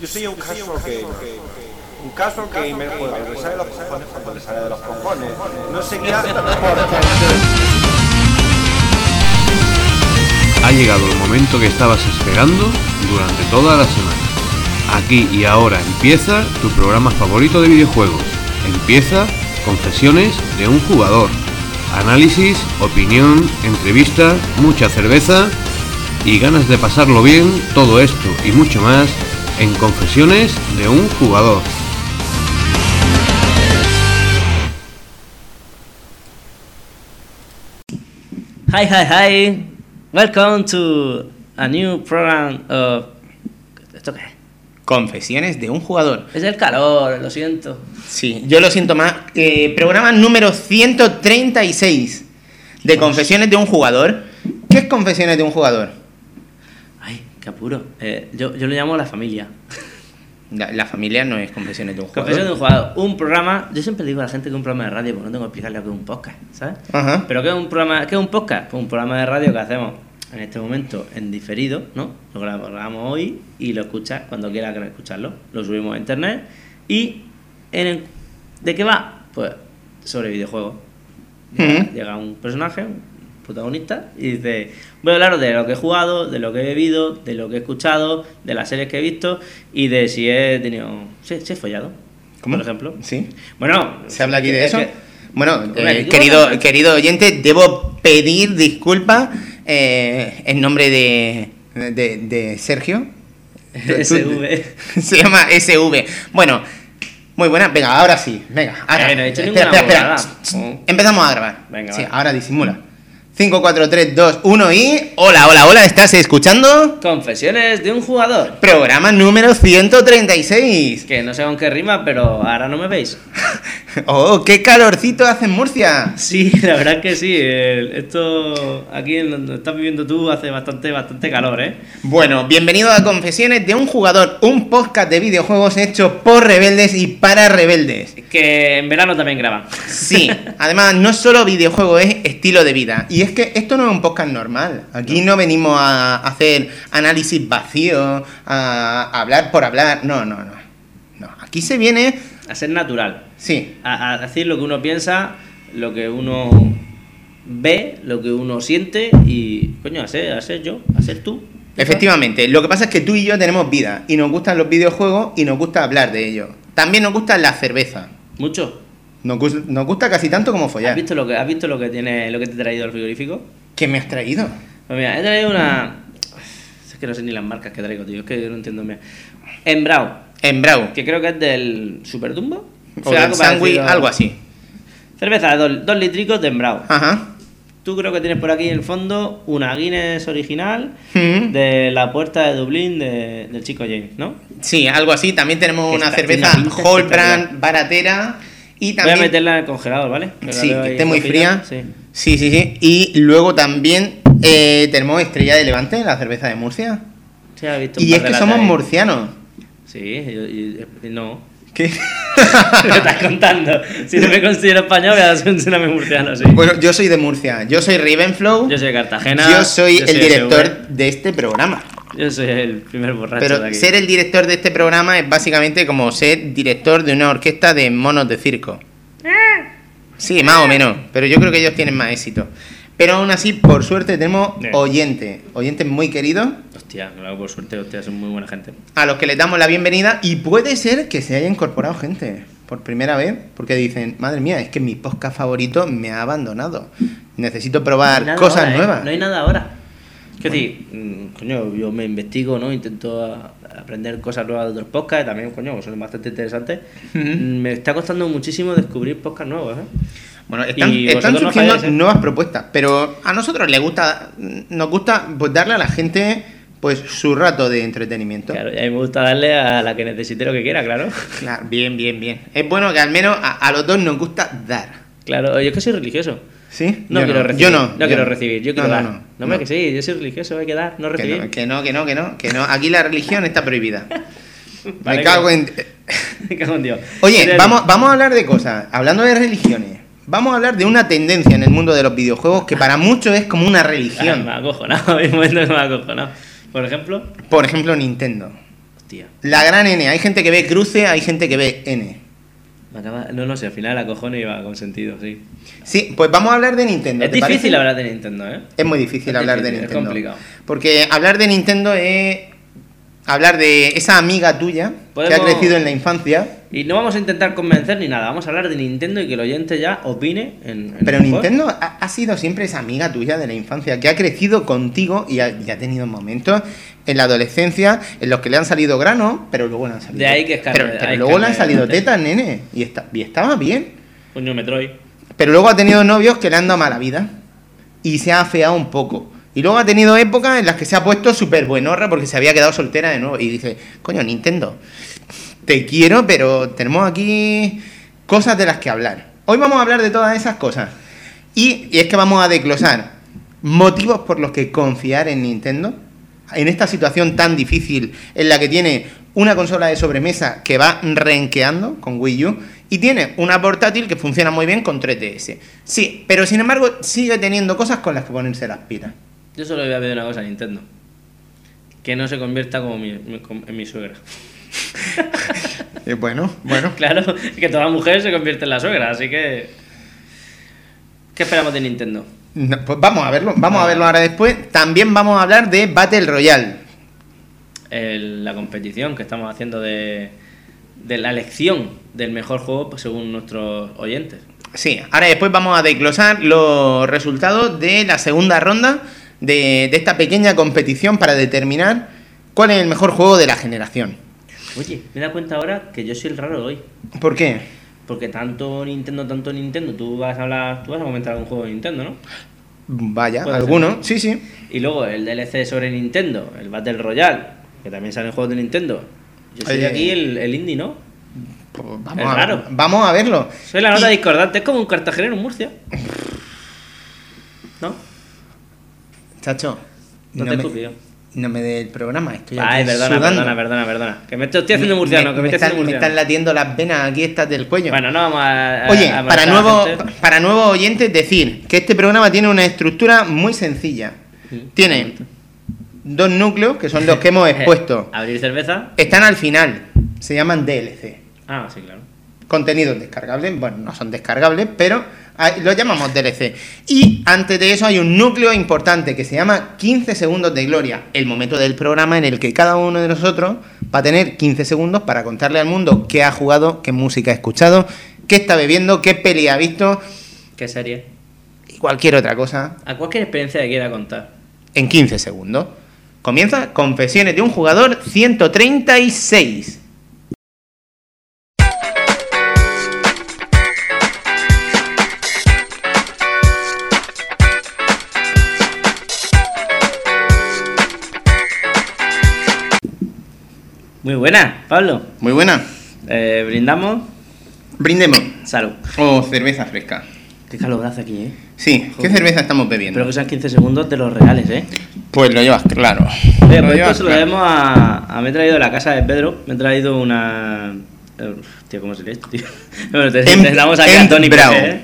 Yo soy un caso que... Un caso que me juega, le sale de los cojones cuando le sale de los cojones. No sé qué hace Ha llegado el momento que estabas esperando durante toda la semana. Aquí y ahora empieza tu programa favorito de videojuegos. Empieza Confesiones de un jugador. Análisis, opinión, entrevista, mucha cerveza y ganas de pasarlo bien, todo esto y mucho más en Confesiones de un jugador. Hi, hi, hi. Welcome to a new program of. ¿Esto qué? es? Confesiones de un jugador. Es el calor, lo siento. Sí, yo lo siento más. Eh, programa número 136 de Confesiones de un jugador. ¿Qué es Confesiones de un jugador? Qué apuro. Eh, yo, yo lo llamo la familia. La, la familia no es Confesiones de un jugador. Confesión de un jugador. Un programa. Yo siempre digo a la gente que un programa de radio porque no tengo que explicarle lo que es un podcast, ¿sabes? Ajá. Pero ¿qué es un programa? ¿Qué es un podcast? Pues un programa de radio que hacemos en este momento en diferido, ¿no? Lo gra- grabamos hoy y lo escuchas cuando quieras escucharlo. Lo subimos a internet y en el- ¿de qué va? Pues sobre videojuegos. Llega, llega un personaje, protagonista, y dice, voy a hablaros de lo que he jugado, de lo que he bebido, de lo que he escuchado, de las series que he visto y de si he tenido... Si, si he follado, ¿Cómo? por ejemplo. Sí. Bueno, ¿Se habla aquí de es eso? que- Bueno, eh, ¿tú querido, querido oyente, debo pedir disculpas eh, en nombre de, de, de Sergio. SV. Se llama SV. Bueno, muy buena. Venga, ahora sí. Venga, ahora. Eh, no he hecho espera, espera. Empezamos a grabar. Venga, sí, ahora disimula. 5, 4, 3, 2, 1 y... Hola, hola, hola, ¿estás escuchando? Confesiones de un jugador. Programa número 136. Que no sé con qué rima, pero ahora no me veis. Oh, qué calorcito hace en Murcia. Sí, la verdad es que sí. el- esto aquí en donde estás viviendo tú hace bastante, bastante calor, ¿eh? Bueno, bienvenido a Confesiones de un jugador, un podcast de videojuegos hecho por rebeldes y para rebeldes. Que en verano también graban. Sí, además no solo videojuego, es estilo de vida. Y es que esto no es un podcast normal. Aquí no venimos a hacer análisis vacío, a hablar por hablar. No, no, no. No, aquí se viene... A ser natural. Sí, A, a decir lo que uno piensa, lo que uno ve, lo que uno siente y, coño, a ser, a ser yo, a ser tú. efectivamente. Lo que pasa es que tú y yo tenemos vida y nos gustan los videojuegos y nos gusta hablar de ellos. También nos gusta la cerveza. Mucho. Nos, gus- nos gusta casi tanto como ¿Has follar. visto lo que, has visto lo que tiene, lo que te he traído al frigorífico? ¿Qué me has traído? Pues mira, he traído una. Es que no sé ni las marcas que traigo, tío. Es que yo no entiendo bien. Embrau, En Brau. que creo que es del Super Dumbo. O del sándwich, algo así. Cerveza de dos, dos litricos de Embrau. Ajá. Tú creo que tienes por aquí en el fondo una Guinness original de la puerta de Dublín de- del chico James, ¿no? Sí, algo así. También tenemos Que una cerveza tiene una pinta whole espectacular. brand baratera. Y Voy a también. meterla en el congelador, ¿vale? Sí, que esté muy fría. Sí. Sí, sí, sí. Y luego también eh, tenemos Estrella de Levante, la cerveza de Murcia. Sí, visto Y es que somos ahí. murcianos. Sí, yo- no. ¿Qué? ¿Qué me estás contando? Si no me considero español, voy a ser murciano, sí. bueno, yo soy de Murcia. Yo soy Ravenflow. Yo soy de Cartagena. Yo soy el director SV. de este programa. Yo soy el primer borracho de Pero aquí. ser el director de este programa es básicamente como ser director de una orquesta de monos de circo. Sí, más o menos, pero yo creo que ellos tienen más éxito. Pero aún así, por suerte, tenemos oyentes, oyentes muy queridos, Hostia, claro, por suerte, hostia, son muy buena gente. a los que les damos la bienvenida y puede ser que se haya incorporado gente por primera vez, porque dicen, madre mía, es que mi podcast favorito me ha abandonado. Necesito probar No cosas ahora, ¿eh? nuevas. No hay nada ahora. Es decir, mm, coño, yo me investigo, ¿no? Intento a- aprender cosas nuevas de otros podcasts, también, coño, son bastante interesantes. Mm, Me está costando muchísimo descubrir podcasts nuevos, ¿eh? Bueno, están, están no surgiendo falláis, ¿eh? nuevas propuestas, pero a nosotros les gusta, nos gusta pues, darle a la gente pues su rato de entretenimiento. Claro, y a mí me gusta darle a la que necesite lo que quiera, claro. Claro, bien, bien, bien. Es bueno que al menos a, a los dos nos gusta dar. Claro, yo es que soy religioso. ¿Sí? No Yo quiero recibir. Yo no. No yo quiero recibir, yo quiero no, dar. No, No, no, me no. que sí, yo soy religioso, hay que dar, no recibir. no, que no, que no, que no, que no. Aquí la religión está prohibida. Vale, Me cago en... Me cago en Dios. Oye, Sería- vamos, vamos a hablar de cosas. Hablando de religiones. Vamos a hablar de una tendencia en el mundo de los videojuegos que para muchos es como una Ah, religión. me ha acojonado, me acojonado. Por ejemplo, Por ejemplo, Nintendo. Hostia. La gran N. Hay gente que ve cruce, hay gente que ve N. No, no sé, al final la cojones iba con sentido, sí. Sí, pues vamos a hablar de Nintendo. Es ¿te difícil parece? hablar de Nintendo, ¿eh? Es muy difícil Es hablar de difícil, es Nintendo. complicado. Porque hablar de Nintendo es hablar de esa amiga tuya que ha crecido en la infancia. Y no vamos a intentar convencer ni nada, vamos a hablar de Nintendo y que el oyente ya opine en. en Pero. Nintendo ha, ha sido siempre esa amiga tuya de la infancia que ha crecido contigo y ha, y ha tenido momentos en la adolescencia en los que le han salido granos, pero luego le han salido. De ahí que es carne- pero, pero luego le han salido tetas, nene. Y, está, y estaba bien. Coño, Metroid. Pero luego ha tenido novios que le han dado mala vida. Y se ha afeado un poco. Y luego ha tenido épocas en las que se ha puesto súper buenorra porque se había quedado soltera de nuevo. Y dice, coño, Nintendo, te quiero, pero tenemos aquí cosas de las que hablar. Hoy vamos a hablar de todas esas cosas. Y, es que vamos a desglosar motivos por los que confiar en Nintendo. En esta situación tan difícil en la que tiene una consola de sobremesa que va renqueando con Wii U y tiene una portátil que funciona muy bien con 3DS. Sí, pero sin embargo sigue teniendo cosas con las que ponerse las pilas. Yo solo voy a pedir una cosa a Nintendo. Que no se convierta como- en mi suegra. Eh, bueno, bueno. Claro, que toda mujer se convierte en la suegra, así que. ¿Qué esperamos de Nintendo? No, pues vamos a verlo, vamos a verlo ahora después. También vamos a hablar de Battle Royale. El- la competición que estamos haciendo de, de la elección del mejor juego pues, según nuestros oyentes. Sí, ahora después vamos a desglosar los resultados de la segunda ronda de, de esta pequeña competición para determinar cuál es el mejor juego de la generación. Oye, me da cuenta ahora que yo soy el raro de hoy. ¿Por qué? Porque tanto Nintendo, tanto Nintendo, tú vas a hablar, tú vas a comentar algún juego de Nintendo, ¿no? Vaya, alguno, sí, sí. Y luego el DLC sobre Nintendo, el Battle Royale, que también salen juegos de Nintendo. Yo soy Oye. aquí el, el indie, ¿no? Pues Es vamos, a, raro. vamos a verlo. Soy la nota Y- discordante, es como un cartagenero en Murcia. ¿No? Chacho, No, no, te me, no me dé el programa, estoy Ay, aquí perdona, sudando. perdona, perdona, perdona. Que me estoy, estoy haciendo murciano, que me, estoy están, me están latiendo las venas aquí estas del cuello. Bueno, no vamos a. a- Oye, a para, nuevo, para nuevos oyentes, decir que este programa tiene una estructura muy sencilla. Sí. Tiene dos núcleos, que son los que hemos expuesto. Abrir cerveza. Están al final, se llaman DLC. Ah, sí, claro. Contenidos descargables, bueno, no son descargables, pero lo llamamos DLC. Y antes de eso hay un núcleo importante que se llama 15 segundos de gloria, el momento del programa en el que cada uno de nosotros va a tener 15 segundos para contarle al mundo qué ha jugado, qué música ha escuchado, qué está bebiendo, qué peli ha visto ¿Qué serie? y cualquier otra cosa A cualquier experiencia que quiera contar. en 15 segundos. Comienza Confesiones de un jugador 136. Muy buena, Pablo. Muy buena. Eh, brindamos. Brindemos. Salud. O cerveza fresca. Qué calor hace aquí, ¿eh? Sí, ¿qué cerveza estamos bebiendo? Espero que sean 15 segundos de los reales, ¿eh? Pues lo llevas claro. Lo pues esto llevas se lo debemos a, a... Me he traído de la casa de Pedro. Me he traído una... eh, Tío, ¿cómo se lee esto, tío? Bueno, te, te damos aquí a Tony. Pepe, ¿eh?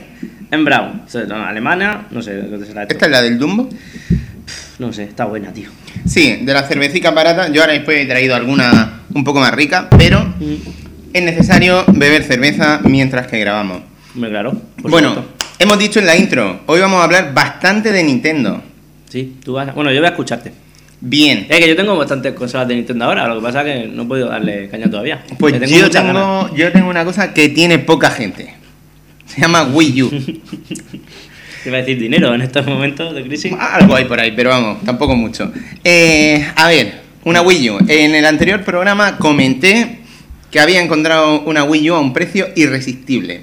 En Brown. O sea, no, alemana, no sé dónde será esto. ¿Esta es la del Dumbo? No sé, está buena, tío. Sí, de la cervecita barata. Yo ahora después he traído alguna un poco más rica, pero es necesario beber cerveza mientras que grabamos. Hombre, claro. bueno, supuesto. hemos dicho en la intro, hoy vamos a hablar bastante de Nintendo. Sí, tú vas... a- Bueno, yo voy a escucharte. Bien, Es que yo tengo bastantes consolas de Nintendo ahora, lo que pasa es que no he podido darle caña todavía. pues yo, tengo, yo tengo una cosa que tiene poca gente. Se llama Wii U. Te iba a decir dinero en estos momentos de crisis. Algo hay por ahí, pero vamos, tampoco mucho. Eh, a ver, una Wii U. En el anterior programa comenté que había encontrado una Wii U a un precio irresistible.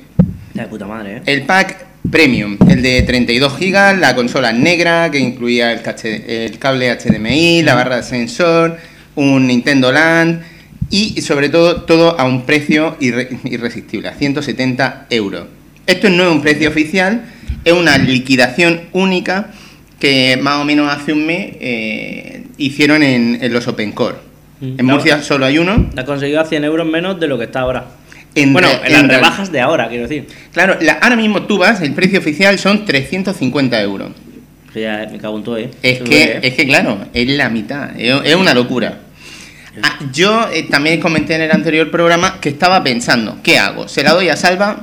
De puta madre, ¿eh? El pack Premium, el de 32 GB, la consola negra que incluía el, cache- el cable HDMI, la barra de sensor, un Nintendo Land y sobre todo todo a un precio irre- irresistible, a 170 euros. Esto no es un precio oficial, es una liquidación única que más o menos hace un mes eh, hicieron en, en los Open Core. Mm. En Murcia solo hay uno. La conseguido a 100 euros menos de lo que está ahora. En bueno, en las rebajas de ahora, quiero decir. Claro, la- ahora mismo tú vas, el precio oficial son 350 euros. Ya me cago en todo, ¿eh? Es que, duele, ¿eh? es que claro, es la mitad, es, es una locura. Ah, yo eh, también comenté en el anterior programa que estaba pensando, ¿qué hago? ¿Se la doy a Salva?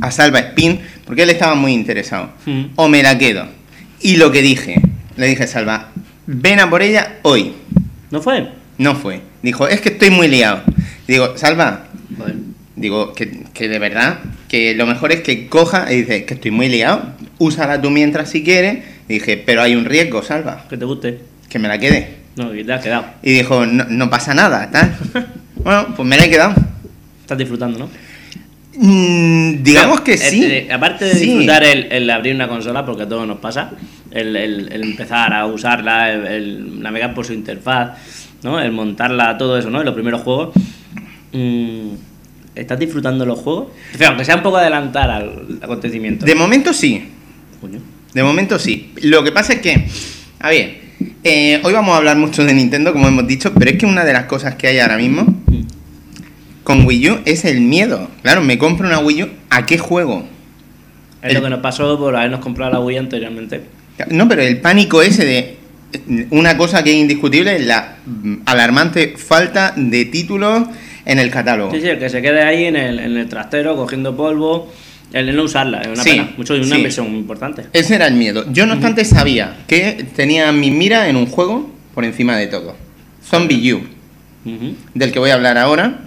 A Salva Spin, porque él estaba muy interesado. Mm. O me la quedo. Y lo que dije, le dije a Salva, ven a por ella hoy. ¿No fue? No fue. Dijo, es que estoy muy liado. Digo, Salva, digo, que, que de verdad, que lo mejor es que coja y dice, que estoy muy liado, úsala tú mientras si quieres. Y dije, pero hay un riesgo, Salva, Que te guste. que me la quede. No, que te has quedado. Y dijo, no, no pasa nada, tal. bueno, pues me la he quedado. Estás disfrutando, ¿no? Mm, digamos que Pero, sí. eh, aparte de Sí. disfrutar el, el abrir una consola, porque a todos nos pasa, el, el- el empezar a usarla, el, navegar por su interfaz, ¿no? el montarla, todo eso, ¿no? En los primeros juegos. mm, ¿Estás disfrutando los juegos? O sea, aunque sea un poco adelantar al acontecimiento. De momento sí. Coño. De momento sí. Lo que pasa es que, a ver, eh, hoy vamos a hablar mucho de Nintendo, como hemos dicho, pero es que una de las cosas que hay ahora mismo. Con Wii U es el miedo. Claro, me compro una Wii U, ¿a qué juego? Es El- lo que nos pasó por habernos comprado la Wii anteriormente. No, pero el pánico ese de eh, una cosa que es indiscutible es la mm, alarmante falta de títulos en el catálogo. Sí, sí, el que se quede ahí en el, en el trastero cogiendo polvo, el de no usarla, es una Sí, pena. Mucho, una sí. inversión muy importante. Ese era el miedo. Yo no obstante sabía que tenía mi mira en un juego por encima de todo. Zombie U, del que voy a hablar ahora.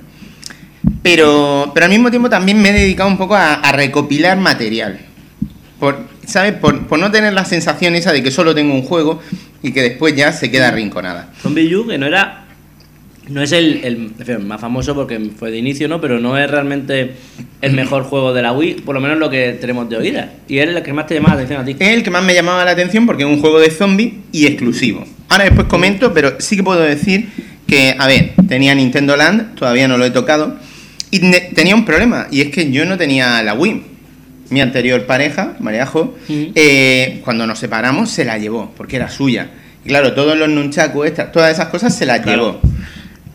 Pero, pero al mismo tiempo también me he dedicado un poco a, a recopilar material. Por, ¿Sabes? Por, por no tener la sensación esa de que solo tengo un juego y que después ya se queda arrinconada. Zombie U, que no era. No es el, el- en fin, más famoso porque fue de inicio, ¿no? Pero no es realmente el mejor juego de la Wii, por lo menos lo que tenemos de oída. Y es el que más te llama la atención a ti. Es el que más me llamaba la atención porque es un juego de zombies y exclusivo. Ahora después comento, pero sí que puedo decir que, a ver, tenía Nintendo Land, todavía no lo he tocado, y ne- tenía un problema, y es que yo no tenía la Wii. Mi anterior pareja, Mariajo, eh, cuando nos separamos se la llevó, porque era suya. Y claro, todos los nunchaku, estas, todas esas cosas se las Claro. llevó.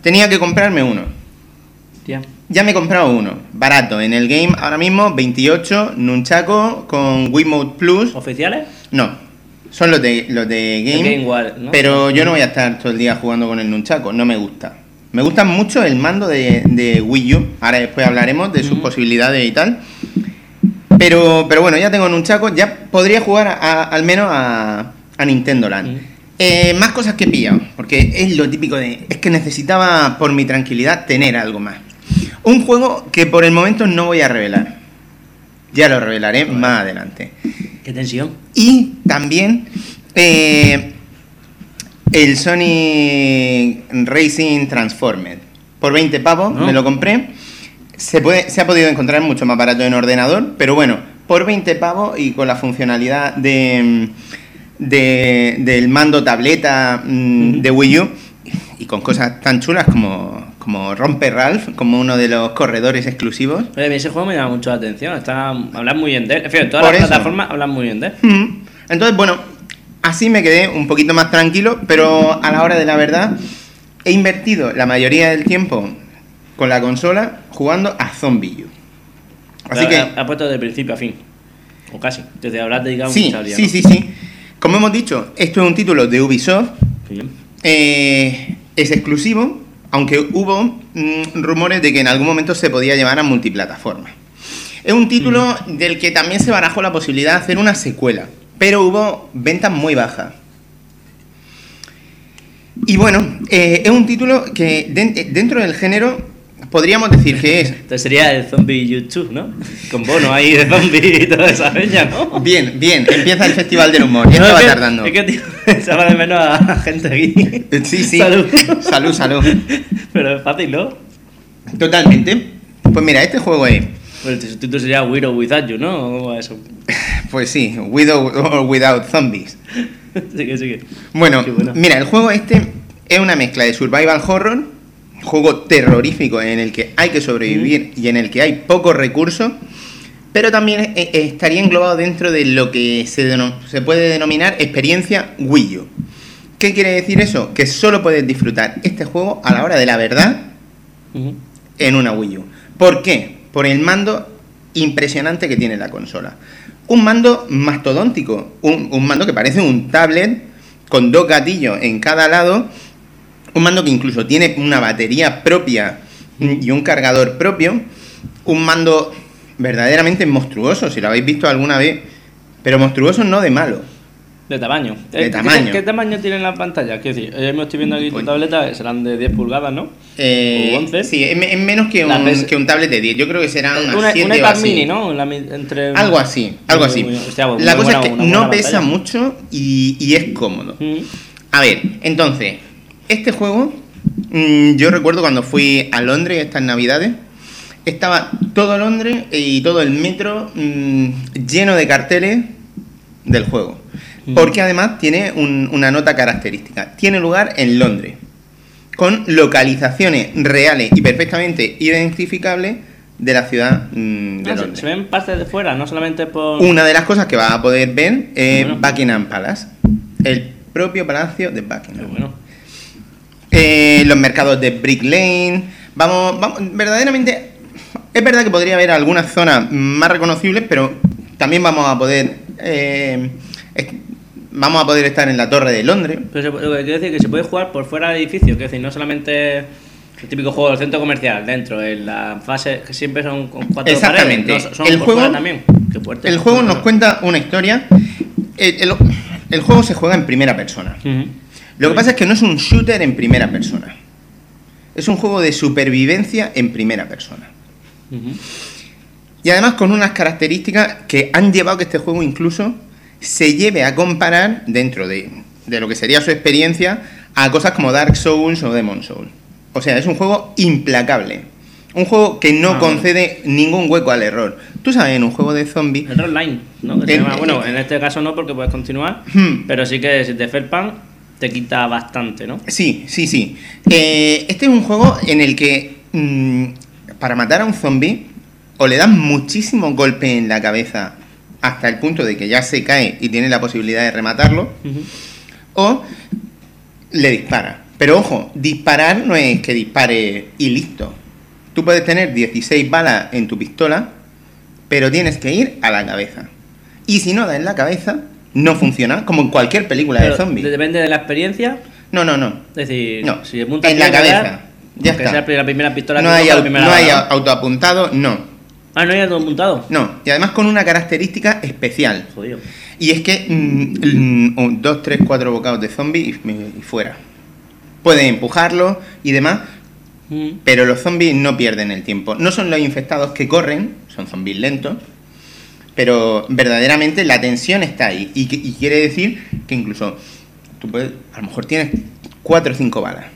Tenía que comprarme uno. Tía. Ya me he comprado uno, barato. En el game ahora mismo 28 Nunchaku con Wiimote Plus. ¿Oficiales? No, son los de los de Game. Game War, ¿no? Pero yo no voy a estar todo el día jugando con el Nunchaku, no me gusta. Me gusta mucho el mando de, de Wii U. Ahora después hablaremos de sus posibilidades y tal. Pero, pero bueno, ya tengo Nunchaku, ya podría jugar a- al menos a, a Nintendo Land. Eh, más cosas que he pillado, porque es lo típico de... Es que necesitaba, por mi tranquilidad, tener algo más. Un juego que por el momento no voy a revelar. Ya lo revelaré más adelante. Qué tensión. Y también eh, el Sony Racing Transformer. Por 20 pavos ¿No? me lo compré. Se, puede, se ha podido encontrar mucho más barato en ordenador, pero bueno, por 20 pavos y con la funcionalidad de, de- del mando tableta mm, de Wii U y con cosas tan chulas como, como Rompe Ralph, como uno de los corredores exclusivos. Oye, ese juego me llama mucho la atención. Está, hablan muy bien de él. En fin, todas Por las eso. plataformas hablan muy bien de él. Entonces, bueno, así me quedé un poquito más tranquilo, pero a la hora de la verdad he invertido la mayoría del tiempo con la consola jugando a Zombie U. Así que Ha, puesto desde principio a fin. O casi. Desde habrás dedicado sí, mucha sí, ¿no? sí, sí. Como hemos dicho, esto es un título de Ubisoft, eh, es exclusivo, aunque hubo mm, rumores de que en algún momento se podía llevar a multiplataforma. Es un título del que también se barajó la posibilidad de hacer una secuela, pero hubo ventas muy bajas. Y bueno, eh, es un título que eh, dentro del género podríamos decir que es Entonces sería el zombie YouTube, ¿no? Con bono ahí de zombie y toda esa peña, ¿no? bien, bien, empieza el Festival del Humor, ya No, estaba es que- tardando. Es que, tío, echaba de menos a gente aquí. Sí, sí. Salud. Salud, salud. Pero es fácil, ¿no? Totalmente. Pues mira, este juego es Pues el subtítulo sería Widow Without You, ¿no? ¿Cómo va eso? Pues sí, with or without zombies. sigue, sigue. Bueno, Qué bueno. mira, el juego este es una mezcla de survival horror, juego terrorífico en el que hay que sobrevivir y en el que hay pocos recursos, pero también eh, eh, estaría englobado dentro de lo que se, se puede denominar experiencia Wii U. ¿Qué quiere decir eso? Que solo puedes disfrutar este juego a la hora de la verdad en una Wii U. ¿Por qué? Por el mando impresionante que tiene la consola. Un mando mastodóntico, un, un mando que parece un tablet con dos gatillos en cada lado, Un mando que incluso tiene una batería propia y un cargador propio. Un mando verdaderamente monstruoso, si lo habéis visto alguna vez. Pero monstruoso no de malo. De tamaño. De Eh, ¿qué- tamaño. ¿Qué, tamaño tienen las pantallas? Quiero decir, eh, me estoy viendo aquí tu tableta, que serán de 10 pulgadas, ¿no? Eh, ¿O 11? Sí, es, me- es menos que un, PS que un tablet de 10. Yo creo que serán Una, 7 una o así. mini, ¿no? La entre... Algo así, algo así. muy- hostia, pues La cosa buena- es que no pesa pantalla. mucho y, y es cómodo. Mm. A ver, entonces, este juego, mm, yo recuerdo cuando fui a Londres estas navidades, estaba todo Londres y todo el metro mm, lleno de carteles del juego. Porque además tiene un- una nota característica. Tiene lugar en Londres, con localizaciones reales y perfectamente identificables de la ciudad mm, de Ah, Londres. se ven partes de fuera, no solamente por... Una de las cosas que vas a poder ver es Bueno. Buckingham Palace, el propio palacio de Buckingham. bueno. Eh, los mercados de Brick Lane. Vamos, vamos, verdaderamente. Es verdad que podría haber algunas zonas más reconocibles, pero también vamos a poder. eh, vamos a poder estar en la Torre de Londres. Pero se, lo que quiero decir es que se puede jugar por fuera del edificio, quiero decir, no solamente el típico juego del centro comercial, dentro, en la fase que siempre son con cuatro Exactamente. paredes, no, son El juego- también. Qué fuerte. El juego nos cuenta una historia. El, el- el juego se juega en primera persona. Lo que pasa es que no es un shooter en primera persona. Es un juego de supervivencia en primera persona. Y además con unas características que han llevado que este juego incluso se lleve a comparar dentro de, de lo que sería su experiencia a cosas como Dark Souls o Demon Souls. O sea, es un juego implacable. Un juego que no Ah, concede ningún hueco al error. Tú sabes, en un juego de zombies... El online, ¿no? Que se El- llama- bueno, en este caso no porque puedes continuar, Hmm. pero sí que si te felpan te quita bastante, ¿no? Sí, sí, sí. Eh, este es un juego en el que mm, para matar a un zombie o le dan muchísimos golpes en la cabeza hasta el punto de que ya se cae y tiene la posibilidad de rematarlo, o le dispara. Pero ojo, disparar no es que dispare y listo. Tú puedes tener 16 balas en tu pistola, pero tienes que ir a la cabeza. Y si no da en la cabeza, no funciona, como en cualquier película Pero de zombies. Depende de la experiencia, No, no, no. es decir, No, si apuntas en la cabeza. dar, Ya está. sea la primera pistola No que hay, la primera no hay autoapuntado, no. Ah, no hay todo apuntado. No. Y además con una característica especial. Jodido. Y es que mm, mm, dos, tres, cuatro bocados de zombie y, y fuera. Pueden empujarlo y demás, Mm. pero los zombies no pierden el tiempo. No son los infectados que corren, son zombies lentos, pero verdaderamente la tensión está ahí. Y, quiere decir que incluso tú puedes, a lo mejor tienes cuatro o cinco balas.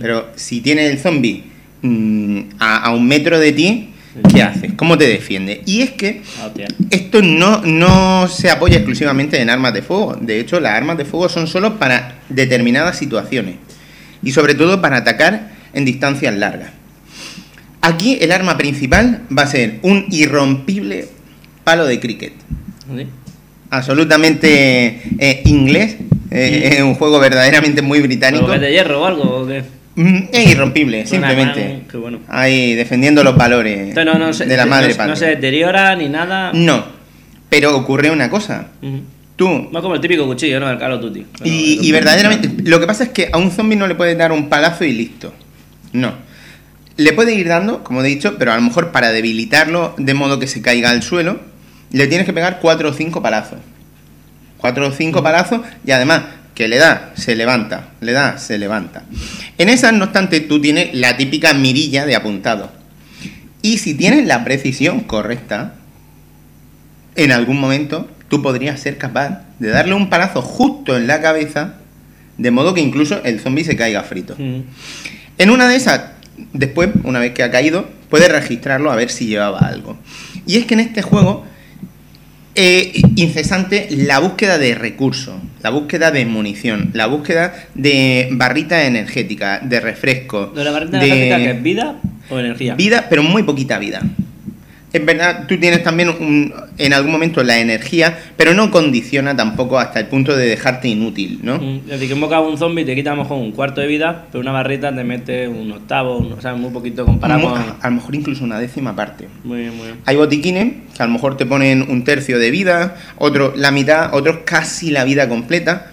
Pero si tienes el zombie a, a un metro de ti, ¿qué haces? ¿Cómo te defiende? Y es que Ah, esto no, no se apoya exclusivamente en armas de fuego. De hecho, las armas de fuego son solo para determinadas situaciones. Y sobre todo para atacar en distancias largas. Aquí el arma principal va a ser un irrompible palo de cricket. Sí. Absolutamente eh, inglés. eh, Es un juego verdaderamente muy británico. ¿Pero que de hierro o algo? ¿o qué? Mm, Es irrompible, simplemente. bueno. Ahí defendiendo los valores no, no de la madre no, patria. no se deteriora ni nada. No, pero ocurre una cosa. Tú, No como el típico cuchillo, ¿no? El Call of Duty. y, verdaderamente, lo que pasa es que a un zombie no le puedes dar un palazo y listo. No. Le puede ir dando, como he dicho, pero a lo mejor para debilitarlo de modo que se caiga al suelo, le tienes que pegar cuatro o cinco palazos. Cuatro o cinco palazos y además que le da, se levanta, le da, se levanta. En esas, no obstante, tú tienes la típica mirilla de apuntado. Y si tienes la precisión correcta, en algún momento tú podrías ser capaz de darle un palazo justo en la cabeza, de modo que incluso el zombie se caiga frito. Ujú. En una de esas, después, una vez que ha caído, puedes registrarlo a ver si llevaba algo. Y es que en este juego, eh, incesante la búsqueda de recursos, la búsqueda de munición, la búsqueda de barritas energéticas, de refresco, ¿De la barrita de energética que es vida o energía? vida, pero muy poquita vida. Es verdad, tú tienes también un- en algún momento la energía, pero no condiciona tampoco hasta el punto de dejarte inútil, ¿no? Mm, Es decir, que invoca a un zombie te quita a lo mejor un cuarto de vida, pero una barrita te mete un octavo, un- o sea, muy poquito comparado con... a lo mejor incluso una décima parte. Muy bien, muy bien. Hay botiquines que a lo mejor te ponen un tercio de vida, otro la mitad, otros casi la vida completa.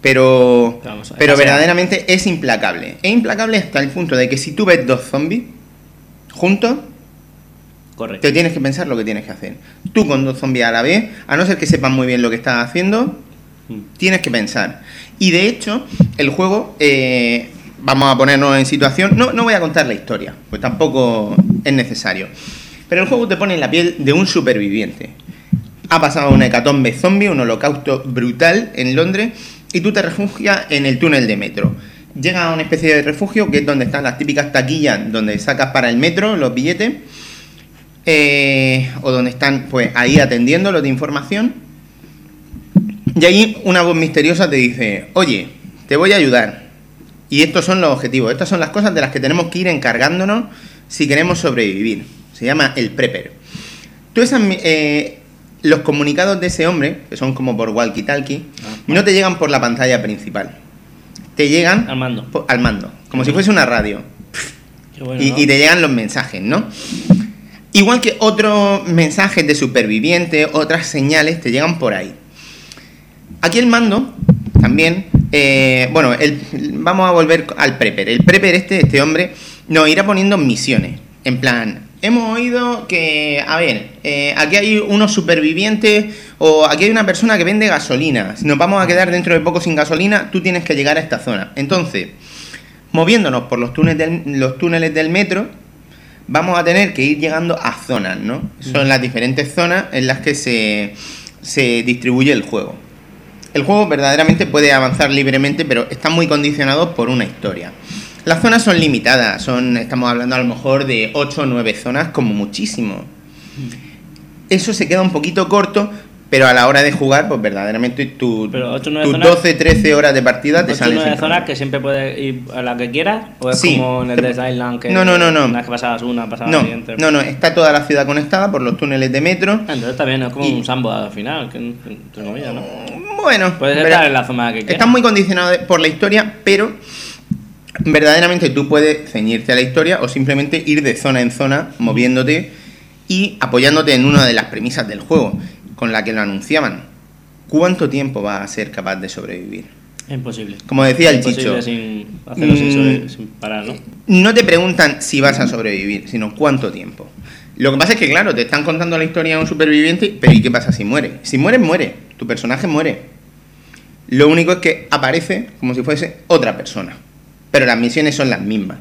pero, Vamos, pero verdaderamente es implacable. Es implacable hasta el punto de que si tú ves dos zombies juntos, Correcto. te tienes que pensar lo que tienes que hacer. Tú con dos zombies a la vez, a no ser que sepas muy bien lo que estás haciendo, Mm. tienes que pensar. Y de hecho, el juego, eh, vamos a ponernos en situación, no, no voy a contar la historia, pues tampoco es necesario. Pero el juego te pone en la piel de un superviviente. Ha pasado una hecatombe zombie, un holocausto brutal en Londres, y tú te refugias en el túnel de metro. Llega a una especie de refugio que es donde están las típicas taquillas donde sacas para el metro los billetes, eh, o donde están pues ahí atendiendo los de información. Y ahí una voz misteriosa te dice, oye, te voy a ayudar. Y estos son los objetivos, estas son las cosas de las que tenemos que ir encargándonos si queremos sobrevivir. Se llama el prepper. Tú esas, eh, los comunicados de ese hombre, que son como por walkie-talkie, Ah, no te llegan por la pantalla principal. Te llegan Al mando. po- al mando, como si fuese una radio. Bueno, Y, ¿no? y te llegan los mensajes, ¿no? Igual que otros mensajes de supervivientes, otras señales te llegan por ahí. Aquí el mando, también, eh, bueno, vamos a volver al prepper. El prepper este, este hombre, nos irá poniendo misiones. En plan, hemos oído que, a ver, eh, aquí hay unos supervivientes o aquí hay una persona que vende gasolina. Si nos vamos a quedar dentro de poco sin gasolina, tú tienes que llegar a esta zona. Entonces, moviéndonos por los túneles los túneles del metro, vamos a tener que ir llegando a zonas, ¿no? Son las diferentes zonas en las que se, se distribuye el juego. El juego verdaderamente puede avanzar libremente, pero está muy condicionado por una historia. Las zonas son limitadas, son, estamos hablando a lo mejor de 8 o 9 zonas como muchísimo. Eso se queda un poquito corto, pero a la hora de jugar, pues verdaderamente tu, tus zonas- 12, 13 horas de partida te salen sin zonas que siempre puedes ir a la que quieras o es Sí. como en el Dead Island que No, no, no, no. vez que pasabas una pasabas No, la siguiente no, no, está toda la ciudad conectada por los túneles de metro. Ah, entonces está bien es como Y- un sambo al final que entre comillas ¿no? Bueno, puedes estar en la zona que quieras está muy condicionado por la historia, pero verdaderamente tú puedes ceñirte a la historia o simplemente ir de zona en zona moviéndote y apoyándote en una de las premisas del juego con la que lo anunciaban. ¿Cuánto tiempo vas a ser capaz de sobrevivir? imposible Como decía el Chicho, sin hacerlo sin, Mm. sobre- sin parar ¿no? no te preguntan si vas a sobrevivir, sino cuánto tiempo. Lo que pasa es que, claro, te están contando la historia de un superviviente, pero ¿y qué pasa si muere? Si muere, muere. Tu personaje muere. Lo único es que aparece como si fuese otra persona. Pero las misiones son las mismas.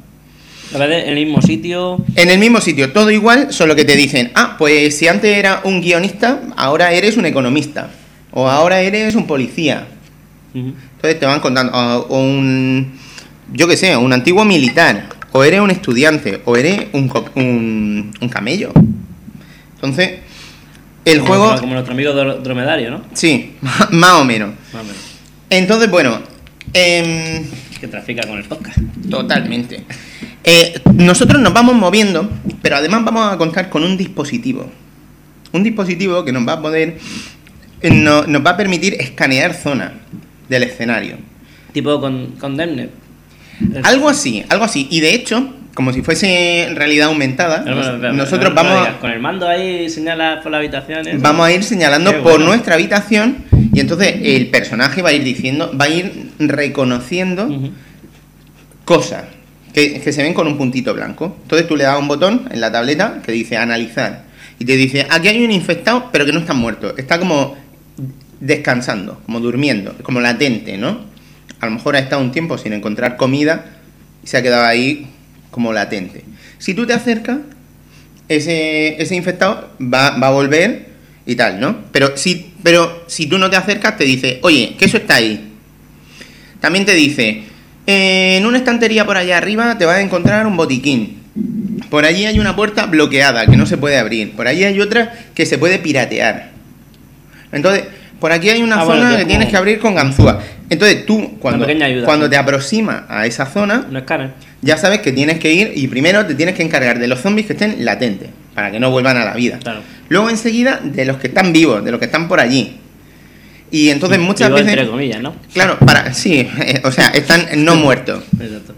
En el mismo sitio En el mismo sitio, todo igual, solo que te dicen, ah, pues si antes era un guionista, ahora eres un economista. O ahora eres un policía. Entonces te van contando, o, o un, yo qué sé, un antiguo militar, o eres un estudiante, o eres un, un, un camello. Entonces, el como, juego, como nuestro amigo dro- dromedario ¿no? sí, más o menos. Más o menos. Entonces, bueno, em, que trafica con el podcast totalmente. Eh, nosotros nos vamos moviendo, pero además vamos a contar con un dispositivo. Un dispositivo que nos va a poder, eh, no- nos va a permitir escanear zonas del escenario. tipo con, con Demnet Algo así, algo así. Y de hecho, como si fuese realidad aumentada, Pero, pero, pero, nosotros no- no vamos, digas, con el mando ahí señala por la habitación ¿eh? vamos a ir señalando por nuestra habitación y entonces el personaje va a ir diciendo, va a ir reconociendo cosas que, se ven con un puntito blanco. Entonces tú le das un botón en la tableta que dice analizar y te dice, aquí hay un infectado pero que no está muerto, está como descansando, como durmiendo, como latente, ¿no? A lo mejor ha estado un tiempo sin encontrar comida y se ha quedado ahí como latente. Si tú te acercas, ese, ese infectado va, va a volver y tal, ¿no? Pero si, pero si tú no te acercas, te dice, oye, que eso está ahí. También te dice, "Eh, en una estantería por allá arriba te vas a encontrar un botiquín. Por allí hay una puerta bloqueada que no se puede abrir. Por allí hay otra que se puede piratear. Entonces, por aquí hay una Ah, zona que que es tienes que abrir con ganzúa. Entonces tú, cuando, ayuda, cuando sí. te aproximas a esa zona, ya sabes que tienes que ir y primero te tienes que encargar de los zombies que estén latentes, para que no vuelvan a la vida. Claro. Luego enseguida de los que están vivos, de los que están por allí. Y entonces muchas Digo, veces... entre comillas ¿no? Claro, para, sí, eh, o sea, están no muertos. exacto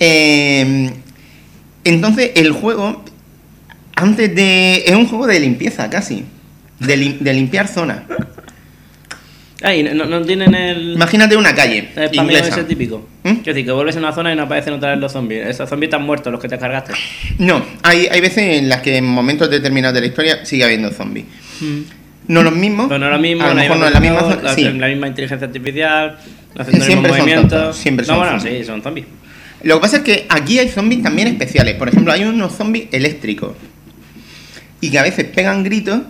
Eh, entonces el juego, antes de... Es un juego de limpieza casi, de, lim- de limpiar zonas. Ay, no, no tienen el. Imagínate una calle el spameo inglesa. ese típico. ¿Mm? Es decir, que vuelves a una zona y no aparecen otra vez los zombies. Esos zombies están muertos, los que te cargaste. No, hay, hay veces en las que en momentos determinados de la historia sigue habiendo zombies. No los mismos. Pero no es lo mismo, A lo no mejor no es la misma zona. la, sí. la misma inteligencia artificial, haciendo los Siempre mismos movimientos. siempre son no, bueno, zombies. sí, son zombies. Lo que pasa es que aquí hay zombies también especiales. Por ejemplo, hay unos zombies eléctricos. Y que a veces pegan gritos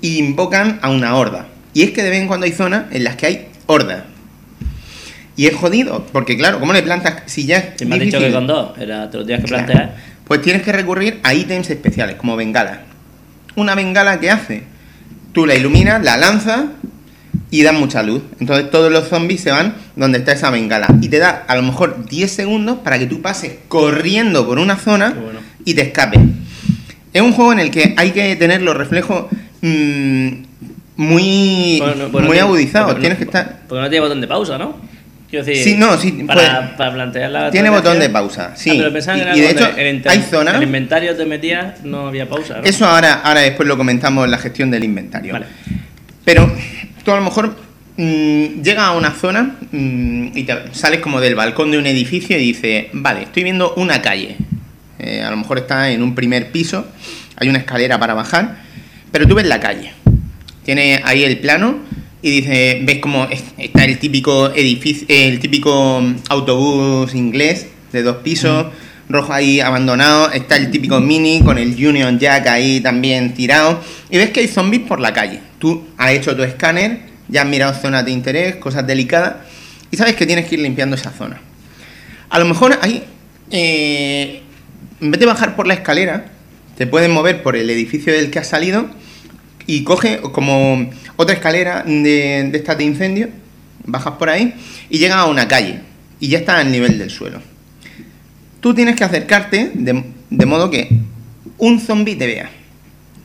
y invocan a una horda. Y es que de vez en cuando hay zonas en las que hay hordas. Y es jodido, porque claro, ¿cómo le plantas? Si ya es Si me has dicho que con dos, era, te lo tienes que Claro. plantear. Pues tienes que recurrir a ítems especiales, como bengalas. Una bengala que hace, tú la iluminas, la lanzas y da mucha luz. Entonces todos los zombies se van donde está esa bengala. Y te da a lo mejor 10 segundos para que tú pases corriendo por una zona bueno. y te escapes. Es un juego en el que hay que tener los reflejos mm, muy, Bueno, muy agudizados. no- Tienes que estar... Porque no tiene botón de pausa, ¿no? Sí, no, sí, Para, puede- para plantear la. Tiene botón de pausa, sí. Ah, pero pensaba que Y- era y de hecho, el hay zonas- El inventario te metías, no había pausa. ¿no? Eso ahora, ahora después lo comentamos en la gestión del inventario. Vale. Pero tú a lo mejor mm, llegas a una zona mm, y te sales como del balcón de un edificio y dices, vale, estoy viendo una calle. Eh, a lo mejor está en un primer piso, hay una escalera para bajar, pero tú ves la calle. Tiene ahí el plano y dices, ves como es- está el típico edificio, el típico mm, autobús inglés de dos pisos, rojo ahí abandonado, está el típico mini con el Union Jack ahí también tirado y ves que hay zombies por la calle. Tú has hecho tu escáner, ya has mirado zonas de interés, cosas delicadas y sabes que tienes que ir limpiando esa zona. A lo mejor ahí, eh, en vez de bajar por la escalera, te puedes mover por el edificio del que has salido y coge como otra escalera de, de estas de incendio, bajas por ahí y llegas a una calle y ya está al nivel del suelo. Tú tienes que acercarte de, de modo que un zombie te vea.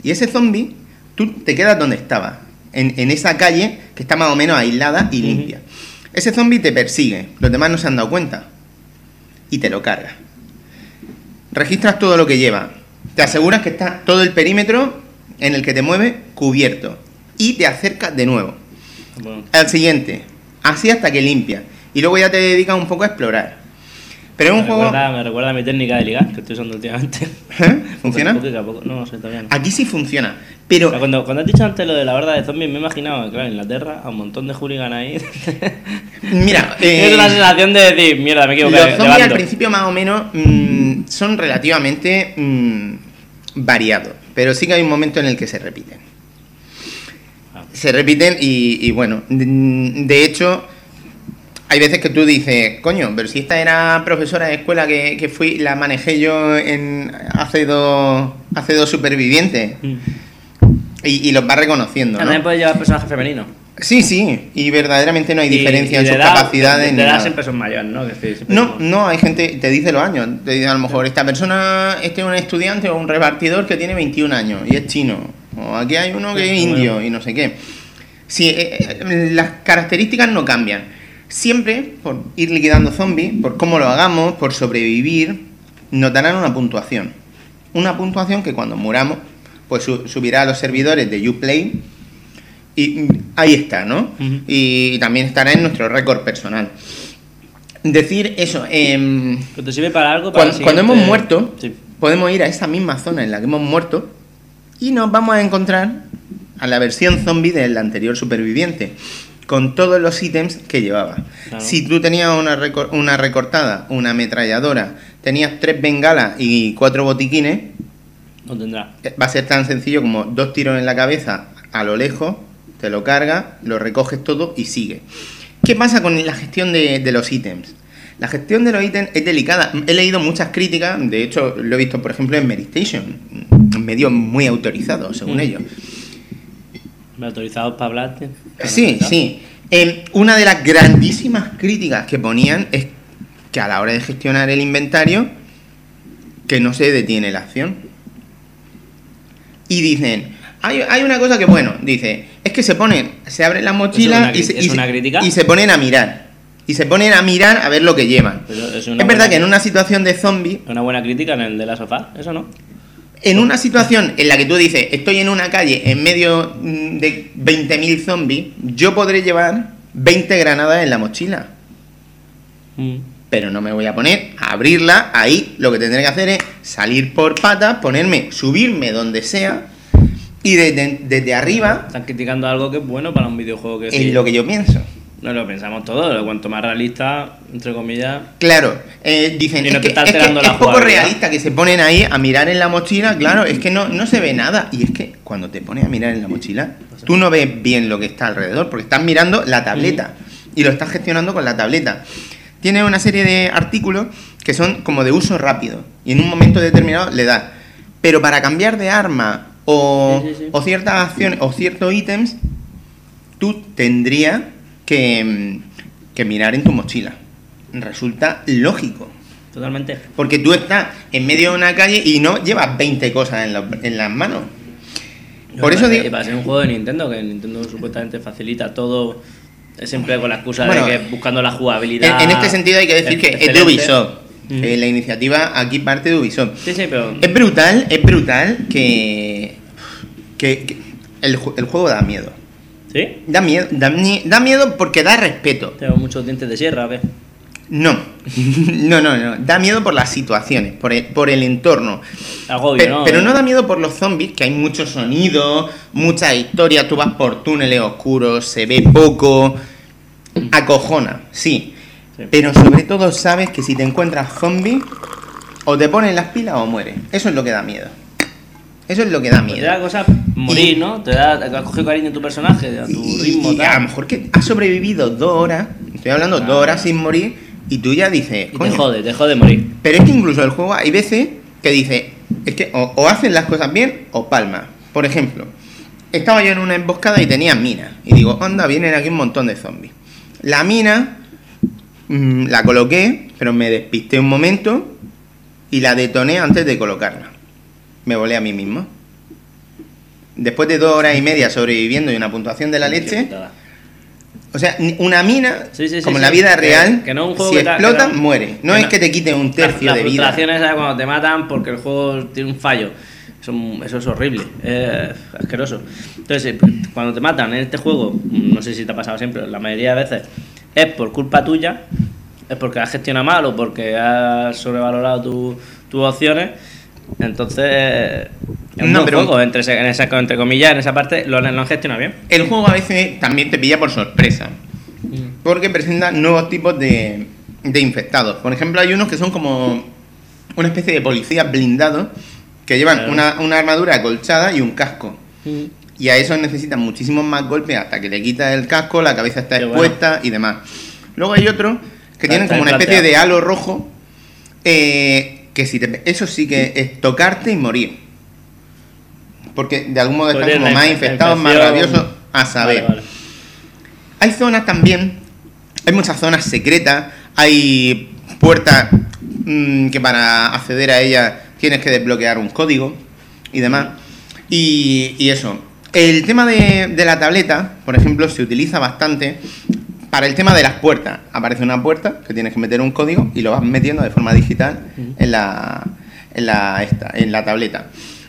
Y ese zombie, tú te quedas donde estabas, en, en esa calle que está más o menos aislada y limpia. Ese zombie te persigue, los demás no se han dado cuenta y te lo carga. Registras todo lo que lleva. Te aseguras que está todo el perímetro en el que te mueve cubierto. Y te acercas de nuevo. Bueno, Al siguiente. Así hasta que limpia. Y luego ya te dedicas un poco a explorar. Pero es un me, juego... recuerda, me recuerda a mi técnica de ligar que estoy usando últimamente. ¿Eh? ¿Funciona? Poquito. No, no sé, todavía no. Aquí sí funciona. O Pero sea, cuando, cuando has dicho antes lo de la horda de zombies, me he imaginado, claro, en Inglaterra, a un montón de hooligans ahí. mira, eh, es la sensación de decir, mierda, me he los zombies al bando". principio más o menos mm, son relativamente mm, variados. Pero sí que hay un momento en el que se repiten. Ah. Se repiten y, y bueno, de, de hecho, hay veces que tú dices, coño, pero si esta era profesora de escuela que, que fui, la manejé yo en hace dos, hace dos supervivientes. Mm. Y, y los va reconociendo, También ¿no? puedes llevar personajes femeninos. Sí, sí, y verdaderamente no hay diferencia Y- y en sus edad- capacidades De, de edad nada. siempre son mayores, ¿no? No, son- no, hay gente, te dice los años. Te dice a lo mejor, esta persona, este es un estudiante o un repartidor que tiene 21 años y es chino. O aquí hay uno que es indio y no sé qué. Sí, eh, eh, las características no cambian. Siempre, por ir liquidando zombies, por cómo lo hagamos, por sobrevivir, nos darán una puntuación. Una puntuación que cuando muramos, pues su- subirá a los servidores de Uplay y ahí está, ¿no? Y también estará en nuestro récord personal. Decir eso, Que te sirve para algo. Para cuando, hemos muerto, Sí. podemos ir a esa misma zona en la que hemos muerto y nos vamos a encontrar a la versión zombie del anterior superviviente, con todos los ítems que llevaba. Claro. Si tú tenías una, recor- una recortada, una ametralladora, tenías tres bengalas y cuatro botiquines, No tendrá. eh, va a ser tan sencillo como dos tiros en la cabeza a lo lejos, te lo cargas, lo recoges todo y sigue. ¿Qué pasa con la gestión de, de los ítems? La gestión de los ítems es delicada. He leído muchas críticas, de hecho lo he visto por ejemplo en Meditation, un medio muy autorizado según Mm. ellos. Autorizados para hablar. tío. Sí, sí. Eh, una de las grandísimas críticas que ponían es que a la hora de gestionar el inventario, que no se detiene la acción. Y dicen, hay, hay una cosa que, bueno, dice, es que se ponen, se abren las mochilas una y, se, y y ponen a mirar. Y se ponen a mirar a ver lo que llevan. Pero es verdad buena- que en una situación de zombie, Una buena crítica en el de la sofá, eso no. En una situación en la que tú dices, estoy en una calle en medio mm, de 20.000 zombies, yo podré llevar 20 granadas en la mochila. Mm. Pero no me voy a poner a abrirla ahí. Lo que tendré que hacer es salir por patas, ponerme, subirme donde sea y desde, desde arriba Están criticando algo que es bueno para un videojuego que es sí. lo que yo pienso. No lo pensamos todos, cuanto más realista, entre comillas. Claro, eh, dicen, Y no es te que, está es, que es poco realista que se ponen ahí a mirar en la mochila, claro, es que no, no se ve nada. Y es que cuando te pones a mirar en la mochila, tú no ves bien lo que está alrededor, porque estás mirando la tableta y lo estás gestionando con la tableta. Tiene una serie de artículos que son como de uso rápido y en un momento determinado le das. Pero para cambiar de arma o, Sí, sí, sí. o ciertas acciones o ciertos ítems, tú tendrías que, mm, que mirar en tu mochila. Resulta lógico. Totalmente. Porque tú estás en medio de una calle y no llevas 20 cosas en, la- en las manos. Por eso digo... para ser un juego de Nintendo, que Nintendo supuestamente facilita todo, es siempre con la excusa Bueno, de que buscando la jugabilidad. En, en este sentido hay que decir que es de. Ubisoft. Mm. que la iniciativa aquí parte de Ubisoft. Sí, sí, pero. Es brutal, es brutal que, que, que el, el juego da miedo. ¿Sí? Da miedo, da, da miedo porque da respeto. Tengo muchos dientes de sierra, ¿ves? No, no, no, no. Da miedo por las situaciones, por el, por el entorno. Agobio, Pe- ¿no? Pero no da miedo por los zombies, que hay mucho sonido, mucha historia, tú vas por túneles oscuros, se ve poco. Acojona, sí. Sí. Pero sobre todo sabes que si te encuentras zombies, o te ponen las pilas o mueres. Eso es lo que da miedo. Eso es lo que da Pues te da miedo. cosa morir, ¿no? Te da, has cogido cariño a tu personaje, a tu Y, ritmo, y a lo tal. mejor que has sobrevivido dos horas, estoy hablando dos horas sin morir, y tú ya dices, Y te "Coño, jode, te jode morir. Pero es que incluso el juego hay veces que dice, es que o, o hacen las cosas bien o palma. Por ejemplo, estaba yo en una emboscada y tenía mina. Y digo, anda, vienen aquí un montón de zombies. La mina mm, la coloqué, pero me despisté un momento y la detoné antes de colocarla. Me volé a mí mismo. Después de dos horas y media sobreviviendo y una puntuación de la leche, o sea, una mina, Sí, sí, sí, como en la vida real, que no es si explota, no- muere. No es que te quite un tercio la, de la vida. frustración esa de cuando te matan porque el juego tiene un fallo. Eso, eso es horrible, es asqueroso. Entonces, eh, cuando te matan en este juego, no sé si te ha pasado siempre, la mayoría de veces es por culpa tuya, es porque has gestionado mal o porque has sobrevalorado tu- tus opciones. Entonces, es un No, pero- juego, entre, en esa, entre comillas, en esa parte lo, han- lo han gestionado bien. El juego a veces también te pilla por sorpresa. Porque presenta nuevos tipos de, de infectados. Por ejemplo, hay unos que son como una especie de policías blindados que llevan Claro. una, una armadura acolchada y un casco. Y a esos necesitan muchísimos más golpes hasta que le quitas el casco, la cabeza está Qué expuesta y demás. Luego hay otros que tienen como una especie de halo rojo. eh, que si te, eso sí que es tocarte y morir. Porque de algún modo están como más inf- infectados, más rabiosos, a saber. Vale, vale. Hay zonas también, hay muchas zonas secretas, hay puertas mm, que para acceder a ellas tienes que desbloquear un código y demás. Y, y eso. El tema de, de la tableta, por ejemplo, se utiliza bastante para el tema de las puertas. Aparece una puerta que tienes que meter un código y lo vas metiendo de forma digital en la, en la, esta, en la tableta.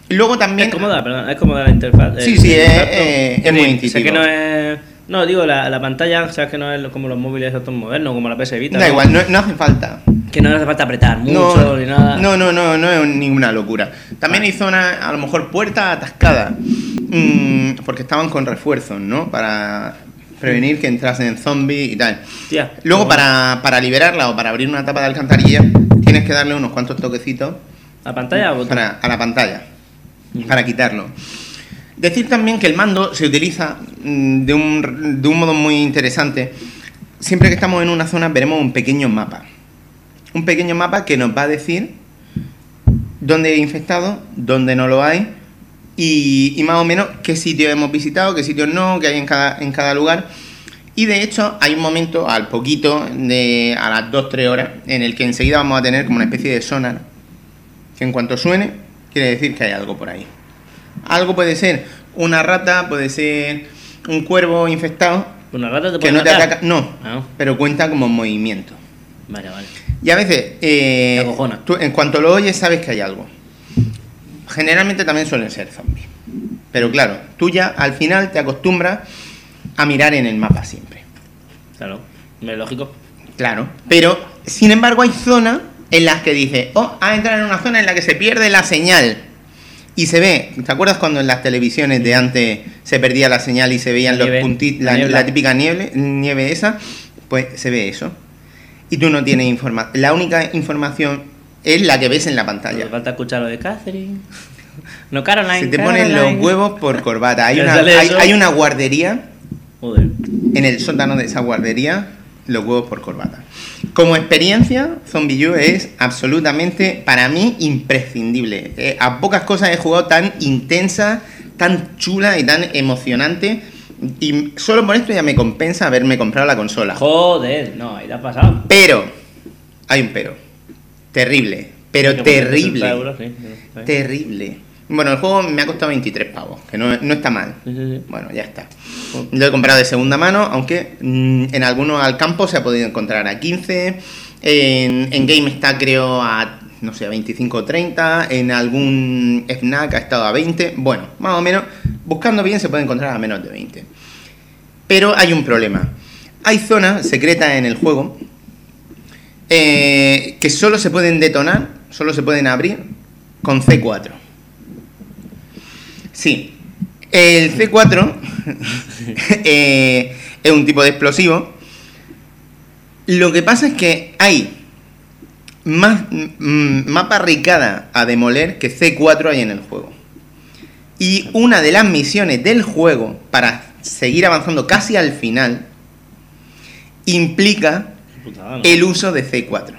Y luego también... Es cómoda, perdón, es cómoda la interfaz. Sí, el- sí, el es- es- muy Sé intuitivo. que no es. No, digo, la, la pantalla, sabes que no es como los móviles estos modernos, como la PS Vita. Da ¿no? igual, no, no hace falta. Que no hace falta apretar mucho ni nada. No, no, no, no es ninguna locura. También hay zonas, a lo mejor puertas atascadas, mm, porque estaban con refuerzos, ¿no? Para prevenir que entrasen zombies y tal. Tía, Luego, bueno, para, para liberarla o para abrir una tapa de alcantarilla, tienes que darle unos cuantos toquecitos ¿La pantalla o para, a la pantalla, para quitarlo. Decir también que el mando se utiliza mm, de un, de un modo muy interesante. Siempre que estamos en una zona veremos un pequeño mapa. Un pequeño mapa que nos va a decir dónde hay infectados, dónde no lo hay y, y más o menos qué sitios hemos visitado, qué sitios no, qué hay en cada, en cada lugar. Y de hecho hay un momento al poquito, de, a las 2-3 horas, en el que enseguida vamos a tener como una especie de sonar que en cuanto suene quiere decir que hay algo por ahí. Algo puede ser una rata, puede ser un cuervo infectado ¿Una rata te que puede no te ataca, no, Ah, pero cuenta como movimiento. vale, vale. Y a veces, eh, tú en cuanto lo oyes sabes que hay algo. Generalmente también suelen ser zombies. Pero claro, tú ya al final te acostumbras a mirar en el mapa siempre. Claro, es lógico. Claro. Pero, sin embargo, hay zonas en las que dice, oh, ha entrado en una zona en la que se pierde la señal. Y se ve, ¿te acuerdas cuando en las televisiones de antes se perdía la señal y se veían La los puntitos, la la típica nieve, nieve esa? Pues se ve eso. Y tú no tienes información. La única información es la que ves en la pantalla. Me falta escuchar lo de Catherine. No, Caroline. Se te ponen los Caroline. huevos por corbata. Hay ¿Te una, hay, una guardería Joder. en el sótano de esa guardería los huevos por corbata. Como experiencia, Zombie U es absolutamente, para mí, imprescindible. Eh, a pocas cosas he jugado tan intensa, tan chula y tan emocionante. Y solo por esto ya me compensa haberme comprado la consola. Joder, no, ahí te has pasado. Pero, hay un pero. Terrible. Pero Hay que poner 60 terrible. euros, sí, sí, está bien. Terrible. Bueno, el juego me ha costado 23 pavos, que no, no está mal. Sí, sí, sí. Bueno, ya está. Lo he comprado de segunda mano, aunque mm, en algunos al campo se ha podido encontrar a 15. En, en Game está creo a, no sé, a 25 o 30. En algún FNAC ha estado a 20. Bueno, más o menos, buscando bien se puede encontrar a menos de 20. Pero hay un problema. Hay zonas secretas en el juego eh, que solo se pueden detonar, solo se pueden abrir con C4. Sí, el C4 eh, es un tipo de explosivo. Lo que pasa es que hay más, mm, más barricada a demoler que C4 hay en el juego. Y una de las misiones del juego para seguir avanzando casi al final implica putada, ¿no? el uso de C4.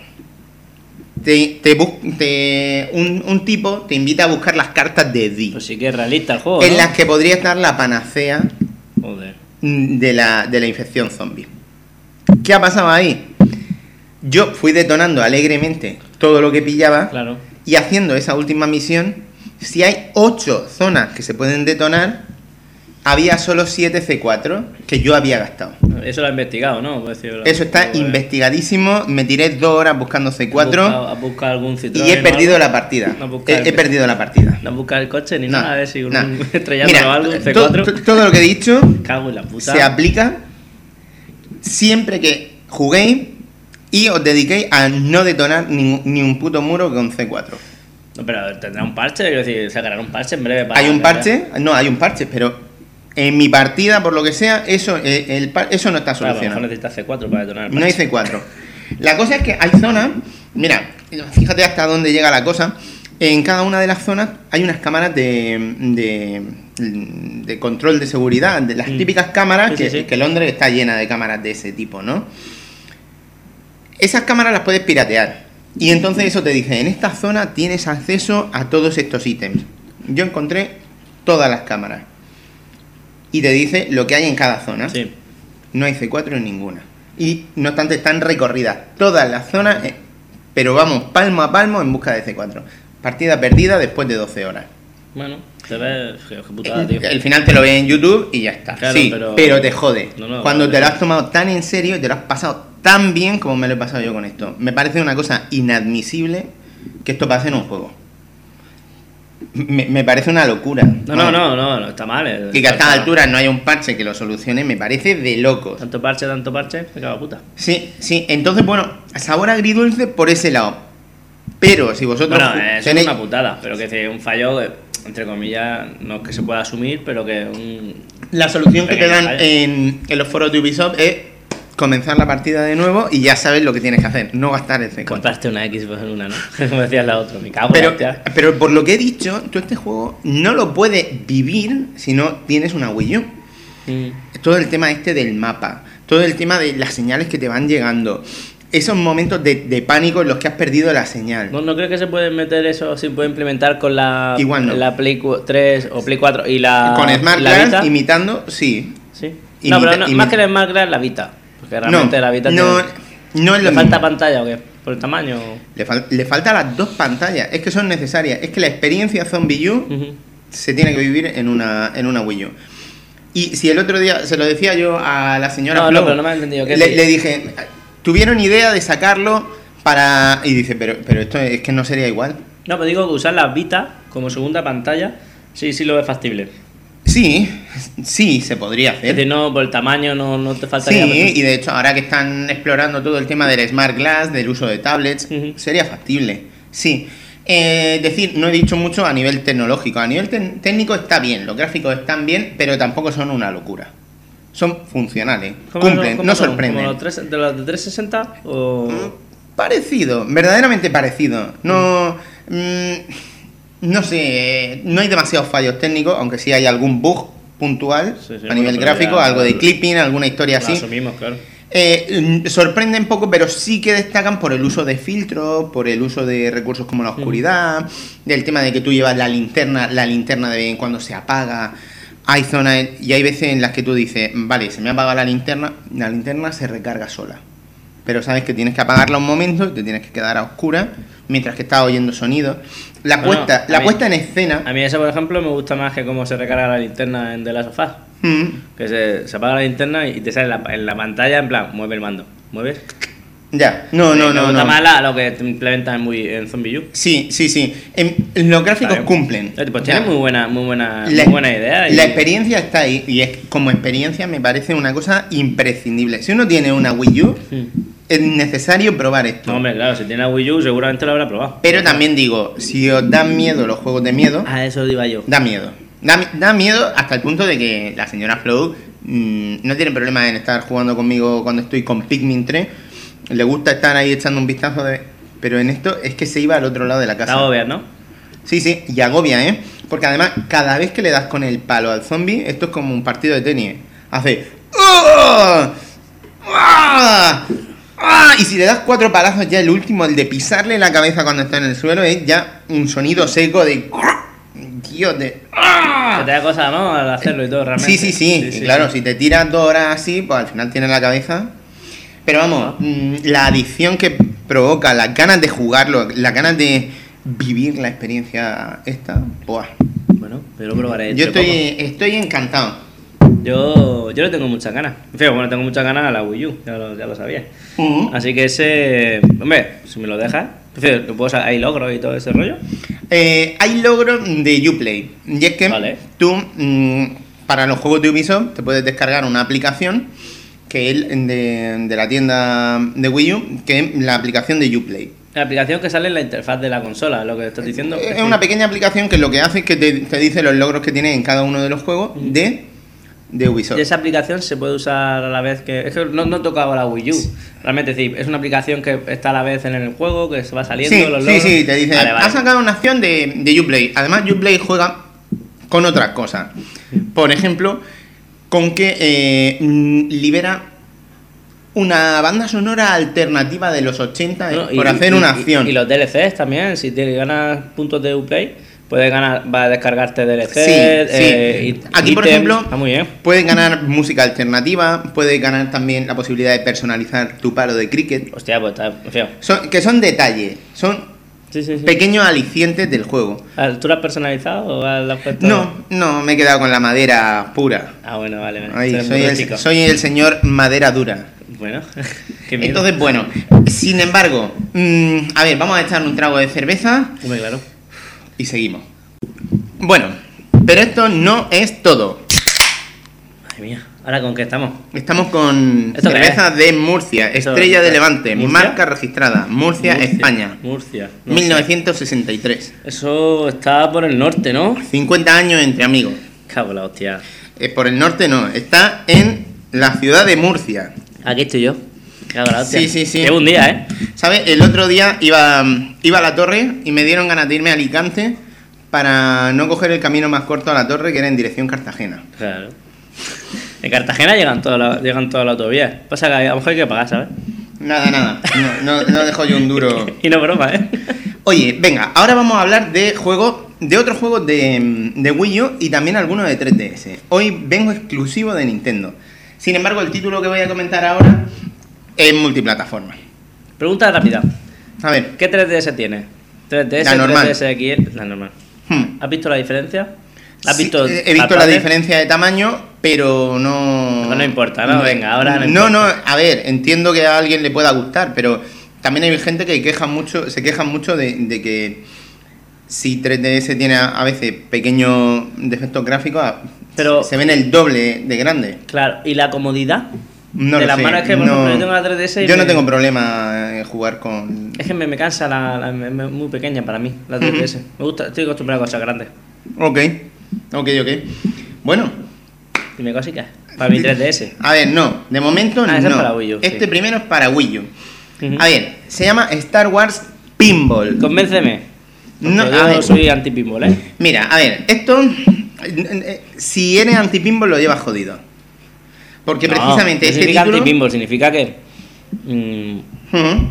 Te, te bus- te- un, un tipo te invita a buscar las cartas de D, Pues sí que es realista el juego. en ¿no? las que podría estar la panacea Joder. mm, de la, de la infección zombie. ¿Qué ha pasado ahí? Yo fui detonando alegremente todo lo que pillaba Claro. y haciendo esa última misión, si hay 8 zonas que se pueden detonar, había solo 7 C4 que yo había gastado. Eso lo ha investigado, ¿no? Decirlo. Eso está investigadísimo, me tiré dos horas buscando ¿Has C4 buscado- has buscado algún Citroën y he perdido la partida. No He, perdido la partida. No has buscado el coche ni No, nada, a ver si un no. estrellando Mira, algo, un to- C4. to- todo lo que he dicho Cago en la puta. se aplica siempre que juguéis y os dediquéis a no detonar ni, ni un puto muro con C4. No, pero tendrá un parche, quiero decir, sacará un parche en breve para. Hay un parche, no, hay un parche, pero en mi partida, por lo que sea, eso, eh, el, eso no está Claro, solucionado. necesitas C4 para detonar el No hay parche. C4. La cosa es que hay zonas, mira, fíjate hasta dónde llega la cosa. En cada una de las zonas hay unas cámaras de, de, de control de seguridad, de las Mm. típicas cámaras Sí, que, sí, sí. que Londres está llena de cámaras de ese tipo, ¿no? Esas cámaras las puedes piratear. Y entonces eso te dice, en esta zona tienes acceso a todos estos ítems. Yo encontré todas las cámaras. Y te dice lo que hay en cada zona. Sí. No hay C4 en ninguna. Y no obstante están recorridas todas las zonas, eh, pero vamos palmo a palmo en busca de C4. Partida perdida después de 12 horas. Bueno, te ves. Putada, tío. El, final te lo ves en YouTube y ya está. Claro, sí, pero- pero, te jode. No, no, Cuando te lo has tomado tan en serio y te lo has pasado tan bien como me lo he pasado yo con esto. Me parece una cosa inadmisible que esto pase en un juego. Me, me parece una locura. No, no, no, no, no, está mal. eh. Y que a estas alturas no haya un parche que lo solucione, me parece de locos. Tanto parche, tanto parche, me cago puta. Sí, sí, entonces bueno, sabor agridulce por ese lado. Pero si vosotros Bueno, es tenéis- una putada, pero que un fallo, eh, entre comillas, no es que se pueda asumir, pero que un. la solución que te dan en, en los foros de Ubisoft es comenzar la partida de nuevo y ya sabes lo que tienes que hacer, no gastar el C4. Compraste una Xbox en una, ¿no? Como decías la otra, me cago en Pero, la pero por lo que he dicho, tú este juego no lo puedes vivir si no tienes una Wii U. Mm. Todo el tema este del mapa, todo el tema de las señales que te van llegando, esos momentos de, de pánico en los que has perdido la señal. ¿No, ¿No crees que se puede meter eso, se puede implementar con la, Igual no. la Play cu- 3 o Play 4 y la, Con Smart la Glass imitando, sí. Sí. Imita- no, pero no- imita- más que el Smart Glass, la Vita. Porque realmente No, la Vita no, tiene- no es lo ¿Le falta mismo. pantalla o qué? ¿Por el tamaño? Le, fal- le falta las dos pantallas, es que son necesarias. Es que la experiencia Zombie U se tiene que vivir en una, en una Wii U. Y si el otro día, se lo decía yo a la señora No, no, pero no me ha entendido. ¿Qué le, le dije, tuvieron idea de sacarlo para... Y dice, pero, pero esto es que no sería igual. No, pero digo que usar la Vita como segunda pantalla, sí, sí lo ves factible. Sí, sí, se podría Es hacer. decir, no, por el tamaño no, no te faltaría. Sí, y de hecho ahora que están explorando todo el tema del Smart Glass, del uso de tablets, sería factible. Sí. Eh, Es decir, no he dicho mucho a nivel tecnológico. A nivel técnico está bien, los gráficos están bien, pero tampoco son una locura. Son funcionales, ¿Cómo cumplen, no sorprenden. ¿Como los, tres- de los de 360 o...? Mm, Parecido, verdaderamente parecido. No. mm, no sé, no hay demasiados fallos técnicos, aunque sí hay algún bug puntual Sí, sí, a nivel gráfico, ya- algo de clipping, alguna historia Lo así. asumimos, claro. Eh, mm, sorprenden poco, pero sí que destacan por el uso de filtros, por el uso de recursos como la oscuridad, del tema de que tú llevas la linterna, la linterna de vez en cuando se apaga. Hay zonas y hay veces en las que tú dices, vale, se me ha apagado la linterna, la linterna se recarga sola. Pero sabes que tienes que apagarla un momento y te tienes que quedar a oscuras mientras que estás oyendo sonido. La puesta, la mí- puesta en escena. A mí ese, por ejemplo, me gusta más que cómo se recarga la linterna en The Last of Us. mm, Que se, se apaga la linterna y te sale la, en la pantalla, en plan, mueve el mando. ¿Mueves? Ya, no, no, no. no. más la- lo que implementan en, muy, en Zombie U. Sí, sí, sí. En- los gráficos cumplen. Pues Ya. tiene muy buena, muy buena, la, muy buena idea. y- la experiencia está ahí y es, como experiencia me parece una cosa imprescindible. Si uno tiene una Wii U, Hmm. es necesario probar esto. No, hombre, claro, si tiene la Wii U seguramente lo habrá probado. Pero también digo, si os dan miedo los juegos de miedo, A eso iba yo. da miedo. Da, da miedo hasta el punto de que la señora Flow mm, no tiene problema en estar jugando conmigo cuando estoy con Pikmin 3. Le gusta estar ahí echando un vistazo de... Pero en esto es que se iba al otro lado de la casa. Obvio, ¿no? Sí, sí, y agobia, ¿eh? Porque además, cada vez que le das con el palo al zombie, esto es como un partido de tenis. Hace. ¡Ah! ¡Ah! ¡Ah! Y si le das cuatro palazos, ya el último, el de pisarle la cabeza cuando está en el suelo, es ya un sonido seco de. Dios, de. Que te da cosa, ¿no? Al hacerlo y todo, realmente. Sí, sí, sí. y claro, si te tiras dos horas así, pues al final tienes la cabeza. Pero vamos, mm, la adicción que provoca, las ganas de jugarlo, las ganas de vivir la experiencia esta, ¡buah! Bueno, pero lo probaré. Yo estoy, encantado. Yo, yo le tengo muchas ganas. En fin, bueno, tengo muchas ganas a la Wii U, ya lo, ya lo sabía. Así que ese. Hombre, si me lo dejas. en fin, lo puedo sa- Hay logros y todo ese rollo. Eh, hay logros de Uplay. Y es que Vale. tú, mm, para los juegos de Ubisoft, te puedes descargar una aplicación que es de, de la tienda de Wii U, que es la aplicación de Uplay. La aplicación que sale en la interfaz de la consola, lo que estás diciendo. Es una pequeña aplicación que lo que hace es que te, te dice los logros que tiene en cada uno de los juegos de, de Ubisoft. Y esa aplicación se puede usar a la vez que. Es que no, no he tocado la Wii U. Realmente, es decir, es una aplicación que está a la vez en el juego, que se va saliendo. Sí, los sí, logros. sí, te dice, Vale, vale. ha sacado una acción de, de Uplay. Además, Uplay juega con otras cosas. Por ejemplo, con que eh, mm, libera una banda sonora alternativa de los 80 eh, y- por hacer y- una y- acción. Y, los DLCs también, si te ganas puntos de Uplay, puedes ganar, va a descargarte DLCs. Sí, sí. eh, y- Aquí, por ejemplo, muy bien. puedes ganar música alternativa, puedes ganar también la posibilidad de personalizar tu palo de cricket. Hostia, pues está feo. Son, que son detalles, son Sí, sí, sí. pequeños alicientes del juego. ¿Tú lo has personalizado o lo has puesto? No, no, me he quedado con la madera pura. Ah, bueno, vale. vale. Ay, soy, el, chico. soy el señor madera dura. Bueno, qué miedo. Entonces, bueno, sin embargo, mm, a ver, vamos a echar un trago de cerveza Hombre, claro. y seguimos. Bueno, pero esto no es todo. Madre mía. Ahora con qué estamos. Estamos con ¿Esto qué cerveza de Murcia, Estrella de Levante, ¿Murcia? marca registrada, Murcia, España, Murcia. no sé. 1963. Eso está por el norte, ¿no? 50 años entre amigos. Cago en la hostia. Eh, por el norte no, está en la ciudad de Murcia. Aquí estoy yo. Cago la hostia. Sí, sí, sí. Llevo un día, ¿eh? ¿Sabes? El otro día iba, iba a la torre y me dieron ganas de irme a Alicante para no coger el camino más corto a la torre, que era en dirección Cartagena. Claro. En Cartagena llegan todas las, llegan todas las autovías. Pasa que a lo mejor hay que pagar, ¿sabes? Nada, nada. No, no, no dejo yo un duro. Y no broma, ¿eh? Oye, venga, ahora vamos a hablar de juegos, de otros juegos de, de Wii U y también algunos de 3DS. Hoy vengo exclusivo de Nintendo. Sin embargo, el título que voy a comentar ahora es multiplataforma. Pregunta rápida. A ver, ¿Qué 3DS tiene? 3DS, La normal. 3DS XL, la normal. hmm. ¿Has visto la diferencia? ¿Has Sí, visto he he visto la diferencia de tamaño, pero no. Pero no importa, ¿no? Venga, ahora no No, no, a ver, entiendo que a alguien le pueda gustar, pero también hay gente que queja mucho, se queja mucho de, de que si 3DS tiene a, a veces pequeños defectos gráficos, a- Pero- se ven el doble de grande. Claro, ¿y la comodidad? No de las manos que, por no- ejemplo, yo tengo la 3DS y Yo no tengo problema en jugar con... Es que me, me cansa, la, la- me- muy pequeña para mí, la 3DS. Me gusta, estoy acostumbrado a cosas grandes. Ok, ok, ok. Bueno, Dime cositas. Para mi 3DS. a ver, no, de momento Ah, es no. para Wii U, este sí. primero es para Wii U. A ver, se llama Star Wars Pinball. Convénceme. No, yo ver. soy anti-pinball, ¿eh? Mira, a ver, esto, eh, si eres anti-pinball lo llevas jodido. Porque No, precisamente no este significa título... anti-pinball, significa que. mm, Ujú.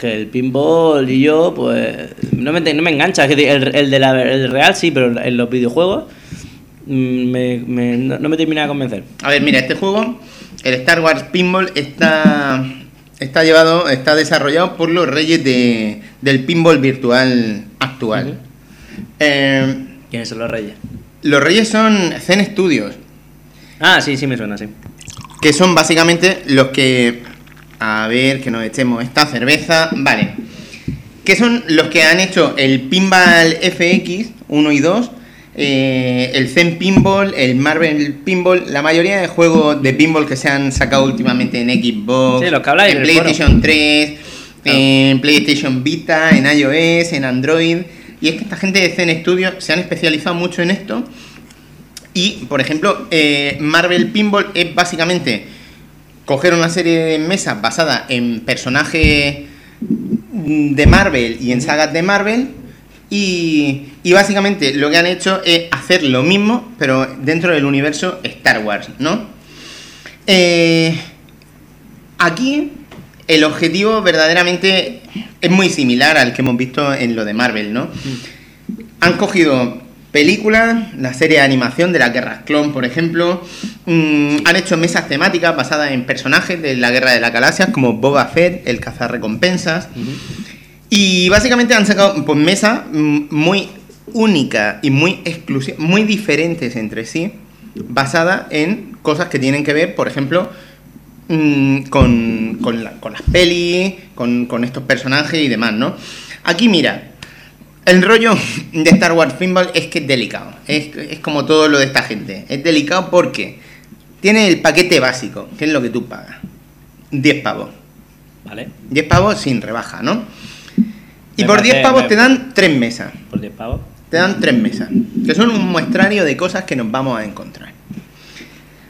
Que el pinball y yo, pues. No me, no me engancha. Es decir, el, el de la, el real sí, pero en los videojuegos. mm, me, me- no, no me termina de convencer. A ver, mira, este juego, el Star Wars Pinball, está, está llevado, está desarrollado por los reyes de, del pinball virtual actual. Eh, ¿Quiénes son los reyes? los reyes son Zen Studios, Ah, sí, sí me suena, sí. que son básicamente los que... A ver, que nos echemos esta cerveza. Vale. Que son los que han hecho el Pinball FX 1 y 2, eh, el Zen Pinball, el Marvel Pinball, la mayoría de juegos de pinball que se han sacado últimamente en Xbox, Sí, los que habláis en. PlayStation 3, Claro. en PlayStation Vita, en iOS, en Android. Y es que esta gente de Zen Studios se han especializado mucho en esto. Y, por ejemplo, eh, Marvel Pinball es básicamente coger una serie de mesas basada en personajes mm, de Marvel y en sagas de Marvel. Y, y básicamente lo que han hecho es hacer lo mismo, pero dentro del universo Star Wars, ¿no? Eh, aquí el objetivo verdaderamente es muy similar al que hemos visto en lo de Marvel, ¿no? Han cogido películas, la serie de animación de la Guerra Clon, por ejemplo. mm, han hecho mesas temáticas basadas en personajes de la Guerra de las Galaxias, como Boba Fett, el cazarrecompensas. Y básicamente han sacado pues, mesas mm, muy únicas y muy exclusivas, muy diferentes entre sí, basadas en cosas que tienen que ver, por ejemplo, mm, con, con, la- con las pelis, con, con estos personajes y demás, ¿no? Aquí mira, el rollo de Star Wars Pinball es que es delicado. Es, es como todo lo de esta gente. Es delicado porque tiene el paquete básico, que es lo que tú pagas. 10 pavos. ¿Vale? 10 pavos sin rebaja, ¿no? Y Me por parece- 10 pavos me- te dan 3 mesas. Por 10 pavos. Te dan 3 mesas. Que son un muestrario de cosas que nos vamos a encontrar.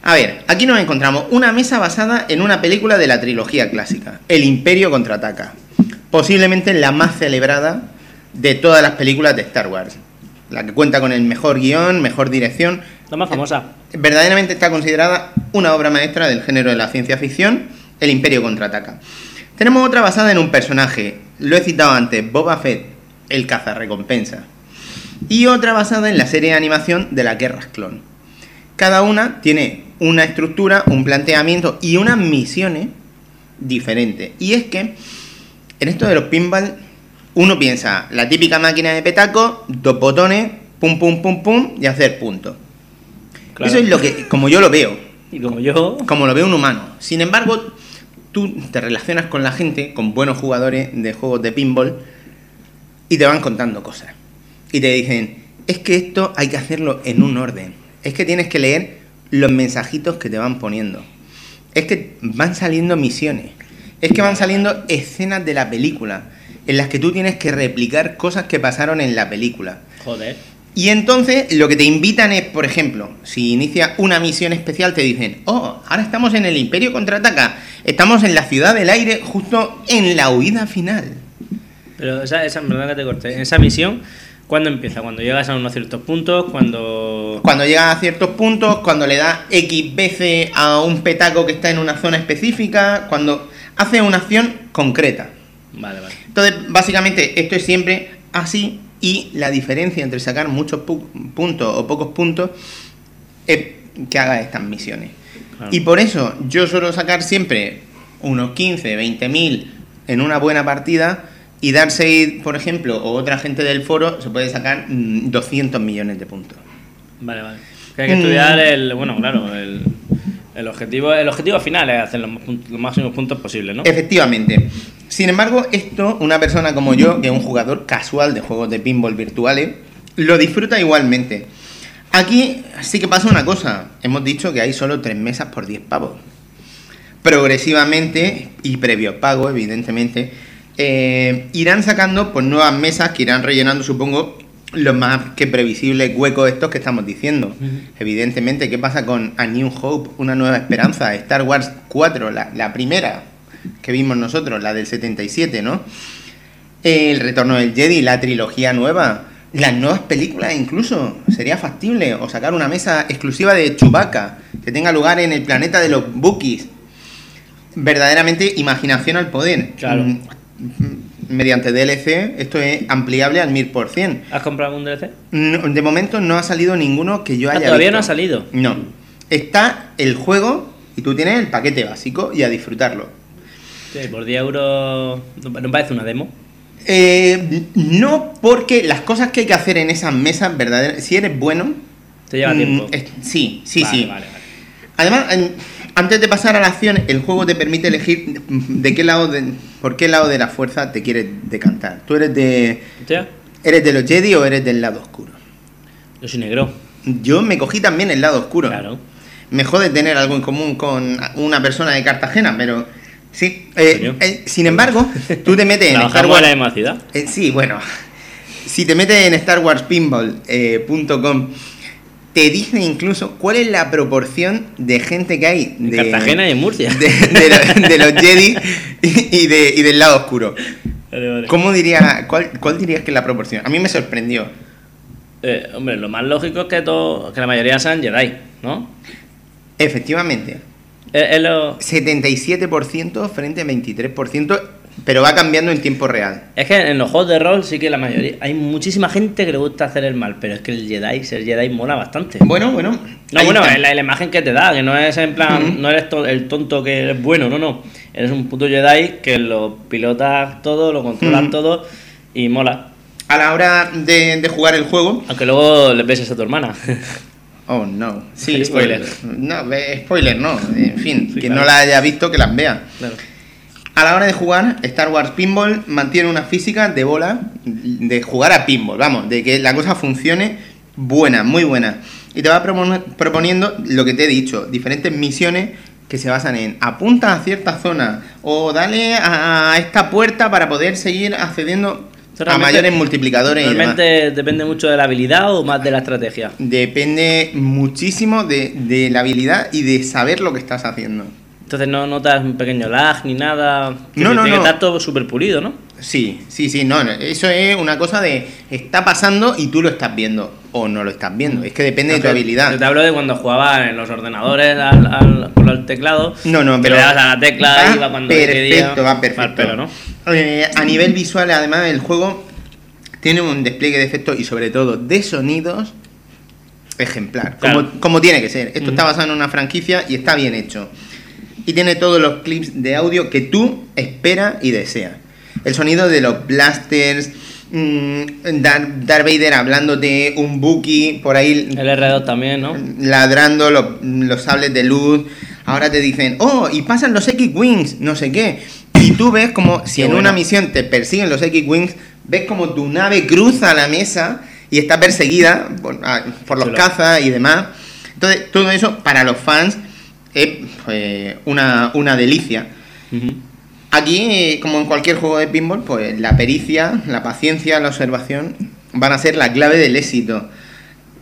A ver, aquí nos encontramos una mesa basada en una película de la trilogía clásica, El Imperio contraataca. Posiblemente la más celebrada de todas las películas de Star Wars. La que cuenta con el mejor guion, mejor dirección. La más famosa. Verdaderamente está considerada una obra maestra del género de la ciencia ficción, El Imperio contraataca. Tenemos otra basada en un personaje, lo he citado antes, Boba Fett, el cazarrecompensa. Y otra basada en la serie de animación de las guerras clon. Cada una tiene una estructura, un planteamiento y unas misiones diferentes. Y es que en esto de los pinball, uno piensa la típica máquina de petaco, dos botones, pum pum pum pum y hacer punto. Claro. Eso es lo que, como yo lo veo, Y como yo. como lo ve un humano. Sin embargo, tú te relacionas con la gente, con buenos jugadores de juegos de pinball, y te van contando cosas. Y te dicen, es que esto hay que hacerlo en un orden. Es que tienes que leer los mensajitos que te van poniendo. Es que van saliendo misiones. Es que van saliendo escenas de la película en las que tú tienes que replicar cosas que pasaron en la película. Joder. Y entonces lo que te invitan es, por ejemplo, si inicia una misión especial, te dicen, oh, ahora estamos en el Imperio contraataca, estamos en la ciudad del aire, justo en la huida final. Pero esa, esa, perdón que te corté. Esa misión, ¿cuándo empieza? Cuando llegas a unos ciertos puntos, cuando. Cuando llegas a ciertos puntos, cuando le das X veces a un petaco que está en una zona específica, cuando hace una acción concreta. Vale, vale. Entonces, básicamente, esto es siempre así y la diferencia entre sacar muchos pu- puntos o pocos puntos es que haga estas misiones. Claro. Y por eso yo suelo sacar siempre unos 15, 20 mil en una buena partida y darse, por ejemplo, o otra gente del foro se puede sacar mm, 200 millones de puntos. Vale, vale. Que hay que Mm. estudiar el. Bueno, claro, el. El objetivo, el objetivo final es hacer los, los máximos puntos posibles, ¿no? Efectivamente. Sin embargo, esto, una persona como yo, que es un jugador casual de juegos de pinball virtuales, lo disfruta igualmente. Aquí sí que pasa una cosa. Hemos dicho que hay solo tres mesas por 10 pavos. Progresivamente, y previo pago, evidentemente, eh, irán sacando pues, nuevas mesas que irán rellenando, supongo, los más que previsibles huecos estos que estamos diciendo. Evidentemente, ¿qué pasa con A New Hope, una nueva esperanza? Star Wars 4, la, la primera que vimos nosotros, la del 77, ¿no? El retorno del Jedi, la trilogía nueva, las nuevas películas incluso, sería factible, o sacar una mesa exclusiva de Chewbacca, que tenga lugar en el planeta de los Bookies. Verdaderamente imaginación al poder. Claro. Mm, Mediante DLC, esto es ampliable al 1000%. ¿Has comprado algún DLC? No, de momento no ha salido ninguno que yo Ah, haya todavía visto. no ha salido. No. Está el juego y tú tienes el paquete básico y a disfrutarlo. Sí, por 10 euros. ¿No parece una demo? Eh, no porque las cosas que hay que hacer en esas mesas verdaderas, si eres bueno, Te lleva mm, tiempo. es- sí, sí, Vale, sí. Vale, vale. Además, antes de pasar a la acción, el juego te permite elegir de qué lado de, por qué lado de la fuerza te quieres decantar. ¿Tú eres de Hostia, eres de los Jedi o eres del lado oscuro? yo soy negro. Yo me cogí también el lado oscuro. Claro. Me jode tener algo en común con una persona de Cartagena, pero sí. Eh, eh, sin embargo, tú te metes en Star en la Wars. misma ciudad. Eh, sí, bueno. Si te metes en StarWarsPinball.com, te dice incluso cuál es la proporción de gente que hay En de Cartagena y en Murcia. de, de lo- de los Jedi y, y de- y del lado oscuro. Vale, vale. ¿Cómo diría, cuál, cuál dirías que es la proporción? A mí me sorprendió. Eh, hombre, lo más lógico es que, todo, que la mayoría sean Jedi, ¿no? Efectivamente. Es, es lo- 77% frente a 23%, pero va cambiando en tiempo real. es que en los juegos de rol sí que la mayoría. Hay muchísima gente que le gusta hacer el mal, pero es que el Jedi, ser Jedi mola bastante. Bueno, bueno. No, bueno, es la, la imagen que te da, que no es en plan, no eres to- el tonto que es bueno, no, no. Eres un puto Jedi que lo pilotas todo, lo controlas todo y mola. A la hora de, de jugar el juego. Aunque luego le beses a tu hermana. Oh, no. Sí, Spoiler. pues, no, spoiler, no. En fin, Sí, quien claro. no la haya visto, que las vea. Claro. A la hora de jugar, Star Wars Pinball mantiene una física de bola, de jugar a pinball, vamos, de que la cosa funcione buena, muy buena. Y te va propon- proponiendo lo que te he dicho, diferentes misiones que se basan en apunta a cierta zona o dale a esta puerta para poder seguir accediendo a mayores multiplicadores y demás. Realmente depende mucho de la habilidad o más de la estrategia. Depende muchísimo de, de la habilidad y de saber lo que estás haciendo. Entonces no notas un pequeño lag ni nada. Que No, no, tiene que no. estar todo súper pulido, ¿no? Sí, sí, sí, no, eso es una cosa de está pasando y tú lo estás viendo o no lo estás viendo, es que depende de tu Yo habilidad. te hablo de cuando jugaba en los ordenadores al, al, por el teclado. No, no, pero le dabas a la tecla va y iba cuando perfecto, quería. va perfecto. pelo, ¿no? Eh, a nivel visual, además, el juego tiene un despliegue de efectos y sobre todo de sonidos ejemplar, Claro. como, como tiene que ser. Esto está basado en una franquicia y está bien hecho. Y tiene todos los clips de audio que tú esperas y deseas. El sonido de los blasters, mm, Darth, Darth Vader hablándote, un Buki por ahí El R2 también, ¿no? ladrando los, los sables de luz. Ahora te dicen, oh, y pasan los X-Wings, no sé qué. Y tú ves como si Qué en bueno. una misión te persiguen los X-Wings, ves como tu nave cruza la mesa y está perseguida por, ah, por los Chulo. cazas y demás. Entonces, todo eso para los fans pues, una, una delicia. Aquí, eh, como en cualquier juego de pinball, pues la pericia, la paciencia, la observación van a ser la clave del éxito.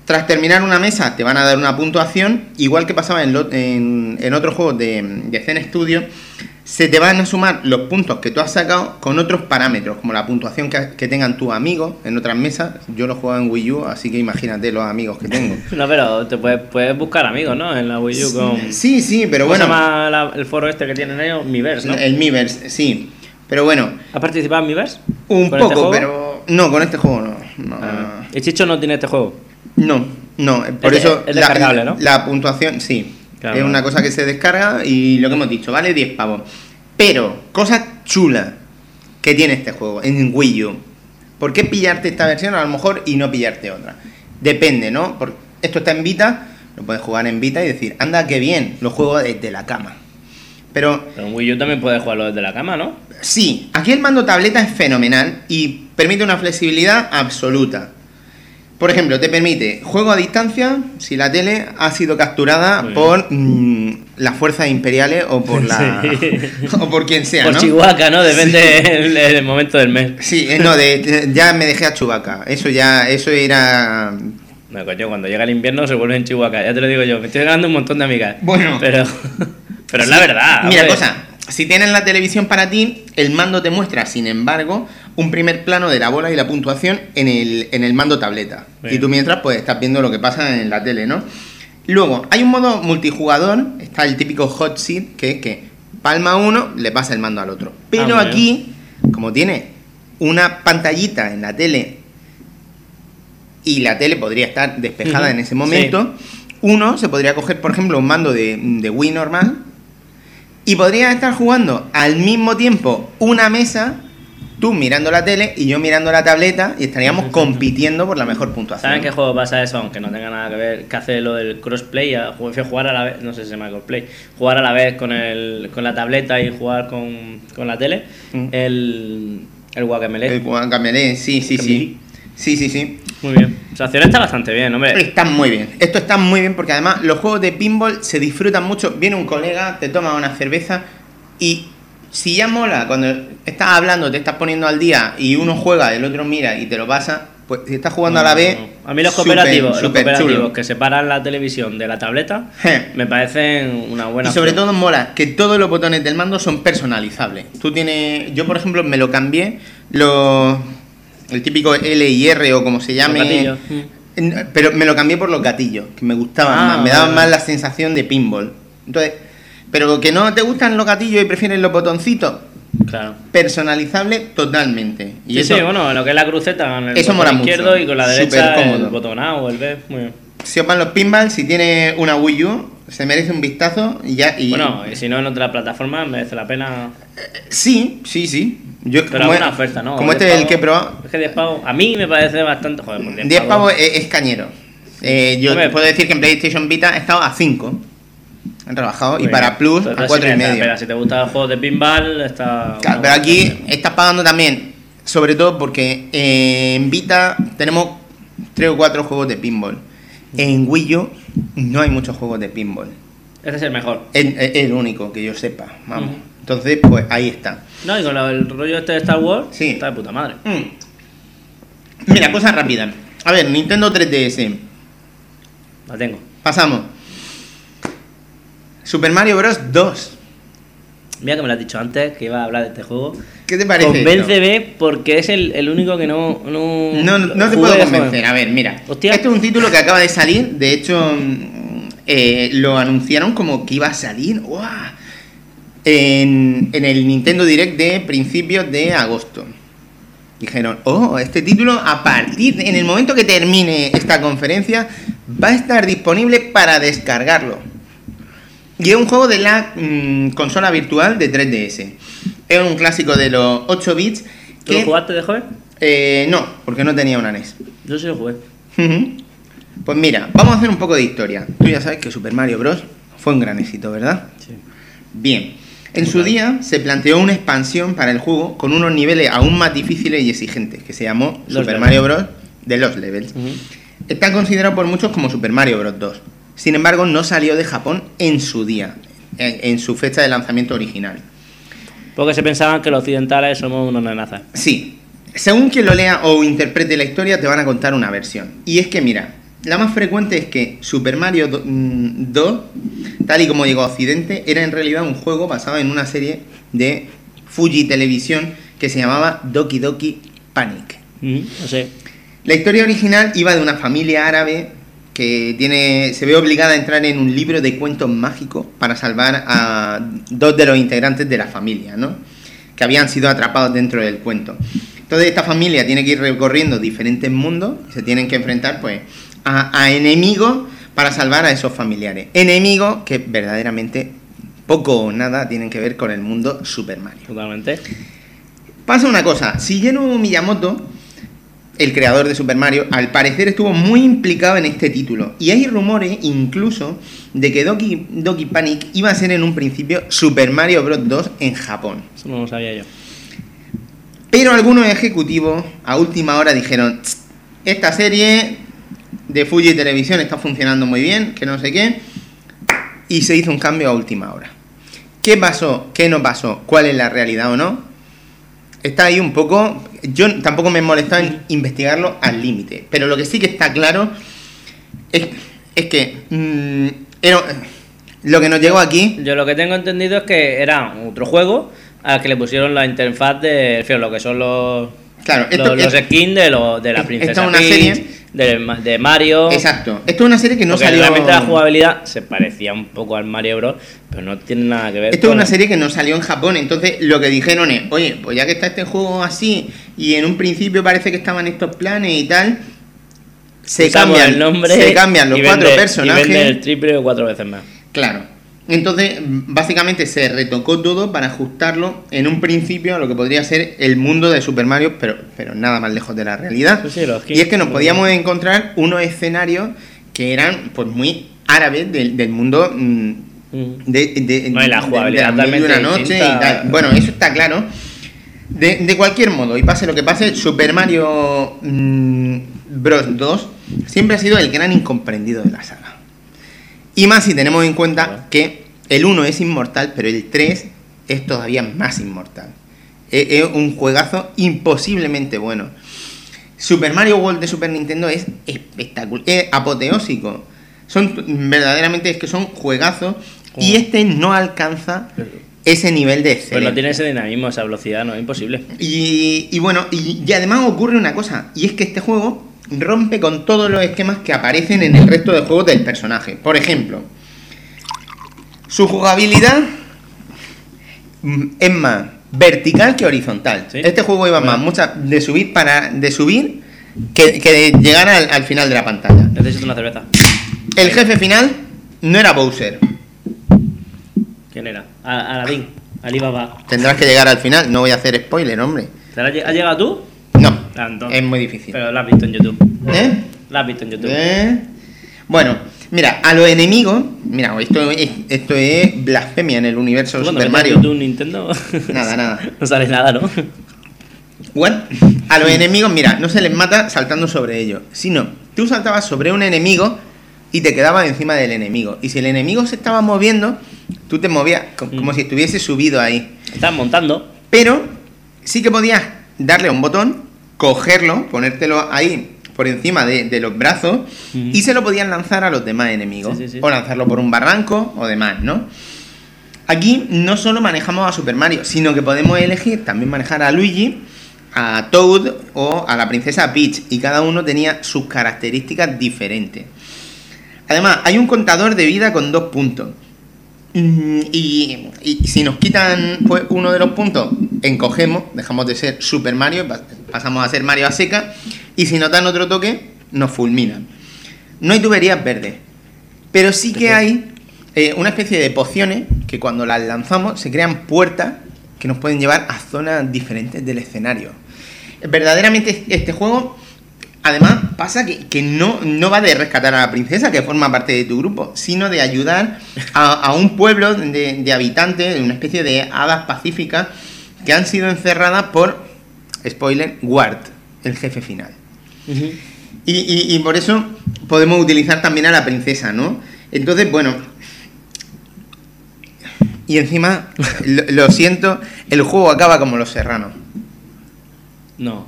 Tras terminar una mesa, te van a dar una puntuación, igual que pasaba en, lo- en, en otros juegos de, de Zen Studio, se te van a sumar los puntos que tú has sacado con otros parámetros, como la puntuación que, que tengan tus amigos en otras mesas. Yo lo juego en Wii U, así que imagínate los amigos que tengo. No, pero te puedes, puedes buscar amigos, ¿no? En la Wii U con. Sí, sí, pero ¿Cómo se bueno, llama la- el foro este que tienen ellos? Miiverse, ¿no? el Miiverse, sí. Pero bueno, ¿Has participado en Miiverse? un ¿Con este poco, pero no, con este juego no. No, Ah. ¿Y Chicho no tiene este juego? No, no, eh, por Es eso es descargable, ¿no? la puntuación, sí. Claro. Es una cosa que se descarga y lo que hemos dicho, vale 10 pavos. Pero, cosa chula que tiene este juego en Wii U. ¿Por qué pillarte esta versión a lo mejor y no pillarte otra? Depende, ¿no? Porque esto está en Vita, Lo puedes jugar en Vita y decir, anda, qué bien, lo juego desde la cama. Pero Pero en Wii U también puedes jugarlo desde la cama, ¿no? sí, aquí el mando tableta es fenomenal y permite una flexibilidad absoluta. Por ejemplo, te permite juego a distancia si la tele ha sido capturada Muy por mm, las fuerzas imperiales o por la Sí. o por quien sea, Por ¿no? Chihuahua, ¿no? Depende el, el momento del mes. Sí, eh, no, de, ya me dejé a Chubaca. Eso ya, eso era. No, coño, cuando llega el invierno se vuelve en Chihuahua, ya te lo digo yo. Me estoy ganando un montón de amigas. Bueno. Pero, pero es la verdad. Mira, hombre. cosa, si tienes la televisión para ti, el mando te muestra, sin embargo, un primer plano de la bola y la puntuación en el, en el mando tableta. Bien. Y tú mientras, pues estás viendo lo que pasa en la tele, ¿no? Luego, hay un modo multijugador, está el típico hot seat, que es que palma uno, le pasa el mando al otro. Pero bien. aquí, como tiene una pantallita en la tele y la tele podría estar despejada en ese momento, uno se podría coger, por ejemplo, un mando de, de Wii normal y podría estar jugando al mismo tiempo una mesa, tú mirando la tele y yo mirando la tableta y estaríamos compitiendo por la mejor puntuación. ¿Saben qué juego pasa eso? Aunque no tenga nada que ver, que hace lo del crossplay, jugar a la vez, no sé si se llama crossplay, jugar a la vez con, el, con la tableta y jugar con, con la tele, Mm. el, el Guacamele. El Guacamele, sí, sí, sí. Sí, sí, sí. Muy bien. O sea, acción está bastante bien, hombre. Está muy bien. Esto está muy bien porque además los juegos de pinball se disfrutan mucho. Viene un colega, te toma una cerveza y si ya mola cuando estás hablando, te estás poniendo al día y uno juega, el otro mira y te lo pasa, pues si estás jugando a la vez. A mí los cooperativos, los súper cooperativos chulo. que separan la televisión de la tableta, Je. me parecen una buena Y sobre opción. todo mola que todos los botones del mando son personalizables. Tú tienes, yo por ejemplo me lo cambié, los, el típico L y R o como se llame, pero me lo cambié por los gatillos, que me gustaban Ah, más, me daban más la sensación de pinball. Entonces, pero que no te gustan los gatillos y prefieres los botoncitos, Claro. personalizable totalmente. Y sí, eso, sí, bueno, lo que es la cruceta con el Eso mucho. y con la derecha el botón A o el B. Muy bien. si os van los pinballs, si tienes una Wii U, se merece un vistazo y ya. Y, Bueno, y si no en otra plataforma merece la pena. Sí, sí, sí. Yo, Pero como, alguna oferta, ¿no? como 10 este es el pavos. que he probado, Es que 10 pavos, a mí me parece bastante. Joder, por 10, 10 pavos es, es cañero. Eh, yo puedo decir que en PlayStation Vita he estado a 5. Han trabajado. y Muy para bien. Plus Entonces, a 4 sí, y medio. Espera, si te gusta el juego de pinball, está. Claro, pero aquí estás pagando también, sobre todo porque eh, en Vita tenemos 3 o 4 juegos de pinball. En Wii U no hay muchos juegos de pinball. Este es el mejor. Es el único que yo sepa. Vamos. Entonces, pues ahí está. No, y con lo- el rollo este de Star Wars, Sí. está de puta madre. Mm. Mira, cosa rápida. A ver, Nintendo 3DS. La tengo. Pasamos. Super Mario Bros. 2. Mira que me lo has dicho antes que iba a hablar de este juego. ¿Qué te parece? esto? Convénceme porque es el, el único que no. No, No, no te puedo convencer. A ver, mira. Hostia. Este es un título que acaba de salir. De hecho, mm, eh, lo anunciaron como que iba a salir. ¡guau! En, en el Nintendo Direct de principios de agosto. Dijeron, oh, este título a partir, en el momento que termine esta conferencia, va a estar disponible para descargarlo. Y es un juego de la mm, consola virtual de 3DS. Es un clásico de los 8 bits. ¿Tú lo jugaste de joven? eh, no, porque no tenía una NES. Yo sí lo jugué. Pues mira, vamos a hacer un poco de historia. Tú ya sabes que Super Mario Bros. fue un gran éxito, ¿verdad? Sí. Bien. En su día se planteó una expansión para el juego con unos niveles aún más difíciles y exigentes, que se llamó Los Super levels. Mario Bros. de los levels. Está considerado por muchos como Super Mario Bros. 2. Sin embargo, no salió de Japón en su día, en, en su fecha de lanzamiento original. Porque se pensaban que los occidentales somos unos nenazas. Sí, según quien lo lea o interprete la historia, te van a contar una versión. Y es que, mira, la más frecuente es que Super Mario do- mm, 2, tal y como llegó a Occidente, era en realidad un juego basado en una serie de Fuji Televisión que se llamaba Doki Doki Panic. Ujú, No sé. La historia original iba de una familia árabe que tiene, se ve obligada a entrar en un libro de cuentos mágicos para salvar a dos de los integrantes de la familia, ¿no? Que habían sido atrapados dentro del cuento. Entonces esta familia tiene que ir recorriendo diferentes mundos y se tienen que enfrentar, pues, a, a enemigos para salvar a esos familiares. Enemigos que verdaderamente poco o nada tienen que ver con el mundo Super Mario. Totalmente. Pasa una cosa, Shigeru Miyamoto el creador de Super Mario, al parecer estuvo muy implicado en este título. Y hay rumores incluso de que Doki, Doki Panic iba a ser en un principio Super Mario Bros. 2 en Japón. Eso no lo sabía yo. Pero algunos ejecutivos a última hora dijeron, "Tss, esta serie de Fuji Televisión está funcionando muy bien, que no sé qué, y se hizo un cambio a última hora. ¿Qué pasó? ¿Qué no pasó? ¿Cuál es la realidad o no? Está ahí un poco... Yo tampoco me he molestado en investigarlo al límite, pero lo que sí que está claro es, es que mm, lo que nos llegó aquí... Yo lo que tengo entendido es que era otro juego al que le pusieron la interfaz de, en lo que son los, Claro, esto los, skins de, los de la es- princesa esta es una Peach, serie- de, de Mario. Exacto. Esto es una serie que no porque salió... realmente la jugabilidad se parecía un poco al Mario Bros, pero no tiene nada que ver Esto es una serie que no salió en Japón, entonces lo que dijeron es, oye, pues ya que está este juego así, y en un principio parece que estaban estos planes y tal, se Usamos cambian, el nombre se cambian los cuatro vende- personajes. Y vende el triple o cuatro veces más. Claro. Entonces, básicamente se retocó todo para ajustarlo en un principio a lo que podría ser el mundo de Super Mario, pero, pero nada más lejos de la realidad. Sí, sí, y es que nos podíamos encontrar unos escenarios que eran pues muy árabes del, del mundo mm, de, de, No, y la jugabilidad de una noche y tal. Bueno, eso está claro. De, de cualquier modo, y pase lo que pase, Super Mario mm, Bros. 2 siempre ha sido el gran incomprendido de la saga. Y más si tenemos en cuenta que el 1 es inmortal, pero el 3 es todavía más inmortal. Es, es un juegazo imposiblemente bueno. Super Mario World de Super Nintendo es espectacular, es apoteósico. Son verdaderamente es que son juegazos y este no alcanza ese nivel de Pues excelencia. no tiene ese dinamismo, esa velocidad, no es imposible. Y, y bueno, y, y además ocurre una cosa, y es que este juego rompe con todos los esquemas que aparecen en el resto de juegos del personaje. Por ejemplo, su jugabilidad mm, es más vertical que horizontal. Sí. Este juego iba más Bueno. mucha, de subir para de subir que, que de llegar al, al final de la pantalla. Necesito una cerveza. El jefe final no era Bowser. ¿Quién era? A- Aladín, Alibaba. Tendrás que llegar al final, no voy a hacer spoiler, hombre. ¿Te la- ¿Has llegado tú? No, Ah, entonces. es muy difícil. Pero la has visto en YouTube. ¿Eh? La has visto en YouTube. ¿Eh? Bueno, mira, a los enemigos, mira, esto es, esto es blasfemia en el universo ¿Tú de Super Mario. YouTube Nintendo? Nada, nada. no sale nada, ¿no? What? A los enemigos, mira, no se les mata saltando sobre ellos, sino tú saltabas sobre un enemigo y te quedabas encima del enemigo. Y si el enemigo se estaba moviendo, tú te movías co- como Mm. si estuviese subido ahí. Estás montando. Pero sí que podías darle a un botón, cogerlo, ponértelo ahí por encima de, de los brazos y se lo podían lanzar a los demás enemigos. Sí, sí, sí. O lanzarlo por un barranco o demás, ¿no? Aquí no solo manejamos a Super Mario, sino que podemos elegir también manejar a Luigi, a Toad o a la princesa Peach y cada uno tenía sus características diferentes. Además, hay un contador de vida con dos puntos. Mm, Y, y si nos quitan pues, uno de los puntos, encogemos, dejamos de ser Super Mario, pa- pasamos a ser Mario a seca, y si nos dan otro toque, nos fulminan. No hay tuberías verdes, pero sí que hay eh, una especie de pociones que cuando las lanzamos se crean puertas que nos pueden llevar a zonas diferentes del escenario. Verdaderamente este juego, además, pasa que, que no, no va de rescatar a la princesa que forma parte de tu grupo, sino de ayudar a, a un pueblo de, de habitantes, de una especie de hadas pacíficas que han sido encerradas por, spoiler, Ward, el jefe final. Y, y- y por eso podemos utilizar también a la princesa, ¿no? Entonces, bueno. Y encima, lo, lo siento, el juego acaba como los serranos. No.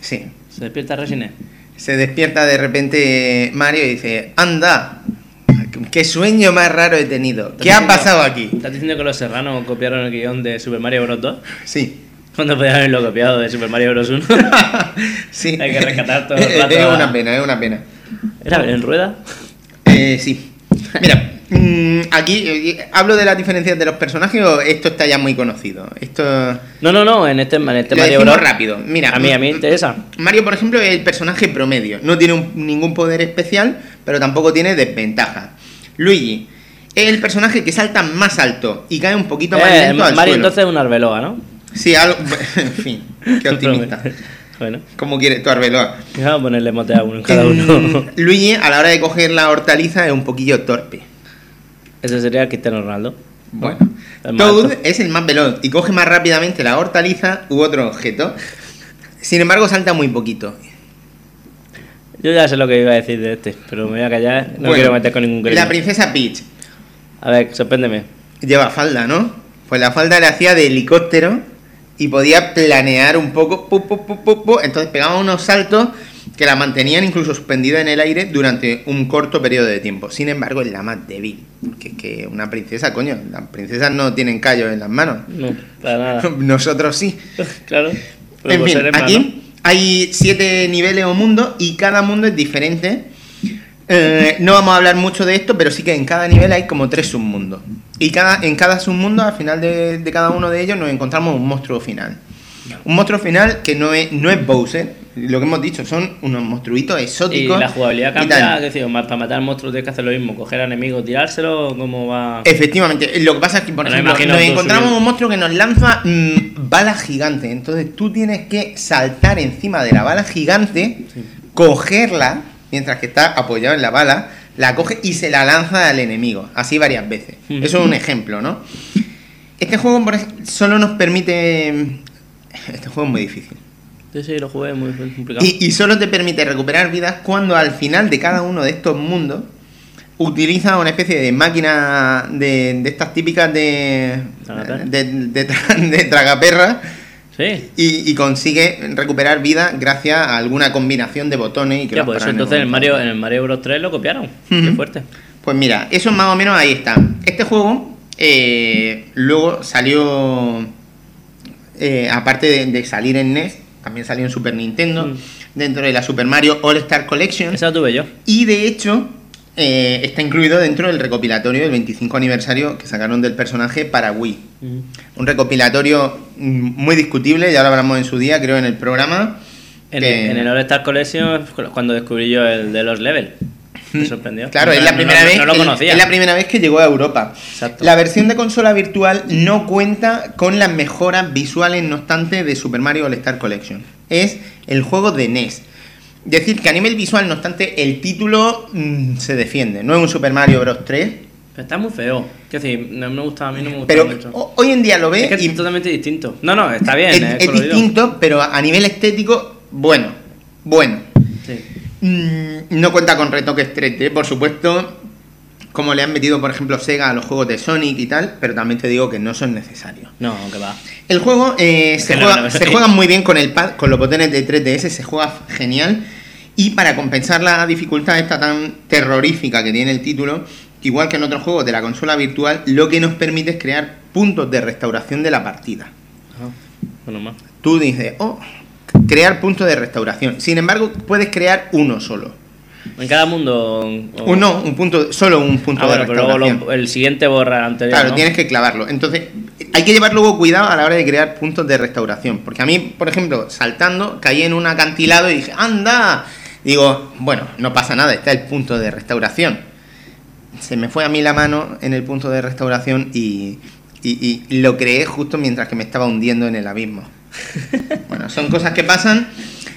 Sí. Se despierta Resine. Se despierta de repente Mario y dice, anda, qué sueño más raro he tenido. ¿Qué ha pasado aquí? ¿Estás diciendo que los serranos copiaron el guion de Super Mario Bros. 2? Sí. Cuando podían haberlo copiado de Super Mario Bros. 1? sí. Hay que rescatar todo el rato Es una pena, es una pena. ¿Era en rueda? Eh, sí. Mira, mm, aquí eh, hablo de las diferencias de los personajes o esto está ya muy conocido. Esto No, no, no, en este, en este lo Mario decimos Bros. rápido. Mira, A mí, a mí me interesa. Mario, por ejemplo, es el personaje promedio. No tiene un- ningún poder especial, pero tampoco tiene desventaja. Luigi es el personaje que salta más alto y cae un poquito más Eh, lento al Mario suelo. entonces es una arbeloa, ¿no? Sí, algo. En fin, qué optimista. Bueno, Como quieres tu Arbeloa. vamos a ponerle mote a uno en cada uno. Mm, Luigi, a la hora de coger la hortaliza, es un poquillo torpe. Ese sería Cristiano Ronaldo. Bueno, El más Toad es el más veloz y coge más rápidamente la hortaliza u otro objeto. Sin embargo, salta muy poquito. Yo ya sé lo que iba a decir de este, pero me voy a callar. No Bueno, quiero meter con ningún gremio. La princesa Peach A ver, sorpréndeme. lleva falda, ¿no? Pues la falda le hacía de helicóptero y podía planear un poco, pu, pu, pu. entonces pegaba unos saltos que la mantenían incluso suspendida en el aire durante un corto periodo de tiempo. Sin embargo, es la más débil, porque es que una princesa, coño, las princesas no tienen callos en las manos. No, para nada. Nosotros sí. claro. Pero En fin, aquí hay siete niveles o mundos y cada mundo es diferente. Eh, no vamos a hablar mucho de esto, pero sí que en cada nivel hay como tres submundos. Y cada, en cada submundo, al final de, de cada uno de ellos, nos encontramos un monstruo final. Un monstruo final que no es, no es Bowser, lo que hemos dicho, son unos monstruitos Y exóticos. la jugabilidad y cambia, más para matar monstruos tienes que hacer lo mismo, coger a enemigos, tirárselo, cómo va... Efectivamente, lo que pasa es que, por ejemplo, nos encontramos subiendo. un monstruo que nos lanza mm, balas gigantes. Entonces tú tienes que saltar encima de la bala gigante, cogerla, mientras que está apoyado en la bala, la coge y se la lanza al enemigo. Así varias veces. Eso es un ejemplo, ¿no? Este juego solo nos permite... Este juego es muy difícil. Sí, sí, lo jugué muy complicado. Y, y solo te permite recuperar vidas cuando al final de cada uno de estos mundos utiliza una especie de máquina de, de estas típicas de, de, de, tra- de tragaperra Sí. y, y consigue recuperar vida gracias a alguna combinación de botones y que Ya, pues eso entonces en el Mario, en el Mario Bros 3 lo copiaron. Qué Ujú. fuerte. Pues mira, eso más o menos ahí está. Este juego eh, luego salió, eh, aparte de, de salir en NES, también salió en Super Nintendo, Mm. dentro de la Super Mario All Star Collection. Esa la tuve yo. Y de hecho, eh, está incluido dentro del recopilatorio del 25 aniversario que sacaron del personaje para Wii. Un recopilatorio mm, muy discutible, ya lo hablamos en su día, creo, en el programa. En, que- en el All Star Collection cuando descubrí yo el de los levels. Me sorprendió. Claro, No, es la primera no, vez No lo conocía. es la primera vez que llegó a Europa. Exacto. La versión de consola virtual no cuenta con las mejoras visuales, no obstante, de Super Mario All Star Collection. Es el juego de NES. Decir que a nivel visual, no obstante, el título mm, se defiende. No es un Super Mario Bros. 3, Pero está muy feo. Quiero decir, no me gusta, a mí no me gusta pero mucho. ho- hoy en día lo ves es que y es totalmente distinto. No, no, está bien. es, Es, es distinto, pero a nivel estético, bueno. Bueno. Sí. Mm, no cuenta con retoques 3D, por supuesto, como le han metido, por ejemplo, Sega a los juegos de Sonic y tal, pero también te digo que no son necesarios. No, que va. El juego eh, se, juega, no, se juega muy bien con el pad, con los botones de 3DS, se juega genial. Y para compensar la dificultad esta tan terrorífica que tiene el título, igual que en otros juegos de la consola virtual, lo que nos permite es crear puntos de restauración de la partida. Bueno, más. Tú dices, oh, crear puntos de restauración. Sin embargo, puedes crear uno solo. En cada mundo. o- Uno, un punto, solo un punto Ah, de bueno, pero luego restauración. lo- el siguiente borra el anterior. Claro, ¿no? tienes que clavarlo. Entonces, hay que llevar luego cuidado a la hora de crear puntos de restauración. Porque a mí, por ejemplo, saltando, caí en un acantilado y dije, ¡anda! Digo, bueno, no pasa nada, está el punto de restauración. Se me fue a mí la mano en el punto de restauración y, y- y lo creé justo mientras que me estaba hundiendo en el abismo. Bueno, son cosas que pasan.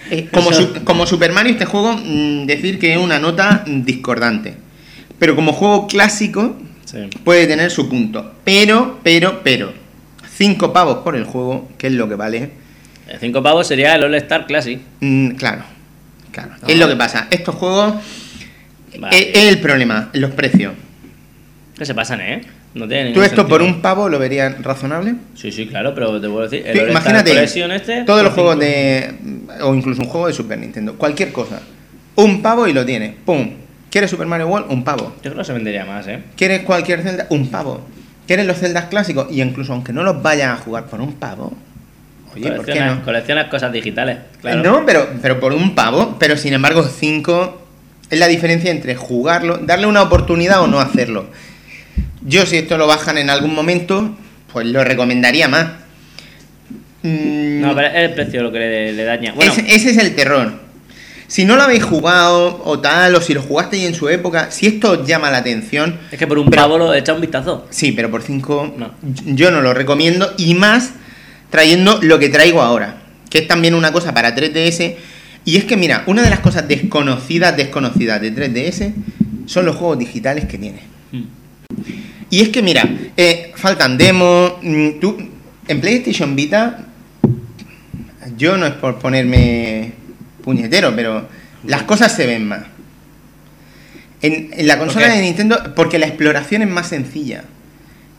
Eh, como, su- como Super Mario, este juego, mm, decir que es una nota discordante. Pero como juego clásico, Sí. puede tener su punto. Pero, pero, pero. Cinco pavos por el juego, que es lo que vale. El 5 pavos sería el All Star Classic. Mm, claro, claro. No. Es lo que pasa. Estos juegos Vale. es, es el problema, los precios. Que se pasan, ¿eh? No tiene ¿Tú esto por un pavo lo verías razonable? Sí, sí, claro, pero te puedo decir. El imagínate, este. todos los juegos cinco. de... O incluso un juego de Super Nintendo. Cualquier cosa. Un pavo y lo tienes. ¡Pum! ¿Quieres Super Mario World? Un pavo. Yo creo que se vendería más, ¿eh? ¿Quieres cualquier Zelda? Un pavo. ¿Quieres los Zeldas clásicos? Y incluso aunque no los vayas a jugar por un pavo... Oye, ¿por qué Coleccionas, no? coleccionas cosas digitales. Claro. No, pero, pero por un pavo, pero sin embargo 5 es la diferencia entre jugarlo, darle una oportunidad o no hacerlo. Yo si esto lo bajan en algún momento, pues lo recomendaría más. Mm, No, pero es el precio lo que le, le daña. Bueno, ese, ese es el terror. Si no lo habéis jugado o tal, o si lo jugasteis en su época, si esto os llama la atención, es que por un pavo lo echa un vistazo. sí, pero por 5 No. yo no lo recomiendo y más trayendo lo que traigo ahora, que es también una cosa para 3DS. Y es que, mira, una de las cosas desconocidas, desconocidas de 3DS son los juegos digitales que tiene. Mm. Y es que, mira, eh, faltan demos. mm, Tú, en PlayStation Vita, yo no es por ponerme puñetero, pero las cosas se ven más. En, en la consola de Nintendo, porque la exploración es más sencilla.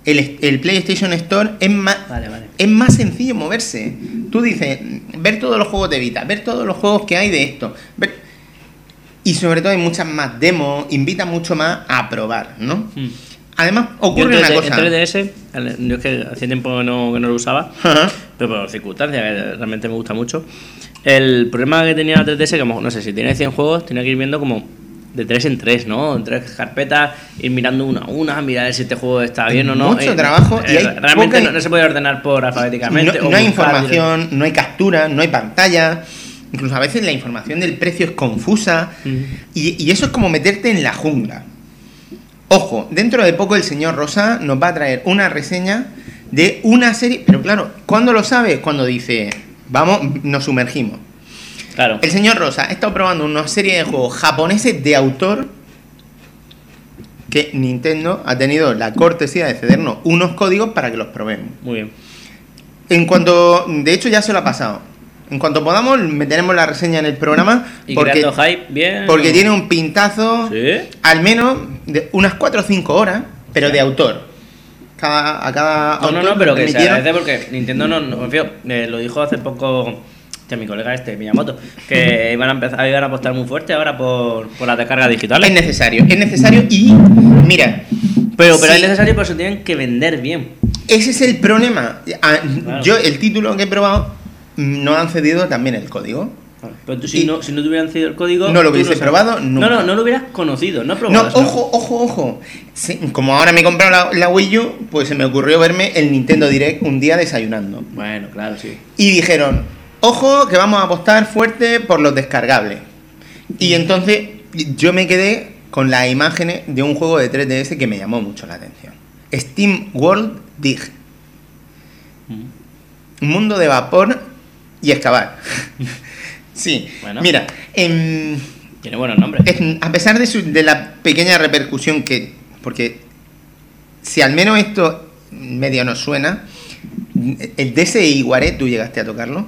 El, el PlayStation Store es más, Vale, vale. es más sencillo moverse. Tú dices, ver todos los juegos de Vita, ver todos los juegos que hay de esto. ver- Y sobre todo hay muchas más demos, invita mucho más a probar, ¿no? Mm. Además, ocurre una 3D cosa. En 3DS, el- yo es que hacía tiempo que no, que no lo usaba, Ajá. pero por circunstancias, que realmente me gusta mucho. El problema que tenía la 3DS, que no sé, si tiene 100 juegos, tenía que ir viendo como de 3 en 3, ¿no? En tres carpetas, ir mirando una a una, mirar si este juego está bien o no. Mucho trabajo y hay realmente poca- no, no se puede ordenar por alfabéticamente. No, no hay información, no hay captura, no hay pantalla. Incluso a veces la información del precio es confusa. Ujú. Y, y eso es como meterte en la jungla. Ojo, dentro de poco el señor Rosa nos va a traer una reseña de una serie. Pero claro, ¿cuándo lo sabe? Cuando dice, vamos, nos sumergimos. Claro. El señor Rosa ha estado probando una serie de juegos japoneses de autor que Nintendo ha tenido la cortesía de cedernos unos códigos para que los probemos. Muy bien. En cuanto, de hecho ya se lo ha pasado. En cuanto podamos, meteremos la reseña en el programa Y porque, hype, bien. porque tiene un pintazo Sí. al menos de unas 4 o 5 horas, pero de autor. Cada, a cada No, no, autor no, pero le que se agradece porque Nintendo no, no eh, lo dijo hace poco este, mi colega este, Miyamoto, que iban a empezar, iban a apostar muy fuerte ahora por, por las descargas digitales. Es necesario, es necesario y mira, pero pero sí, es necesario, por eso tienen que vender bien. ese es el problema. Yo el título que he probado no han cedido también el código. Pero tú si Y- no, si no te hubieran cedido el código... No lo hubiese probado nunca. No, no, no lo hubieras conocido, no No, probado. sino- ojo, ojo, ojo. Sí, como ahora me he comprado la, la Wii U, pues se me ocurrió verme el Nintendo Direct un día desayunando. Bueno, claro, sí. Y dijeron, ojo, que vamos a apostar fuerte por los descargables. Y entonces yo me quedé con las imágenes de un juego de 3DS que me llamó mucho la atención. Steam World Dig. Un mundo de vapor y excavar. sí, Bueno. mira, em, Tiene buenos nombres. es- a pesar de, su- de la pequeña repercusión que... Porque si al menos esto medio nos suena, el DSi Guare, ¿tú llegaste a tocarlo?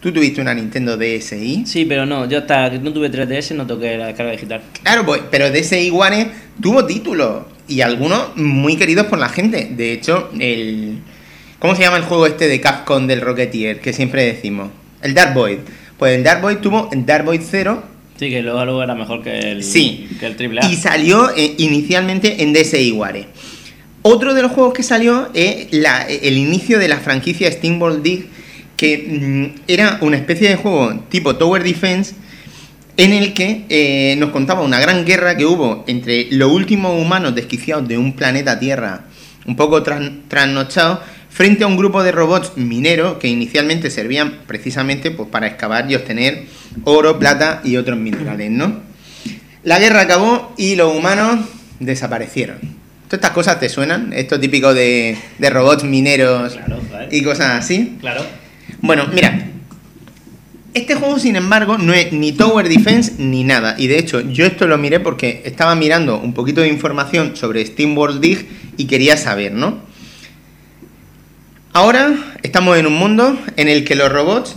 ¿Tú tuviste una Nintendo DSi? Sí, pero no, yo hasta que no tuve 3DS no toqué la descarga digital. Claro, pues, pero DSi Guare tuvo títulos y algunos muy queridos por la gente. De hecho, el... ¿Cómo se llama el juego este de Capcom del Rocketeer que siempre decimos? El Dark Void. Pues el Dark Void tuvo el Dark Void 0 Sí, que luego, luego era mejor que el, Sí. que el triple A. Y salió eh, inicialmente en DSi Ware. Otro de los juegos que salió es la- el inicio de la franquicia Steamboat Dig, que mm, era una especie de juego tipo Tower Defense, en el que eh, nos contaba una gran guerra que hubo entre los últimos humanos desquiciados de un planeta Tierra, un poco tras- trasnochados, frente a un grupo de robots mineros que inicialmente servían precisamente pues, para excavar y obtener oro, plata y otros minerales, ¿no? La guerra acabó y los humanos desaparecieron. ¿Todas estas cosas te suenan? Esto típico de, de robots mineros Claro, y cosas así. Claro. Bueno, mira. Este juego, sin embargo, no es ni Tower Defense ni nada. Y de hecho, yo esto lo miré porque estaba mirando un poquito de información sobre Steam World Dig y quería saber, ¿no? Ahora estamos en un mundo en el que los robots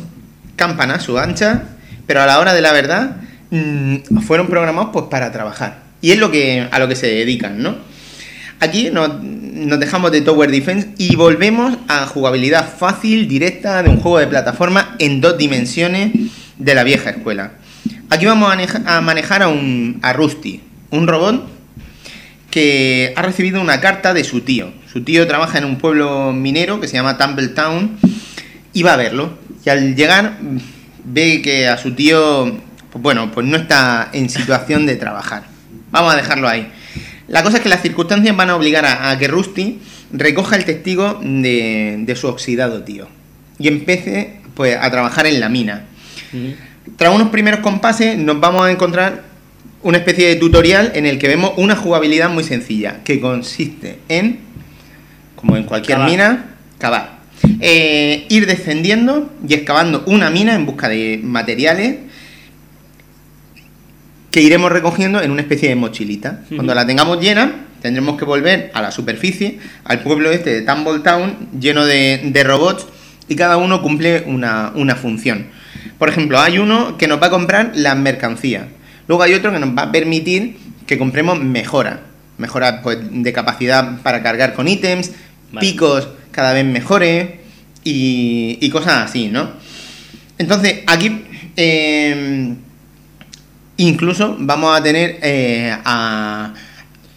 campan a su ancha, pero a la hora de la verdad mm, fueron programados pues para trabajar. Y es lo que, a lo que se dedican, ¿no? Aquí nos, dejamos de Tower Defense y volvemos a jugabilidad fácil, directa, de un juego de plataforma en dos dimensiones de la vieja escuela. Aquí vamos a manejar a, un, a Rusty, un robot que ha recibido una carta de su tío. Su tío trabaja en un pueblo minero que se llama Tumbletown y va a verlo. Y al llegar mm, ve que a su tío, pues bueno, pues no está en situación de trabajar. Vamos a dejarlo ahí. La cosa es que las circunstancias van a obligar a, a que Rusty recoja el testigo de, de su oxidado tío y empiece pues, a trabajar en la mina. Tras unos primeros compases nos vamos a encontrar una especie de tutorial en el que vemos una jugabilidad muy sencilla, que consiste en, como en cualquier Cavar. mina, cavar. Eh, ir descendiendo y excavando una mina en busca de materiales que iremos recogiendo en una especie de mochilita. Cuando la tengamos llena, tendremos que volver a la superficie, al pueblo este de Tumble Town, lleno de, de robots, y cada uno cumple una, una función. Por ejemplo, hay uno que nos va a comprar las mercancías. Luego hay otro que nos va a permitir que compremos mejoras. Mejoras pues, de capacidad para cargar con ítems, Vale. picos cada vez mejores y, y cosas así, ¿no? Entonces, aquí eh, incluso vamos a tener eh, a...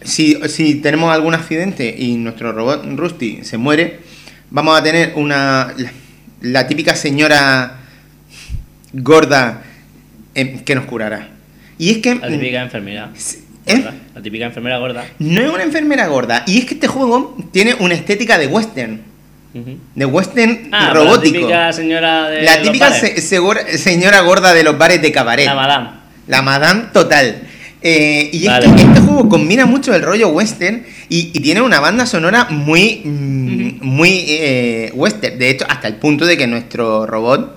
Si, si tenemos algún accidente y nuestro robot Rusty se muere, vamos a tener una... La, la típica señora gorda eh, que nos curará. Y es que... La típica enfermera. ¿Eh? La típica enfermera gorda. No es una enfermera gorda. Y es que este juego tiene una estética de western. De western Ah, robótico. La típica señora de. La los típica bares. se- segura- señora gorda de los bares de cabaret. La madame. La madame total. Eh, y es que vale. este juego combina mucho el rollo western y, y tiene una banda sonora muy, mm, muy eh, western. De hecho, hasta el punto de que nuestro robot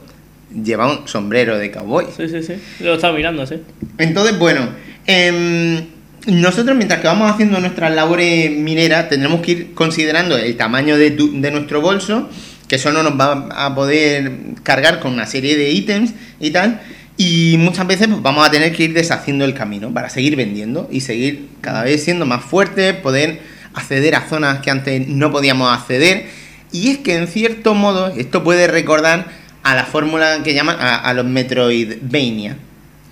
lleva un sombrero de cowboy. Sí, sí, sí. Lo he estado mirando, sí. Entonces, bueno, em, nosotros mientras que vamos haciendo nuestras labores mineras tendremos que ir considerando el tamaño de, tu- de nuestro bolso, que eso no nos va a poder cargar con una serie de ítems y tal. Y muchas veces pues, vamos a tener que ir deshaciendo el camino para seguir vendiendo y seguir cada vez siendo más fuertes, poder acceder a zonas que antes no podíamos acceder. Y es que en cierto modo esto puede recordar a la fórmula que llaman a, a los Metroidvania.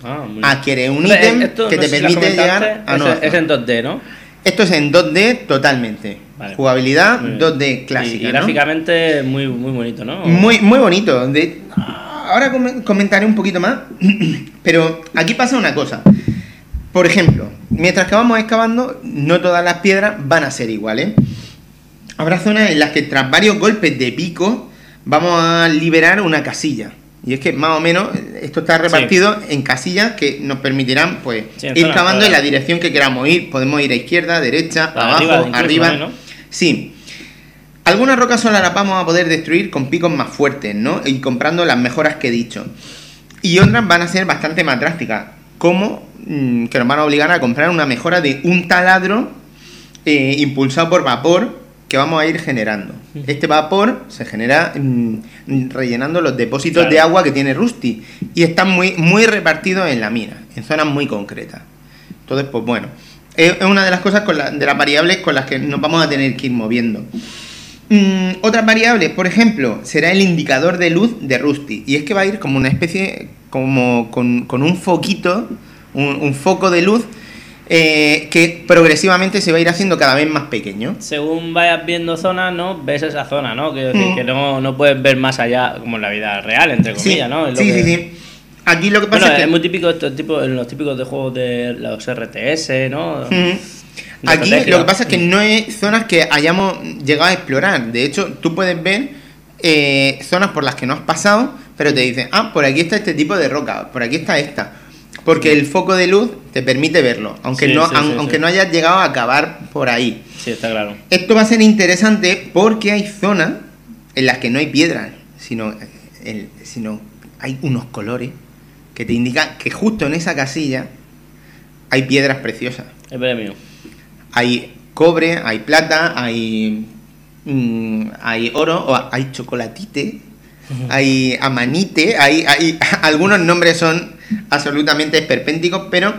Ah, muy Adquiere un ítem que no te si permite llegar a es, nuevas es en 2D, ¿no? Esto es en 2D totalmente. Vale. Jugabilidad Muy bien. 2D Y, clásica. y ¿no? gráficamente muy, muy bonito, ¿no? Muy, muy bonito. De- ahora com- comentaré un poquito más. Pero aquí pasa una cosa. Por ejemplo, mientras que vamos excavando, no todas las piedras van a ser iguales. Habrá zonas en las que tras varios golpes de pico vamos a liberar una casilla. Y es que más o menos esto está repartido en casillas que nos permitirán pues Sí, ir cavando en la dirección que queramos ir. Podemos ir a izquierda, derecha, Para abajo, arriba incluso, arriba. ¿no? Sí. Algunas rocas solo las vamos a poder destruir con picos más fuertes, ¿no? Y comprando las mejoras que he dicho. Y otras van a ser bastante más drásticas, como mm, que nos van a obligar a comprar una mejora de un taladro eh, impulsado por vapor que vamos a ir generando. Este vapor se genera mm, rellenando los depósitos Claro. de agua que tiene Rusty y están muy, muy repartidos en la mina, en zonas muy concretas. Entonces, pues bueno, es una de las cosas con la- de las variables con las que nos vamos a tener que ir moviendo. Mm, otras variables, por ejemplo, será el indicador de luz de Rusty. Y es que va a ir como una especie, como con, con un foquito, un, un foco de luz, eh, que progresivamente se va a ir haciendo cada vez más pequeño. Según vayas viendo zonas, ¿no? Ves esa zona, ¿no? Decir Mm. que no, no puedes ver más allá, como en la vida real, entre Sí, comillas, ¿no? Es lo sí, que- sí, sí. Aquí lo que pasa Bueno, es es que... muy típico estos tipos, en los típicos de juegos de los RTS, ¿no? Mm. Aquí lo que pasa es que no es zonas que hayamos llegado a explorar. De hecho, tú puedes ver eh, zonas por las que no has pasado, pero te dicen, ah, por aquí está este tipo de roca, por aquí está esta. Porque el foco de luz te permite verlo, aunque, Sí, no, sí, aun- sí, aunque no hayas llegado a acabar por ahí. Sí, está claro. Esto va a ser interesante porque hay zonas en las que no hay piedras, sino, el- sino hay unos colores que te indican que justo en esa casilla hay piedras preciosas. Es premio. Hay cobre, hay plata, hay, mm, hay oro, o hay chocolatite, hay amanite, hay, hay algunos nombres son absolutamente esperpénticos, pero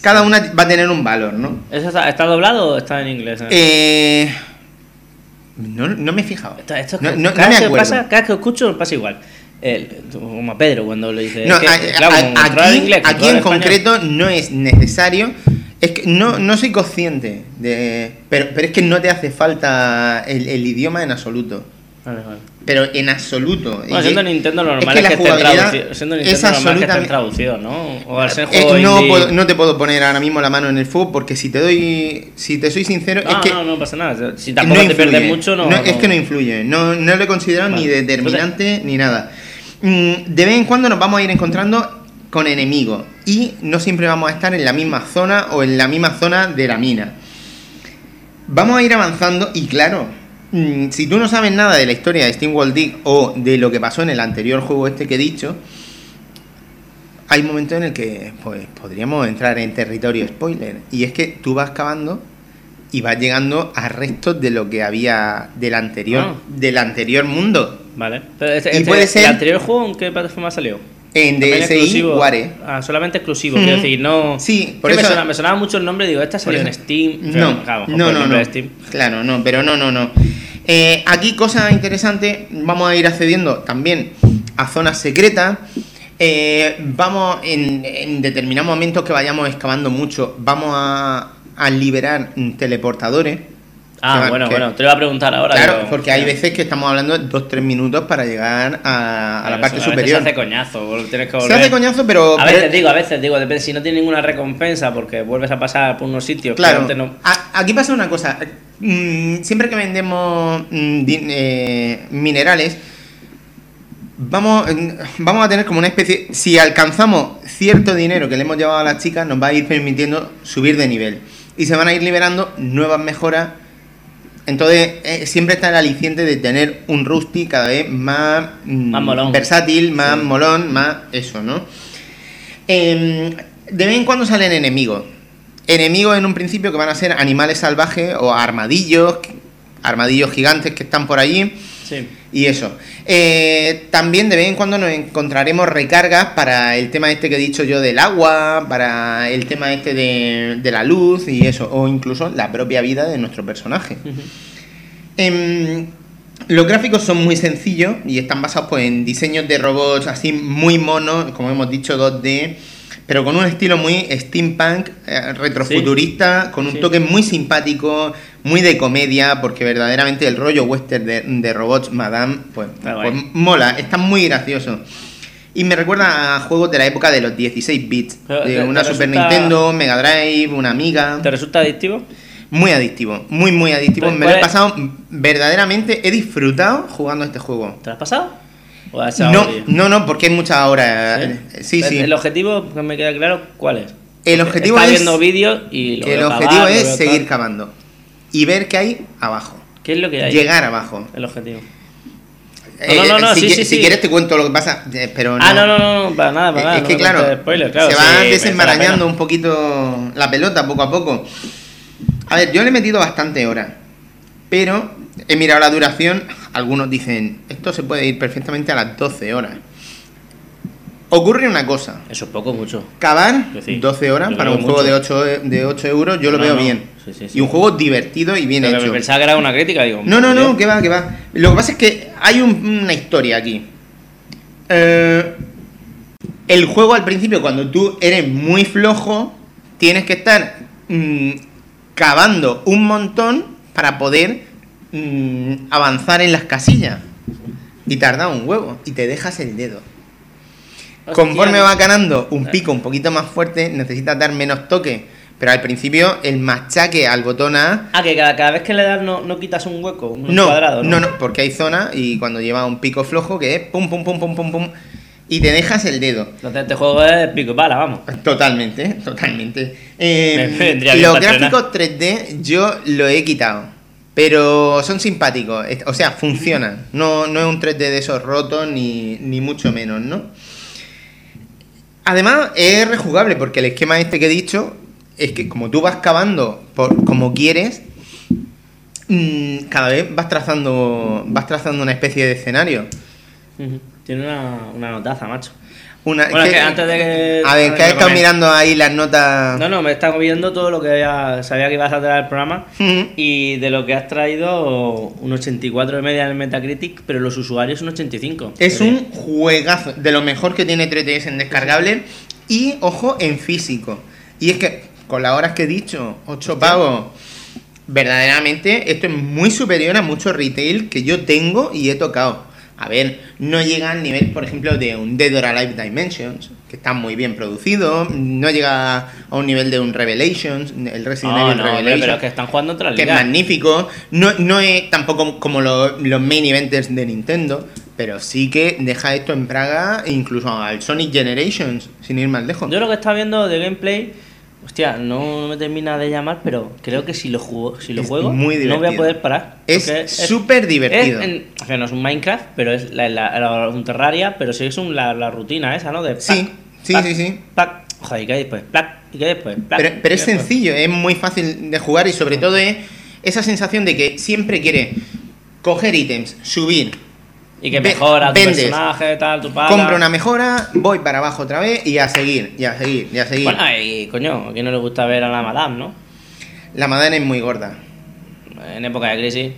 cada una va a tener un valor, ¿no? ¿Eso está, está doblado o está en inglés? Eh, no, no me he fijado. Esto- esto es no, que- no- no cada, me acuerdo. pasa, cada vez que escucho pasa igual. El- como a Pedro cuando le dice. No, es que, a- claro, a- aquí, inglés, aquí en concreto no es necesario. Es que no, no soy consciente de. Pero, pero es que no te hace falta el, el idioma en absoluto. Vale, vale. Pero en absoluto. Bueno, Y- siendo Nintendo lo es normal que es que, estén jugabilidad traducidos. Siendo es Nintendo lo normal es que estén traducidos, ¿no? O al ser Eh, juego no, indie- puedo- no te puedo poner ahora mismo la mano en el fuego porque si te doy. Si te soy sincero, No, es que. no, no pasa nada. Si tampoco te influye. pierdes mucho, no. Es que no influye. No, no lo he considerado ni determinante ni nada. Mm, De vez en cuando nos vamos a ir encontrando con enemigos. Y no siempre vamos a estar en la misma zona o en la misma zona de la mina. Vamos a ir avanzando y claro, si tú no sabes nada de la historia de Steam World Dig o de lo que pasó en el anterior juego este que he dicho, hay momentos en el que pues, podríamos entrar en territorio spoiler. Y es que tú vas cavando y vas llegando a restos de lo que había del anterior, Ah. del anterior mundo. Vale. Pero este- Y este- puede ser- ¿El anterior juego en qué plataforma salió? En DSI. Ware. Ah, solamente exclusivo, quiero decir, no. Sí, por eso- me, sonaba, me sonaba mucho el nombre, digo, esta salió en Steam. No, no, no, no. Steam. Claro, no, pero no, no, no. Eh, aquí cosas interesantes, vamos a ir accediendo también a zonas secretas. Eh, vamos en, en determinados momentos que vayamos excavando mucho, vamos a, a liberar teleportadores. Ah, bueno, que- bueno, te lo iba a preguntar ahora. Claro, porque hay veces que estamos hablando de 2-3 minutos para llegar a, la parte eso a veces superior. Se hace coñazo, tienes que Se volver. hace coñazo, pero. A pero- veces digo, a veces digo, depende si no tiene ninguna recompensa porque vuelves a pasar por unos sitios Claro. no. A- Aquí pasa una cosa. Mm, siempre que vendemos mm, eh, minerales, vamos, vamos a tener como una especie. Si alcanzamos cierto dinero que le hemos llevado a las chicas, nos va a ir permitiendo subir de nivel. Y se van a ir liberando nuevas mejoras. Entonces, eh, siempre está el aliciente de tener un Rusty cada vez más, mm, Más molón. versátil, más Sí. molón, más eso, ¿no? Em, de vez en cuando salen enemigos. Enemigos en un principio que van a ser animales salvajes o armadillos, armadillos gigantes que están por allí Sí. Y eso. Eh, también de vez en cuando nos encontraremos recargas para el tema este que he dicho yo del agua, para el tema este de, de la luz y eso, o incluso la propia vida de nuestro personaje. Em, los gráficos son muy sencillos y están basados pues, en diseños de robots así muy monos, como hemos dicho, 2D, pero con un estilo muy steampunk, eh, retrofuturista, con un Sí. toque muy simpático, muy de comedia, porque verdaderamente el rollo western de, de robots Madame, pues, pues mola, está muy gracioso. Y me recuerda a juegos de la época de los 16 bits, Pero, de ¿te- una Super Nintendo, Mega Drive, una Amiga. ¿Te resulta adictivo? Muy adictivo, muy, muy adictivo. ¿Cuál Me lo he pasado verdaderamente, he disfrutado jugando este juego. ¿Te lo has pasado? ¿O has echado No, no, no, porque hay muchas horas. ¿Sí? eh, Sí, El- sí. El objetivo, que me queda claro, ¿cuál es? El objetivo Está es. viendo vídeos y lo El objetivo es seguir cavando y ver qué hay abajo. ¿Qué es lo que hay? Llegar abajo. El objetivo. Eh, no, no, no, si, sí, si sí. quieres te cuento lo que pasa, eh, pero no. Ah, no, no, no, para nada, para nada. es que claro, cuentes spoiler, claro, se sí, va merece la desenmarañando un poquito la pelota poco a poco. A ver, yo le he metido bastante horas, pero he mirado la duración. Algunos dicen, esto se puede ir perfectamente a las 12 horas. Ocurre una cosa, Eso es poco mucho. cavar Que sí, 12 horas yo para un juego de 8, e- de 8 euros, yo lo No, veo no, bien. sí, sí, sí. Y un juego divertido y bien Pero hecho. pensaba que era una crítica, digo. No, no, no, que va, que va. Lo que pasa es que hay un- una historia aquí. Eh, el juego al principio, cuando tú eres muy flojo, tienes que estar mm, cavando un montón para poder mm, avanzar en las casillas. Y tarda un huevo. Y te dejas el dedo. Conforme va ganando un pico un poquito más fuerte, necesitas dar menos toque. Pero al principio, el machaque al botón A Ah, que cada, cada vez que le das no, no quitas un hueco, un no, cuadrado, ¿no? no, no, porque hay zonas y cuando lleva un pico flojo que es pum, pum, pum, pum, pum, pum, y te dejas el dedo. Entonces este juego es pico y pala, vamos. Totalmente, totalmente. Eh, Me los gráficos 3D yo lo he quitado, pero son simpáticos, o sea, funcionan. No, no es un 3D de esos rotos ni, ni mucho menos, ¿no? Además, es rejugable porque el esquema este que he dicho es que como tú vas cavando por, como quieres, mm, cada vez vas trazando, vas trazando una especie de escenario. Tiene una, una notaza, macho. Una, Bueno, que antes de que- A ver, que has estado mirando ahí las notas. No, no, me está viendo todo lo que había- sabía que ibas a traer al programa y de lo que has traído un 84 de media en el Metacritic, pero los usuarios un 85. Es un juegazo, de lo mejor que tiene 3DS en descargable y, ojo, en físico. Y es que, con las horas que he dicho, 8 pavos, verdaderamente esto es muy superior a mucho retail que yo tengo y he tocado. A ver, no llega al nivel, por ejemplo, de un Dead or Alive Dimensions, que está muy bien producido, no llega a un nivel de un Revelations, el Resident No, Evil no, Revelations pero es que están jugando otra que es liga. magnífico. No, no es tampoco como lo- los main events de Nintendo, pero sí que deja esto en Praga incluso al Sonic Generations, sin ir más lejos. Yo lo que estaba viendo de gameplay, Hostia, no me termina de llamar, pero creo que si lo juego, si lo Es juego muy no voy a poder parar. Es súper divertido. es en- o sea, no es un Minecraft, pero es la, la- la- un Terraria, pero sí es un- la, la rutina esa, ¿no? De Sí, sí, sí, sí. Plac, joder, y que después, plac, y que después, plac, Pero, pero es después. sencillo, es muy fácil de jugar y sobre todo es esa sensación de que siempre quiere coger ítems, subir, Y que mejora tu vendes. personaje, tal, tu pala. compro una mejora, voy para abajo otra vez y a seguir, y a seguir, y a seguir. Bueno, y coño, a quién no le gusta ver a la madame, ¿no? La madana es muy gorda. En época de crisis.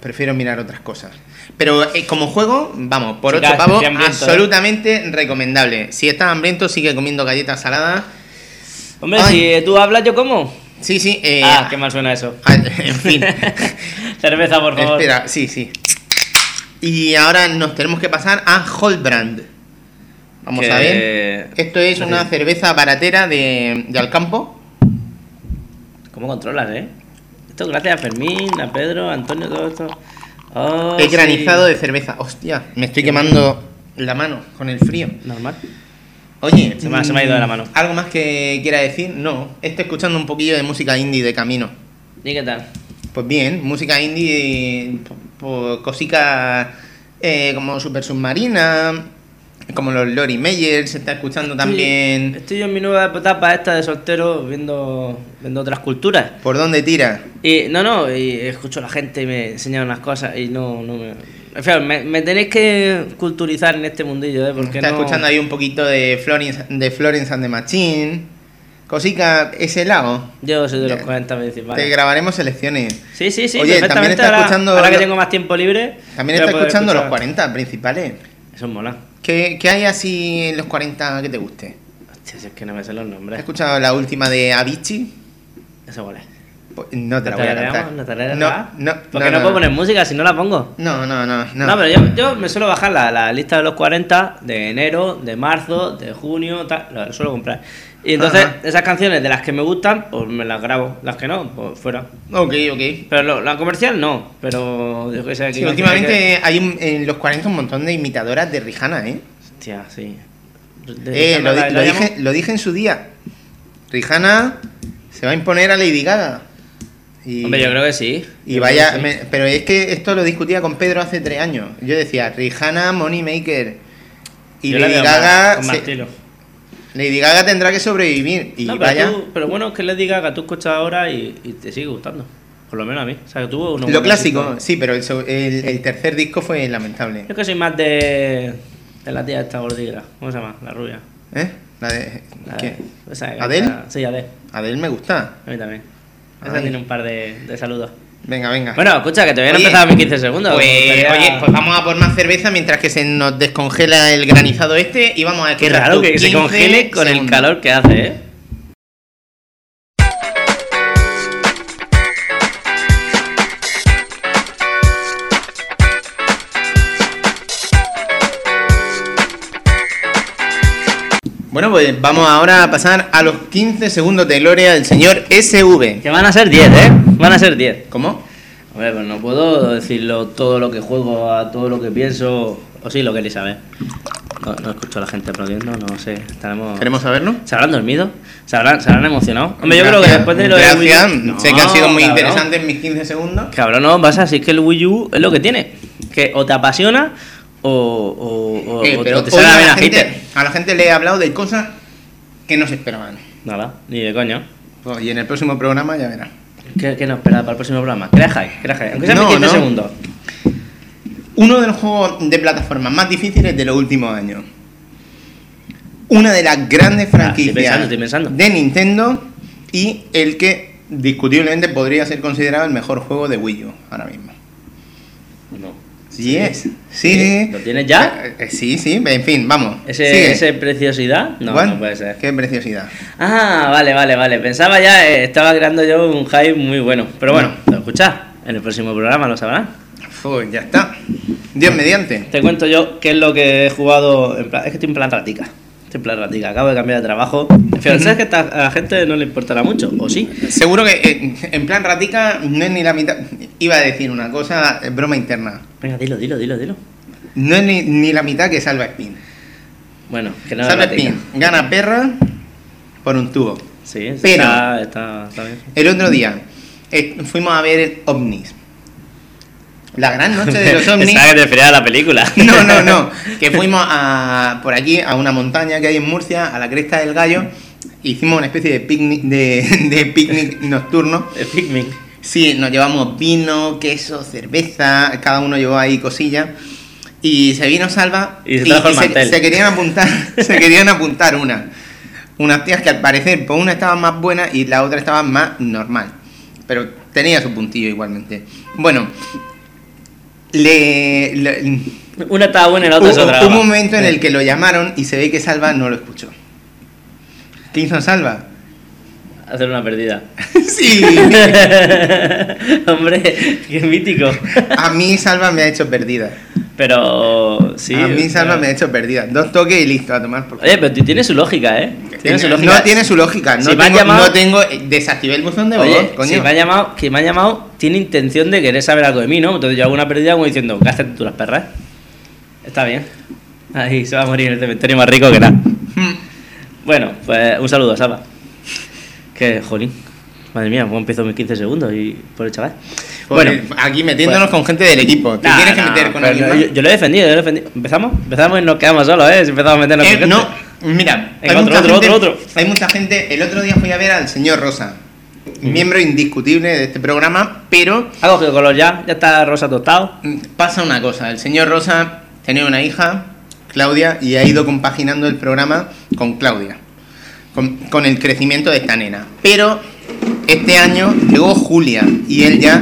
Prefiero mirar otras cosas. Pero eh, como juego, vamos, por Chicas, 8 pavos, estoy hambriento, ¿eh? absolutamente recomendable. Si estás hambriento, sigue comiendo galletas saladas. Hombre, Ay. si tú hablas, yo como. Sí, sí. eh, ah, qué mal suena eso. ah, En fin. Cerveza, por favor. Espera, sí, sí. Y ahora nos tenemos que pasar a Holbrand. Vamos Que- a ver. Esto es una cerveza baratera de, de Alcampo. ¿Cómo controlas, eh? Esto gracias a Fermín, a Pedro, a Antonio, todo esto. Oh, sí. granizado de cerveza. Hostia, me estoy quemando la mano con el frío. Normal. Oye, Se me ha- se me ha ido de la mm, mano. ¿Algo más que quiera decir? No, estoy escuchando un poquillo de música indie de camino. ¿Y qué tal? Pues bien, música indie, pues cositas eh, como Super Submarina, como los Lori Meyer, se está escuchando también. Estoy, en mi nueva etapa esta de soltero viendo, viendo otras culturas. ¿Por dónde tira? Y no, no, y escucho a la gente y me enseñan unas cosas y no, no me. En fin, me, me tenéis que culturizar en este mundillo, ¿eh? Porque Está no... escuchando ahí un poquito de Florence, de Florence and the Machine. Cosica, ese lado. Yo soy de los Ya. 40 me dicen, vale. Te grabaremos selecciones. Sí, sí, sí, Oye, también está ahora, escuchando ahora que tengo más tiempo libre. También está escuchando los escuchar- 40 principales. Eso mola. ¿Qué, qué hay así en los 40 que te guste? Hostia, si es que no me sé los ¿Has nombres. escuchado la última de Avicii? Eso mola. Pues no te la ¿No voy a cantar. ¿No te la no, no, Porque no, puedo poner música si no la pongo. No, no, no, no. No, pero yo, yo me suelo bajar la, la lista de los 40 de enero, de marzo, de junio, tal, lo suelo comprar. Y entonces, Ajá. esas canciones de las que me gustan, pues me las grabo. Las que no, pues fuera. Ok, ok. Pero lo- la comercial no, pero yo que sé. Sí, que- últimamente hay un- en los 40 un montón de imitadoras de Rihanna, ¿eh? Hostia, sí. Eh, lo, di- ¿La- lo la dije, lo dije en su día. Rihanna se va a imponer a Lady Gaga. Y, Hombre, yo creo que sí. y Yo vaya, sí. me- pero es que esto lo discutía con Pedro hace tres años. Yo decía, Rihanna, Money Maker. Y Yo Lady más- Gaga, con más se- estilo. Lady Gaga tendrá que sobrevivir. Y No, pero, vaya. tú- pero bueno es que diga que tú escuchas ahora y, y te sigue gustando. Por lo menos a mí. O sea, que tuvo Lo clásico, discos. sí, pero el, el- el tercer disco fue lamentable. Yo que soy más de, de la tía esta gordita. ¿Cómo se llama? La rubia. ¿Eh? La de, La ¿qué? canta- Sí, Adele. Adele me gusta. A mí también. Esa Ay. tiene un par de, de saludos. Venga, venga. Bueno, escucha, que todavía no he empezado mis 15 segundos. Pues, gustaría- oye, pues vamos a por más cerveza mientras que se nos descongela el granizado este y vamos a Qué escuchar raro que se 15 congele con el calor que hace, ¿eh? Pues vamos ahora a pasar a los 15 segundos de gloria del señor SV. Que van a ser 10, ¿eh? Van a ser 10. ¿Cómo? Hombre, pues no puedo decirlo todo lo que juego, a todo lo que pienso. O sí, lo que él sabe. No, no escucho a la gente aplaudiendo, no sé. Estaremos. ¿Queremos saberlo? ¿Se habrán dormido? ¿Se habrán, se habrán emocionado? Hombre, yo creo que Gracias, después de lo de Wii Gracias. U- sé que No, han sido muy cabrón. interesantes mis 15 segundos. Cabrón, no pasa, si es que el Wii U es lo que tiene. Que o te apasiona o, o, o- Eh, o pero te hoy sale la la gente. A la gente le he hablado de cosas que no se esperaban. Nada, ni de coño. Pues, y en el próximo programa ya verás. ¿Qué, qué nos espera para el próximo programa? Crash High, Crash High. Aunque sean No, 15 no. segundos. Uno de los juegos de plataformas más difíciles de los últimos años. Una de las grandes franquicias Ah, pensando, estoy pensando. de Nintendo y el que discutiblemente podría ser considerado el mejor juego de Wii U ahora mismo. Sí, es. Sí, sí. ¿Lo tienes ya? Eh, eh, Sí, sí, en fin, vamos. ¿Ese, Sigue. ese preciosidad? No, ¿Cuál? no puede ser. Qué preciosidad. Ah, vale, vale, vale. Pensaba ya, eh, estaba creando yo un hype muy bueno. Pero bueno, lo escuchás. En el próximo programa lo sabrán. Pues ya está. Dios mediante. Te cuento yo qué es lo que he jugado. En plan, es que estoy en plan ratica. En plan ratica. Acabo de cambiar de trabajo. En fin, ¿sabes que esta- a la gente no le importará mucho? ¿O sí? Seguro que eh, en plan ratica no es ni la mitad. Iba a decir una cosa, eh, broma interna. Venga, dilo, dilo, dilo, dilo. No es ni, ni la mitad que Salva Spin. Bueno, que no es Salva. Spin gana perra por un tubo. Sí, Pero- está, está, está bien. El otro día eh, fuimos a ver ovnis. La gran noche de los ovnis. Pensaba que te referías a la película. No, no, no. Que fuimos a, por aquí a una montaña que hay en Murcia, a la cresta del gallo. Hicimos una especie de picnic, de, de picnic nocturno. El Pikmin. Sí, nos llevamos vino, queso, cerveza, cada uno llevó ahí cosillas. Y se vino Salva Y se trajo el se, se querían apuntar, se querían apuntar una. Unas tías que al parecer, pues una estaba más buena y la otra estaba más normal. Pero tenía su puntillo igualmente. Bueno, le, le- Una estaba buena y la otra se otra. un momento en el que lo llamaron y se ve que Salva no lo escuchó. ¿Qué hizo Salva? Hacer una perdida. sí. Hombre, qué mítico. A mí Salva me ha hecho perdida. Pero sí. a mí Salva pero- me ha hecho perdida. Dos toques y listo, a tomar por Oye, pero tiene su lógica, ¿eh? Tiene su no, tiene su lógica. No, Si tengo, llamado- no tengo. Desactivé el buzón de voz, coño. si me ha llamado, que me ha llamado, tiene intención de querer saber algo de mí, ¿no? Entonces yo hago una pérdida como diciendo, gástate tú las perras. Está bien. Ahí se va a morir en el cementerio más rico que nada. Hmm. Bueno, pues un saludo a Saba. Que, jolín. Madre mía, cómo empezó mis 15 segundos y por el chaval. Bueno, Bueno, aquí metiéndonos con gente del equipo. ¿Te nah, tienes que nah, meter con alguien más? yo, yo lo he defendido, yo lo he defendido. ¿Empezamos? Empezamos y nos quedamos solos, ¿eh? Si empezamos a meternos Eh, con no, gente. mira, hay, otro, mucha otro, gente, otro, otro. hay mucha gente. El otro día fui a ver al señor Rosa, miembro indiscutible de este programa, pero Ha cogido color ya, ya está rosa tostado. mm, pasa una cosa. El señor Rosa tenía una hija, Claudia, y ha ido compaginando el programa con Claudia, con, con el crecimiento de esta nena. Pero este año llegó Julia y él ya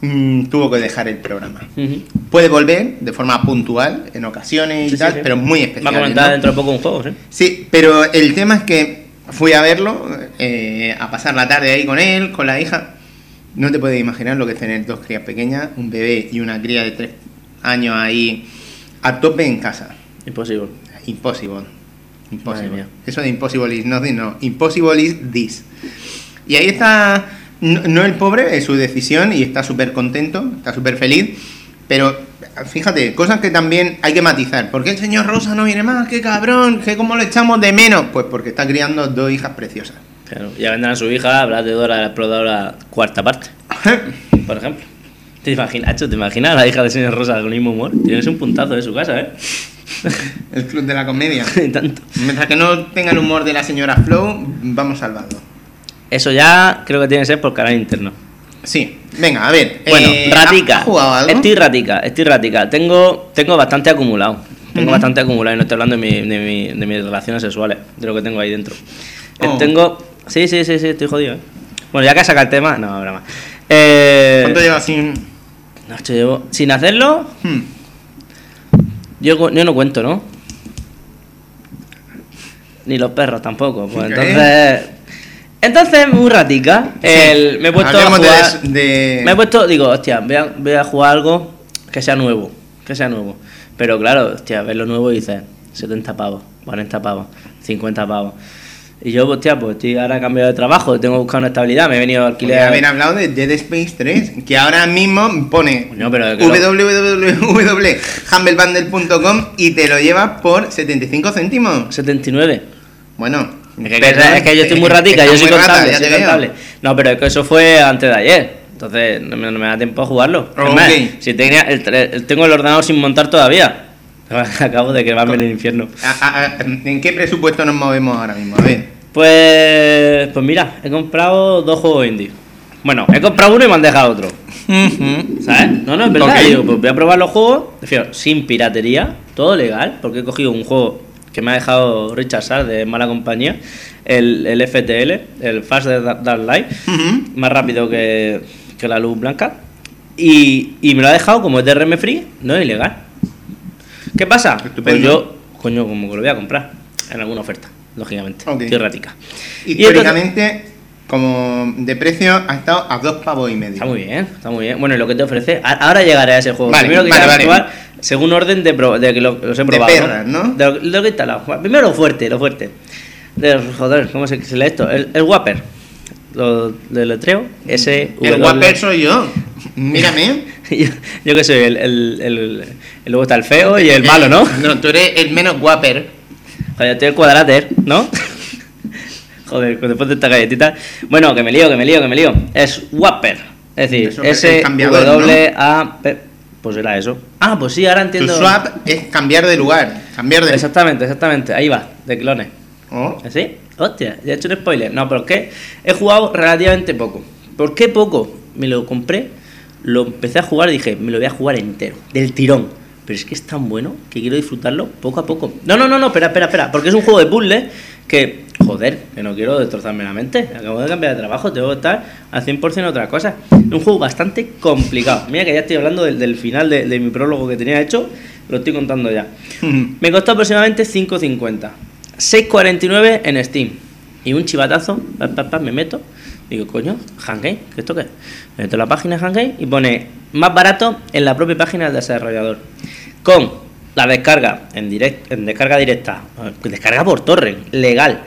mm, tuvo que dejar el programa. Puede volver de forma puntual en ocasiones y Sí, tal, sí. pero muy Va a especial. comentar dentro de poco un juego, ¿sí? Sí, pero el tema es que fui a verlo, eh, a pasar la tarde ahí con él, con la hija. No te puedes imaginar lo que es tener dos crías pequeñas, un bebé y una cría de tres años ahí a tope en casa. Imposible. Impossible. Impossible. Madre mía. Eso de impossible is nothing, no. Impossible is this. Y ahí está, no, no el pobre, es su decisión y está súper contento, está súper feliz. Pero fíjate, cosas que también hay que matizar. ¿Por qué el señor Rosa no viene más? ¡Qué cabrón! ¿Qué cómo lo echamos de menos? Pues porque está criando dos hijas preciosas. Claro, ya vendrán a su hija hablar de Dora la exploradora cuarta parte, por ejemplo. ¿Te imaginas, Acho, ¿te imaginas a la hija del señor Rosa con el mismo humor? Tienes un puntazo de su casa, ¿eh? el club de la comedia. Tanto. Mientras que no tenga el humor de la señora Flow, vamos salvando. Eso ya creo que tiene que ser por canal interno. Sí, venga, a ver. Bueno, eh, ratica. ¿has jugado algo? Estoy ratica, estoy ratica. Tengo, tengo bastante acumulado. Tengo bastante acumulado y no estoy hablando de, mi- de, mi- de mis relaciones sexuales, de lo que tengo ahí dentro. Eh, Oh. Tengo. Sí, sí, sí, sí, estoy jodido, ¿eh? Bueno, ya que saca el tema, no, broma. Eh, ¿Cuánto llevas sin.? no, yo llevo- sin hacerlo, Hmm. yo, yo no cuento, ¿no? Ni los perros tampoco. Pues entonces. Entonces, muy ratica. El, me he puesto a de jugar. des- de- Me he puesto, digo, hostia, voy a, voy a jugar algo que sea nuevo. Que sea nuevo. Pero claro, hostia, ves lo nuevo y dices 70 pavos, 40 pavos, 50 pavos. Y yo, hostia, pues estoy ahora he cambiado de trabajo, tengo que buscar una estabilidad, me he venido a alquiler. Podría haber hablado de Dead Space 3, que ahora mismo pone lo- www.humblebundle.com y te lo lleva por 75 céntimos. 79. Bueno, que, es que yo estoy muy ratica, yo soy rata, contable, soy contable. No, pero es que eso fue antes de ayer. Entonces no me, no me da tiempo a jugarlo. Si tenía el, tengo el ordenador sin montar todavía. Acabo de quemarme en el infierno. A- a- a- ¿En qué presupuesto nos movemos ahora mismo? A ver. Pues, pues mira, he comprado dos juegos indie. Bueno, he comprado uno y me han dejado otro. ¿Sabes? No, no, es verdad. Ok. Digo, pues voy a probar los juegos, refiero, sin piratería, todo legal, porque he cogido un juego que me ha dejado Richard Sar de mala compañía, el, el FTL, el Fast Dark Light, más rápido que, que la luz blanca. Y, y me lo ha dejado como es DRM free, no es ilegal. ¿Qué pasa? Pues yo, coño, como que lo voy a comprar en alguna oferta, lógicamente. Ok. Estoy errática. Y Históricamente, como de precio, ha estado a dos pavos y medio. Está muy bien, está muy bien. Bueno, y lo que te ofrece, ahora llegaré a ese juego. Vale, Primero vale, quisiera vale. probar según orden de, pro- de que lo- los he probado. perras, ¿no? De lo, de lo que he instalado. Primero lo fuerte, lo fuerte. De, joder, ¿cómo se, se lee esto? El, el Whopper. Lo del letreo. S El guaper soy yo. Mírame. yo, yo que soy el, el, el, Luego está el feo y el malo, ¿no? No, tú eres el menos guaper. Joder, estoy el cuadráter, ¿no? Joder, después de esta galletita. Bueno, que me lío, que me lío, que me lío. Es Wapper. Es decir, Eso es S el cambiador, W A P. Pues era eso. Ah, pues sí, ahora Tu entiendo. swap es cambiar de lugar, cambiar de... Exactamente, exactamente. Ahí va, de clones. Oh, ¿Sí? Hostia, ya he hecho un spoiler. No, pero es que he jugado relativamente poco. ¿Por qué poco? Me lo compré, lo empecé a jugar y dije, me lo voy a jugar entero, del tirón. Pero es que es tan bueno que quiero disfrutarlo poco a poco. No, no, no, no, espera, espera, espera. Porque es un juego de puzzle que, joder, que no quiero destrozarme la mente. Acabo de cambiar de trabajo, tengo que estar al 100% en otra cosa. Es un juego bastante complicado. Mira que ya estoy hablando del, del final de, de mi prólogo que tenía hecho, lo estoy contando ya. Me costó aproximadamente 5.50. 6.49 en Steam. Y un chivatazo, pa, pa, pa, me meto. Digo, coño, Hangame, ¿qué esto qué? es? Me meto en la página de Hangame y pone más barato en la propia página del desarrollador. Con la descarga en, direct, en descarga directa, descarga por torrent, legal,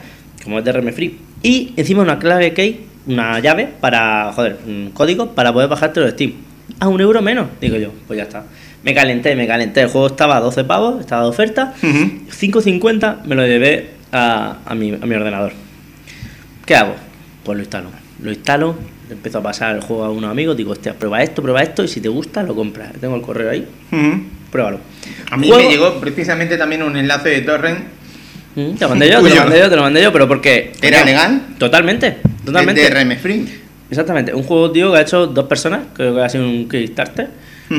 como es DRM Free. Y encima una clave key, una llave para, joder, un código para poder bajarte los Steam. A un euro menos, digo yo, pues ya está. Me calenté, me calenté. El juego estaba a 12 pavos, estaba de oferta. Ujú. 5.50 me lo llevé a, a mi, a mi ordenador. ¿Qué hago? Pues lo instalo. Lo instalo, empiezo a pasar el juego a unos amigos, digo, hostia, prueba esto, prueba esto, y si te gusta, lo compras. Tengo el correo ahí, pruébalo. A mí Juego- me llegó precisamente también un enlace de torrent Mm, Te lo mandé yo, te lo mandé yo, te lo mandé yo, pero porque... ¿Era legal? Totalmente, totalmente. de DRM Free. Exactamente, un juego, tío, que ha hecho dos personas, creo que ha sido un Kickstarter.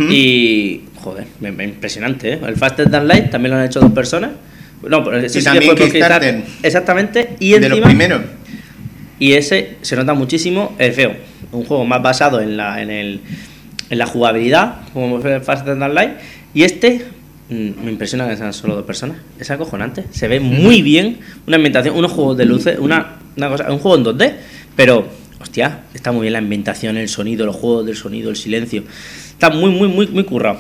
Y, joder, me- me- impresionante, ¿eh? El Faster Than Light también lo han hecho dos personas. No, pero ese Y sí también fue Kickstarter. Kickstarter. Exactamente, y de los encima... primeros. Y ese se nota muchísimo el feo. Un juego más basado en la, en el, en la jugabilidad, como fue el Faster Than Light. Y este me impresiona que sean solo dos personas. Es acojonante. Se ve muy bien. Una ambientación, unos juegos de luces, una, una cosa, un juego en 2D, pero hostia, está muy bien la ambientación, el sonido, los juegos del sonido, el silencio. Está muy, muy, muy, muy currado.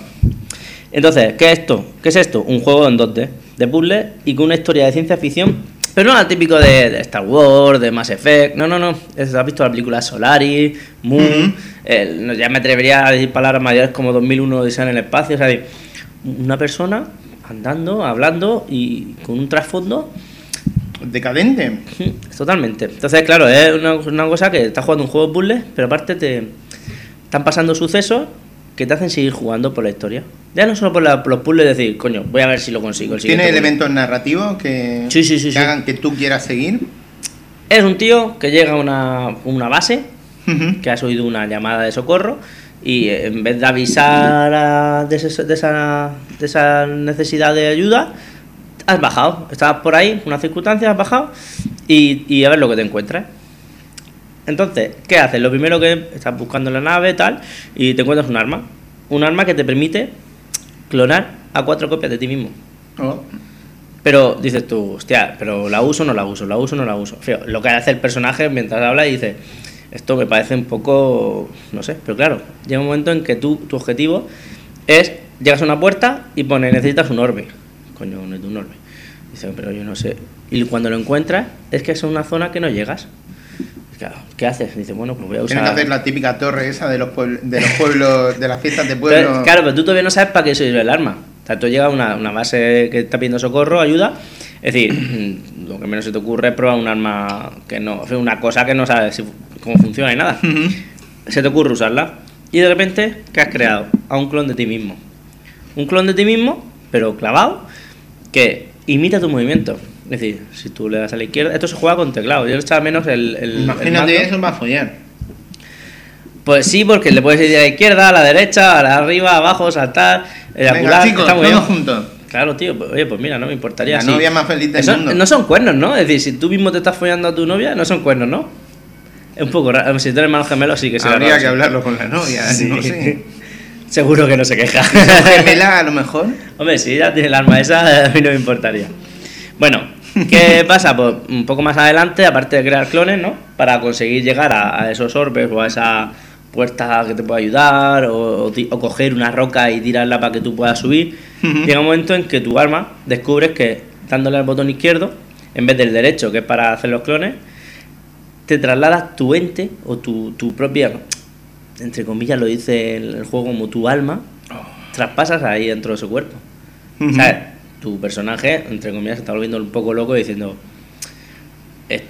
Entonces, ¿qué es esto? ¿Qué es esto? Un juego en 2D, de puzzle y con una historia de ciencia ficción, pero no al típico de, de Star Wars, de Mass Effect. No, no, no. Es- ¿Has visto la película Solaris, Moon? No, ya me atrevería a decir palabras mayores como 2001 Odisea en el espacio. O sea, una persona andando, hablando y con un trasfondo Decadente. Totalmente. Entonces, claro, es una, una cosa que estás jugando un juego de puzzles, pero aparte te están pasando sucesos que te hacen seguir jugando por la historia. Ya no solo por, la- por los puzzles, decir, coño, voy a ver si lo consigo. el ¿Tiene siguiente puzzle. elementos narrativos que, Sí, sí, sí, que hagan que tú quieras seguir? Es un tío que llega a una, una base, Ujú. que has oído una llamada de socorro, y eh, en vez de avisar a- de, ese- de esa, de esa necesidad de ayuda, has bajado. Estabas por ahí, una circunstancia, has bajado, y, y a ver lo que te encuentras. Entonces, ¿qué haces? Lo primero que estás buscando en la nave, tal, y te encuentras un arma. Un arma que te permite clonar a cuatro copias de ti mismo. Oh. Pero dices tú, hostia, pero la uso o no la uso, la uso o no la uso. Fío, lo que hace el personaje mientras habla y dice, esto me parece un poco, no sé, pero claro, llega un momento en que tú, tu objetivo es, llegas a una puerta y pone, necesitas un orbe. Coño, no es un orbe. Dice, pero yo no sé. Y cuando lo encuentras, es que es una zona que no llegas. Claro, ¿qué haces? Dice, bueno, pues voy a usar... Tienes que hacer la típica torre esa de los, puebl- de los pueblos, de las fiestas de Pero, pueblo. claro, pero tú todavía no sabes para qué sirve el arma. O sea, tú llegas a una, una base que está pidiendo socorro, ayuda. Es decir, lo que menos se te ocurre es probar un arma que no. o una cosa que no sabes si- cómo funciona y nada. Se te ocurre usarla. Y de repente, ¿qué has creado? A un clon de ti mismo. Un clon de ti mismo, pero clavado, que imita tu movimiento. Es decir, si tú le das a la izquierda, esto se juega con teclado. Yo echaba menos el. el el Imagínate mando. eso para follar. Pues sí, porque le puedes ir a la izquierda, a la derecha, a la arriba, abajo, saltar, Venga, eyacular. chicos, está muy todos juntos. Claro, tío, pues, oye, pues mira, no me importaría. La sí. novia más feliz del Eso- mundo. No son cuernos, ¿no? Es decir, si tú mismo te estás follando a tu novia, no son cuernos, ¿no? Es un poco raro. Si tú eres hermano gemelo, sí que será Habría raro, que sí. hablarlo con la novia, Sí. no sé. Seguro que no se queja. Gemela a lo mejor. Hombre, si ya tiene el arma esa, a mí no me importaría. Bueno, ¿qué pasa? Pues un poco más adelante, aparte de crear clones, ¿no? Para conseguir llegar a, a esos orbes o a esa puerta que te pueda ayudar, o, o ti- o coger una roca y tirarla para que tú puedas subir, llega un momento en que tu arma descubres que dándole al botón izquierdo, en vez del derecho, que es para hacer los clones, te trasladas tu ente o tu, tu propia, entre comillas lo dice el, el juego como tu alma, traspasas ahí dentro de su cuerpo. Ujú. ¿Sabes? Tu personaje, entre comillas, se está volviendo un poco loco diciendo, "Es-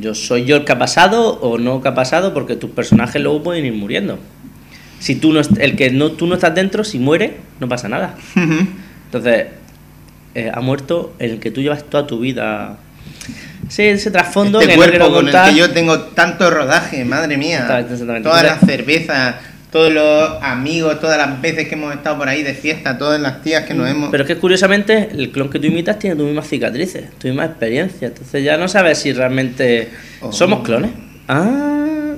yo soy yo el que ha pasado o no que ha pasado porque tus personajes luego pueden ir muriendo. Si tú no, el que no, tú no estás dentro, si muere, no pasa nada. Entonces, eh, ha muerto el que tú llevas toda tu vida. Sí, ese trasfondo este que cuerpo con contar. el que yo tengo tanto rodaje, madre mía. Exactamente, exactamente. Todas las cervezas, todos los amigos, todas las veces que hemos estado por ahí de fiesta, todas las tías que nos hemos... Pero es que curiosamente el clon que tú imitas tiene tus mismas cicatrices, tu misma experiencia. Entonces ya no sabes si realmente Oh. somos clones. Ah,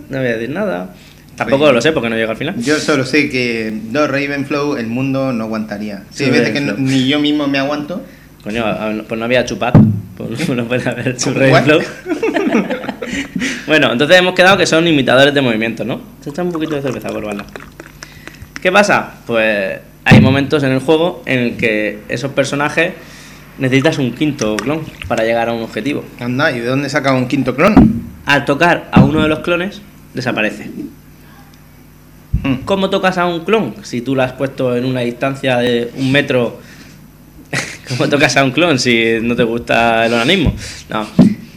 no voy a decir nada. Tampoco lo sé porque no llego al final. Yo solo sé que dos Ravenflow el mundo no aguantaría. Sí, hay veces que no- ni yo mismo me aguanto. Coño, a- a- pues no había chupat. Pues no puede haber su? Ravenflow. bueno, entonces hemos quedado que son imitadores de movimiento, ¿no? Se echa un poquito de cerveza por bala. ¿Qué pasa? Pues hay momentos en el juego en el que esos personajes necesitas un quinto clon para llegar a un objetivo. Anda, ¿y de dónde saca un quinto clon? Al tocar a uno de los clones, desaparece. Hmm. ¿Cómo tocas a un clon? Si tú lo has puesto en una distancia de un metro, ¿cómo tocas a un clon si no te gusta el onanismo? No.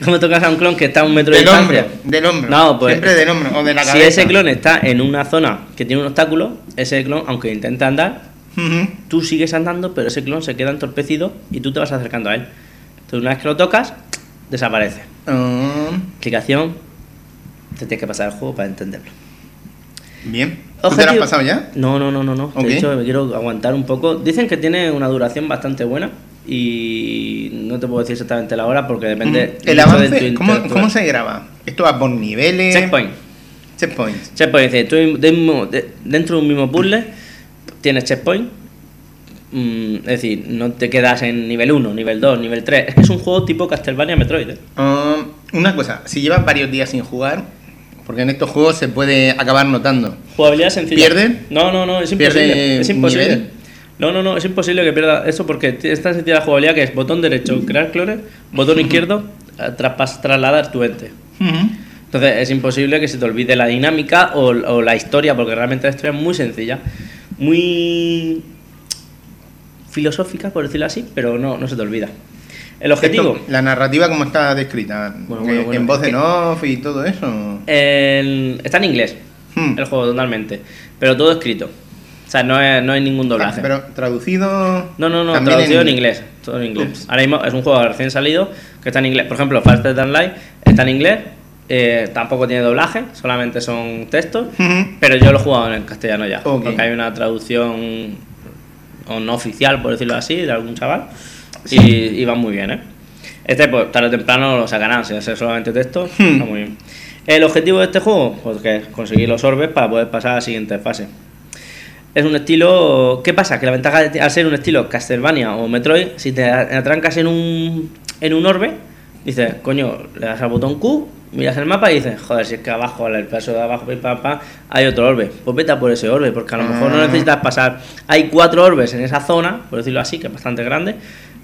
¿Cómo tocas a un clon que está a un metro de Del distancia? hombro, del hombro. No, pues. Siempre del hombro o de la si cabeza. ese clon está en una zona que tiene un obstáculo, ese clon, aunque intenta andar, tú sigues andando, pero ese clon se queda entorpecido y tú te vas acercando a él. Entonces, una vez que lo tocas, desaparece. Ah, Explicación: te tienes que pasar el juego para entenderlo. bien. ¿Tú te lo has pasado ya? No, no, no, no, no. De hecho, me quiero aguantar un poco. Dicen que tiene una duración bastante buena y no te puedo decir exactamente la hora porque depende. Mm. El mucho de avance, tu ¿cómo. ¿cómo se graba? ¿Esto va por niveles? Checkpoint. Checkpoint. Checkpoint, dice, tú de mismo- de- dentro de un mismo puzzle tienes checkpoint. Mm, es decir, no te quedas en nivel 1, nivel 2, nivel 3. Es que es un juego tipo Castlevania Metroid. ¿eh? Ah, una cosa, si llevas varios días sin jugar, porque en estos juegos se puede acabar notando. Jugabilidad sencilla. ¿Pierde? No, no, no, es ¿Pierde imposible. Es imposible. nivel? No, no, no, es imposible que pierda eso porque t- es tan sencilla la jugabilidad que es botón derecho, crear clones, botón izquierdo, traspas- trasladar tu ente. Entonces es imposible que se te olvide la dinámica o, o la historia, porque realmente la historia es muy sencilla, muy filosófica, por decirlo así, pero no, no se te olvida. El objetivo, Esto, la narrativa como está descrita, Bueno, eh, bueno, bueno, en voz en off y todo eso. el- está en inglés, Hmm. el juego totalmente, pero todo escrito. O sea, no, es- no hay ningún doblaje. Ah, Pero traducido. No, no, no, traducido en, inglés. Todo en inglés. Ups. Ahora mismo es un juego recién salido que está en inglés. Por ejemplo, Faster Than Light está en inglés. eh, tampoco tiene doblaje, solamente son textos. Pero yo lo he jugado en castellano ya. Ok. Porque hay una traducción o no oficial, por decirlo así, de algún chaval. Y, y va muy bien, ¿eh? Este, pues tarde o temprano lo sacarán. Si es solamente texto, Hmm. está muy bien. El objetivo de este juego, pues que es conseguir los orbes para poder pasar a la siguiente fase. Es un estilo. ¿Qué pasa? Que la ventaja de al ser un estilo Castlevania o Metroid, si te atrancas en un, en un orbe, dices, coño, le das al botón Q, miras el mapa y dices, joder, si es que abajo, al paso de abajo, pam, hay otro orbe. Pues vete a por ese orbe, porque a lo mejor no Ah. necesitas pasar. Hay cuatro orbes en esa zona, por decirlo así, que es bastante grande,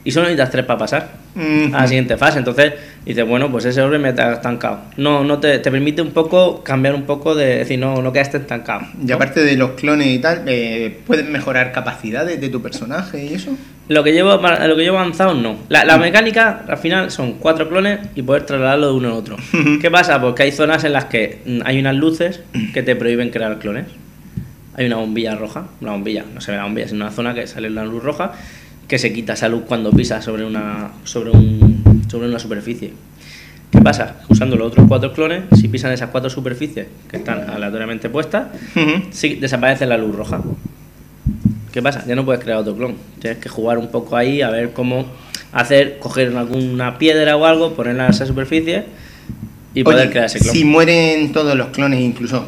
y solo necesitas tres para pasar Ujú. a la siguiente fase. Entonces dices, bueno, pues ese orbe me está estancado. No, no te, te permite un poco cambiar un poco de decir, no, no quedaste estancado. Y ¿no? aparte de los clones y tal, eh, ¿puedes mejorar capacidades de tu personaje y eso? Lo que llevo, lo que llevo avanzado, no. La, la mecánica, al final, son cuatro clones y poder trasladarlo de uno en otro. ¿Qué pasa? Porque hay zonas en las que mm, hay unas luces que te prohíben crear clones. Hay una bombilla roja, una bombilla, no se ve la bombilla, es una zona que sale una luz roja que se quita esa luz cuando pisas sobre una, sobre un, sobre una superficie. ¿Qué pasa? Usando los otros cuatro clones, si pisan esas cuatro superficies que están aleatoriamente puestas, sí, desaparece la luz roja. ¿Qué pasa? Ya no puedes crear otro clon. Tienes que jugar un poco ahí a ver cómo hacer, coger alguna piedra o algo, ponerla en esa superficie y poder Oye, crear ese clon. Si mueren todos los clones, incluso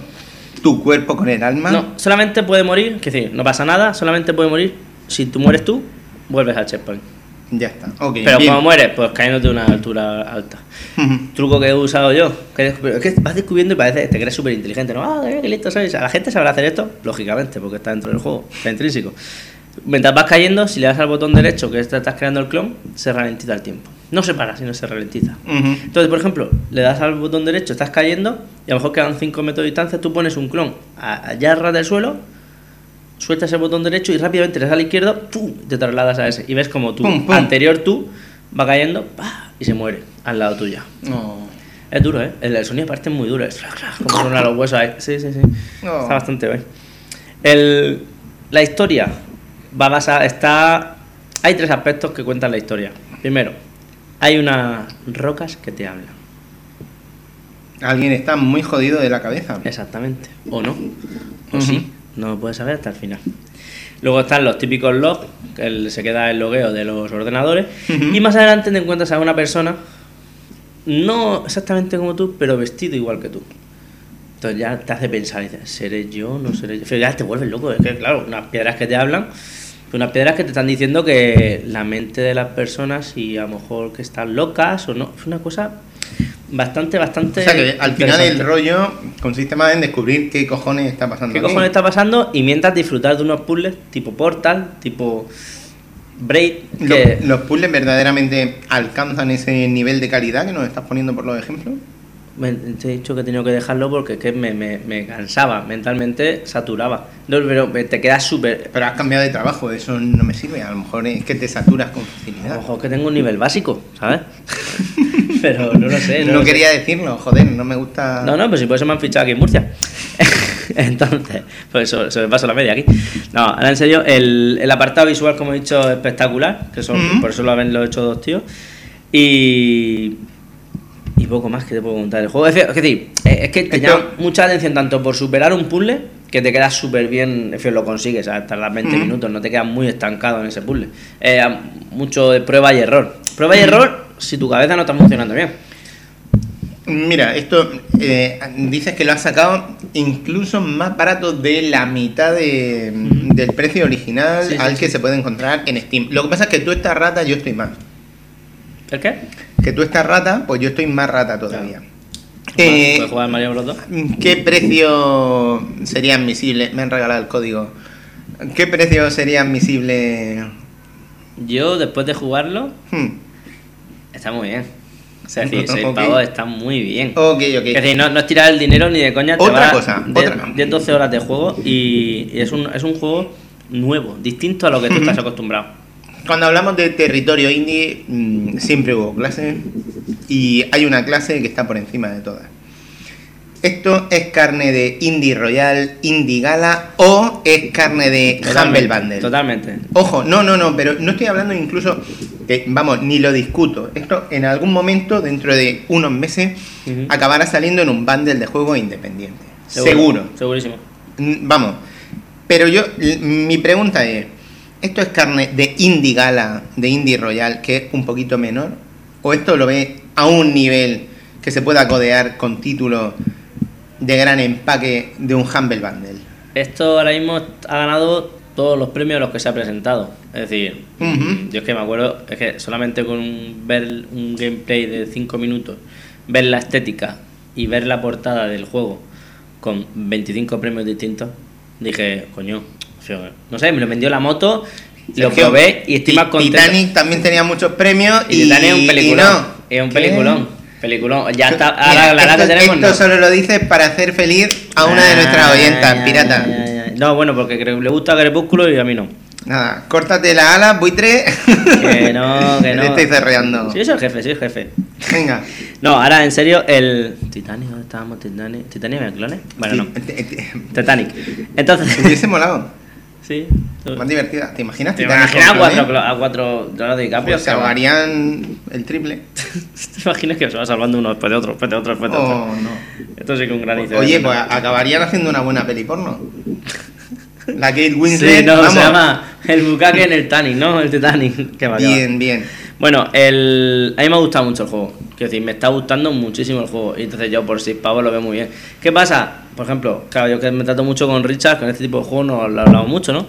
tu cuerpo con el alma. No, solamente puede morir, es decir, no pasa nada, solamente puede morir si tú mueres tú, vuelves al checkpoint. Ya está. Ok. Pero bien. como mueres, pues cayéndote de una altura alta. Truco que he usado yo, que, es que vas descubriendo y parece te crees súper inteligente, ¿no? Ah, qué listo sois. ¿A la gente sabrá hacer esto? Lógicamente, porque está dentro del juego, está intrínseco. Mientras vas cayendo, si le das al botón derecho que te estás creando el clon, se ralentiza el tiempo. No se para, sino se ralentiza. Ujú. Entonces, por ejemplo, le das al botón derecho, estás cayendo, y a lo mejor quedan 5 metros de distancia, tú pones un clon allá ras del suelo, sueltas el botón derecho y rápidamente le das a la izquierda, te trasladas a ese. Y ves como tu Pum, pum. anterior tú va cayendo ¡pah! y se muere al lado tuya. No. Es duro, ¿eh? El, el sonido aparte es muy duro. Es como suena los huesos ahí. Sí, sí, sí. Está bastante bien. El, la historia va basada. Está. Hay tres aspectos que cuentan la historia. Primero, hay unas rocas que te hablan. Alguien está muy jodido de la cabeza. Exactamente. O no. O sí. No lo puedes saber hasta el final. Luego están los típicos logs, que se queda el logueo de los ordenadores. Y más adelante te encuentras a una persona, no exactamente como tú, pero vestido igual que tú. Entonces ya te hace pensar, ¿seré yo? ¿No seré yo? Pero ya te vuelves loco, es que claro, unas piedras que te hablan, unas piedras que te están diciendo que la mente de las personas y a lo mejor que están locas o no. Es una cosa bastante, bastante... O sea que al final el rollo consiste más en descubrir qué cojones está pasando. ¿Qué aquí. cojones está pasando? Y mientras disfrutar de unos puzzles tipo Portal, tipo Braid, Lo- que... ¿Los puzzles verdaderamente alcanzan ese nivel de calidad que nos estás poniendo por los ejemplos? He dicho que he tenido que dejarlo porque es que me, me, me cansaba, mentalmente saturaba. No, pero te quedas súper... Pero has cambiado de trabajo, eso no me sirve. A lo mejor es que te saturas con A lo facilidad. mejor que tengo un nivel básico, ¿sabes? pero no lo sé. No, lo sé. quería decirlo, joder, no me gusta. No, no, pues si por eso me han fichado aquí en Murcia. Entonces, pues eso, se me pasó la media aquí. No, ahora en serio, el, el apartado visual, como he dicho, es espectacular. Que son, Ujú. Por eso lo han lo he hecho dos tíos. Y. Y poco más que te puedo contar del juego. Es, es decir, eh, es que te llama mucha atención tanto por superar un puzzle, que te quedas súper bien, es decir, lo consigues, ¿sabes? tardas 20 Ujú. minutos, no te quedas muy estancado en ese puzzle. Eh, mucho de prueba y error. Prueba y error si tu cabeza no está funcionando bien. Mira, esto eh, dices que lo has sacado incluso más barato de la mitad de- del precio original Sí, al sí. que se puede encontrar en Steam. Lo que pasa es que tú estás rata, yo estoy más. ¿El qué? Que tú estás rata, pues yo estoy más rata todavía. Claro. Eh, ¿Puedes jugar Mario Bros. 2? ¿Qué precio sería admisible? Me han regalado el código. ¿Qué precio sería admisible? Yo, después de jugarlo, Hmm. está muy bien. O sea, es decir, 6 Ok. pavos está muy bien. Ok, ok. Es decir, no, no es tirar el dinero ni de coña. te Otra va cosa, 10, otra. 10-12 horas de juego y, y es, un, es un juego nuevo, distinto a lo que tú estás acostumbrado. Cuando hablamos de territorio indie, mm, siempre hubo clases y hay una clase que está por encima de todas. ¿Esto es carne de Indie Royal, Indie Gala o es carne de Humble Bundle? Totalmente. Ojo, no, no, no, pero no estoy hablando incluso, vamos, ni lo discuto. Esto en algún momento, dentro de unos meses, acabará saliendo en un bundle de juegos independiente. Seguro. Segurísimo. Mm, Vamos, pero yo, mi pregunta es, ¿esto es carne de Indie Gala, de Indie Royal, que es un poquito menor? ¿O esto lo ve a un nivel que se pueda codear con títulos de gran empaque de un Humble Bundle? Esto ahora mismo ha ganado todos los premios a los que se ha presentado. Es decir, Ujú. yo es que me acuerdo, es que solamente con un- ver un gameplay de 5 minutos, ver la estética y ver la portada del juego con 25 premios distintos, dije, coño, no sé, me lo vendió la moto, lo Sergio, probé y estoy más contento. Titanic también tenía muchos premios y, y Titanic es un peliculón. no. Es un ¿Qué? peliculón. Peliculón. Ya está, ahora la tenemos. esto no. solo lo dices para hacer feliz a una de nuestras Ay, oyentas, pirata. No, bueno, porque le gusta Crepúsculo y a mí no. Nada, córtate la ala, buitre. Que no, que no. Te estoy cerreando. Sí, soy el jefe, soy el jefe. Venga. No, ahora en serio, el. Titanic, ¿dónde estábamos? Titanic. ¿Titanic de clones? Bueno, no. Ti- ti- ti- Titanic. Entonces. Hubiese molado. sí. Más divertida. ¿Te imaginas? ¿Te Titanic imaginas a cuatro, a cuatro Leonardo DiCaprio? Pues se ahogarían el triple. ¿Te imaginas que se va salvando uno después de otro, después de otro, después de otro? Oh, no. Esto sí que es un granizo. Oye, pues acabarían haciendo una buena peli porno. La Kate Winslet, Sí, no, vamos. se llama el bucaque en el Titanic, ¿no? El Titanic. Que va. Bien, bien. Bueno, el... a mí me ha gustado mucho el juego. Quiero decir, me está gustando muchísimo el juego. Y entonces yo por 6 pavos lo veo muy bien. ¿Qué pasa? Por ejemplo, claro, yo que me trato mucho con Richard, con este tipo de juegos no lo he hablado mucho, ¿no?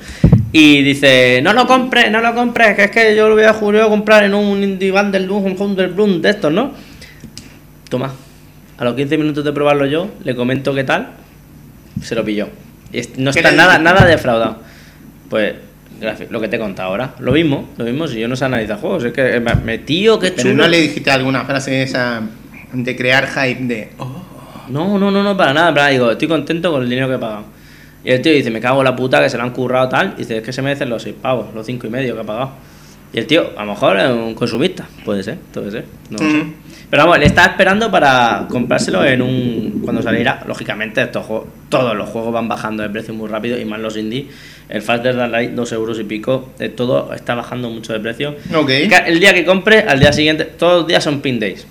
Y dice, no lo compres, no lo compres, que es que yo lo voy a, ju- lo voy a comprar en un Indie Bundle, un Humble Bloom de estos, ¿no? Toma. A los 15 minutos de probarlo yo, le comento qué tal, se lo pilló. No ¿Qué está nada, nada defraudado. Pues, lo que te he contado ahora. Lo mismo, lo mismo, si yo no sé analizar juegos, es que me, tío, qué Pero chulo. no le dijiste alguna frase esa de crear hype de. "Oh, No, no, no, no, para nada, para nada. Digo, estoy contento con el dinero que he pagado. Y el tío dice, me cago en la puta que se lo han currado tal. Y dice, es que se merecen los 6 pavos, los cinco y medio que ha pagado. Y el tío, a lo mejor es un consumista, puede ser, puede ser. No lo sé. Pero vamos, le está esperando para comprárselo en un. cuando salirá. Lógicamente, estos juegos, todos los juegos van bajando de precio muy rápido y más los indie. El Faster Than Light, 2 euros y pico, eh, todo está bajando mucho de precio. Ok. Ca- El día que compre, al día siguiente, todos los días son pin days.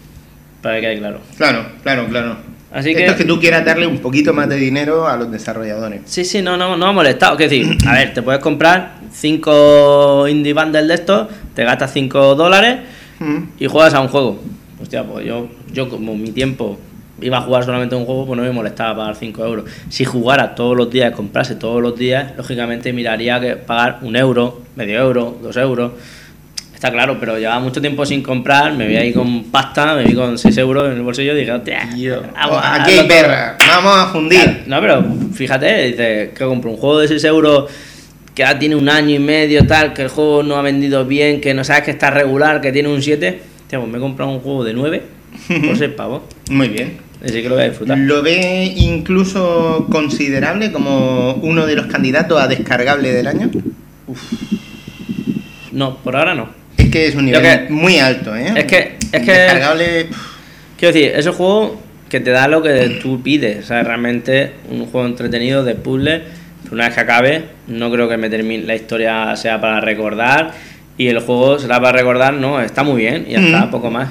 Para que quede claro. Claro, claro, claro. Así Esto que- es que tú quieras darle un poquito más de dinero a los desarrolladores. Sí, sí, no, no, no ha molestado. Es decir, a ver, te puedes comprar 5 indie bundles de estos, te gastas 5 dólares Mm. y juegas a un juego. Hostia, pues yo, yo como mi tiempo iba a jugar solamente un juego, pues no me molestaba pagar 5 euros. Si jugara todos los días, comprase todos los días, lógicamente miraría que pagar un euro, medio euro, dos euros. Está claro, pero llevaba mucho tiempo sin comprar, me vi ahí con pasta, me vi con 6 euros en el bolsillo y dije, hostia, aquí hay perra, vamos a fundir. no, pero fíjate, dice que compro un juego de 6 euros que ya tiene un año y medio, tal, que el juego no ha vendido bien, que no sabes que está regular, que tiene un 7. Me he comprado un juego de 9 por 6 pavos. Muy bien. Así que lo voy a disfrutar. ¿Lo ve incluso considerable como uno de los candidatos a descargable del año? No, por ahora no. Es que es un nivel que- muy alto, ¿eh? es que- es que- Descargable... Quiero decir, es un juego que te da lo que tú pides. O sea, realmente un juego entretenido de puzzle. Pero una vez que acabe, no creo que me termine, la historia sea para recordar. Y el juego será para recordar, no, está muy bien. Y ya Mm. está, poco más.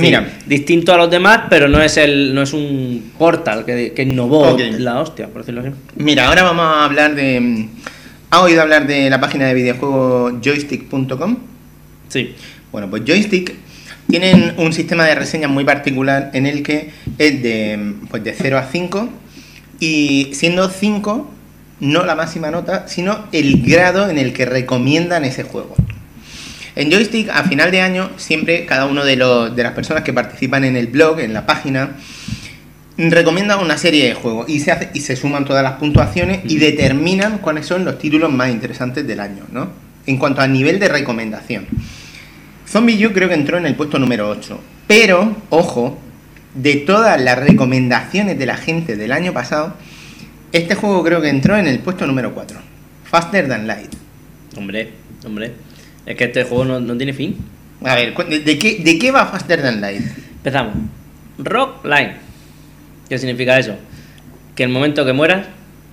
Mira. decir, distinto a los demás, pero no es el no es un portal que, que innovó Ok. la hostia, por decirlo así. Mira, ahora vamos a hablar de... ¿Ha oído hablar de la página de videojuegos joystick.com? Sí. Bueno, pues Joystick tienen un sistema de reseñas muy particular en el que es de, pues de 0 a 5 y siendo 5 no la máxima nota, sino el grado en el que recomiendan ese juego. En Joystick, a final de año, siempre cada uno de, los, de las personas que participan en el blog, en la página, recomienda una serie de juegos y se, hace, y se suman todas las puntuaciones y determinan cuáles son los títulos más interesantes del año, ¿no? En cuanto a nivel de recomendación. Zombie U creo que entró en el puesto número 8. Pero, ojo, de todas las recomendaciones de la gente del año pasado, este juego creo que entró en el puesto número 4. Faster Than Light. Hombre, hombre. Es que este juego no, no tiene fin. A ver, ¿de, qué, ¿de qué va Faster Than Light? Empezamos. Rock Line. ¿Qué significa eso? Que el momento que mueras,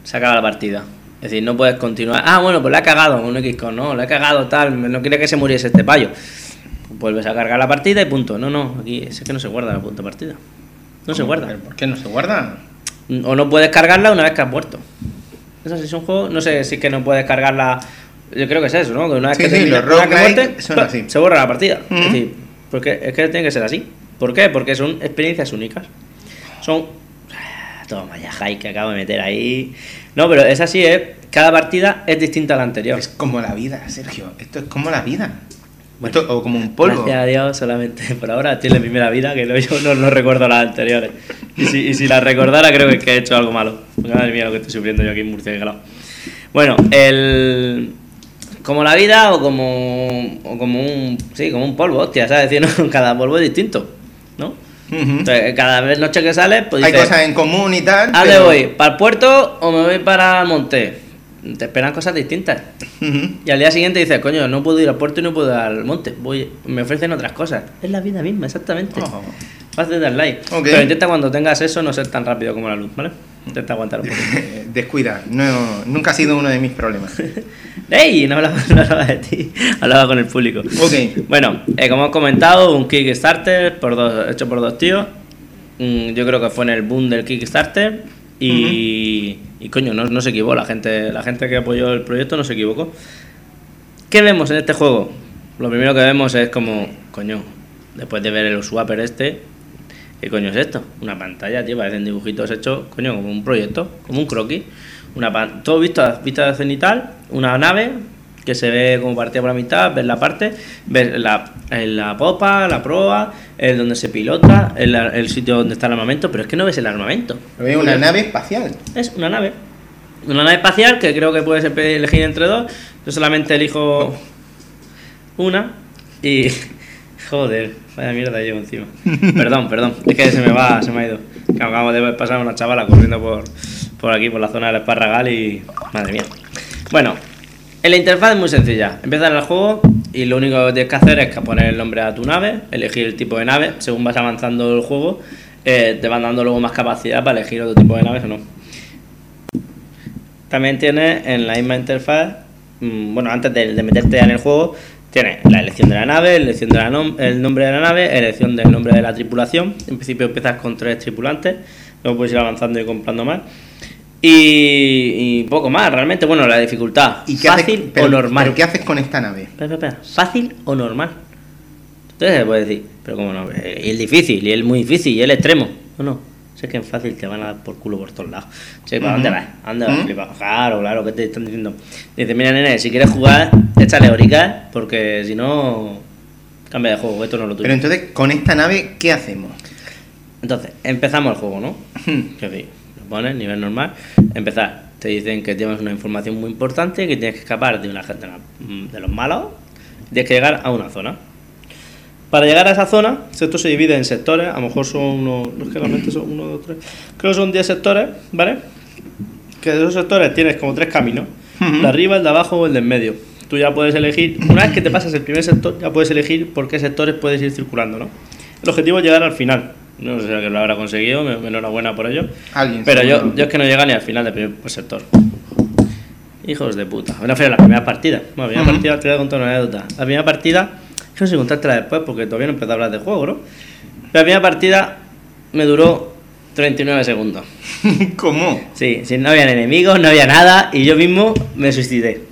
se acaba la partida. Es decir, no puedes continuar. Ah, bueno, pues la ha cagado un X-Con, no, la ha cagado tal, no quería que se muriese este payo. Vuelves a cargar la partida y punto. No, no, aquí es que no se guarda la punta partida. No se guarda. ¿Pero ¿Por qué no se guarda? O no puedes cargarla una vez que has muerto. Eso sí es un juego, no sé si es que no puedes cargarla. Yo creo que es eso, ¿no? Que una vez Sí, que sí, termina- los que muerte, son ¡pa! así. se borra la partida. Es decir, porque es que tiene que ser así. ¿Por qué? Porque son experiencias únicas. Son. Ah, Toma ya, Jai, que acabo de meter ahí. No, pero es así, ¿eh? Cada partida es distinta a la anterior. Es como la vida, Sergio. Esto es como la vida. Bueno, Esto- o como un polvo. Gracias a Dios, solamente por ahora en la primera vida, que no, yo no, no recuerdo las anteriores. Y si, y si las recordara, creo que, es que he hecho algo malo. Porque madre mía, lo que estoy sufriendo yo aquí en Murcia, claro. Bueno, el. Como la vida o como. O como un. Sí, como un polvo, hostia, ¿sabes? Es decir, ¿no? cada polvo es distinto, ¿no? Entonces, cada vez noche que sales, pues Hay dices, cosas en común y tal. ¿a pero- voy? ¿Para el puerto o me voy para el monte? Te esperan cosas distintas. Y al día siguiente dices, coño, no puedo ir al puerto y no puedo ir al monte. Voy, me ofrecen otras cosas. Es la vida misma, exactamente. Oh. Fácil dar like. Pero intenta cuando tengas eso no ser tan rápido como la luz, ¿vale? Intenta aguantar un. Eh, Descuida, no, nunca ha sido uno de mis problemas. ¡Ey! No hablaba, no hablaba de ti, hablaba con el público. Ok. Bueno, eh, como he comentado, un Kickstarter por dos, hecho por dos tíos. Mm, yo creo que fue en el boom del Kickstarter. Y, y coño, no, no se equivocó. La gente, la gente que apoyó el proyecto no se equivocó. ¿Qué vemos en este juego? Lo primero que vemos es como, coño, después de ver el swapper este, ¿qué coño es esto? Una pantalla, tío, parecen dibujitos hechos, coño, como un proyecto, como un croquis. Una todo visto a vista de cenital, una nave que se ve como partida por la mitad, ves la parte, ves la, en la popa, la proa, el donde se pilota, el, el sitio donde está el armamento, pero es que no ves el armamento. Veo una nave espacial. Es una nave. Una nave espacial que creo que puedes elegir entre dos. Yo solamente elijo una y. Joder, vaya mierda llevo encima. Perdón, perdón. Es que se me va, se me ha ido. Que acabo de pasar una chavala corriendo por, por aquí, por la zona del Esparragal y. Madre mía. Bueno, la interfaz es muy sencilla. Empiezas en el juego Y lo único que tienes que hacer es que poner el nombre a tu nave, elegir el tipo de nave, según vas avanzando el juego, eh, te van dando luego más capacidad para elegir otro tipo de naves o no. También tienes en la misma interfaz, mm, bueno, antes de, meterte en el juego, tienes la elección de la nave, elección del el nombre de la nave, elección del nombre de la tripulación. En principio empiezas con tres tripulantes, luego puedes ir avanzando y comprando más. Y, y poco más, realmente, bueno, la dificultad, ¿Y qué fácil haces, pero, o normal. pero qué haces con esta nave? Espera, espera, espera. ¿Fácil o normal? Entonces se puede decir, pero como no, Eh, y el difícil, y el muy difícil, y el extremo. No, no, sé que en fácil te van a dar por culo por todos lados. Che, ¿para dónde vas? ¿A dónde vas? Ujú. Flipa? Claro, claro, ¿qué te están diciendo? Dice, mira, nene, si quieres jugar, échale horica, porque si no, cambia de juego, esto no es lo tuyo. Pero entonces, con esta nave, ¿qué hacemos? Entonces, empezamos el juego, ¿no? Que sí, lo pones, nivel normal. Empezar. Te dicen que tienes una información muy importante, que tienes que escapar de, una, gente- de, la- de los malos, tienes que llegar a una zona. Para llegar a esa zona, esto se divide en sectores, a lo mejor son unos, no es que realmente son uno, dos, tres, creo que son 10 sectores, ¿vale? Que de esos sectores tienes como tres caminos, Ujú. el de arriba, el de abajo o el del medio. Tú ya puedes elegir, una vez que te pasas el primer sector, ya puedes elegir por qué sectores puedes ir circulando, ¿no? El objetivo es llegar al final. No sé si que lo habrá conseguido, me, me enhorabuena por ello. Alguien. Pero yo, yo es que no llega ni al final del primer sector. Hijos de puta. Refiero a la primera partida. Bueno, la primera Ujú. partida te voy a contar una anécdota. La primera partida, es que no sé si contártela después porque todavía no empecé a hablar de juego, ¿no? La primera partida me duró 39 segundos. ¿Cómo? Sí, sí, no habían enemigos, no había nada y yo mismo me suicidé.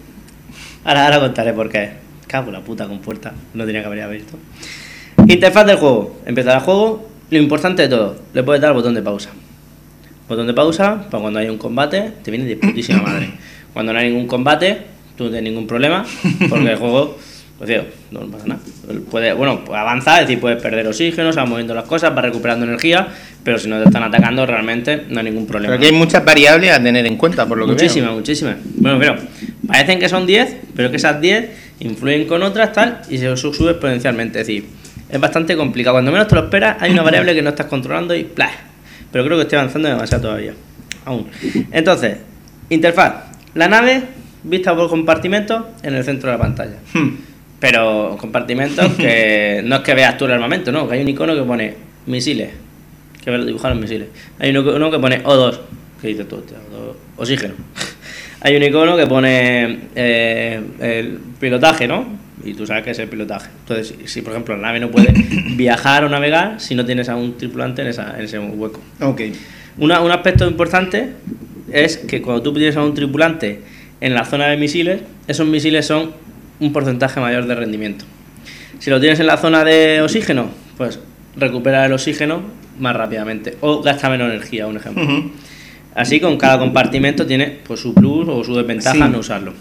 Ahora, ahora contaré por qué. Cago la puta con puerta. No tenía que haber abierto. Interfaz del juego. Empezar el juego. Lo importante de todo, le puedes dar botón de pausa. Botón de pausa para cuando hay un combate, te viene de putísima madre. Cuando no hay ningún combate, tú no tienes ningún problema, porque el juego, pues tío, no pasa nada. Puede, bueno, puede avanzar, es decir, puedes perder oxígeno, se van moviendo las cosas, vas recuperando energía, pero si no te están atacando, realmente no hay ningún problema. Pero aquí hay muchas variables a tener en cuenta, por lo que Muchísimas, veo. muchísimas. Bueno, pero parecen que son 10, pero que esas 10 influyen con otras tal y se su- sube exponencialmente. Es decir, es bastante complicado. Cuando menos te lo esperas, hay una variable que no estás controlando y ¡plah! Pero creo que estoy avanzando demasiado todavía. Aún. Entonces, interfaz. La nave vista por compartimentos en el centro de la pantalla. Hmm. Pero compartimentos que no es que veas tú el armamento, no, que hay un icono que pone misiles. Que dibujaron misiles. Hay uno que, pone O2, que dices tú, hostia, O2, oxígeno. Hay un icono que pone eh, el pilotaje, ¿no? Y tú sabes que es el pilotaje. Entonces, si, si, por ejemplo la nave no puede viajar o navegar si no tienes a un tripulante en, esa, en ese hueco. Ok. Una- un aspecto importante es que cuando tú tienes a un tripulante en la zona de misiles, esos misiles son un porcentaje mayor de rendimiento. Si lo tienes en la zona de oxígeno, pues recupera el oxígeno más rápidamente o gasta menos energía, un ejemplo. Así con cada compartimento tiene pues, su plus o su desventaja Sí. no usarlo.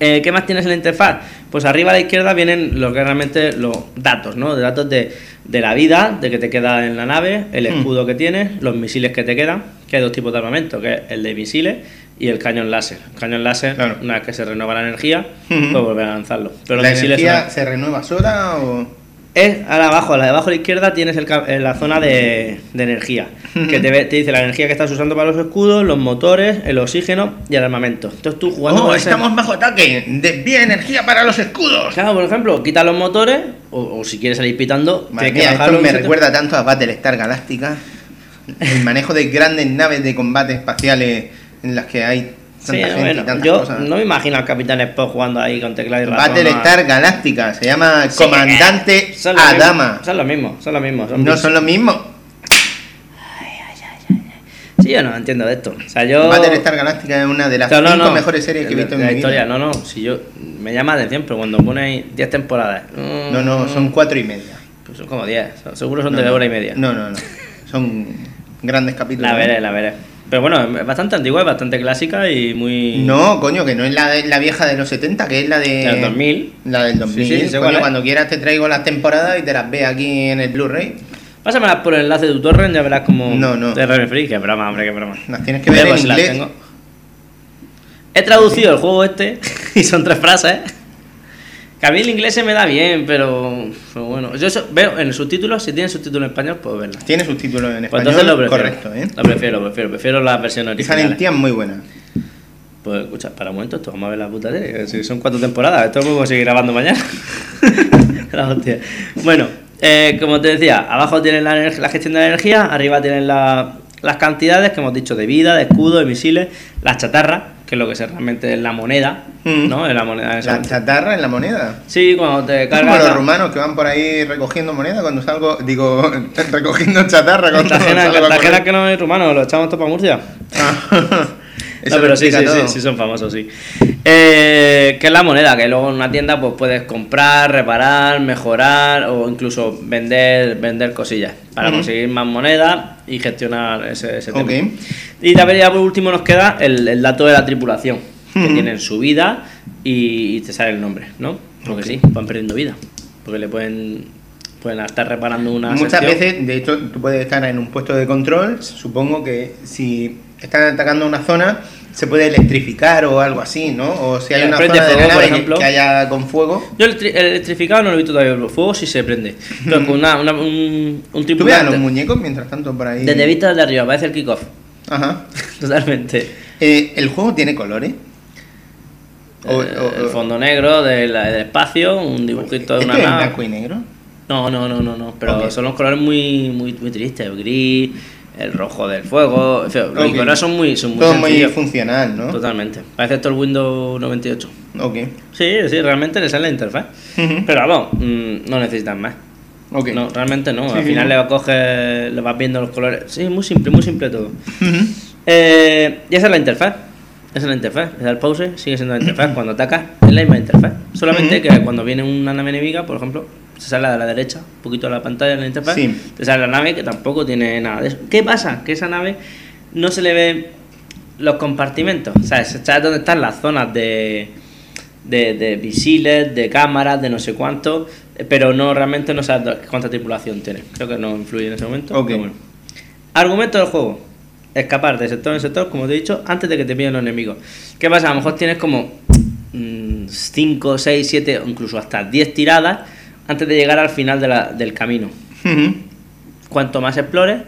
Eh, ¿Qué más tienes en la interfaz? Pues arriba a la izquierda vienen lo que realmente los datos, ¿no? De datos de, de la vida, de que te queda en la nave, el Hmm. escudo que tienes, los misiles que te quedan, que hay dos tipos de armamento, que es el de misiles y el cañón láser. El cañón láser, Claro. una vez que se renueva la energía, puedes volver a lanzarlo. Pero ¿La energía se renueva sola o...? es ahora abajo, a la de abajo a la izquierda tienes el eh, la zona de, de energía, que te, dice la energía que estás usando para los escudos, los motores, el oxígeno y el armamento. Entonces tú jugando ¡Oh, con ese- estamos bajo ataque! ¡Desvía energía para los escudos! Claro, por ejemplo, quita los motores o, o si quieres salir pitando, Madre tienes mía, que esto me recuerda tanto a Battlestar Galactica. El manejo de grandes naves de combate espaciales en las que hay Sí, tanta gente bueno, y tantas yo cosas. no me imagino al Capitán Spock jugando ahí con teclado y ratón. Battlestar Galactica, se llama Sí, Comandante eh, son los Adama. mismos, Son los mismos, son los mismos. son No mismos. son los mismos. Sí, yo no entiendo de esto. O sea, yo. Battlestar Galactica es una de las No, cinco no. mejores series que he visto en mi la historia, vida. no, no. Si yo. Me llama la atención, pero cuando ponéis 10 temporadas. mm, No, no, son cuatro y media. Pues son como 10. Seguro son No, de hora y media. No, no, no. Son grandes capítulos. La ¿eh? veré, la veré. Pero bueno, es bastante antigua, es bastante clásica y muy. No, coño, que no es la, de- la vieja de los 70, que es la de... Del 2000. La del 2000. Sí, sí, coño, cuando quieras te traigo las temporadas y te las ve aquí en el Blu-ray. Pásamelas por el enlace de tu torrent, ya verás como. No, no. De Remy Free, que broma, hombre, que broma. Las tienes que ver en si las tengo. He traducido el juego este y son tres frases. Que a mí el inglés se me da bien, pero, pero bueno. Yo veo en el subtítulos, si tiene subtítulos en español, puedo verlas. Tiene subtítulos en Pues español. entonces lo prefiero. Correcto, ¿eh? Lo prefiero, lo prefiero. Prefiero las versiones Y salen originales. tías muy buenas. Pues escucha, para un momento esto, vamos a ver la puta serie. Si son cuatro temporadas, esto podemos seguir grabando mañana. la hostia. Bueno, eh, como te decía, abajo tienen la, la gestión de la energía, arriba tienen la- las cantidades que hemos dicho de vida, de escudo, de misiles, las chatarras, que es lo que es realmente es la moneda, Mm. ¿no? Es la moneda esa. La chatarra en la moneda. Sí, cuando te Es como cargas. los la- rumanos que van por ahí recogiendo moneda cuando salgo, digo, recogiendo chatarra cuando Cartagena, salgo Cartagena que no es rumano, lo echamos todo para Murcia. Ah, no, pero sí, sí, sí, sí, son famosos, sí. Eh, que es la moneda, que luego en una tienda pues puedes comprar, reparar, mejorar o incluso vender, vender cosillas para conseguir más moneda y gestionar ese, ese tema. Y también ya por último nos queda el, el dato de la tripulación, que Ujú. tienen su vida y, y te sale el nombre, ¿no? Porque Ok. sí, van perdiendo vida. Porque le pueden, pueden estar reparando una Muchas sección. veces, de hecho, tú puedes estar en un puesto de control. Supongo que si están atacando una zona, se puede electrificar o algo así, ¿no? O si hay El una zona de la fuego, por nave que- ejemplo. que haya con fuego. Yo el, electri- el electrificado no lo he visto todavía, el fuego sí se prende. Pero con una, una- un, un Tú veas a tripulante. los muñecos mientras tanto por ahí. Desde vista desde arriba, parece el kickoff. Ajá. Totalmente. Eh, ¿El juego tiene colores? O- Eh, o- el fondo negro del, del espacio, un dibujito de ¿Esto una es nave. blanco y negro? No, no, no, no, no. Pero son los colores muy, muy, muy tristes. El gris, el rojo del fuego. En fin, los colores son muy, son muy Todo muy funcional, ¿no? Totalmente. Parece todo el Windows 98. Ok. Sí, sí, realmente le sale la interfaz. Pero vamos, mm, no necesitan más. Ok. No, realmente no. Sí, Al sí, final no. le coges, le vas viendo los colores. Sí, muy simple, muy simple todo. Eh, y esa es la interfaz. Esa es la interfaz. Le das el pause, sigue siendo la interfaz. Cuando atacas, es la misma interfaz. Solamente que cuando viene una nave enemiga, por ejemplo, se sale de la derecha, un poquito de la pantalla en la interfaz, Sí. te sale la nave que tampoco tiene nada de eso. ¿Qué pasa? Que esa nave no se le ve los compartimentos. O sea, ¿sabes dónde están las zonas de, de, de visiles, de cámaras, de no sé cuánto? Pero no realmente no sabes cuánta tripulación tiene. Creo que no influye en ese momento. Bueno. Argumento del juego. Escapar de sector en sector, como te he dicho, antes de que te pillen los enemigos. ¿Qué pasa? A lo mejor tienes como 5, 6, 7 o incluso hasta 10 tiradas antes de llegar al final de la- del camino. Cuanto más explores,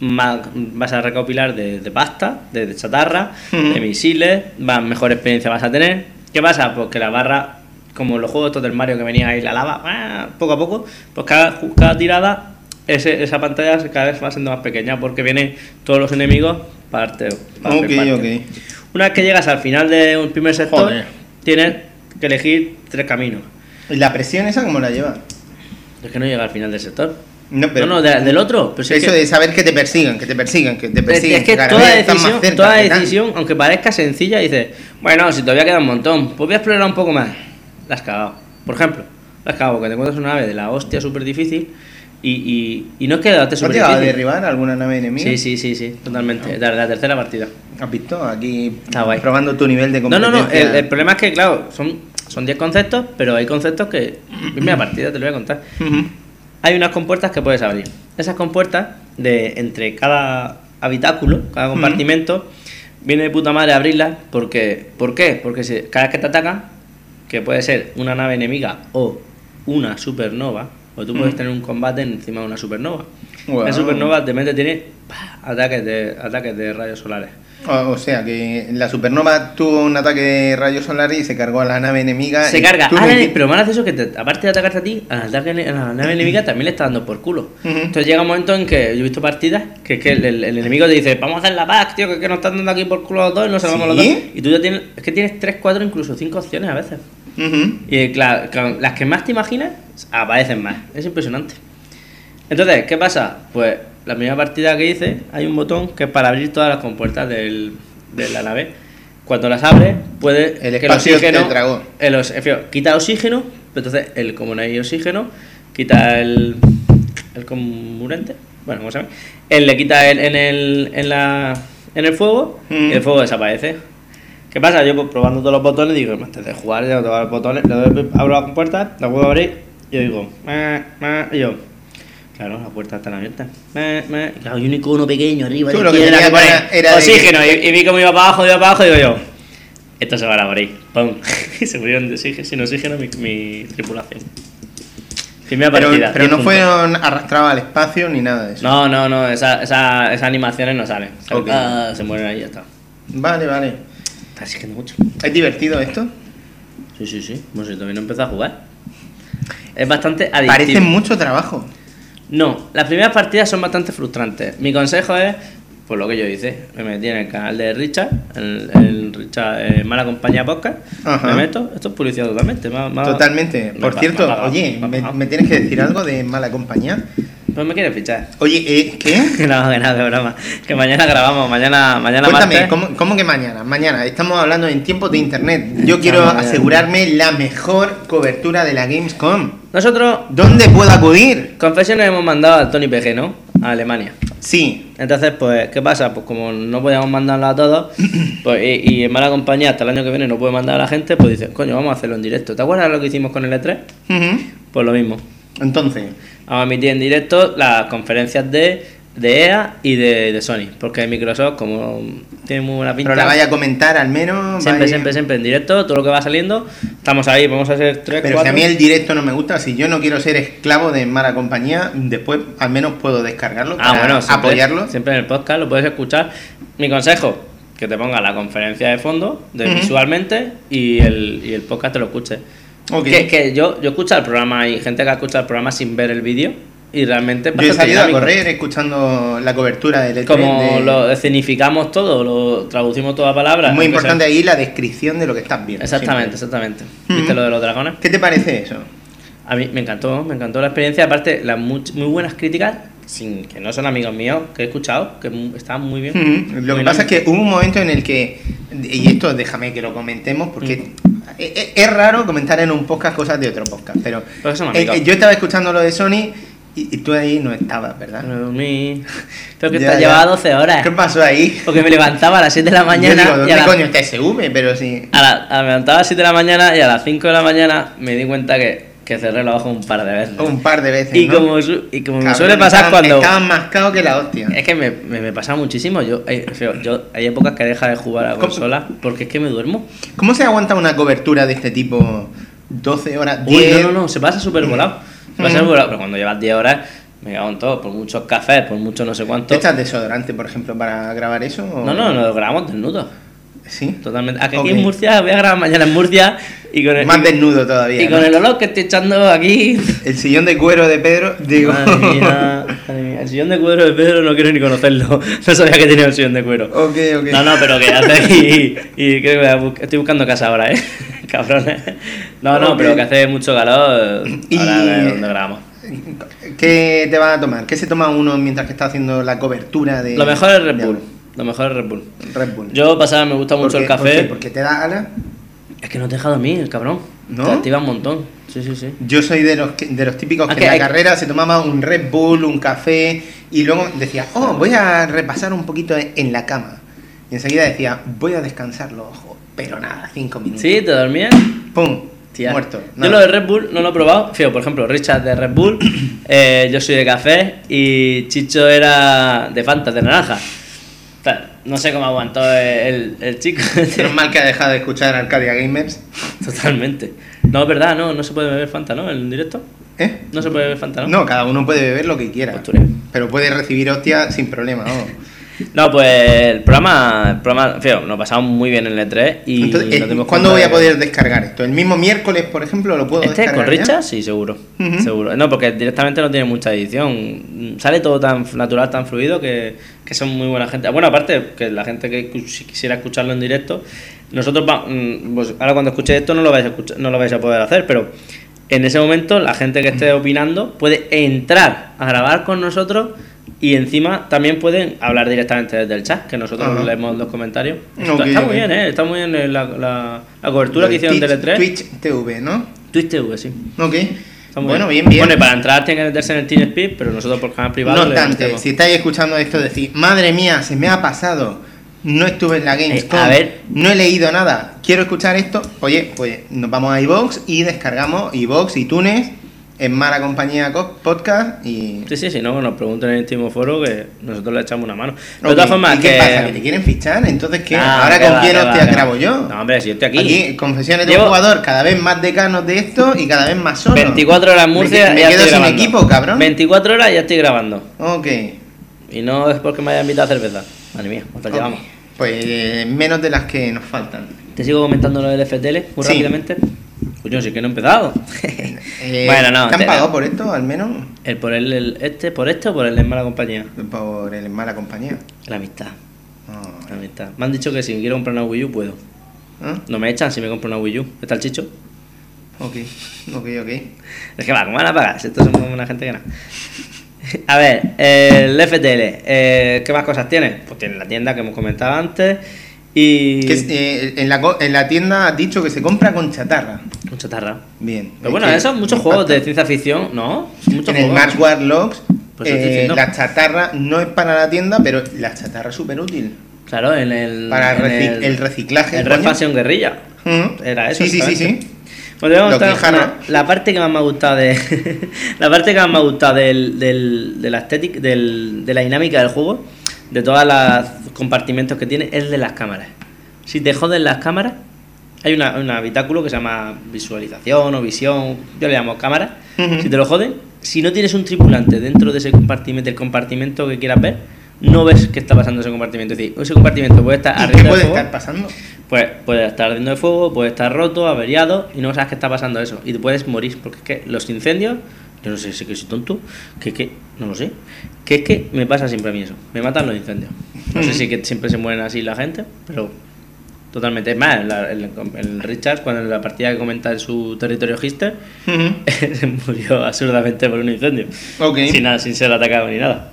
más vas a recopilar de, de pasta, de, de chatarra, de misiles, más mejor experiencia vas a tener. ¿Qué pasa? Pues que la barra, como los juegos estos del Mario que venía ahí la lava, ¡ah! poco a poco, pues cada, cada tirada, ese- esa pantalla cada vez va siendo más pequeña porque vienen todos los enemigos parte. parte, Ok, parte. ok. Una vez que llegas al final de un primer sector, Joder. tienes que elegir tres caminos. ¿Y la presión esa cómo la lleva? Es que no llega al final del sector. No, pero- no, no, de- del otro. Pero si es Eso que- de saber que te persigan, que te persigan, que te Es, persiguen. es que cada toda decisión, cerca, toda que decisión, aunque parezca sencilla, dices, bueno, si todavía queda un montón, pues voy a explorar un poco más. La has cagado. Por ejemplo, la has cagado porque te encuentras una nave de la hostia súper difícil y, y, y no es que te ¿Has súper llegado a difícil. derribar alguna nave enemiga? Sí, sí, sí, sí, totalmente. De la tercera partida. ¿Has visto? Aquí Está guay. probando tu nivel de No, no, competencia. no, el, el problema es que, claro, son son 10 conceptos, pero hay conceptos que. Primera partida, te lo voy a contar. Ujú. Hay unas compuertas que puedes abrir. Esas compuertas, de entre cada habitáculo, cada compartimento, viene de puta madre abrirlas. Porque, ¿Por qué? Porque si, cada vez que te atacan, que puede ser una nave enemiga o una supernova, o tú puedes Mm. tener un combate encima de una supernova. Guau. La supernova de repente tiene ¡pah! ataques de, ataques de rayos solares. O, sea, que la supernova tuvo un ataque de rayos solares y se cargó a la nave enemiga. Se carga, ah, hiciste- pero más gracioso que te- aparte de atacarte a ti, al ataque a la nave enemiga también le está dando por culo. Entonces llega un momento en que yo he visto partidas que, que el, el- el enemigo te dice, vamos a hacer la paz, tío, que, que nos están dando aquí por culo los dos y nos salvamos los ¿Sí? dos. Y tú ya tienes, es que tienes 3, 4, incluso 5 opciones a veces. Y claro, claro, las que más te imaginas aparecen más. Es impresionante. Entonces, ¿qué pasa? Pues la primera partida que hice, hay un botón que es para abrir todas las compuertas del, de la nave. Cuando las abres, puede El que el os- en fin, quita oxígeno, pero entonces, el, como no hay oxígeno, quita el, el comburente. Bueno, ¿cómo se llama? Él le quita el, en, el, en, la, en el fuego Mm. y el fuego desaparece. ¿Qué pasa? Yo pues, probando todos los botones digo, antes de jugar, ya no tengo los botones, le doy, abro la puerta, la puedo abrir y yo digo, "Ma, ma", y yo, claro, las puertas están abiertas. Ma, ma, y claro, hay un icono pequeño arriba a que izquierda que pone era- era de- oxígeno y, y vi cómo iba para abajo, iba para abajo y digo yo, esto se va a morir. ¡Pum! y se murieron de oxígeno, sin oxígeno mi, mi tripulación. Primera Pero, partida. pero 10 no puntos. fueron arrastrados al espacio ni nada de eso. No, no, no, esa, esa, esas animaciones no salen. Salen, Ok. ah, se mueren ahí y ya está. Vale, vale. Está exigiendo mucho. ¿Es divertido esto? Sí, sí, sí. Bueno, si todavía no empezó a jugar. Es bastante adictivo. Parece mucho trabajo. No, las primeras partidas son bastante frustrantes. Mi consejo es, pues lo que yo hice, me metí en el canal de Richard, el, el Richard eh, Mala Compañía Podcast, Ajá. me meto, esto es publicidad totalmente. me me Totalmente. me Por cierto, oye, me tienes que decir algo de mala compañía. Pues me quieres fichar. Oye, eh, ¿qué? Que no, que nada, que broma. Que mañana grabamos, mañana, mañana Cuéntame, martes. ¿cómo, cómo que mañana? Mañana, estamos hablando en tiempos de internet. Yo quiero asegurarme la mejor cobertura de la Gamescom. Nosotros, ¿Dónde puedo acudir? confesiones hemos mandado al Tony PG, ¿no? A Alemania. Sí, Entonces, pues, ¿qué pasa? Pues como no podíamos mandarlo a todos, pues, y, y en mala compañía hasta el año que viene no puede mandar a la gente, pues dice, coño, vamos a hacerlo en directo. ¿Te acuerdas lo que hicimos con el E3? Ujú. Pues lo mismo. Entonces, Vamos a emitir en directo las conferencias de, de EA y de, de Sony. Porque Microsoft, como tiene muy buena pinta. pero la vaya a comentar al menos. Siempre, vaya- siempre, siempre en directo, todo lo que va saliendo. Estamos ahí, vamos a hacer tres, Pero si cuatro. a mí el directo no me gusta, si yo no quiero ser esclavo de mala compañía, después al menos puedo descargarlo Ah, para bueno, siempre, apoyarlo. Siempre en el podcast lo puedes escuchar. Mi consejo, que te ponga la conferencia de fondo, de visualmente, y el, y el podcast te lo escuche. Ok. Que, que yo, yo escucho el programa, hay gente que ha escuchado el programa sin ver el vídeo, y realmente es Yo he salido a correr escuchando la cobertura del E3. Como de- lo escenificamos todo, lo traducimos toda palabra. Muy importante sea- ahí la descripción de lo que estás viendo. Exactamente, siempre. exactamente. ¿Viste lo de los dragones? ¿Qué te parece eso? A mí me encantó, me encantó la experiencia. Aparte, las much- muy buenas críticas, sin que no son amigos míos, que he escuchado, que estaban muy bien. Lo que pasa es que hubo un momento en el que, y esto déjame que lo comentemos, porque e- e- es raro comentar en un podcast cosas de otro podcast, pero eh, eh, yo estaba escuchando lo de Sony y, y tú ahí no estabas, ¿verdad? Me dormí. Tengo que estar llevaba 12 horas. ¿Qué pasó ahí? Porque me levantaba a las 7 de la mañana. yo digo, y ¿dónde a la- coño está SV? Pero sí. a la- a- me levantaba a las 7 de la mañana y a las 5 de la mañana me di cuenta que, que cerré los ojos un par de veces. Un par de veces. y, ¿no? como, y como me suele pasar estaban- cuando. Estaban mascados que la hostia. Es que me, me, me pasa muchísimo. Yo, hay, feo, yo, hay épocas que deja de jugar a ¿Cómo? consola porque es que me duermo. ¿Cómo se aguanta una cobertura de este tipo? 12 horas, Uy, 10. no, no, no, se pasa súper volado. Se pasa Mm. súper volado, pero cuando llevas 10 horas, me cago en todo, por muchos cafés, por mucho no sé cuánto. ¿Te echas desodorante, por ejemplo, para grabar eso? o- No, no, nos grabamos desnudos. Sí. Totalmente. Aquí Ok. en Murcia, voy a grabar mañana en Murcia y con el, Más desnudo todavía. y con ¿no? el olor que estoy echando aquí. El sillón de cuero de Pedro, digo. Madre mía, madre mía. El sillón de cuero de Pedro no quiero ni conocerlo. No sabía que tenía un sillón de cuero. ok, ok. No, no, pero que hace y, y creo que voy a bus- estoy buscando casa ahora, ¿eh? Cabrones. No, no, Ok. pero que hace mucho calor. Y- Ahora dónde grabamos. ¿Qué te van a tomar? ¿Qué se toma uno mientras que está haciendo la cobertura de. Lo mejor es Red Bull. Lo mejor es Red Bull. Red Bull. Yo pasaba, me gusta ¿Por mucho el ¿Por café. qué? ¿Porque te da ala? Es que no te deja dormir, el cabrón. ¿No? Te activa un montón. Sí, sí, sí. Yo soy de los, que- de los típicos que Aunque en la hay- carrera se tomaba un Red Bull, un café y luego decía, oh, voy a repasar un poquito en la cama. Y enseguida decía, voy a descansar los ojos. Pero nada, cinco minutos. ¿Sí? ¿Te dormías? ¡Pum! Tía. Muerto. Yo lo de Red Bull no lo he probado. Fío, por ejemplo, Richard de Red Bull, eh, yo soy de café y Chicho era de Fanta, de naranja. No sé cómo aguantó el, el chico. Menos mal que ha dejado de escuchar Arcadia Gamers. Totalmente. No, es verdad, no, no se puede beber Fanta, ¿no? En directo. ¿Eh? No se puede beber Fanta, ¿no? No, cada uno puede beber lo que quiera. Pues. Pero puede recibir hostia sin problema. vamos. No, pues el programa, el programa, fío, nos pasamos muy bien en el E3 y Entonces, no eh, ¿cuándo voy a de- poder descargar esto? ¿El mismo miércoles, por ejemplo, lo puedo ¿Este descargar? con ya? Richard? Sí, seguro. Seguro. No, porque directamente no tiene mucha edición. Sale todo tan natural, tan fluido que, que son muy buena gente. Bueno, aparte que la gente que quisiera escucharlo en directo, nosotros va- mm, pues ahora cuando escuchéis esto no lo vais a escuchar, no lo vais a poder hacer, pero en ese momento la gente que esté opinando puede entrar a grabar con nosotros y encima también pueden hablar directamente desde el chat, que nosotros Ajá. leemos los comentarios. Está muy bien, ¿eh? Está muy bien eh, la, la, la cobertura que hicieron Twitch, del E3. Twitch TV, ¿no? Twitch TV, sí. Ok. Bueno, bien, bien. Bueno, y para entrar tiene que meterse en el TeamSpeak, pero nosotros por canal privado. No obstante, si estáis escuchando esto, decís, madre mía, se me ha pasado. No estuve en la Gamescom. Eh, a ver. No he leído nada. Quiero escuchar esto. Oye, pues nos vamos a iVox y descargamos iVox y Tunes en Mala Compañía Co- Podcast y. Sí, sí, sí, no, nos pregunten en el último foro que nosotros le echamos una mano. De Ok, todas formas, ¿y qué que. pasa? ¿Que te quieren fichar? Entonces, ¿qué? Ah, ¿Ahora con va, quién va, que grabo yo? No, hombre, si yo estoy aquí. Aquí, confesiones de Llevo- un jugador cada vez más decanos de esto y cada vez más solo. 24 horas en Me Murcia me ya quedo estoy sin grabando. equipo, cabrón. 24 horas ya estoy grabando. Ok. Y no es porque me haya invitado a cerveza. Madre mía, ¿cuánto Ok. llevamos? Pues menos de las que nos faltan. Te sigo comentando lo del FTL muy Sí. rápidamente. Coño, sí que no he empezado. Eh, bueno, no. ¿Te han pagado por esto, al menos? el por el, el- este, por este o por el de mala compañía. Por el mala compañía. La amistad. Ah, La amistad. Me han dicho que si quiero comprar una Wii U puedo. ¿ah? No me echan si me compro una Wii U. ¿Está el chicho? Ok, ok, ok. Es que va, ¿cómo van a pagar? Si estos son una gente que no. A ver, el FTL, eh, ¿qué más cosas tiene? Pues tiene la tienda que hemos comentado antes y. Que, eh, en, la, en la tienda has dicho que se compra con chatarra. Un chatarra. Bien. Pero bueno, esos muchos juegos de ciencia ficción, ¿no? Son muchos En el juegos. Mars War Logs, Pues eso estoy eh, la chatarra no es para la tienda, pero la chatarra es súper útil. Claro, en el. Para en reci- el reciclaje, El coño. Red Faction Guerrilla. Era eso. Sí, sí, sí, sí. Pues te voy a Los contar guijarros. una- la parte que más me ha gustado de. la parte que más me ha gustado del, del, de la estética, del, de la dinámica del juego, de todos los compartimentos que tiene, es de las cámaras. Si te joden las cámaras, hay una, un habitáculo que se llama visualización o visión, yo le llamo cámara. Si te lo joden, si no tienes un tripulante dentro de ese compartimento, del compartimento que quieras ver, no ves qué está pasando en ese compartimento. Es decir, ese compartimento puede estar ¿Y qué ardiendo de puede fuego, estar pasando? pues puede estar ardiendo de fuego, puede estar roto, averiado y no sabes qué está pasando eso. Y te puedes morir, porque es que los incendios, yo no sé si que soy tonto, que es que, no lo sé, que es que me pasa siempre a mí eso, me matan los incendios. No sé si que siempre se mueren así la gente, pero totalmente. Es más, el, el Richard, cuando en la partida que comenta en su territorio Hister, se murió absurdamente por un incendio. Ok. Sin nada, sin ser atacado ni nada.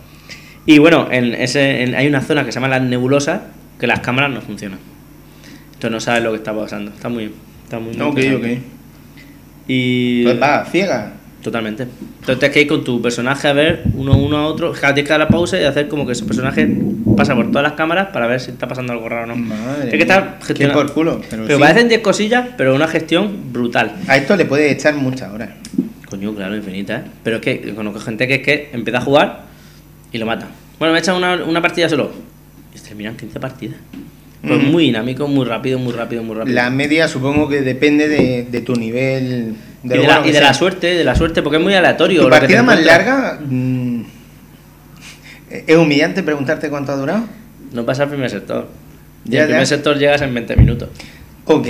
Y bueno, en ese, en- hay una zona que se llama las nebulosas que las cámaras no funcionan. Entonces no sabes lo que está pasando. Está muy, está muy, muy Ok, ok. Y Pues va, ciega. Totalmente. Entonces tienes que ir con tu personaje a ver uno uno a otro. Tienes que dar la pausa y hacer como que ese personaje pasa por todas las cámaras para ver si está pasando algo raro o no. Madre Tienes que estar gestionando. por culo. Pero, Pero sí. parecen 10 cosillas, pero una gestión brutal. A esto le puede echar muchas horas. Coño, claro, infinita, ¿eh? Pero es que conozco gente que es que empieza a jugar y lo mata. Bueno, me echan una, una partida solo. Y terminan 15 partidas. Pues Mm. muy dinámico, muy rápido, muy rápido, muy rápido. La media supongo que depende de, de tu nivel. Y De, la, y de suerte, de la suerte, porque es muy aleatorio. ¿Tu partida más larga? mm, ¿Es humillante preguntarte cuánto ha durado? No pasa el primer sector. Y Ya, el primer ya. sector llegas en 20 minutos. Ok.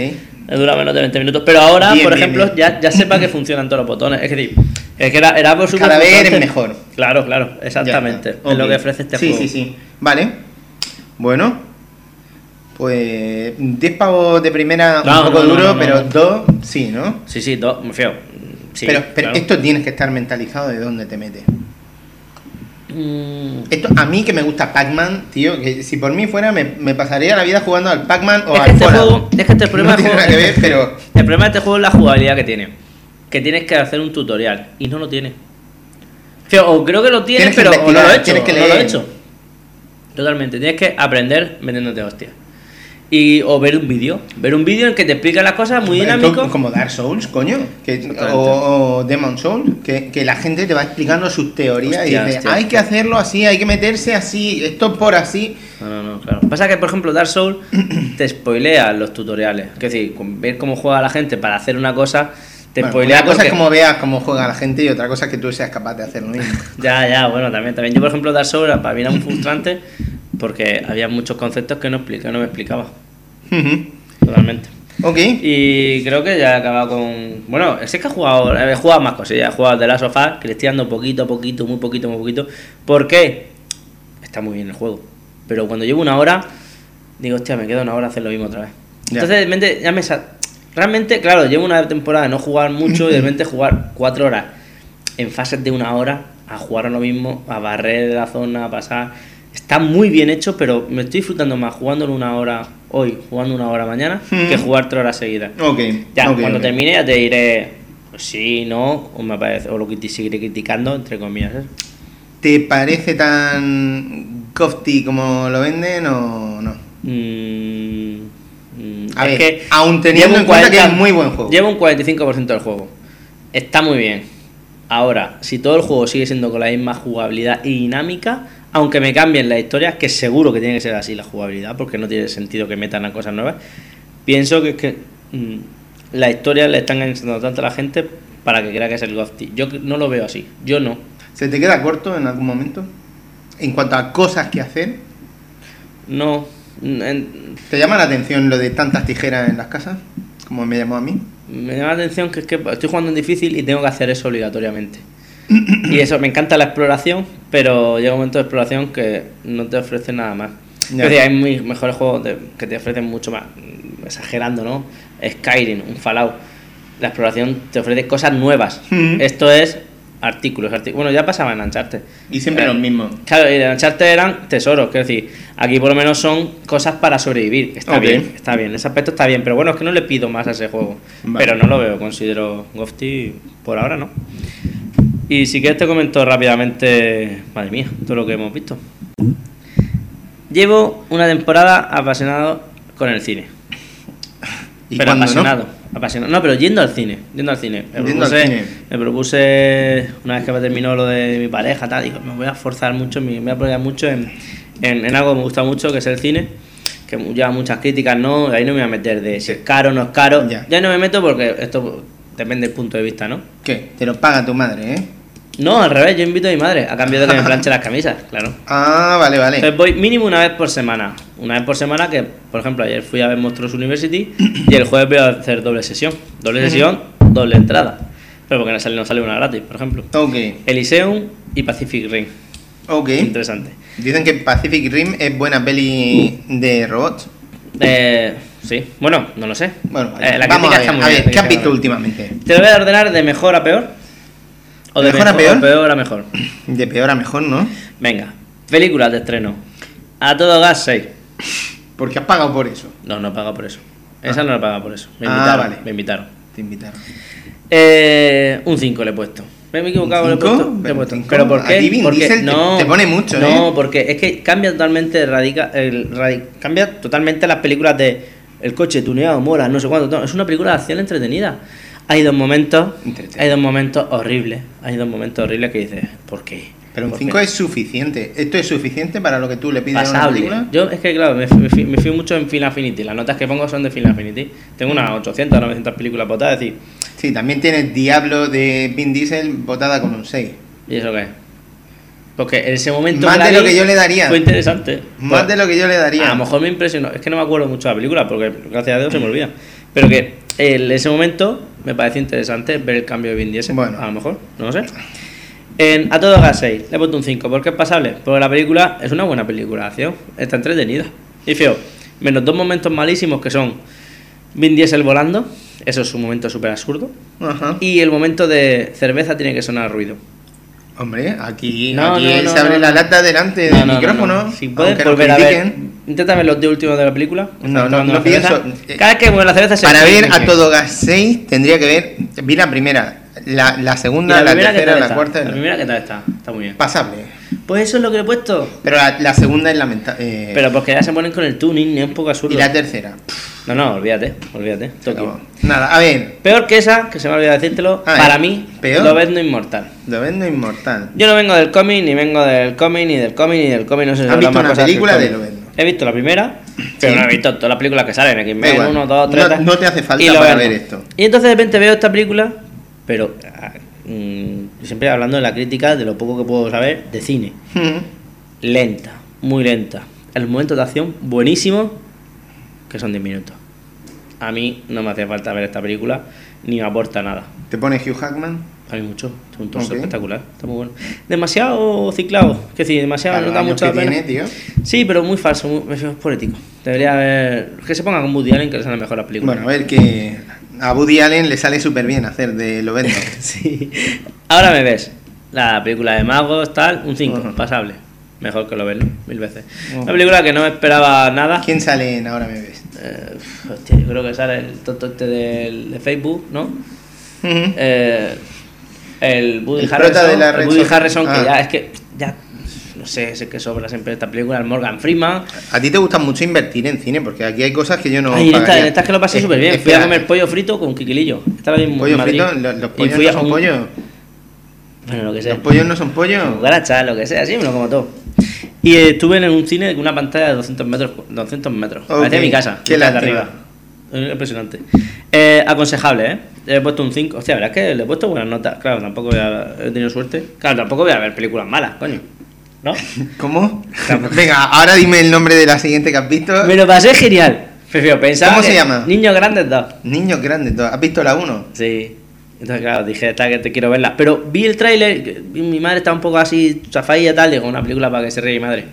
Dura menos de 20 minutos. Pero ahora, Bien, por bien, ejemplo, bien. Ya, ya sepa que funcionan todos los botones. Es decir, es que era, era por Cada vez eres mejor. Claro, claro, exactamente. Es lo que ofrece este sí, juego. Sí, sí, Vale. Bueno. Pues 10 pavos de primera No, un poco no, duro, no, no, pero no. dos sí, ¿no? Sí, sí, dos, muy feo. Sí, pero pero claro. esto tienes que estar mentalizado de dónde te metes. Mm, Esto, a mí que me gusta Pac-Man, tío, que si por mí fuera me, me pasaría la vida jugando al Pac-Man o es, al que este juego, es que este problema no tiene juego- nada que ver, pero El problema de este juego es la jugabilidad que tiene. Que tienes que hacer un tutorial y no lo tiene. O creo que lo tiene, Tienes que pero o no lo he hecho. tienes que no lo he leer. hecho. Totalmente. Tienes que aprender metiéndote hostia. Y, o ver un vídeo. Ver un vídeo en que te explica las cosas muy dinámico. como Dark Souls, coño, que, o, Demon Souls, que, que la gente te va explicando sus teorías y Hostia, dice, hostia. hay que hacerlo así, hay que meterse así, esto por así. No, no, no, claro. Pasa que, por ejemplo, Dark Souls te spoilea los tutoriales. Es decir, ver cómo juega la gente para hacer una cosa, te Bueno, spoilea una cosa porque- es como veas cómo juega la gente y otra cosa es que tú seas capaz de hacer lo mismo. Ya, ya, bueno, también, también. Yo, por ejemplo, Dark Souls para mí era muy frustrante porque había muchos conceptos que no, explica, no me explicaba. Totalmente. ok, Y creo que ya he acabado con. Bueno, es que he jugado, he jugado más cosillas. He jugado de la sofá, dando poquito a poquito, muy poquito, muy poquito. ¿Por qué? Está muy bien el juego. Pero cuando llevo una hora, digo, hostia, me queda una hora a hacer lo mismo otra vez. Ya. Entonces, de repente, ya me. Realmente, claro, llevo una temporada de no jugar mucho y de repente jugar cuatro horas en fases de una hora a jugar a lo mismo, a barrer la zona, a pasar. Está muy bien hecho, pero me estoy disfrutando más jugando en una hora hoy, jugando una hora mañana, Hmm. que jugar tres horas seguidas. ok. Ya, cuando termine ya te diré pues sí, no, o me parece, o lo que te seguiré criticando, entre comillas. ¿eh? ¿Te parece tan cofty como lo venden o no? Mm, mm, A es ver, que aún teniendo llevo en cuenta que 40 es muy buen juego. Lleva un 45% del juego. Está muy bien. Ahora, si todo el juego sigue siendo con la misma jugabilidad y dinámica, aunque me cambien las historias, que seguro que tiene que ser así la jugabilidad, porque no tiene sentido que metan a cosas nuevas, pienso que es que mm, la historia le están enganchando tanto a la gente para que crea que es el Gofty. Yo no lo veo así. Yo no. ¿Se te queda corto en algún momento? En cuanto a cosas que hacer. No. En- ¿Te llama la atención lo de tantas tijeras en las casas? Como me llamó a mí. Me llama la atención que es que estoy jugando en difícil y tengo que hacer eso obligatoriamente. y eso, me encanta la exploración, pero llega un momento de exploración que no te ofrece nada más. Es decir, hay muy mejores juegos de- que te ofrecen mucho más, exagerando, ¿no? Skyrim, un Fallout. La exploración te ofrece cosas nuevas. Mm. Esto es artículos, artículos. Bueno, ya pasaba en Uncharted. Y siempre Eh, los mismos. Claro, y en Uncharted eran tesoros, quiero decir, aquí por lo menos son cosas para sobrevivir. Está bien, está bien, ese aspecto está bien, pero bueno, es que no le pido más a ese juego. Vale. Pero no lo veo, considero Gofty por ahora no. Y si quieres te comento rápidamente, madre mía, todo lo que hemos visto. Llevo una temporada apasionado con el cine. ¿Y pero cuándo no? apasionado, apasionado. No, pero yendo al cine, yendo al cine. Me propuse, cine. me propuse, una vez que me terminó lo de mi pareja, tal, digo, me voy a esforzar mucho, me voy a apoyar mucho en, en, en algo que me gusta mucho, que es el cine, que lleva muchas críticas, ¿no? Ahí no me voy a meter de si es caro o no es caro. Ya. Ya no me meto porque esto depende del punto de vista, ¿no? ¿Qué? Te lo paga tu madre, ¿eh? No, al revés, yo invito a mi madre, a cambio de que me planche las camisas, claro. Ah, vale, vale. Entonces voy mínimo una vez por semana. Una vez por semana que, por ejemplo, ayer fui a ver Monstruos University y el jueves voy a hacer doble sesión. Doble sesión, doble entrada. Pero porque no sale, no sale una gratis, por ejemplo. Ok, Elyseum y Pacific Ring. Ok. Interesante. Dicen que Pacific Rim es buena peli de robots. Eh, sí, bueno, no lo sé. Bueno, Eh, la vamos a ver, está muy a bien, ver, ¿qué has visto bien. últimamente? ¿Te lo voy a ordenar de mejor a peor? ¿O ¿De mejor a peor? peor a mejor? De peor a mejor, ¿no? Venga, películas de estreno. A todo gas 6. Porque has pagado por eso. No, no he pagado por eso. Esa no la he pagado por eso. Me Ah, invitaron. vale. Me invitaron. Te invitaron. Eh, un 5 le he puesto. Me he equivocado, le he puesto. le he Pero puesto. ¿Pero por qué? ti Vin Porque Diesel te- no, te pone mucho, No, ¿eh? porque es que cambia totalmente radica, el, radi- cambia totalmente las películas de el coche tuneado, mola, no sé cuánto. no, es una película de acción entretenida. Hay dos momentos, hay dos momentos horribles. Hay dos momentos horribles que dices, ¿por qué? Pero un ¿Por 5 qué? es suficiente. ¿Esto es suficiente para lo que tú le pides a una pasable. película? Yo es que claro, me, me, me fío mucho en Film Affinity. Las notas que pongo son de Film Affinity. Tengo unas 800, 900 películas botadas, es decir, Sí, también tienes Diablo de Vin Diesel votada con un 6. ¿Y eso qué? Porque en ese momento. Más de lo que yo le daría. Fue interesante. Más Pues, de lo que yo le daría. A lo mejor me impresionó. Es que no me acuerdo mucho de la película, porque gracias a Dios se me olvida. Pero que en ese momento me parece interesante ver el cambio de Vin Diesel. Bueno. A lo mejor, no lo sé. En A todo gas 6, le he puesto un 5. ¿Por qué es pasable? Porque la película es una buena película acción. Está entretenida. Y feo, menos dos momentos malísimos que son Vin Diesel volando. Eso es un momento súper absurdo. Ajá. Y el momento de cerveza tiene que sonar ruido. Hombre, aquí, No, aquí no, no, se abre la lata delante del no, no, micrófono. no. Si puedes volver a ver. Intenta ver los de últimos de la película. No, no, no la pienso- eh, Cada vez que mueve la cerveza se Para ver a todo gas 6 tendría que ver. Vi la primera, la, la ¿Y segunda, la, qué tercera, la cuarta. La primera que tal está. Está muy bien. Pasable. Pues eso es lo que le he puesto. Pero la, la segunda es lamentable. Pero porque ya se ponen con el tuning, es un poco absurdo. y la tercera. No, no, olvídate, olvídate. Tokio. Nada, a ver. Peor que esa, que se me ha olvidado decírtelo, para ¿eh? mí, ¿Peor? lo ves no inmortal. Lo vendo inmortal. Yo no vengo del cómic, ni vengo del cómic, ni del cómic, ni del cómic, no sé si ¿Has visto una película de cómic. Lobezno? He visto la primera, pero Sí. no he visto todas las películas que salen, X-Men igual. 1, 2, 3, No- te hace falta para ver esto. Y entonces de repente veo esta película, pero ah, mm, siempre hablando de la crítica, de lo poco que puedo saber, de cine. Lenta, muy lenta. En los momentos de acción, buenísimos, que son 10 minutos. A mí no me hacía falta ver esta película, ni me aporta nada. ¿Te pone Hugh Hackman? A mí mucho, es un torso espectacular, está muy bueno. Demasiado ciclado, es decir, demasiado, no da la pena. tiene, tío. Sí, pero muy falso, muy, es poético. Debería haber. Que se ponga con Woody Allen, que le sale mejor la película. Bueno, a ver que a Woody Allen le sale súper bien hacer de Lobezno. Sí. Ahora me ves. La película de magos, tal, un 5, Ujú. pasable. Mejor que lo verlo, mil veces. Una película que no me esperaba nada. ¿Quién sale en Ahora me ves? Eh, hostia, yo creo que sale el tonto este del- de, Facebook, ¿no? Eh, el Woody El Harrison. de la el Woody. Harrison, que Ah. ya es que. Ya, no sé, sé que sobra siempre esta película. El Morgan Freeman. A ti te gusta mucho invertir en cine, porque aquí hay cosas que yo no. Ay, en esta, en esta es que lo pasé súper bien. Fui a comer pollo frito con quiquilillo. Estaba bien en Pollo Madrid. frito, los, los pollos no son un- pollo. Bueno, lo que sea. Los pollos no son pollo. Cucaracha, lo que sea, sí, me lo como todo. Y eh, estuve en un cine con una pantalla de 200 metros. 200 metros. Ok, Parecía mi casa. qué mi casa de arriba. Impresionante. Eh, aconsejable, ¿eh? Le he puesto un 5. Hostia, la verdad es que le he puesto buenas notas. Claro, tampoco voy a- he tenido suerte. Claro, tampoco voy a ver películas malas, coño. ¿No? ¿Cómo? Venga, ahora dime el nombre de la siguiente que has visto. Me lo pasé genial. Prefiero pensaba ¿Cómo se llama? Niños Grandes 2. Niños grandes, ¿tú ¿has visto la 1? Sí. Entonces, claro, dije, está que te quiero verla. Pero vi el tráiler, mi madre está un poco así, chafadilla y tal, digo, una película para que se ríe mi madre.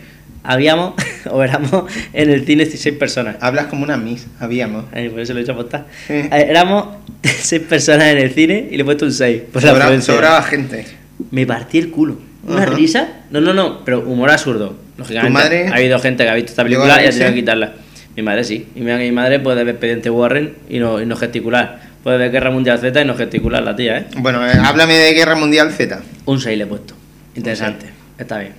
Habíamos, o éramos, en el cine 16 personas. Hablas como una miss, habíamos. Ay, por eso lo he hecho apostar. Eh, Éramos 6 personas en el cine y le he puesto un 6. Por la Sobra- prudencia. sobraba gente. Me partí el culo. Una Ajá. risa. No, no, no, pero humor absurdo. Lógicamente. ¿Tu madre Ha habido gente que ha visto esta película y ha tenido que quitarla. Mi madre sí. Y mira que mi madre puede ver Expediente Warren y no, y no gesticular. Puede ver Guerra Mundial Z y no gesticular la tía, ¿eh? Bueno, eh, háblame de Guerra Mundial Z. Un 6 le he puesto. Interesante. Está bien.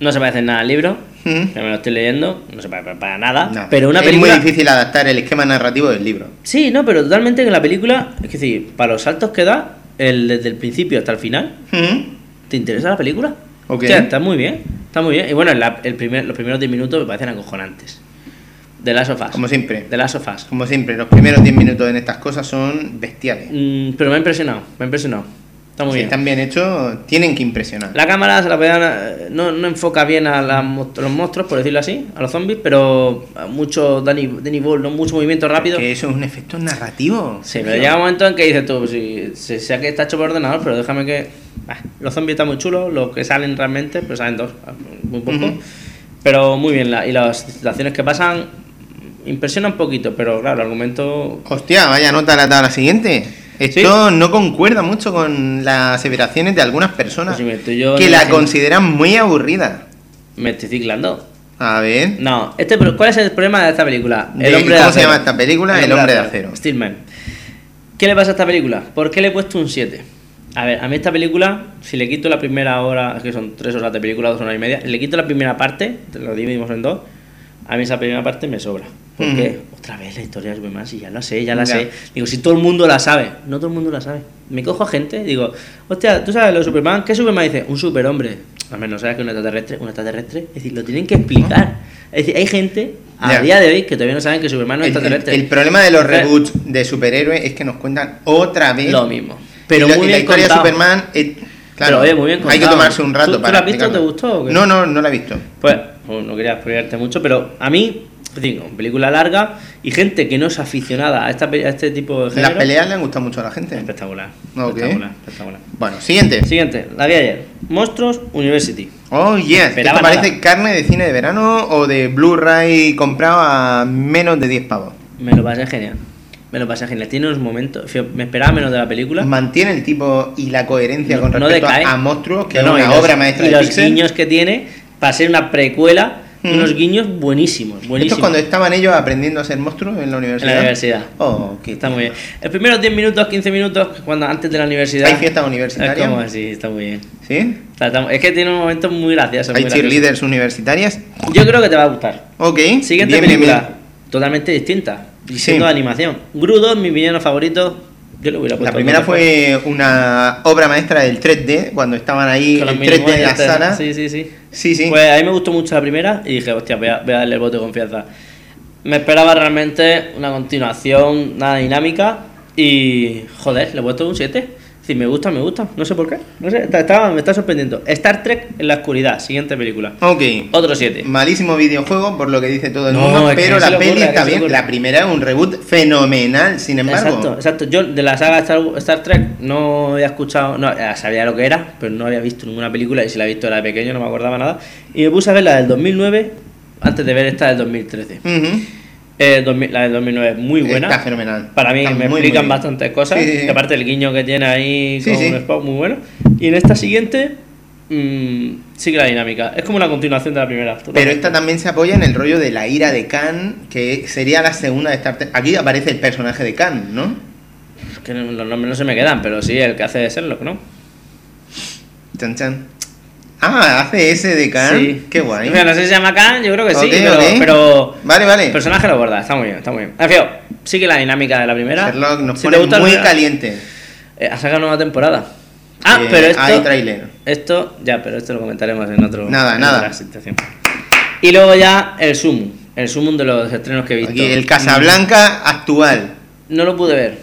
No se parece nada al libro. Mm. Que me lo estoy leyendo. No se parece para nada. No, Pero una es película. muy difícil adaptar el esquema narrativo del libro. Sí, no, pero totalmente que la película. Es decir, para los saltos que da, el, desde el principio hasta el final, Mm. ¿Te interesa la película? Ok. Hostia, está muy bien. Está muy bien. Y bueno, la- el primer, los primeros 10 minutos me parecen acojonantes. De las sofás. Como siempre. De las sofás. Como siempre, los primeros 10 minutos en estas cosas son bestiales. Mm, pero me ha impresionado. Me ha impresionado. Está muy si bien. están bien hechos, tienen que impresionar. La cámara se la eh, no, no enfoca bien a la mo- los monstruos, por decirlo así, a los zombies, pero a mucho Danny, Danny Boyle, ¿no? mucho movimiento rápido. Que eso es un efecto narrativo. Sí, pero llega un momento en que dices tú, si, si sea que está hecho por ordenador, pero déjame que. los zombies están muy chulos, los que salen realmente, pero salen dos, muy poco. Pero muy bien, la- y las situaciones que pasan impresionan un poquito, pero claro, el argumento. Hostia, vaya nota la tabla siguiente. Esto no concuerda mucho con las aseveraciones de algunas personas Pues si que la consideran muy aburrida. Me estoy ciclando. A ver. No, este, ¿cuál es el problema de esta película? De- ¿cómo se llama esta película? El hombre de acero. Steelman. ¿Qué le pasa a esta película? ¿Por qué le he puesto un 7? A ver, a mí esta película, si le quito la primera hora, es que son tres horas de película, dos horas y media, le quito la primera parte, te lo dividimos en dos, a mí esa primera parte me sobra. ¿Por Ujú. qué? Otra vez la historia de Superman, si ya la sé, ya la sé. Digo, si todo el mundo la sabe, no todo el mundo la sabe. Me cojo a gente, digo, hostia, ¿tú sabes lo de Superman? ¿Qué Superman dice? Un superhombre. A ver, no sabes que un extraterrestre, un extraterrestre. Es decir, lo tienen que explicar. Es decir, hay gente a día de hoy que todavía no saben que Superman no es El, el- extraterrestre. el problema de los reboots de superhéroes es que nos cuentan otra vez Lo mismo. Pero y muy y la bien historia contado. de Superman es- claro, Pero, oye, muy bien hay que contado. tomarse un rato ¿Tú- tú para la has visto? ¿Te gustó o qué? No, no, no la he visto. Pues, no quería spoilearte mucho, pero a mí, una película larga y gente que no es aficionada a, esta, pe- a este tipo de género. Las peleas le han gustado mucho a la gente. Espectacular. Ok. Espectacular, espectacular. Bueno, siguiente. Siguiente, la vi ayer. Monstruos University. Oh, yes. ¿Esto Esperaba parece carne de cine de verano o de Blu-ray comprado a menos de 10 pavos? Me lo pasé genial. Me lo pasé genial. Tiene unos momentos. Me esperaba menos de la película. Mantiene el tipo y la coherencia No- con respecto a- Monstruos, que No, es una los- obra maestra Y de los Pixar. guiños que tiene para ser una precuela. Mm. Unos guiños buenísimos. Esto buenísimos. es cuando estaban ellos aprendiendo a ser monstruos en la en universidad. la universidad. Oh, qué Está muy bien. Los primeros 10 minutos, 15 minutos, cuando antes de la universidad. ¿Hay fiestas Es universitarias? como así, está muy bien. ¿Sí? Es que tiene un momento muy gracioso. ¿Hay muy gracioso. cheerleaders universitarias? Yo creo que te va a gustar. Ok. Siguiente bien, bien, película, bien. totalmente distinta. Y Sí. siendo de animación. Grudo, mi villano favorito. Yo le hubiera La primera fue una obra maestra del 3D, cuando estaban ahí el los 3D en la sala. Sí, sí, sí. Sí, sí. Pues a mí me gustó mucho la primera y dije, hostia, voy a, voy a darle el voto de confianza. Me esperaba realmente una continuación, nada dinámica y, joder, le he puesto un 7. Si me gusta, me gusta. No sé por qué. No sé, está- me está sorprendiendo. Star Trek en la oscuridad, siguiente película. Ok. Otro 7. Malísimo videojuego, por lo que dice todo el No, mundo, pero la peli está bien. La primera es un reboot fenomenal, sin embargo. Exacto, exacto. Yo de la saga Star, Star Trek no había escuchado, no, eh, sabía lo que era, pero no había visto ninguna película y si la he visto era de pequeño, no me acordaba nada. Y me puse a ver la del 2009 antes de ver esta del 2013. Ujú. Eh, 2000 la del 2009 es muy buena. Está fenomenal. Para mí Está me muy, explican muy bastantes cosas. Sí, sí, sí. y aparte el guiño que tiene ahí con sí. Spock, muy bueno. Y en esta siguiente mm, sigue la dinámica. Es como una continuación de la primera. Pero totalmente. esta también se apoya en el rollo de la ira de Khan, que sería la segunda de Star Trek. Aquí aparece el personaje de Khan, ¿no? Es que los nombres no se me quedan, pero sí, el que hace de Sherlock, ¿no? Chan chan. Ah, hace ese de Khan. Sí. Qué guay. No sé si se llama Khan, yo creo que sí, pero, Vale, vale. el personaje lo borda, está muy bien, está muy bien. En fin, sigue la dinámica de la primera. Sherlock nos Si pone muy caliente. Eh, ha sacado nueva temporada. Ah, Eh, pero esto. Hay tráiler. Esto, ya, pero esto lo comentaremos en otro. Nada, en nada. otra situación. Y luego ya el Sumo, el Sumo de los estrenos que he visto. Aquí, el Casablanca actual. No lo pude ver.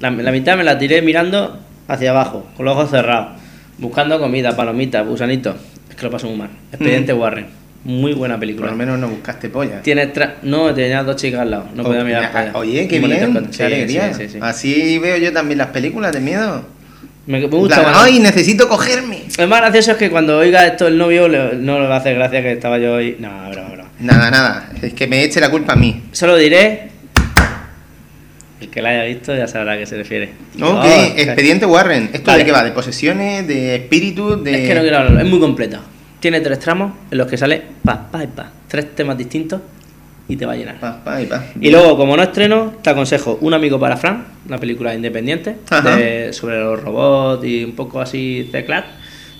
La, la mitad me la tiré mirando hacia abajo, con los ojos cerrados, buscando comida, palomitas, gusanitos. Es que lo paso muy mal. Expediente Warren. Muy buena Por película. lo menos no buscaste polla. Tiene tra- No, tenía dos chicas al lado. No podía Oh, mirar mira, para allá. Oye, qué bien, qué alegría. sí, sí, sí. Así veo yo también las películas de miedo. Me, gusta más. ¡Ay, necesito cogerme! Lo más gracioso es que cuando oiga esto el novio le- no le hacer gracia que estaba yo hoy. No, broma, broma. Nada, nada. Es que me eche la culpa a mí. Solo diré. El que la haya visto ya sabrá a qué se refiere. Ok, Oh, Expediente Warren. ¿Esto Vale. de qué va? ¿De posesiones? ¿De espíritus? De... Es que no quiero hablarlo, es muy completa. Tiene tres tramos en los que sale pa, pa y pa. Tres temas distintos y te va a llenar. Pa, pa y pa. Y luego, como no estreno, te aconsejo Un amigo para Fran, una película independiente de- sobre los robots y un poco así teclat,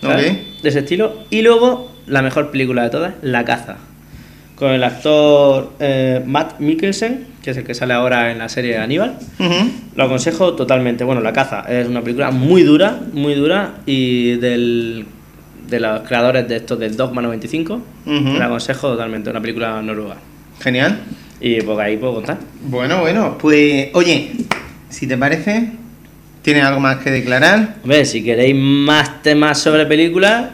¿sabes? Ok. de ese estilo. Y luego, la mejor película de todas, La caza, con el actor eh, Matt Mikkelsen, que es el que sale ahora en la serie Aníbal. Ujú. Lo aconsejo totalmente. Bueno, La caza es una película muy dura, muy dura y del, de los creadores de esto del Dogma 95. Ujú. La aconsejo totalmente, una película noruega. Genial. Y pues ahí puedo contar. Bueno, bueno. Pues, oye, si te parece, ¿tienes algo más que declarar? Hombre, si queréis más temas sobre películas,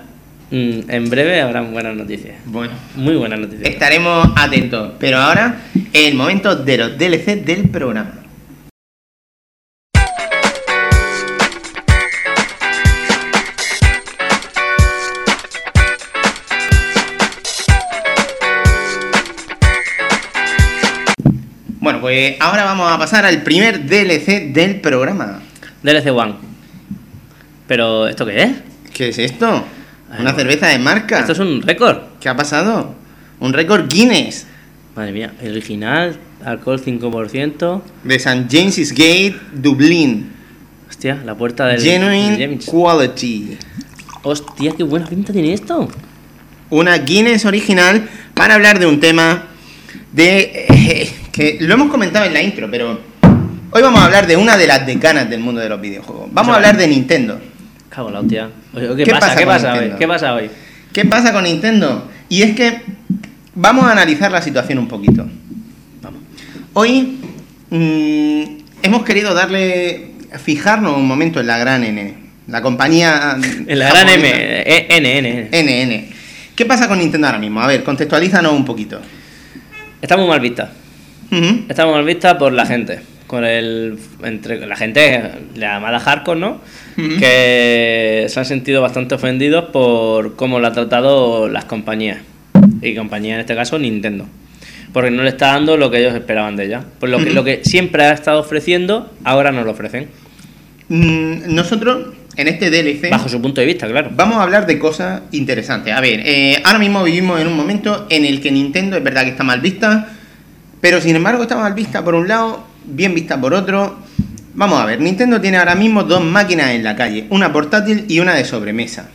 en breve habrán buenas noticias. Bueno. Muy buenas noticias. Estaremos atentos. Pero ahora, el momento de los DLC del programa. Bueno, pues ahora vamos a pasar al primer DLC del programa. DLC One. Pero, ¿esto qué es? ¿Qué es esto? Ay, Una bueno. cerveza de marca. Esto es un récord. ¿Qué ha pasado? Un récord Guinness Madre mía, el original, alcohol 5%. de St. James's Gate, Dublín. Hostia, la puerta del. Genuine del. Quality. Hostia, qué buena pinta tiene esto. Una Guinness original para hablar de un tema de eh, que lo hemos comentado en la intro, pero hoy vamos a hablar de una de las decanas del mundo de los videojuegos. Vamos a hablar de Nintendo. Cago la hostia. Oye, ¿Qué, ¿Qué pasa? ¿Qué pasa hoy? ¿Qué pasa hoy? ¿Qué pasa con Nintendo? Y es que vamos a analizar la situación un poquito. Vamos. Hoy mm, hemos querido darle, fijarnos un momento en la gran N, la compañía... En la gran M, japonesa. eh, N, N. NN. ¿Qué pasa con Nintendo ahora mismo? A ver, contextualízanos un poquito. Está muy mal vista. Está muy mal vista por la gente. Con el. Entre la gente, la llamada hardcore, ¿no? Que se han sentido bastante ofendidos por cómo lo han tratado las compañías. Y compañía en este caso, Nintendo. Porque no le está dando lo que ellos esperaban de ella. Pues lo que, lo que siempre ha estado ofreciendo, ahora no lo ofrecen. Mm, nosotros, en este DLC, Bajo su punto de vista, claro. vamos a hablar de cosas interesantes. A ver, eh, ahora mismo vivimos en un momento en el que Nintendo es verdad que está mal vista, pero sin embargo está mal vista por un lado, bien vista por otro. Vamos a ver, Nintendo tiene ahora mismo dos máquinas en la calle, una portátil y una de sobremesa.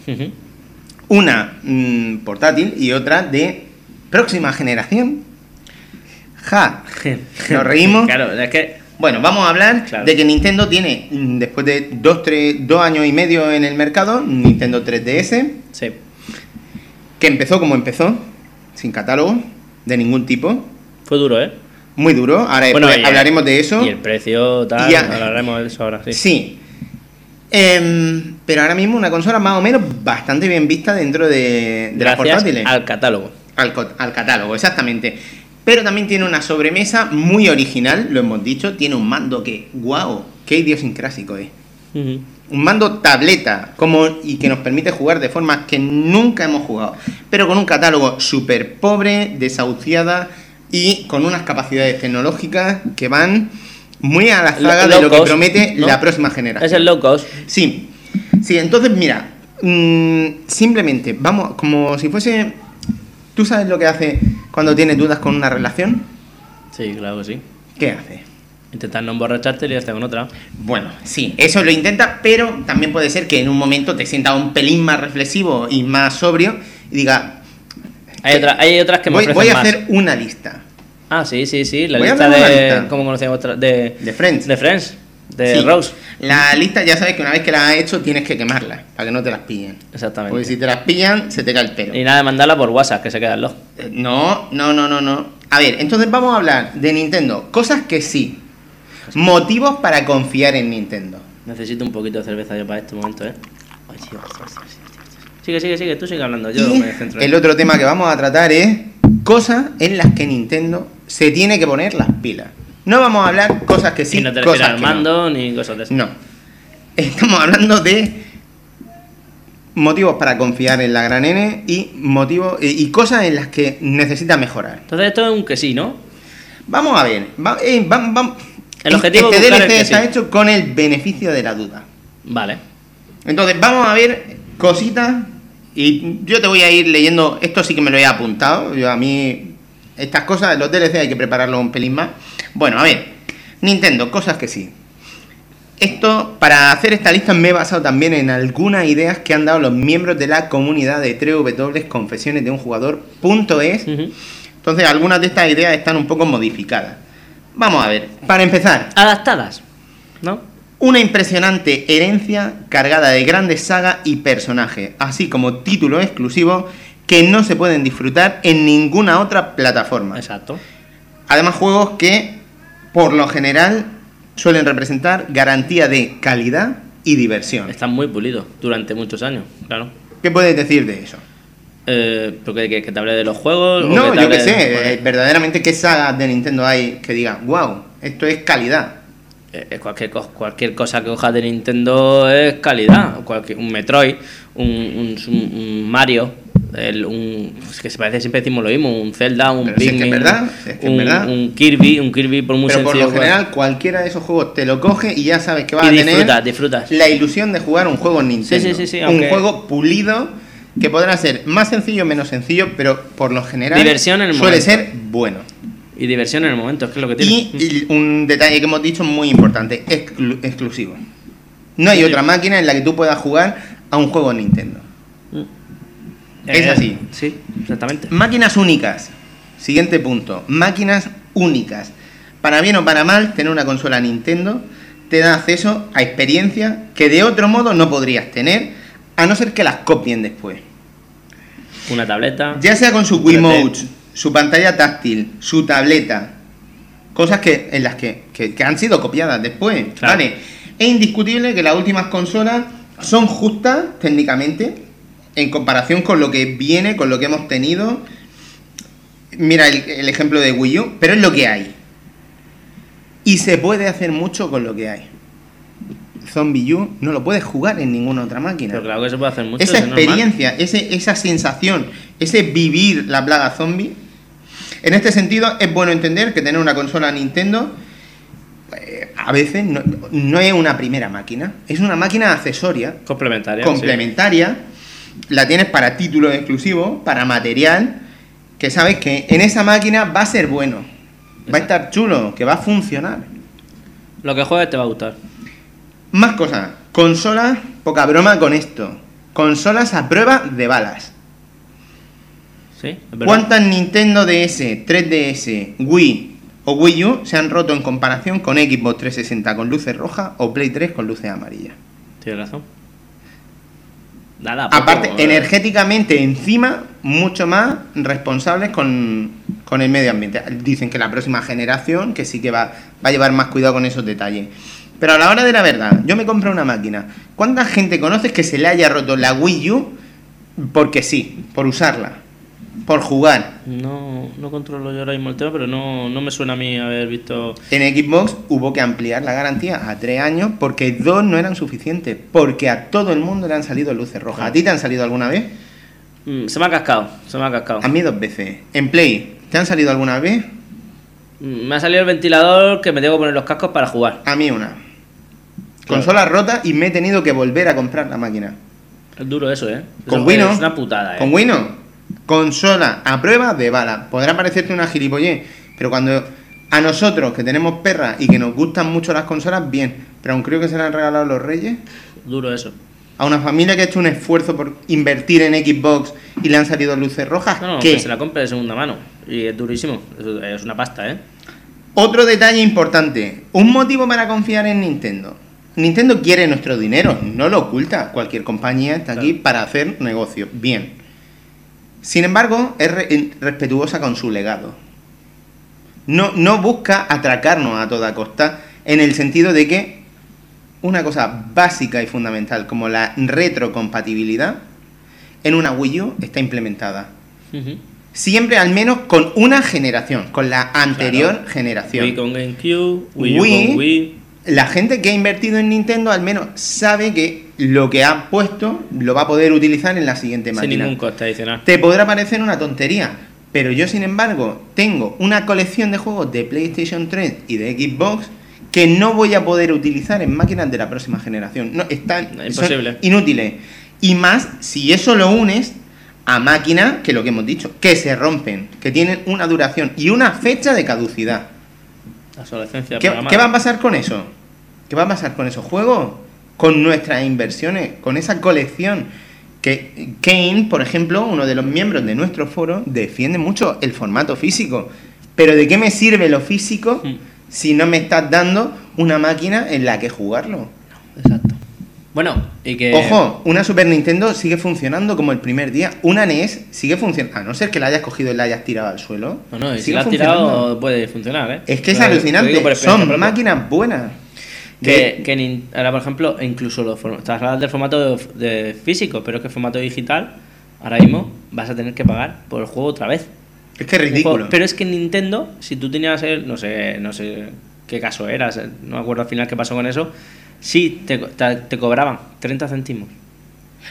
Una mm, portátil y otra de próxima generación. Ja. ¿Nos reímos? Claro, es que. Bueno, vamos a hablar Claro. de que Nintendo tiene, mm, después de dos, tres, dos años y medio en el mercado, Nintendo 3DS, Sí. que empezó como empezó, sin catálogo de ningún tipo, Fue duro, ¿eh? Muy duro. Ahora Bueno, después y- hablaremos de eso. Y el precio, tal. Y Hablaremos de eso ahora, sí. Sí. Em, pero ahora mismo una consola más o menos bastante bien vista dentro de, de las portátiles. al catálogo. Al, catálogo, exactamente. Pero también tiene una sobremesa muy original, lo hemos dicho. Tiene un mando que, wow, qué idiosincrásico es. Un mando tableta como, y que nos permite jugar de formas que nunca hemos jugado. Pero con un catálogo súper pobre, desahuciada y con unas capacidades tecnológicas que van muy a la zaga Low de lo que promete ¿no? la próxima generación. Es el low cost. Sí, sí, entonces mira, mm, simplemente, vamos, como si fuese... ¿Tú sabes lo que hace cuando tienes dudas con una relación? Sí, claro que sí. ¿Qué hace? Intentar no emborracharte y liarte con otra. Bueno, sí, eso lo intenta, pero también puede ser que en un momento te sientas un pelín más reflexivo y más sobrio y diga, Hay, otra- hay otras que me voy, voy a más. hacer una lista Ah, sí, sí, sí. La Voy lista de. lista. ¿Cómo conocíamos otra? De, de Friends. de Friends. De Sí. Rose. La lista ya sabes que una vez que la has hecho tienes que quemarla para que no te las pillen. Exactamente. Porque si te las pillan, se te cae el pelo. Y nada de mandarla por WhatsApp, que se queda el log. Eh, No, no, no, no, no. A ver, entonces vamos a hablar de Nintendo. Cosas que sí. Motivos para confiar en Nintendo. Necesito un poquito de cerveza yo para este momento, ¿eh? Ay, Dios, Dios. Sigue, sigue, sigue, tú sigue hablando. Yo Y me centro en el otro tema que vamos a tratar es cosas en las que Nintendo se tiene que poner las pilas. No vamos a hablar cosas que sí, y no te cosas al no. mando ni cosas de eso. No. Estamos hablando de motivos para confiar en la gran N y motivos y cosas en las que necesita mejorar. Entonces esto es un que sí, ¿no? Vamos a ver. va- eh, El objetivo este DLC que está sí. hecho con el beneficio de la duda. Vale. Entonces, vamos a ver cositas. Y yo te voy a ir leyendo. Esto sí que me lo he apuntado. Yo a mí. Estas cosas, los DLC hay que prepararlo un pelín más. Bueno, a ver. Nintendo, cosas que sí. Esto, para hacer esta lista me he basado también en algunas ideas que han dado los miembros de la comunidad de 3W Confesiones de un jugador.es. Entonces, algunas de estas ideas están un poco modificadas. Vamos a ver. Para empezar, Adaptadas, ¿no? una impresionante herencia cargada de grandes sagas y personajes, así como títulos exclusivos que no se pueden disfrutar en ninguna otra plataforma. Exacto. Además, juegos que, por lo general, suelen representar garantía de calidad y diversión. Están muy pulidos durante muchos años, claro. ¿Qué puedes decir de eso? Eh, ¿pero que, que- que te hable de los juegos? o No, te yo hable qué de- sé, eh, verdaderamente qué sagas de Nintendo hay que digan, wow, esto es calidad. Eh, eh, cualquier, co- cualquier cosa que cojas de Nintendo es calidad. Cualquier, un Metroid, un- un Mario, el- un, es que se parece, siempre decimos lo mismo, un Zelda, un Pero si es que es Pikmin, verdad, si es que es un, verdad. un Kirby, un Kirby por muy Pero por lo general, cualquiera de esos juegos te lo coge y ya sabes que vas y a tener disfrutas, la ilusión de jugar un juego en Nintendo. Sí, sí, sí, sí, un aunque- juego pulido que podrá ser más sencillo o menos sencillo, pero por lo general Diversión en el suele momento. ser bueno. Y diversión en el momento, es que es lo que tiene. Y, y un detalle que hemos dicho muy importante, exclu- exclusivo. No hay Sí. otra máquina en la que tú puedas jugar a un juego en Nintendo. Es Eh, así. Sí, exactamente. Máquinas únicas. Siguiente punto. Máquinas únicas. Para bien o para mal, tener una consola Nintendo te da acceso a experiencias que de otro modo no podrías tener, a no ser que las copien después. Una tableta. Ya sea con su 3D. Wiimote, su pantalla táctil, su tableta. Cosas que, en las que, que- que han sido copiadas después. Claro. Vale. Es indiscutible que las últimas consolas son justas técnicamente en comparación con lo que viene, con lo que hemos tenido. Mira el, el ejemplo de Wii U, pero es lo que hay. Y se puede hacer mucho con lo que hay. Zombie U no lo puedes jugar en ninguna otra máquina Pero claro que se puede hacer mucho. esa es experiencia, ese, esa sensación, ese vivir la plaga zombie. En este sentido, es bueno entender que tener una consola Nintendo eh, a veces no, no es una primera máquina, es una máquina accesoria, Complementaria. complementaria. La tienes para títulos exclusivos, para material, que sabes que en esa máquina va a ser bueno, va a estar chulo, que va a funcionar. Lo que juegues te va a gustar. Más cosas. Consolas, poca broma con esto. Consolas a prueba de balas. Sí. ¿Cuántas Nintendo DS, 3DS, Wii o Wii U se han roto en comparación con Xbox 360 con luces rojas o Play 3 con luces amarillas? Tienes razón. Nada, poco, Aparte, eh, energéticamente, encima, mucho más responsables con, con el medio ambiente. Dicen que la próxima generación, que sí que va, va a llevar más cuidado con esos detalles. Pero a la hora de la verdad, yo me compro una máquina. ¿Cuánta gente conoces que se le haya roto la Wii U porque sí, por usarla, por jugar? No, no controlo yo ahora mismo el tema, pero no, no me suena a mí haber visto. En Xbox hubo que ampliar la garantía a tres años porque dos no eran suficientes. Porque a todo el mundo le han salido luces rojas. ¿A ti te han salido alguna vez? Mm, se me ha cascado, se me ha cascado. A mí dos veces. En Play, ¿te han salido alguna vez? Mm, Me ha salido el ventilador que me tengo que poner los cascos para jugar. A mí una. Consola rota y me he tenido que volver a comprar la máquina. Es duro eso, ¿eh? Con Eso Wii no. Es una putada, ¿eh? Con Wii no. Consola a prueba de bala. Podrá parecerte una gilipollez, pero cuando a nosotros que tenemos perras y que nos gustan mucho las consolas, bien. Pero a un crío que se le han regalado los reyes, Duro eso. a una familia que ha hecho un esfuerzo por invertir en Xbox y le han salido luces rojas, No, que se la compre de segunda mano. Y es durísimo. Es una pasta, ¿eh? Otro detalle importante, un motivo para confiar en Nintendo. Nintendo quiere nuestro dinero, no lo oculta. Cualquier compañía está aquí para hacer negocio. Bien. Sin embargo, es re- respetuosa con su legado. No, no busca atracarnos a toda costa en el sentido de que una cosa básica y fundamental como la retrocompatibilidad en una Wii U está implementada. Siempre al menos con una generación, con la anterior Claro. generación. Wii con GameCube, Wii, U Wii, con Wii. La gente que ha invertido en Nintendo al menos sabe que lo que ha puesto lo va a poder utilizar en la siguiente Sin máquina. ningún coste adicional. Te podrá parecer una tontería, pero yo sin embargo tengo una colección de juegos de PlayStation 3 y de Xbox que no voy a poder utilizar en máquinas de la próxima generación. No, están imposible. inútiles. Y más si eso lo unes a máquinas que lo que hemos dicho, que se rompen, que tienen una duración y una fecha de caducidad. La obsolescencia ¿Qué, programada. qué va a pasar con eso? ¿Qué va a pasar con esos juegos? Con nuestras inversiones, con esa colección. Que Kane, por ejemplo, uno de los miembros de nuestro foro, defiende mucho el formato físico. Pero ¿de qué me sirve lo físico Mm. si no me estás dando una máquina en la que jugarlo? Exacto. Bueno, y que. Ojo, una Super Nintendo sigue funcionando como el primer día. Una NES sigue funcionando. A no ser que la hayas cogido y la hayas tirado al suelo. No, no, y si sigue la has funcionando. tirado puede funcionar, ¿eh? Es que es alucinante. Son máquinas buenas. Que, que ahora, por ejemplo, incluso los estás hablando del formato de, de físico, pero es que el formato digital, ahora mismo vas a tener que pagar por el juego otra vez. es que es ridículo. juego- Pero es que en Nintendo, si tú tenías el, no sé, no sé qué caso era, no me acuerdo al final qué pasó con eso, sí te, te, te cobraban 30 céntimos.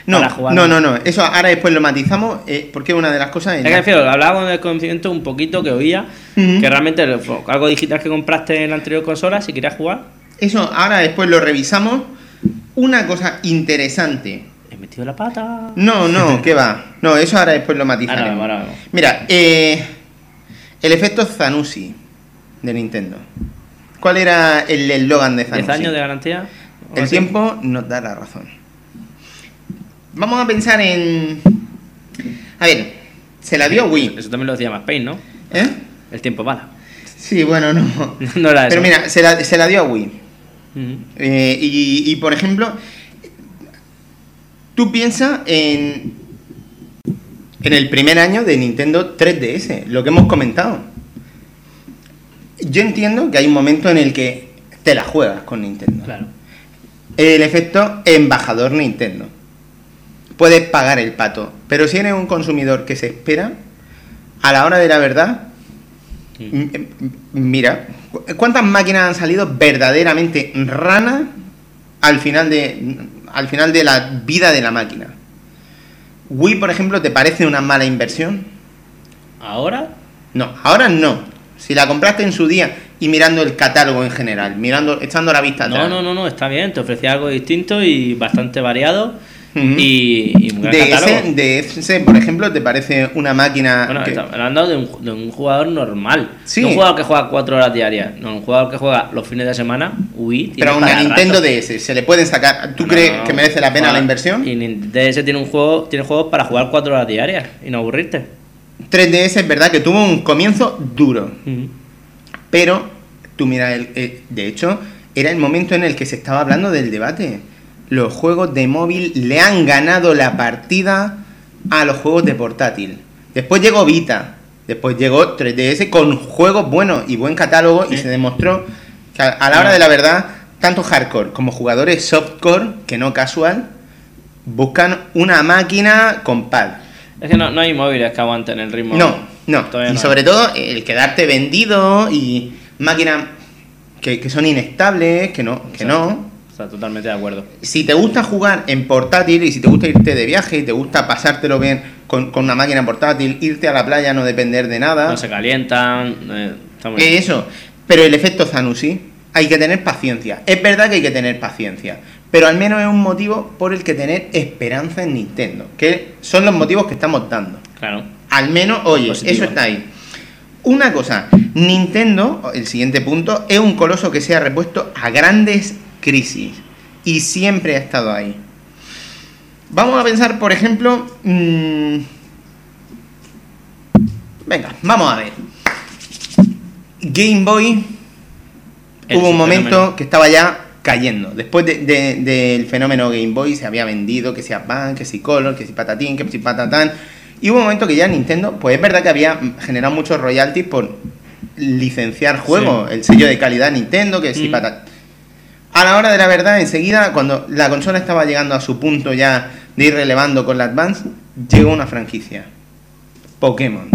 No, para jugar. no, no, no. Eso ahora después lo matizamos eh, porque una de las cosas. Es que refiero, hablaba con el conocimiento un poquito que oía, que realmente algo digital que compraste en la anterior consola, si querías jugar, Eso ahora después lo revisamos. Una cosa interesante. he metido la pata. No, no, ¿qué va? No, eso ahora después lo matizaremos. Ahora vemos, ahora vemos. Mira, eh, el efecto Zanussi de Nintendo. ¿Cuál era el eslogan de 10 Zanussi? años de garantía. El así. tiempo nos da la razón. Vamos a pensar en. A ver, se la dio Wii. Eso también lo decía más Pain, ¿no? ¿Eh? El tiempo bala. Sí, bueno, no. no era eso. Pero mira, se la, se la dio a Wii. Eh, y, y, por ejemplo, tú piensas en, en el primer año de Nintendo 3DS, lo que hemos comentado. Yo entiendo que hay un momento en el que te la juegas con Nintendo. Claro. El efecto embajador Nintendo. Puedes pagar el pato, pero si eres un consumidor que se espera, a la hora de la verdad, Mm. M- m- Mira, ¿cu- ¿cuántas máquinas han salido verdaderamente ranas al final de al final de la vida de la máquina? Wii, por ejemplo, ¿te parece una mala inversión? Ahora, No, ahora no. Si la compraste en su día y mirando el catálogo en general, mirando, echando la vista no, atrás. no, no, no, está bien. Te ofrecía algo distinto y bastante variado. Y, y un gran De ese, de ese, por ejemplo, ¿te parece una máquina Bueno, que- estamos hablando de un, de un jugador normal. Sí. No un jugador que juega cuatro horas diarias. No, un jugador que juega los fines de semana. Wii. pero a una Nintendo rato. DS se le pueden sacar? ¿Tú No, crees no, que merece la pena juega- la inversión? Y Nin- DS tiene un juego, tiene juegos para jugar cuatro horas diarias y no aburrirte. 3DS es verdad que tuvo un comienzo duro. Pero, tú mira, el- el- de hecho, era el momento en el que se estaba hablando del debate. Los juegos de móvil le han ganado la partida a los juegos de portátil. Después llegó Vita, después llegó 3DS con juegos buenos y buen catálogo y se demostró que a, la hora de la verdad, tanto hardcore como jugadores softcore, que no casual, buscan una máquina con pad. Es que no, no hay móviles que aguanten el ritmo. No, no. Todavía y no. sobre todo el quedarte vendido y máquinas que, que son inestables, que no, que no. Está totalmente de acuerdo. Si te gusta jugar en portátil y si te gusta irte de viaje y te gusta pasártelo bien con, con una máquina portátil, irte a la playa, no depender de nada. No se calientan. eh, está muy bien. Eso. Pero el efecto Zanussi, hay que tener paciencia. Es verdad que hay que tener paciencia. Pero al menos es un motivo por el que tener esperanza en Nintendo. Que son los motivos que estamos dando. Claro. Al menos, oye, Positivo. eso está ahí. Una cosa, Nintendo, el siguiente punto, es un coloso que se ha repuesto a grandes crisis y siempre ha estado ahí. Vamos a pensar, por ejemplo, mm, venga, vamos a ver. Game Boy hubo un momento fenómeno. que estaba ya cayendo. Después de- de- del fenómeno Game Boy se había vendido que si Advance, que si Color, que si Patatín, que si Patatán. Y hubo un momento que ya Nintendo, pues es verdad que había generado muchos royalties por licenciar juegos, el sello de calidad Nintendo, que si Mm. A la hora de la verdad, enseguida, cuando la consola estaba llegando a su punto ya de ir relevando con la Advance, llegó una franquicia. Pokémon.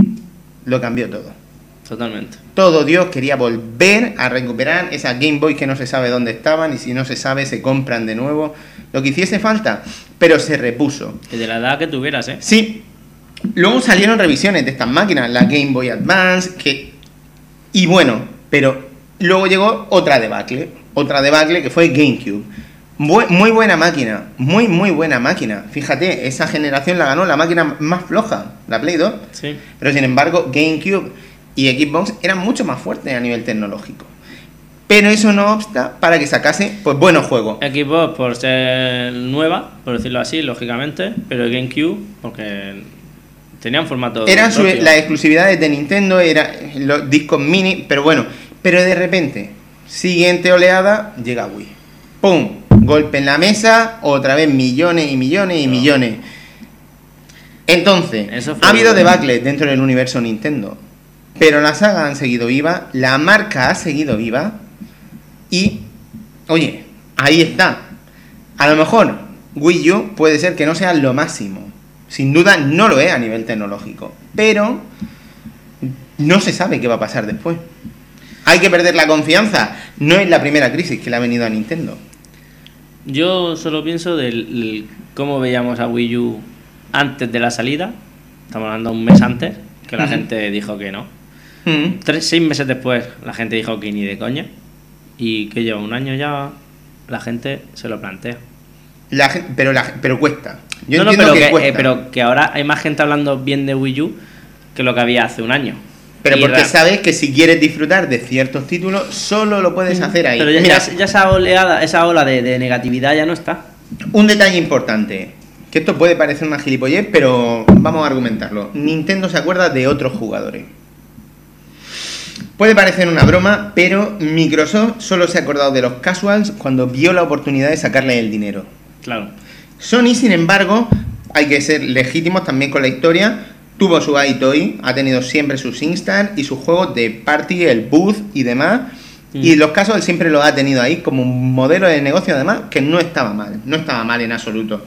Lo cambió todo. Totalmente. Todo Dios quería volver a recuperar esa Game Boy que no se sabe dónde estaban y si no se sabe se compran de nuevo. Lo que hiciese falta, pero se repuso. Y de la edad que tuvieras, ¿eh? Sí. Luego salieron revisiones de estas máquinas, la Game Boy Advance, que... Y bueno, pero luego llegó otra debacle, otra debacle que fue GameCube. Bu- muy buena máquina, muy muy buena máquina. Fíjate, esa generación la ganó la máquina más floja, la Play 2. Sí. Pero sin embargo, GameCube y Xbox eran mucho más fuertes a nivel tecnológico. Pero eso no obsta para que sacase pues buenos juegos. Xbox por ser nueva, por decirlo así, lógicamente, pero GameCube porque tenían formato Eran su- las exclusividades de Nintendo, eran los discos mini, pero bueno, pero de repente, siguiente oleada, llega Wii. ¡Pum! Golpe en la mesa, otra vez millones y millones y millones. Entonces, Eso ha habido bueno. debacles dentro del universo Nintendo, pero la saga han seguido viva, la marca ha seguido viva y, oye, ahí está. A lo mejor Wii U puede ser que no sea lo máximo. Sin duda no lo es a nivel tecnológico. Pero no se sabe qué va a pasar después. Hay que perder la confianza. No es la primera crisis que le ha venido a Nintendo. Yo solo pienso del el- cómo veíamos a Wii U antes de la salida. Estamos hablando un mes antes, que la gente dijo que no. Tres, seis meses después, la gente dijo que ni de coña. Y que lleva un año ya, la gente se lo plantea. La pero, la, pero cuesta. Yo no, no, pero que, eh, pero que ahora hay más gente hablando bien de Wii U que lo que había hace un año. Pero porque sabes que si quieres disfrutar de ciertos títulos, solo lo puedes hacer ahí. Pero ya, Mira, ya- ya esa oleada, esa ola de, de negatividad ya no está. un detalle importante. Que esto puede parecer una gilipollez, pero vamos a argumentarlo. Nintendo se acuerda de otros jugadores. Puede parecer una broma, pero Microsoft solo se ha acordado de los casuals cuando vio la oportunidad de sacarle el dinero. Claro. Sony, sin embargo, hay que ser legítimos también con la historia. Tuvo su iToy, ha tenido siempre sus Instant y sus juegos de party, el booth y demás. Mm. Y los casos él siempre lo ha tenido ahí como un modelo de negocio, además, que no estaba mal, no estaba mal en absoluto.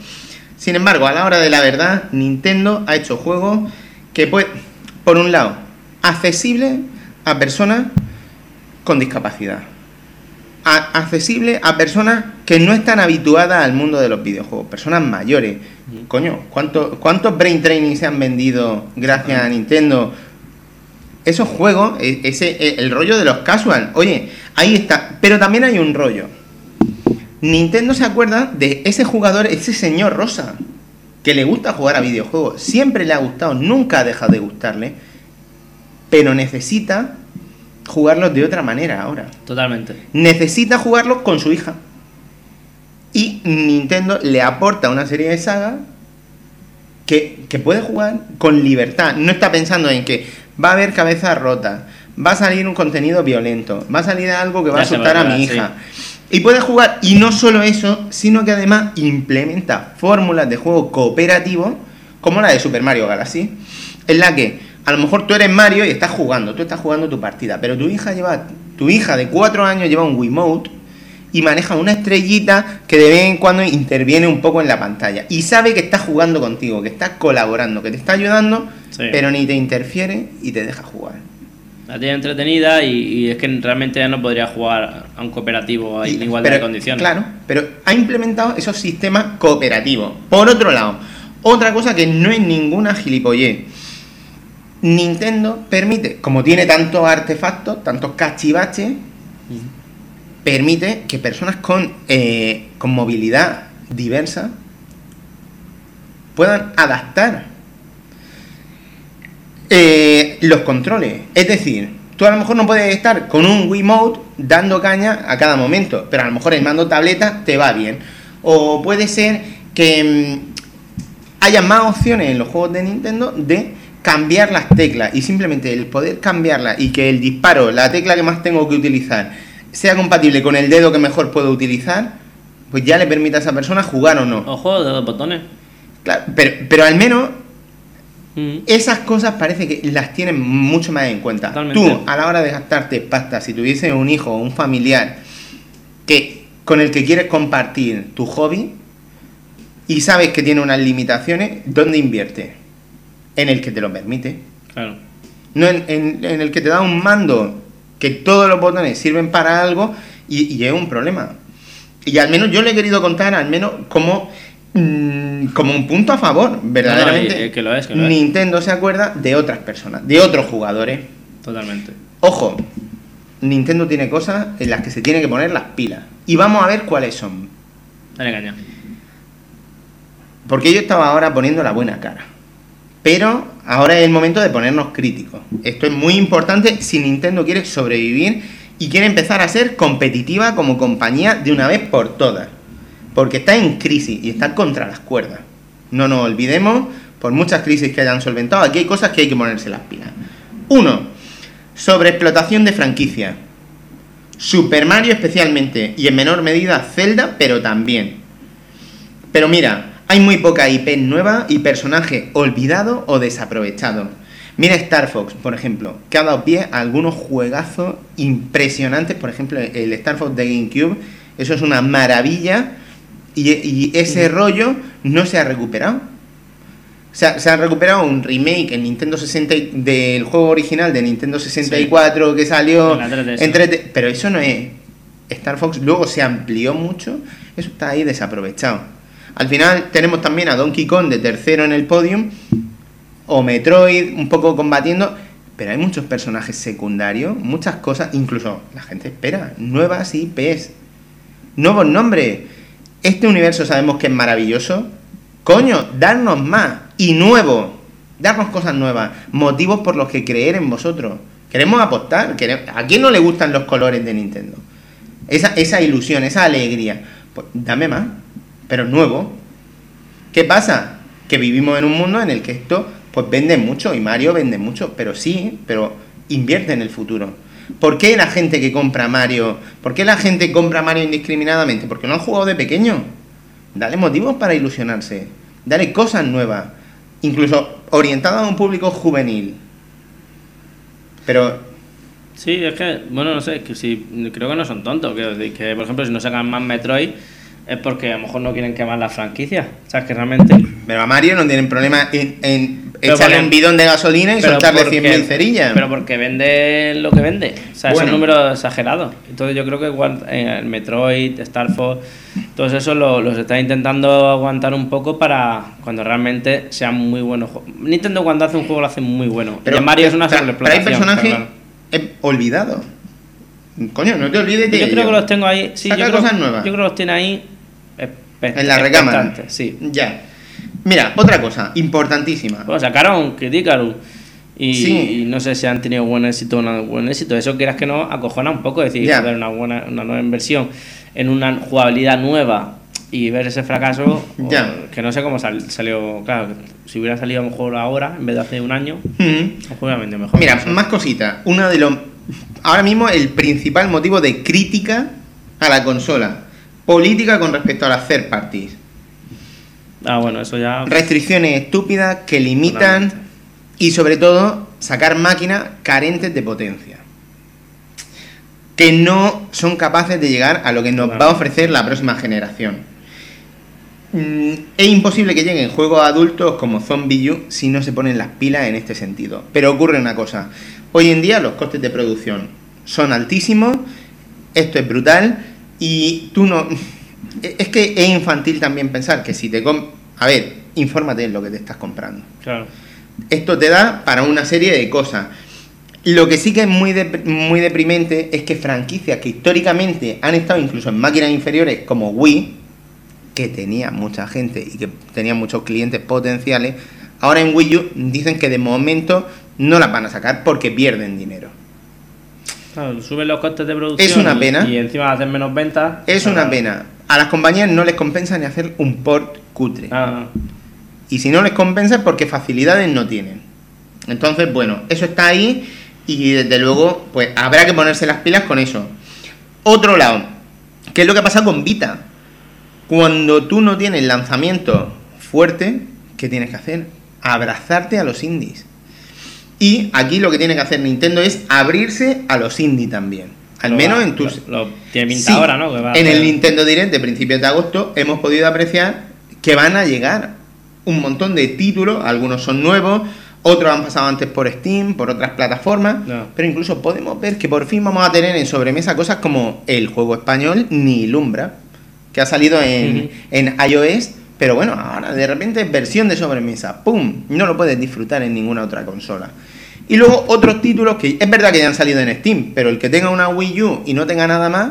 Sin embargo, a la hora de la verdad, Nintendo ha hecho juegos que, pues, por un lado, accesibles a personas con discapacidad. A- accesible a personas que no están habituadas al mundo de los videojuegos, personas mayores. Coño, ¿cuánto- ¿cuántos brain training se han vendido gracias a Nintendo? Esos juegos, e- ese, e- el rollo de los casual, oye, ahí está. Pero también hay un rollo. Nintendo se acuerda de ese jugador, ese señor rosa, que le gusta jugar a videojuegos. Siempre le ha gustado, nunca ha dejado de gustarle. Pero necesita jugarlos de otra manera ahora Totalmente. necesita jugarlo con su hija. Y Nintendo le aporta una serie de sagas que, que puede jugar con libertad. No está pensando en que va a haber cabezas rotas, va a salir un contenido violento, va a salir algo que va a va asustar a a mi hija. Y puede jugar, y no solo eso, sino que además implementa fórmulas de juego cooperativo, como la de Super Mario Galaxy, en la que a lo mejor tú eres Mario y estás jugando, tú estás jugando tu partida, pero tu hija lleva, tu hija de 4 años lleva un Wiimote y maneja una estrellita que de vez en cuando interviene un poco en la pantalla y sabe que está jugando contigo, que está colaborando, que te está ayudando, Sí. pero ni te interfiere y te deja jugar. La tiene entretenida y, y es que realmente ya no podría jugar a un cooperativo en igualdad pero, de condiciones. Claro, pero ha implementado esos sistemas cooperativos. Por otro lado, otra cosa que no es ninguna gilipollez. Nintendo permite, como tiene tantos artefactos, tantos cachivaches, permite que personas con, eh, con movilidad diversa puedan adaptar eh, los controles. Es decir, tú a lo mejor no puedes estar con un Wiimote dando caña a cada momento, pero a lo mejor el mando tableta te va bien. O puede ser que mm, haya más opciones en los juegos de Nintendo de cambiar las teclas y simplemente el poder cambiarlas y que el disparo, la tecla que más tengo que utilizar, sea compatible con el dedo que mejor puedo utilizar, pues ya le permite a esa persona jugar o no. Ojo, de dos botones. Claro, pero, pero al menos Mm. esas cosas parece que las tienen mucho más en cuenta. Totalmente. Tú, a la hora de gastarte pasta, si tuviese un hijo o un familiar que con el que quieres compartir tu hobby y sabes que tiene unas limitaciones, ¿dónde invierte? En el que te lo permite. Claro. No en, en- en el que te da un mando que todos los botones sirven para algo y, y es un problema. Y al menos yo le he querido contar, al menos como, mm, como un punto a favor, verdaderamente. y- y que lo es, que lo es. Nintendo se acuerda de otras personas, de otros jugadores. Totalmente. Ojo, Nintendo tiene cosas en las que se tiene que poner las pilas. Y vamos a ver cuáles son. Dale caña. Porque yo estaba ahora poniendo la buena cara. Pero ahora es el momento de ponernos críticos. Esto es muy importante si Nintendo quiere sobrevivir y quiere empezar a ser competitiva como compañía de una vez por todas. Porque está en crisis y está contra las cuerdas. No nos olvidemos, por muchas crisis que hayan solventado, aquí hay cosas que hay que ponerse las pilas. Uno, sobreexplotación de franquicia. Super Mario especialmente y en menor medida Zelda, pero también. Pero mira, hay muy poca IP nueva y personaje olvidado o desaprovechado. Mira Star Fox, por ejemplo, que ha dado pie a algunos juegazos impresionantes. Por ejemplo, el Star Fox de GameCube, eso es una maravilla. Y, y ese rollo no se ha recuperado. O sea, se ha recuperado un remake en Nintendo 60 y- del juego original de Nintendo 64 que salió En la 3DS. en 3D, pero eso no es Star Fox luego se amplió mucho, eso está ahí desaprovechado. Al final tenemos también a Donkey Kong de tercero en el podium o Metroid un poco combatiendo, pero hay muchos personajes secundarios, muchas cosas, incluso la gente espera nuevas IPs, nuevos nombres. Este universo sabemos que es maravilloso. Coño, darnos más y nuevo. Darnos cosas nuevas. Motivos por los que creer en vosotros. Queremos apostar. ¿A quién no le gustan los colores de Nintendo? Esa, esa ilusión, esa alegría. Pues dame más. Pero nuevo. ¿Qué pasa? Que vivimos en un mundo en el que esto pues vende mucho y Mario vende mucho, pero sí, pero invierte en el futuro. ¿Por qué la gente que compra Mario, por qué la gente compra Mario indiscriminadamente? Porque no han jugado de pequeño. Dale motivos para ilusionarse. Dale cosas nuevas. Incluso orientadas a un público juvenil. Pero Sí, es que, bueno, no sé, que si, creo que no son tontos. Que, por ejemplo, si no sacan más Metroid, es porque a lo mejor no quieren quemar la franquicia. O sea, es que realmente. Pero a Mario no tienen problema en, echarle porque- un bidón de gasolina y soltarle porque- 100.000 cerillas. Pero porque vende lo que vende. O sea, es un número exagerado. Entonces yo creo que igual eh, el Metroid, Star Fox, todos esos lo- los está intentando aguantar un poco para cuando realmente sean muy buenos. juegos. Nintendo cuando hace un juego lo hace muy bueno. pero, y Mario es una pero- pero hay personajes eh, olvidados. Coño, no te olvides de Yo creo que los tengo ahí. Sí, Saca yo creo, cosas nuevas. Yo creo que los tiene ahí. espe- En la recámara. Sí. Ya. Mira, otra cosa importantísima. Bueno, sacaron Critical y, Sí. y no sé si han tenido buen éxito o no buen éxito. Eso quieras que no, acojona un poco decir, Ya. joder, una buena, una nueva inversión en una jugabilidad nueva y ver ese fracaso, o- Ya. que no sé cómo sal- salió, claro, si hubiera salido a lo mejor ahora, en vez de hace un año, Mm. a lo mejor. Mira, no sé. más cositas. Uno de los. Ahora mismo el principal motivo de crítica a la consola. Política con respecto a las third parties. Ah, bueno, eso ya... Restricciones estúpidas que limitan Totalmente. y sobre todo sacar máquinas carentes de potencia. Que no son capaces de llegar a lo que nos va a ofrecer la próxima generación. Mm, Es imposible que lleguen juegos adultos como Zombie U si no se ponen las pilas en este sentido. Pero ocurre una cosa. Hoy en día los costes de producción son altísimos. Esto es brutal. Y tú no... Es que es infantil también pensar que si te... com- A ver, infórmate en lo que te estás comprando. Claro. Esto te da para una serie de cosas. Lo que sí que es muy, muy deprimente es que franquicias que históricamente han estado incluso en máquinas inferiores como Wii, que tenía mucha gente y que tenía muchos clientes potenciales, ahora en Wii U dicen que de momento no las van a sacar porque pierden dinero. Claro, suben los costes de producción Es una y- pena. y, encima hacen menos ventas. Es una pena. A las compañías no les compensa ni hacer un port cutre. Ah, Y si no les compensa es porque facilidades no tienen. Entonces, bueno, eso está ahí y desde luego, pues habrá que ponerse las pilas con eso. Otro lado, ¿qué es lo que pasa con Vita? Cuando tú no tienes lanzamiento fuerte, ¿qué tienes que hacer? Abrazarte a los indies. Y aquí lo que tiene que hacer Nintendo es abrirse a los indies también. Al lo menos va- en tus... Lo, lo tiene pinta Sí, ahora, ¿no? Va en el Nintendo Direct de principios de agosto hemos podido apreciar que van a llegar un montón de títulos, algunos son nuevos, otros han pasado antes por Steam, por otras plataformas, No. pero incluso podemos ver que por fin vamos a tener en sobremesa cosas como el juego español Ni Lumbra, que ha salido en, en iOS, pero bueno, ahora de repente versión de sobremesa, ¡pum! No lo puedes disfrutar en ninguna otra consola. Y luego otros títulos que es verdad que ya han salido en Steam, pero el que tenga una Wii U y no tenga nada más,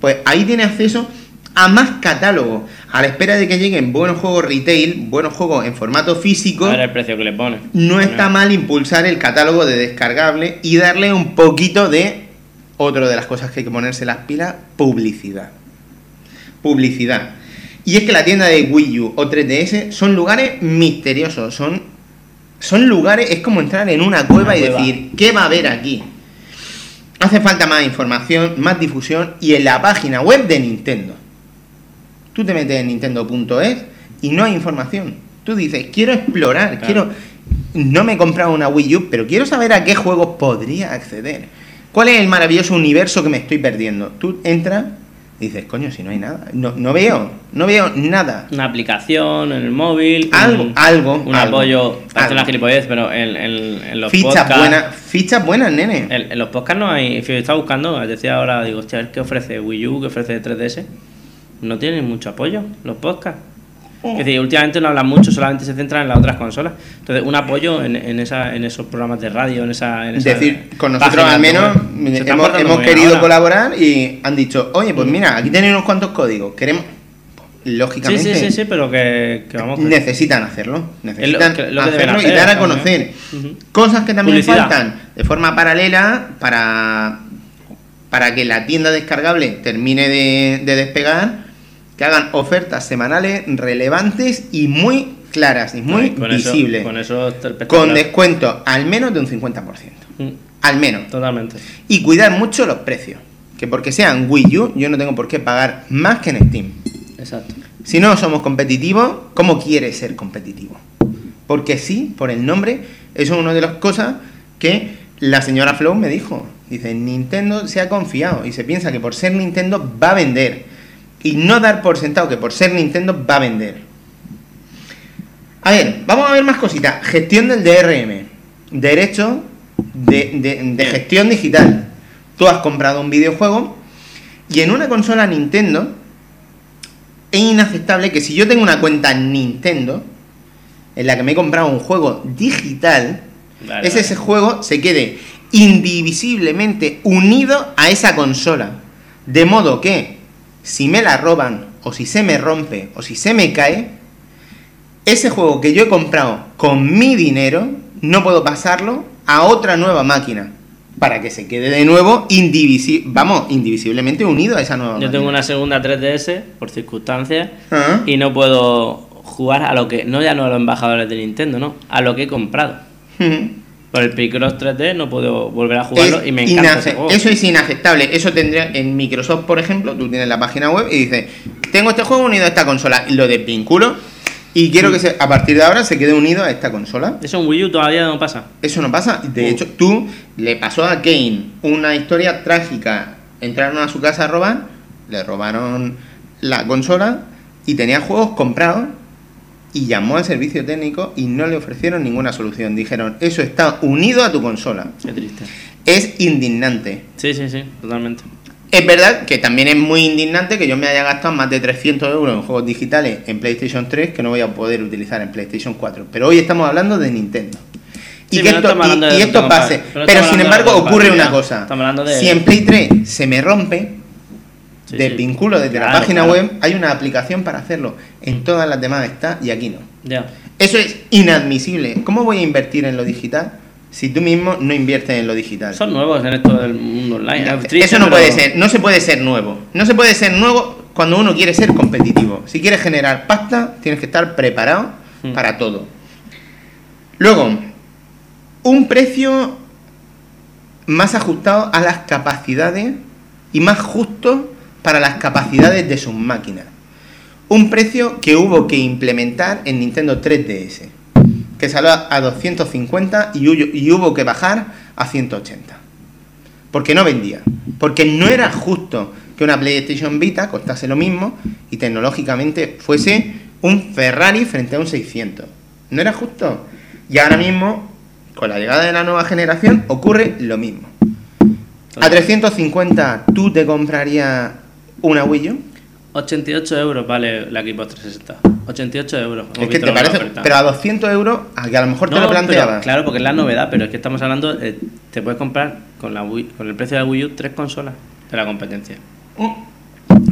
pues ahí tiene acceso a más catálogo, a la espera de que lleguen buenos juegos retail, buenos juegos en formato físico. A ver el precio que le pone. No está mal impulsar el catálogo de descargable y darle un poquito de otro de las cosas que hay que ponerse las pilas, publicidad. Publicidad. Y es que la tienda de Wii U o 3DS son lugares misteriosos, son, son lugares, es como entrar en una cueva Una y cueva. decir, ¿qué va a haber aquí? Hace falta más información, más difusión y en la página web de Nintendo. Tú te metes en nintendo.es y no hay información. Tú dices, quiero explorar, Claro. quiero... No me he comprado una Wii U, pero quiero saber a qué juegos podría acceder. ¿Cuál es el maravilloso universo que me estoy perdiendo? Tú entras dices, coño, si no hay nada. No, no veo, no veo nada. Una aplicación en el móvil. Algo, un, algo, Un algo, apoyo. Parece una gilipollez, pero en, en- en los Fichas podcasts. buenas, fichas buenas, nene. En, en los podcasts no hay. Yo estaba buscando, decía ahora, digo, hostia, a ver qué ofrece Wii U, qué ofrece 3DS. No tienen mucho apoyo los podcasts. Oh. Es decir, últimamente no hablan mucho, solamente se centran en las otras consolas. Entonces, un apoyo en, en, esa, en esos programas de radio, en esa. En esa decir, con nosotros al menos hemos, hemos querido ahora. colaborar y han dicho, oye, pues mira, aquí tenéis unos cuantos códigos, queremos... Sí, Lógicamente sí, sí, sí, pero que, que vamos. que- necesitan hacerlo, necesitan lo que hacerlo y dar a conocer cosas que también Publicidad. faltan de forma paralela para, para que la tienda descargable termine de, de despegar, que hagan ofertas semanales relevantes y muy claras y muy con eso- visibles, con eso con descuento al menos de un 50%, Mm, al menos. Totalmente. Y cuidar mucho los precios, que porque sean Wii U yo no tengo por qué pagar más que en Steam. Exacto. Si no somos competitivos, ¿cómo quieres ser competitivo? Porque sí, por el nombre, eso es una de las cosas que la señora Flow me dijo. Dice, Nintendo se ha confiado y se piensa que por ser Nintendo va a vender. Y no dar por sentado que por ser Nintendo va a vender. A ver, vamos a ver más cositas. Gestión del DRM. Derecho de, de- de gestión digital. Tú has comprado un videojuego y en una consola Nintendo es inaceptable que si yo tengo una cuenta Nintendo en la que me he comprado un juego digital, Vale, ese, ese juego se quede indivisiblemente unido a esa consola. De modo que si me la roban o si se me rompe o si se me cae, ese juego que yo he comprado con mi dinero no puedo pasarlo a otra nueva máquina para que se quede de nuevo indivisi vamos, indivisiblemente unido a esa nueva Yo máquina. tengo una segunda 3DS por circunstancias Ah. y no puedo jugar a lo que, no ya no a los embajadores de Nintendo, no, a lo que he comprado. Por el Picross 3D no puedo volver a jugarlo Es y me encanta ese juego. Eso es inaceptable. Eso tendría en Microsoft, por ejemplo, tú tienes la página web y dices, tengo este juego unido a esta consola lo desvinculo y quiero que se- a partir de ahora se quede unido a esta consola. Eso en Wii U todavía no pasa. Eso no pasa. De Uh. hecho, tú le pasó a Kane una historia trágica. Entraron a su casa a robar, le robaron la consola y tenía juegos comprados y llamó al servicio técnico y no le ofrecieron ninguna solución. Dijeron, eso está unido a tu consola. Qué triste. Es indignante. Sí, sí, sí, totalmente. Es verdad que también es muy indignante que yo me haya gastado más de 300 euros en juegos digitales en PlayStation 3 que no voy a poder utilizar en PlayStation 4. Pero hoy estamos hablando de Nintendo. Y, que no esto, y- esto pase. pero Pero, sin embargo ocurre una cosa. Si en Play 3 se me rompe, Sí, de sí. vinculo desde la página claro. web, hay una aplicación para hacerlo. En todas las demás está y aquí no. Ya. Eso es inadmisible. ¿Cómo voy a invertir en lo digital si tú mismo no inviertes en lo digital? Son nuevos en esto del mundo online. Ya, Es triste, Eso no pero- puede ser, no se puede ser nuevo. No se puede ser nuevo cuando uno quiere ser competitivo. Si quieres generar pasta, tienes que estar preparado Hmm. para todo. Luego, un precio más ajustado a las capacidades y más justo para las capacidades de sus máquinas. Un precio que hubo que implementar en Nintendo 3DS, que salió a 250 y hubo- que bajar a 180 porque no vendía. Porque no era justo que una PlayStation Vita costase lo mismo y tecnológicamente fuese un Ferrari frente a un 600. ¿No era justo? Y ahora mismo, con la llegada de la nueva generación, ocurre lo mismo. A 350, ¿tú te comprarías una Wii U? 88 euros vale la Xbox 360. 88 euros. Es que te parece, pero a 200 euros, a que a lo mejor te lo pero, planteabas. claro, porque es la novedad, pero es que estamos hablando, eh, te puedes comprar con la Wii- con el precio de la Wii U tres consolas de la competencia.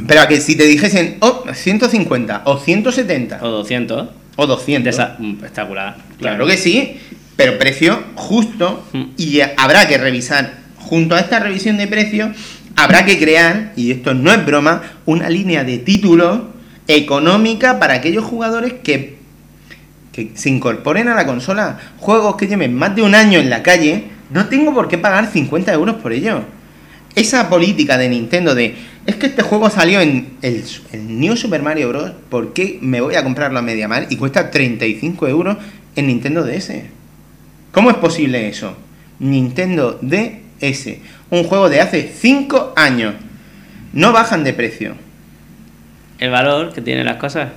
Pero a que si te dijesen, oh, 150 o 170 O 200. o 200, De esa, mm, espectacular. claro que sí, pero precio justo Mm. y habrá que revisar, junto a esta revisión de precios, habrá que crear, y esto no es broma, una línea de títulos económica para aquellos jugadores que, que se incorporen a la consola. Juegos que lleven más de un año en la calle, no tengo por qué pagar 50 euros por ello. Esa política de Nintendo de es que este juego salió en el, New Super Mario Bros. ¿Por qué me voy a comprarlo a media mal y cuesta 35 euros en Nintendo DS? ¿Cómo es posible eso? Nintendo DS, un juego de hace 5 años. No bajan de precio. El valor que tienen las cosas.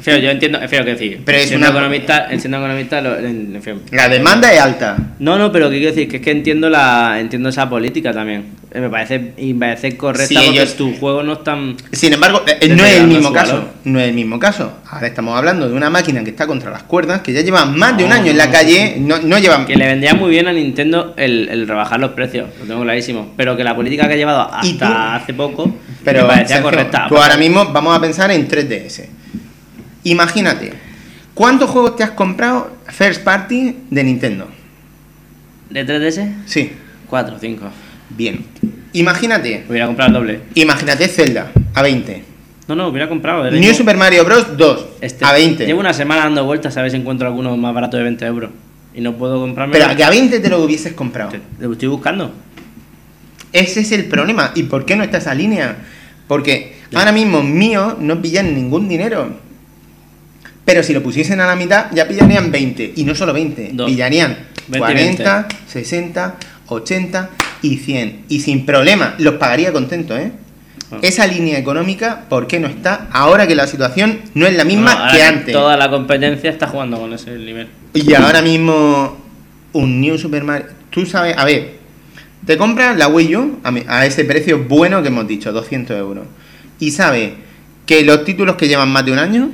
Fío, yo entiendo, es feo que decir. Pero es siendo una- economista, siendo economista, lo- en- en fin. La demanda es alta. No, no, pero ¿qué quiero decir? Que es que entiendo la entiendo esa política también. Eh, Me parece, y me parece correcta Sí, porque ellos- tus juegos no están... Sin embargo, eh, Desde no es el mismo caso. valor. No es el mismo caso. Ahora estamos hablando de una máquina que está contra las cuerdas, que ya lleva más de un año en la calle, no, no lleva... Que le vendría muy bien a Nintendo el, el rebajar los precios, lo tengo clarísimo. Pero que la política que ha llevado ¿Y hasta hace poco Pero me parecía Sergio, correcta. tú ahora mismo vamos a pensar en 3DS. Imagínate, ¿cuántos juegos te has comprado first party de Nintendo? ¿De 3DS? Sí, 4, 5. bien. Imagínate, Hubiera comprado el doble. imagínate Zelda a 20. No, no, hubiera comprado. el New mismo- Super Mario Bros. 2 este, a 20. Llevo una semana dando vueltas a ver si encuentro alguno más barato de 20 euros. Y no puedo comprarme. Pero a que a 20 te lo hubieses comprado. Lo estoy buscando. Ese es el problema. ¿Y por qué no está esa línea? Porque ahora mismo mío no pillan ningún dinero. Pero si lo pusiesen a la mitad, ya pillarían 20. Y no solo 20, Dos. pillarían 20 y 40, 60, 80 y 100. Y sin problema, los pagaría contento, ¿eh? Ah. Esa línea económica, ¿por qué no está? Ahora que la situación no es la misma Bueno, que antes. Toda la competencia está jugando con ese nivel. Y ahora mismo un New Super Mario... Tú sabes, a ver, te compras la Wii U a, a ese precio bueno que hemos dicho, 200 euros. Y sabes que los títulos que llevan más de un año,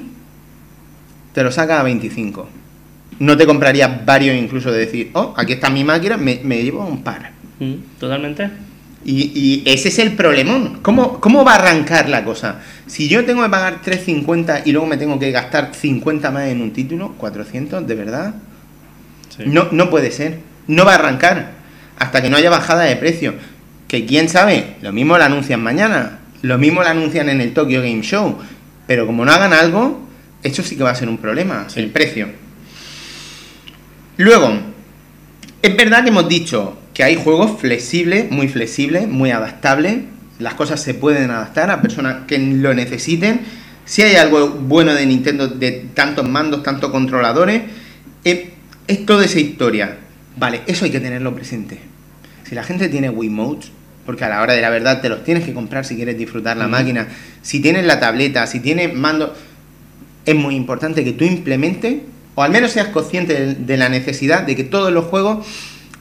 te los sacas a 25. No te comprarías varios incluso de decir, oh, aquí está mi máquina, me, me llevo un par. Mm, Totalmente. Y, y ese es el problemón. ¿Cómo, ¿Cómo va a arrancar la cosa? Si yo tengo que pagar 3.50 y luego me tengo que gastar 50 más en un título, 400, ¿de verdad? Sí. No, no puede ser. No va a arrancar hasta que no haya bajada de precio. Que quién sabe, lo mismo lo anuncian mañana, lo mismo lo anuncian en el Tokyo Game Show. Pero como no hagan algo, eso sí que va a ser un problema, Sí. el precio. Luego, es verdad que hemos dicho que hay juegos flexibles, muy flexibles, muy adaptables. Las cosas se pueden adaptar a personas que lo necesiten. Si hay algo bueno de Nintendo, de tantos mandos, tantos controladores, eh, es toda esa historia. Vale, eso hay que tenerlo presente. Si la gente tiene Wiimotes, porque a la hora de la verdad te los tienes que comprar si quieres disfrutar la máquina. Si tienes la tableta, si tienes mando, es muy importante que tú implementes, o al menos seas consciente de, la necesidad de que todos los juegos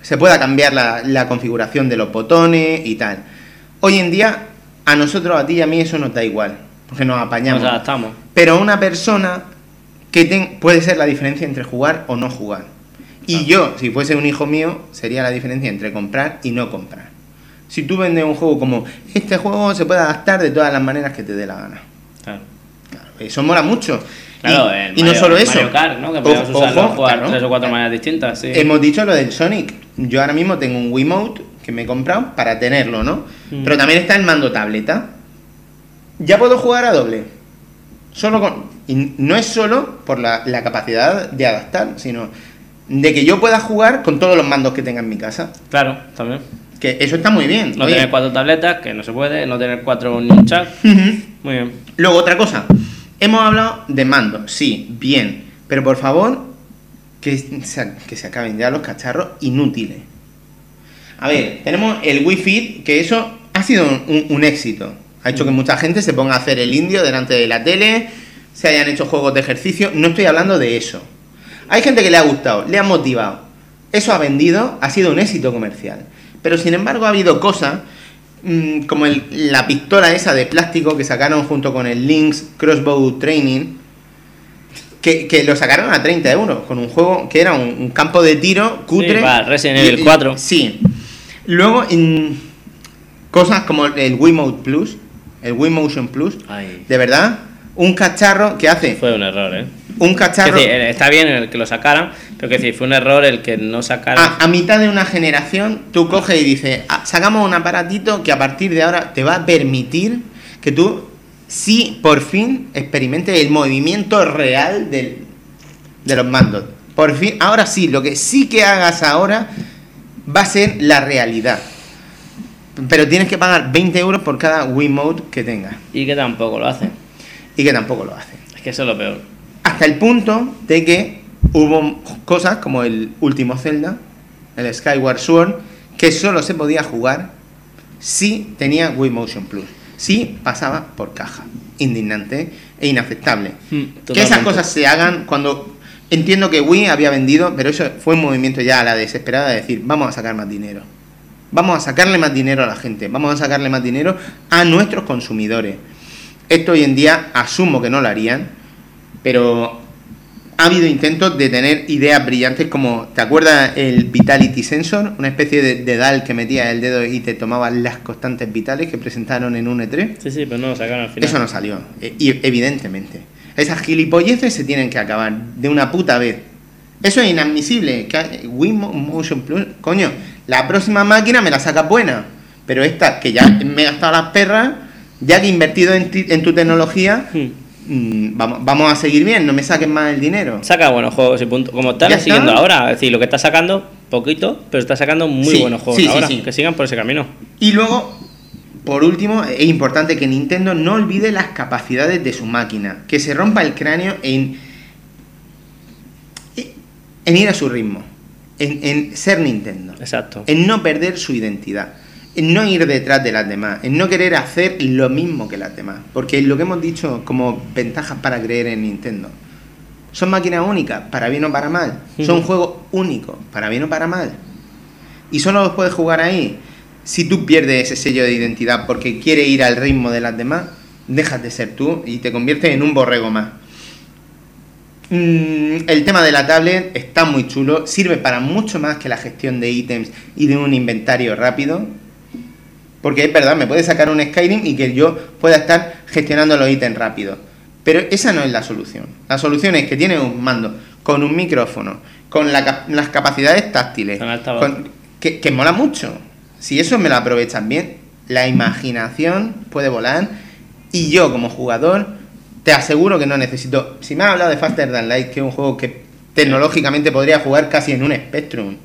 se pueda cambiar la, la configuración de los botones y tal. Hoy en día, a nosotros, a ti y a mí, eso nos da igual, porque nos apañamos. Nos adaptamos. Pero a una persona que ten- puede ser la diferencia entre jugar o no jugar. Y Ah. yo, si fuese un hijo mío, sería la diferencia entre comprar y no comprar. Si tú vendes un juego como este juego se puede adaptar de todas las maneras que te dé la gana. Claro. Claro, eso mola mucho. Claro, y, el y no Mario- solo eso. Mario Kart, ¿no? Que podemos usarlo, jugar claro. tres o cuatro maneras distintas, sí. Hemos dicho lo del Sonic. Yo ahora mismo tengo un Wiimote que me he comprado para tenerlo, ¿no? Mm. Pero también está el mando tableta. Ya puedo jugar a doble. Solo con. Y no es solo por la, la capacidad de adaptar, sino de que yo pueda jugar con todos los mandos que tenga en mi casa. Claro, también. Que eso está muy bien. No Oye, tener cuatro tabletas, que no se puede. No tener cuatro ninjas. ujú. Muy bien. Luego, otra cosa. Hemos hablado de mando, sí, bien. Pero por favor, que se, que se acaben ya los cacharros inútiles. A ver, tenemos el Wii Fit, que eso ha sido un, un éxito. Ha hecho que mucha gente se ponga a hacer el indio delante de la tele, se hayan hecho juegos de ejercicio, no estoy hablando de eso. Hay gente que le ha gustado, le ha motivado. Eso ha vendido, ha sido un éxito comercial. Pero sin embargo ha habido cosas mm, como el- la pistola esa de plástico que sacaron junto con el Lynx Crossbow Training, que, que lo sacaron a 30 euros, con un juego que era un, un campo de tiro cutre. Sí, va, Resident Evil y- 4. Sí. Luego, cosas como el Wiimote Plus, el Wii Motion Plus, Ay. de verdad, un cacharro que hace Fue un error, ¿eh? un Es cacharro decir, eh, está bien el que lo sacaran, pero que decir, fue un error el que no sacaran. a, a mitad de una generación, tú coges y dices, "Ah, sacamos un aparatito que a partir de ahora te va a permitir que tú, sí, por fin, experimentes el movimiento real del, de los mandos. Por fin, ahora sí, lo que sí que hagas ahora va a ser la realidad. Pero tienes que pagar 20 euros por cada Wiimote que tengas. Y que tampoco lo hacen. Y que tampoco lo hacen. Es que eso es lo peor. Hasta el punto de que hubo cosas como el último Zelda, el Skyward Sword, que solo se podía jugar si tenía Wii Motion Plus. Si pasaba por caja. Indignante e inaceptable. Mm, que esas cosas se hagan cuando... Entiendo que Wii había vendido, pero eso fue un movimiento ya a la desesperada de decir, vamos a sacar más dinero. Vamos a sacarle más dinero a la gente, vamos a sacarle más dinero a nuestros consumidores. Esto hoy en día asumo que no lo harían, pero ha habido intentos de tener ideas brillantes como, ¿te acuerdas el Vitality Sensor? Una especie de, de DAL que metía el dedo y te tomaba las constantes vitales que presentaron en un E3. Sí, sí, pero no lo sacaron al final. Eso no salió, e- y evidentemente. Esas gilipolleces se tienen que acabar de una puta vez. Eso es inadmisible. Wii Mo- Motion Plus, coño, la próxima máquina me la sacas buena. Pero esta, que ya me he gastado las perras, ya que he invertido en, ti- en tu tecnología, Hmm. Mm, vamos, vamos a seguir bien, no me saques más el dinero. Saca buenos juegos y punto. Como están está. siguiendo ahora. Es decir, lo que está sacando, poquito, pero está sacando muy Sí, buenos juegos sí, ahora. sí. Que sigan por ese camino. Y luego, por último, es importante que Nintendo no olvide las capacidades de su máquina, que se rompa el cráneo en, en ir a su ritmo, en, en ser Nintendo, Exacto. en no perder su identidad, en no ir detrás de las demás, en no querer hacer lo mismo que las demás, porque lo que hemos dicho como ventajas para creer en Nintendo. Son máquinas únicas, para bien o para mal. Son juegos únicos, para bien o para mal. Y solo los puedes jugar ahí. Si tú pierdes ese sello de identidad porque quieres ir al ritmo de las demás, dejas de ser tú y te conviertes en un borrego más. Mm, el tema de la tablet está muy chulo, sirve para mucho más que la gestión de ítems y de un inventario rápido. Porque es verdad, me puede sacar un Skyrim y que yo pueda estar gestionando los ítems rápido. Pero esa no es la solución. La solución es que tiene un mando con un micrófono, con la las capacidades táctiles, con- que, que mola mucho. Si eso me lo aprovechan bien, la imaginación puede volar y yo como jugador te aseguro que no necesito... Si me has hablado de Faster Than Light, que es un juego que tecnológicamente podría jugar casi en un Spectrum.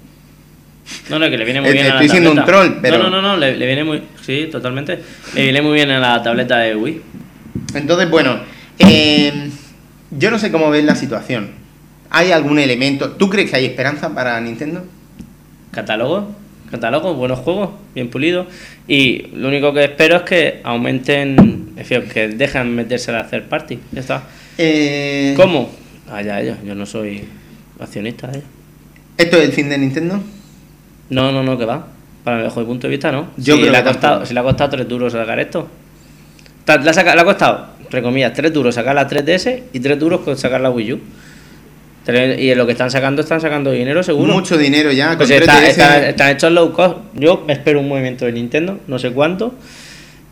No, no, que le viene muy Eh, bien a la estoy siendo un tableta. troll, pero- No, no, no, no, le, le viene muy... Sí, totalmente. Le viene muy bien a la tableta de Wii. Entonces, bueno, eh, yo no sé cómo ves la situación. ¿Hay algún elemento? ¿Tú crees que hay esperanza para Nintendo? Catálogo, catálogo, buenos juegos, bien pulidos. Y lo único que espero es que aumenten, es decir, que dejen meterse a hacer party. Ya está. Eh, ¿Cómo? Allá ellos, yo no soy accionista ellos. ¿Esto es el fin de Nintendo? No, no, no, que va. Para bajo mi punto de vista, no. Yo si, creo le ha que costado, tampoco. si le ha costado 3 duros sacar esto. Le ha, le ha costado, entre comillas, 3 duros sacar la 3DS y 3 duros con sacar la Wii U. Tres- Y en lo que están sacando, están sacando dinero seguro. Mucho dinero ya. Con Pues está- 3DS. está- están hechos low cost. Yo me espero un movimiento de Nintendo, no sé cuánto,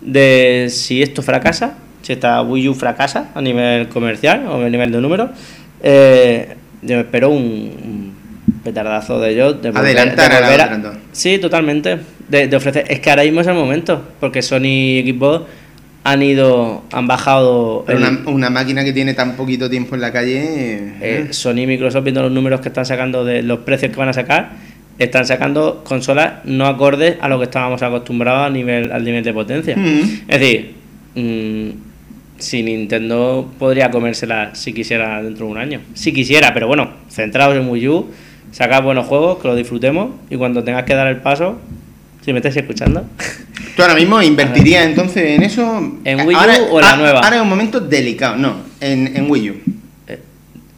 de si esto fracasa, si esta Wii U fracasa a nivel comercial o a nivel de números. eh, yo me espero un, un petardazo de ellos. De volver- Adelantar de a volver. Sí, totalmente. De, de ofrecer. Es que ahora mismo es el momento, porque Sony y Xbox han ido, han bajado. Pero el- una, una máquina que tiene tan poquito tiempo en la calle. eh, Sony y Microsoft viendo los números que están sacando de los precios que van a sacar, están sacando consolas no acordes a lo que estábamos acostumbrados a nivel, al nivel de potencia. Mm. Es decir, mm, si Nintendo podría comérsela si quisiera dentro de un año. Si quisiera, pero bueno, centrados en Wii U, sacar buenos juegos, que lo disfrutemos y cuando tengas que dar el paso, si me estáis escuchando, ¿Tú ahora mismo invertirías entonces en eso? ¿En Wii U o la ah, nueva? Ahora es un momento delicado. No, en, en Wii U.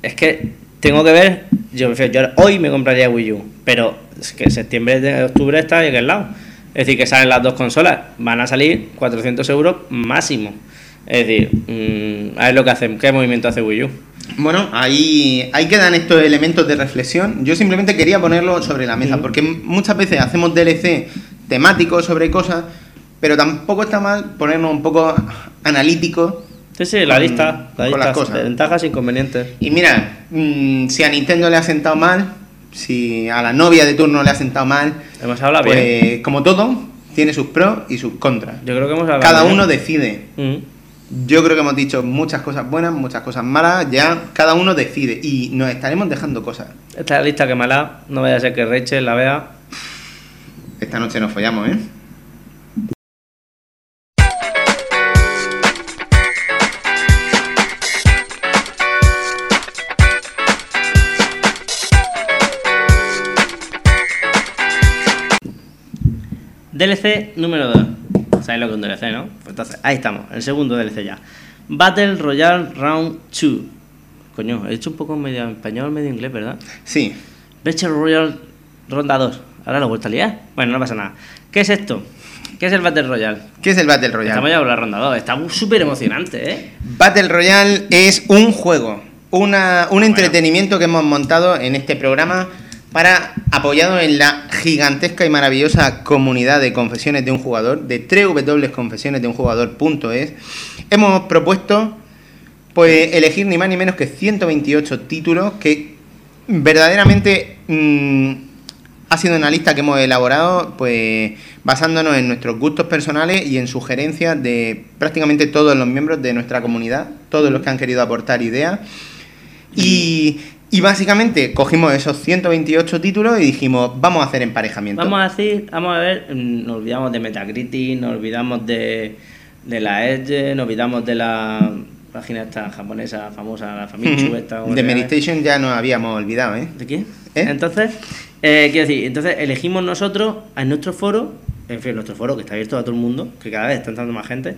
Es que tengo que ver, yo, prefiero- yo hoy me compraría Wii U, pero es que septiembre de octubre está de aquel lado. Es decir, que salen las dos consolas, van a salir 400 euros máximo. Es decir, mm, a ver lo que hacen, qué movimiento hace Wii U. Bueno, ahí, ahí quedan estos elementos de reflexión. Yo simplemente quería ponerlo sobre la mesa, porque muchas veces hacemos DLC temáticos sobre cosas, pero tampoco está mal ponernos un poco analíticos. Sí, sí, la Con- lista, la lista, las cosas. ventajas e inconvenientes. Y mira, mm, si a Nintendo le ha sentado mal, si a la novia de turno le ha sentado mal, Hemos hablado pues bien. como todo, tiene sus pros y sus contras. Yo creo que hemos hablado Cada bien. uno decide. Yo creo que hemos dicho muchas cosas buenas, muchas cosas malas, ya cada uno decide y nos estaremos dejando cosas. Esta es la lista que mala, no vaya a ser que Rachel la vea. Esta noche nos follamos, ¿eh? DLC número 2. ¿Sabéis lo que es un DLC, no? Pues entonces, ahí estamos, el segundo DLC ya. Battle Royale Round 2. Coño, he hecho un poco medio español, medio inglés, ¿verdad? Sí. Battle Royale Ronda 2. Ahora lo he vuelto a liar. Bueno, no pasa nada. ¿Qué es esto? ¿Qué es el Battle Royale? ¿Qué es el Battle Royale? Estamos ya por la ronda 2. Está súper emocionante, ¿eh? Battle Royale es un juego, una, un entretenimiento que hemos montado en este programa para apoyado en la gigantesca y maravillosa comunidad de confesiones de un jugador de www.confesionesdeunjugador.es. Hemos propuesto pues elegir ni más ni menos que 128 títulos que verdaderamente mm, ha sido una lista que hemos elaborado pues basándonos en nuestros gustos personales y en sugerencias de prácticamente todos los miembros de nuestra comunidad, todos los que han querido aportar ideas. Y, y básicamente cogimos esos 128 títulos y dijimos, vamos a hacer emparejamiento. Vamos a decir, vamos a ver, mm, nos olvidamos de Metacritic, nos olvidamos de, de la Edge, nos olvidamos de la página esta japonesa famosa, la Famitsu Ujú. esta. ¿cómo De? Meditation ya nos habíamos olvidado, ¿eh? ¿De qué? ¿Eh? Entonces, eh, quiero decir, entonces elegimos nosotros en nuestro foro, en fin, nuestro foro que está abierto a todo el mundo, que cada vez está entrando más gente,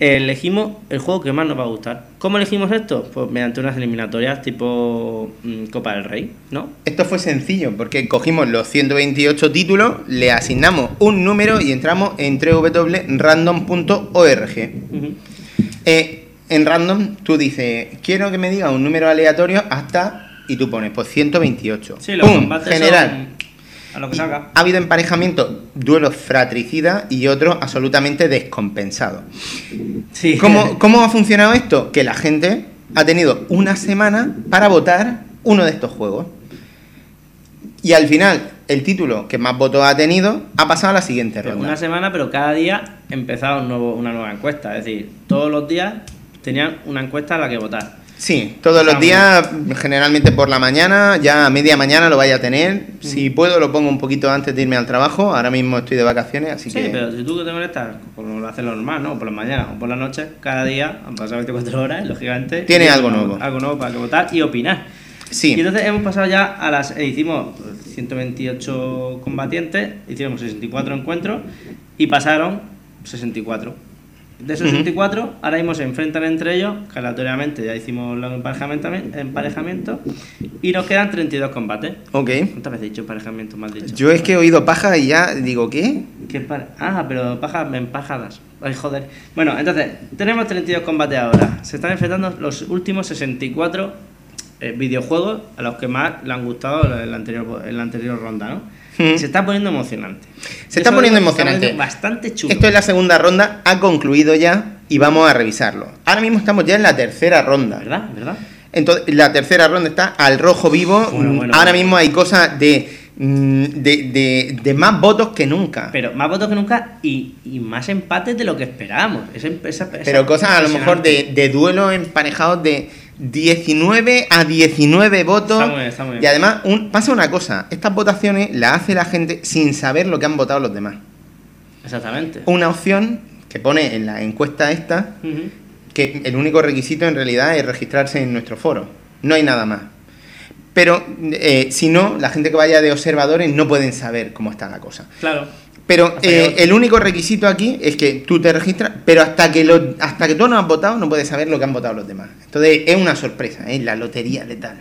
elegimos el juego que más nos va a gustar. ¿Cómo elegimos esto? Pues mediante unas eliminatorias tipo mm, Copa del Rey, ¿no? Esto fue sencillo porque cogimos los 128 títulos, le asignamos un número y entramos en www.random.org. Eh, en random tú dices, quiero que me diga un número aleatorio hasta, y tú pones, pues 128. Sí, los ¡Pum! combates General. son a lo que salga. Ha habido emparejamientos, duelos fratricidas y otros absolutamente descompensados. Sí. ¿Cómo, ¿Cómo ha funcionado esto? Que la gente ha tenido una semana para votar uno de estos juegos. Y al final, el título que más votos ha tenido ha pasado a la siguiente ronda. Una semana, pero cada día empezaba un nuevo, una nueva encuesta. Es decir, todos los días tenían una encuesta a la que votar. Sí, todos los días, generalmente por la mañana, ya a media mañana lo vaya a tener. Si puedo lo pongo un poquito antes de irme al trabajo. Ahora mismo estoy de vacaciones, así Sí, que... pero si tú que te conectas, como lo haces normal, ¿no? Por la mañana o por la noche, cada día han pasado 24 horas, y, lógicamente. Tiene algo nuevo. Algo nuevo para que votar y opinar. Sí. Y entonces hemos pasado ya a las. eh, hicimos 128 combatientes, hicimos 64 encuentros y pasaron 64. De esos Ujú. 64, ahora mismo se enfrentan entre ellos, que aleatoriamente ya hicimos los emparejamiento, emparejamiento y nos quedan 32 combates. Ok. ¿Cuántas veces he dicho emparejamiento? Mal dicho. Yo es que he oído paja y ya digo, ¿qué? ¿Qué par- Ah, pero pajas empajadas. Ay, joder. Bueno, entonces, tenemos 32 combates ahora. Se están enfrentando los últimos 64 eh, videojuegos a los que más le han gustado en la anterior, en la anterior ronda, ¿no? Hmm. Y se está poniendo emocionante. Se está Eso poniendo emocionante. Bastante chulo. Esto es la segunda ronda, ha concluido ya y vamos a revisarlo. Ahora mismo estamos ya en la tercera ronda. ¿Verdad? ¿Verdad? Entonces, la tercera ronda está al rojo vivo. Bueno, Mm, bueno, Ahora bueno. mismo hay cosas de, mm, de, de- de más votos que nunca. Pero, Pero más votos que nunca y, y más empates de lo que esperábamos. Esa, esa- esa- cosas a lo mejor de, de duelos emparejados de 19 a 19 votos. Está muy bien, está muy bien. Y además, un- pasa una cosa: estas votaciones las hace la gente sin saber lo que han votado los demás. Exactamente. Una opción que pone en la encuesta esta que el único requisito en realidad es registrarse en nuestro foro. No hay nada más. Pero eh, si no, la gente que vaya de observadores no pueden saber cómo está la cosa. Claro. Pero eh, el único requisito aquí es que tú te registras, pero hasta que lo, hasta que tú no has votado no puedes saber lo que han votado los demás. Entonces es una sorpresa, es la lotería letal.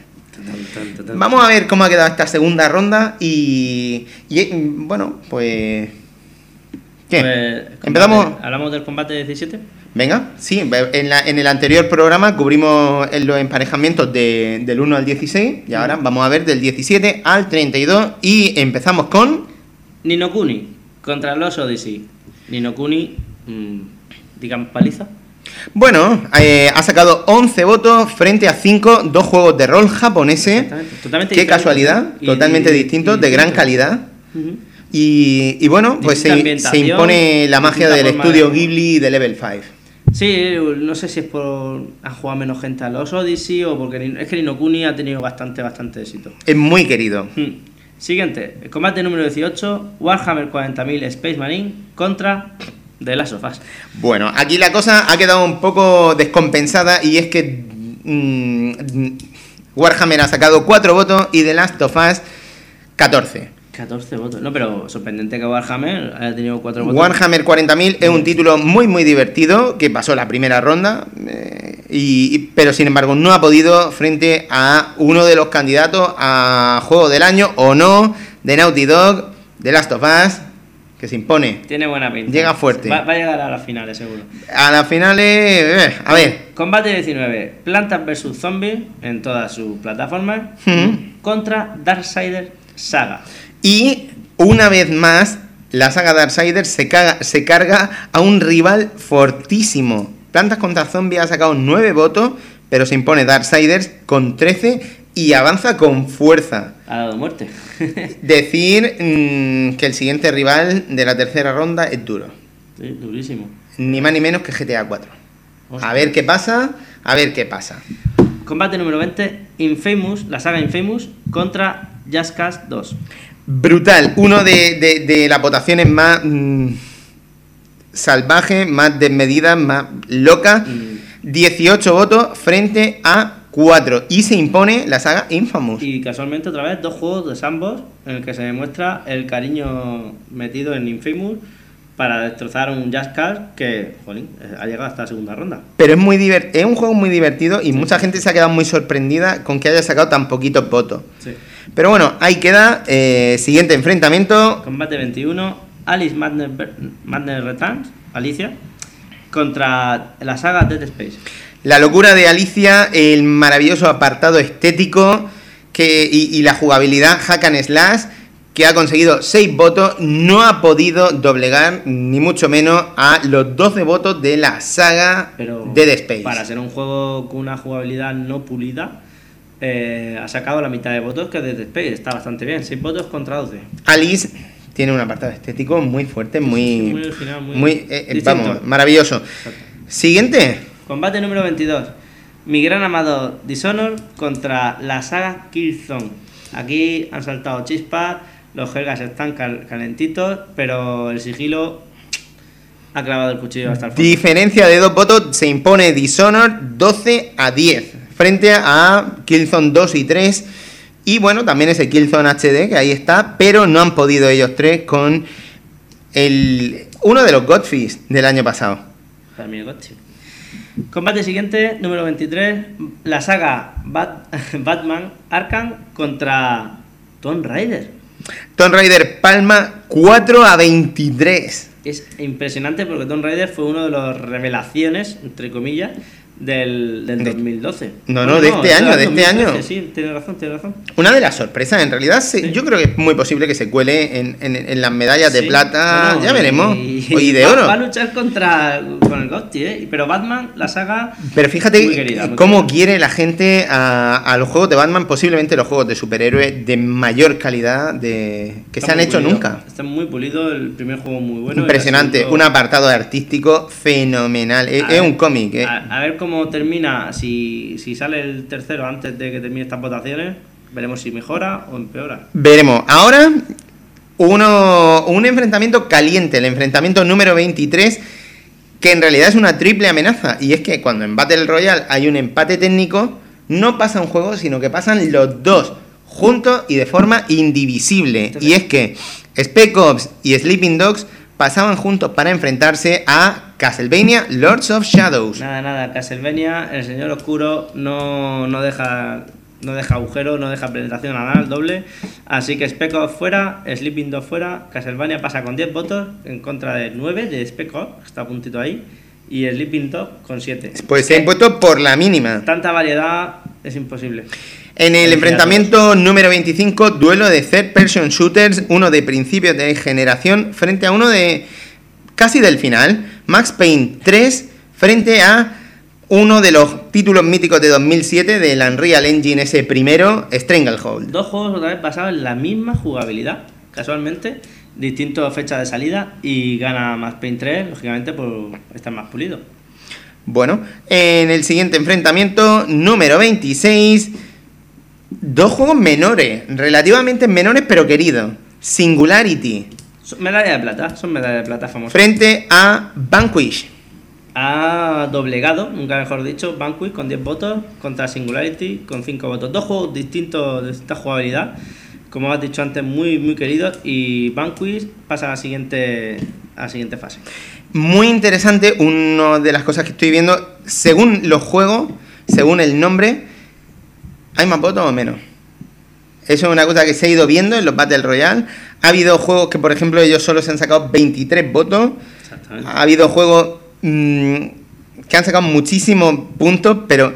Vamos a ver cómo ha quedado esta segunda ronda y, y, eh, bueno, pues ¿qué? Pues, Empezamos. ¿Hablamos del combate 17? Venga, sí, en, la- en el anterior programa cubrimos los emparejamientos de- del 1 al 16 y ahora vamos a ver del 17 al 32 y empezamos con Nino Kuni contra los Odyssey. Nino Kuni, mm, digamos, paliza. Bueno, eh, ha sacado 11 votos frente a 5, dos juegos de rol japoneses. Exactamente, totalmente Qué casualidad, y- totalmente y- distintos, y de gran calidad. Y, y bueno, pues se, impone la magia del estudio de- Ghibli de Level 5. Sí, no sé si es por ha jugado menos gente a los Odyssey o porque es que Nino Kuni ha tenido bastante, bastante éxito. Es muy querido. Hmm. Siguiente, el combate número 18, Warhammer 40.000 Space Marine contra The Last of Us. Bueno, aquí la cosa ha quedado un poco descompensada y es que mm, mm, Warhammer ha sacado 4 votos y The Last of Us 14. 14 votos. No, pero sorprendente que Warhammer haya tenido 4 votos. Warhammer 40.000 es un título muy muy divertido que pasó la primera ronda, eh, y, y- pero sin embargo no ha podido frente a uno de los candidatos a Juego del Año o no de Naughty Dog, The Last of Us, que se impone. Tiene buena pinta. Llega fuerte. Va, va a llegar a las finales, seguro. A las finales, eh, a ver, Combate 19, Plantas vs Zombies en todas sus plataformas contra Darksider Saga. Y una vez más la saga Darksiders se, caga- se carga a un rival fortísimo. Plantas contra Zombies ha sacado 9 votos, pero se impone Darksiders con 13 y avanza con fuerza. Ha dado muerte. Decir mm, que el siguiente rival de la tercera ronda es duro. Sí, durísimo. Ni más ni menos que GTA 4. Hostia. A ver qué pasa, a ver qué pasa. Combate número 20, Infamous, la saga Infamous contra Just Cause 2. Brutal, uno de, de- de las votaciones más mm, salvajes, más desmedidas, más locas. Mm. 18 votos frente a 4. Y se impone la saga Infamous. Y casualmente otra vez dos juegos de Sandbox en el que se demuestra el cariño metido en Infamous para destrozar un Cause que, jolín, eh, ha llegado hasta la segunda ronda. Pero es muy es un juego muy divertido y mucha gente se ha quedado muy sorprendida con que haya sacado tan poquitos votos. Sí. Pero bueno, ahí queda. eh, siguiente enfrentamiento. Combate 21, Alice Madness, Madness Returns, Alicia, contra la saga Dead Space. La locura de Alicia, el maravilloso apartado estético que, y, y la jugabilidad hack and slash que ha conseguido 6 votos, no ha podido doblegar ni mucho menos a los 12 votos de la saga Pero Dead Space. para ser un juego con una jugabilidad no pulida, eh, ha sacado la mitad de votos que Dead Space. Está bastante bien, 6 votos contra 12. Alice tiene un apartado estético muy fuerte, muy, muy original, muy muy, eh, eh, vamos, maravilloso. Siguiente. Combate número 22. Mi gran amado Dishonor contra la saga Killzone. Aquí han saltado chispas, los jergas están cal- calentitos, pero el sigilo ha clavado el cuchillo hasta el fondo. Diferencia de dos votos se impone Dishonored 12 a 10 frente a Killzone 2 y 3 y bueno, también ese Killzone HD que ahí está, pero no han podido ellos tres con el uno de los Godfreys del año pasado. Para mí el. Combate siguiente, número 23. La saga Bat- Batman Arkham contra Tomb Raider. Tomb Raider Palma 4 a 23. Es impresionante porque Tomb Raider fue uno de las revelaciones, entre comillas, del, del De- 2012. No, no, de este año, de este 2013, año. Sí, tienes razón, tienes razón. Una de las sorpresas, en realidad, se- Sí. yo creo que es muy posible que se cuele en, en- en las medallas de plata, ya veremos, y- y de va- oro. Va a luchar contra con el Gotti, ¿eh? Pero Batman, la saga. Pero fíjate Muy querida, muy cómo querida. quiere la gente a, a los juegos de Batman, posiblemente los juegos de superhéroes de mayor calidad de, que está se han hecho pulido. nunca. Está muy pulido, el primer juego muy bueno. Impresionante, segundo- un apartado artístico fenomenal. Es, A es ver, un cómic. eh. A, a ver cómo termina, si, si sale el tercero antes de que termine estas votaciones, veremos si mejora o empeora. Veremos. Ahora, uno, un enfrentamiento caliente, el enfrentamiento número 23, que en realidad es una triple amenaza. Y es que cuando en Battle Royale hay un empate técnico, no pasa un juego, sino que pasan los dos juntos y de forma indivisible. Y es que Spec Ops y Sleeping Dogs pasaban juntos para enfrentarse a Castlevania Lords of Shadows. Nada, nada, Castlevania, el señor oscuro no, no deja no deja agujero, no deja penetración anal doble. Así que Spec Ops fuera, Sleeping Dog fuera, Castlevania pasa con 10 votos en contra de 9 de Spec Ops, que está a puntito ahí, y Sleeping Dog con 7. Pues se ha impuesto por la mínima. Tanta variedad es imposible. En el enfrentamiento número 25, duelo de third person shooters, uno de principios de generación frente a uno de casi del final, Max Payne 3 frente a uno de los títulos míticos de 2007 del Unreal Engine ese primero, Stranglehold. Dos juegos otra vez basados en la misma jugabilidad, casualmente, distintas fechas de salida y gana Max Payne 3, lógicamente por estar más pulido. Bueno, en el siguiente enfrentamiento, número 26, dos juegos menores, relativamente menores pero queridos. Singularity, Son medallas de plata, son medallas de plata famosas. frente a Vanquish. Ha doblegado, nunca mejor dicho, Vanquish con 10 votos contra Singularity con 5 votos. Dos juegos distintos de esta jugabilidad, como has dicho antes, muy muy queridos. Y Vanquish pasa a la siguiente, a la siguiente fase. Muy interesante, una de las cosas que estoy viendo, según los juegos, según el nombre, ¿hay más votos o menos? Eso es una cosa que se ha ido viendo en los Battle Royale. Ha habido juegos que, por ejemplo, ellos solo se han sacado 23 votos. Ha habido juegos mm, que han sacado muchísimos puntos, pero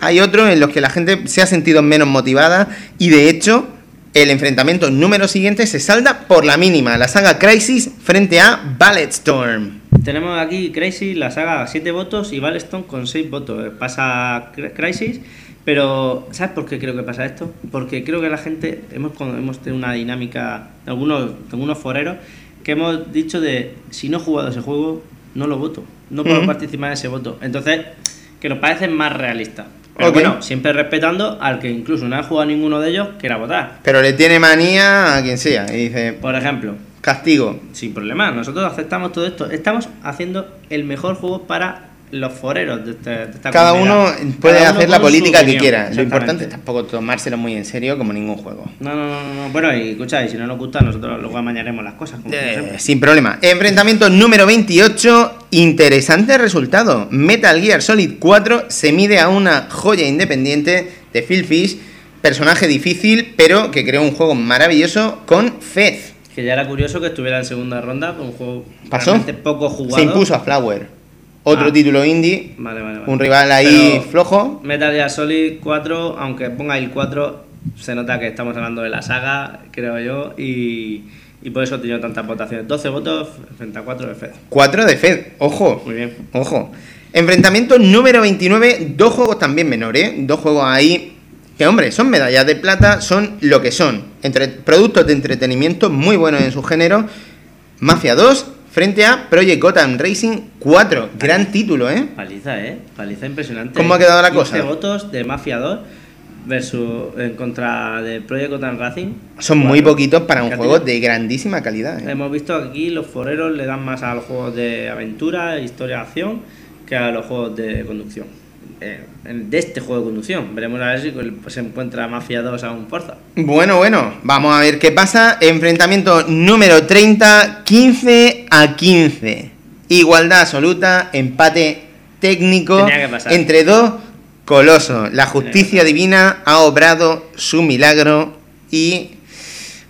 hay otros en los que la gente se ha sentido menos motivada y de hecho el enfrentamiento número siguiente se salda por la mínima, la saga Crisis frente a Ballet Storm. Tenemos aquí Crisis, la saga 7 votos y Balleston con 6 votos. Pasa Cr- Crisis, pero ¿sabes por qué creo que pasa esto? Porque creo que la gente, hemos, hemos tenido una dinámica, de algunos, de algunos foreros, que hemos dicho de si no he jugado ese juego, no lo voto. No puedo participar en ese voto. Entonces, que nos parece más realista. Pero Ok. bueno, siempre respetando al que incluso no ha jugado ninguno de ellos, quiera votar. Pero le tiene manía a quien sea y dice, Por ejemplo, castigo. sin problema, nosotros aceptamos todo esto. Estamos haciendo el mejor juego para los foreros de, este- de esta Cada uno puede Cada uno hacer la política que quiera. Lo importante es tampoco tomárselo muy en serio como ningún juego. No, no, no, no, no. Bueno, y escucha, y si no nos gusta, nosotros luego amañaremos las cosas. como Eh, sin problema. Enfrentamiento número 28. Interesante resultado. Metal Gear Solid 4 se mide a una joya independiente de Phil Fish. Personaje difícil, pero que creó un juego maravilloso con Fez. Que ya era curioso que estuviera en segunda ronda, con un juego ¿Pasó? poco jugado. Se impuso a Flower. Otro Ah. título indie. Vale, vale, vale. Un rival ahí Pero flojo. Metal Gear Solid 4, aunque ponga el 4, se nota que estamos hablando de la saga, creo yo, y, y por eso ha tenido tantas votaciones. 12 votos frente a 4 de Fed. 4 de Fez. Ojo. Muy bien. Ojo. Enfrentamiento número 29, dos juegos también menores, dos juegos ahí que, hombre, son medallas de plata, son lo que son. Entre productos de entretenimiento muy buenos en su género. Mafia 2 frente a Project Gotham Racing 4. Gran título, ¿eh? Paliza, ¿eh? Paliza impresionante. ¿Cómo ha quedado la 15 cosa? votos de Mafia 2 versus en contra de Project Gotham Racing. Son muy poquitos para un juego de grandísima calidad. ¿eh? Hemos visto que aquí los foreros le dan más a los juegos de aventura, historia, acción, que a los juegos de conducción. Eh, de este juego de conducción. Veremos a ver si se encuentra Mafia 2 a un Forza. Bueno, bueno, vamos a ver qué pasa. Enfrentamiento número 30, 15 a 15. Igualdad absoluta, empate técnico entre dos colosos. La justicia divina ha obrado su milagro y,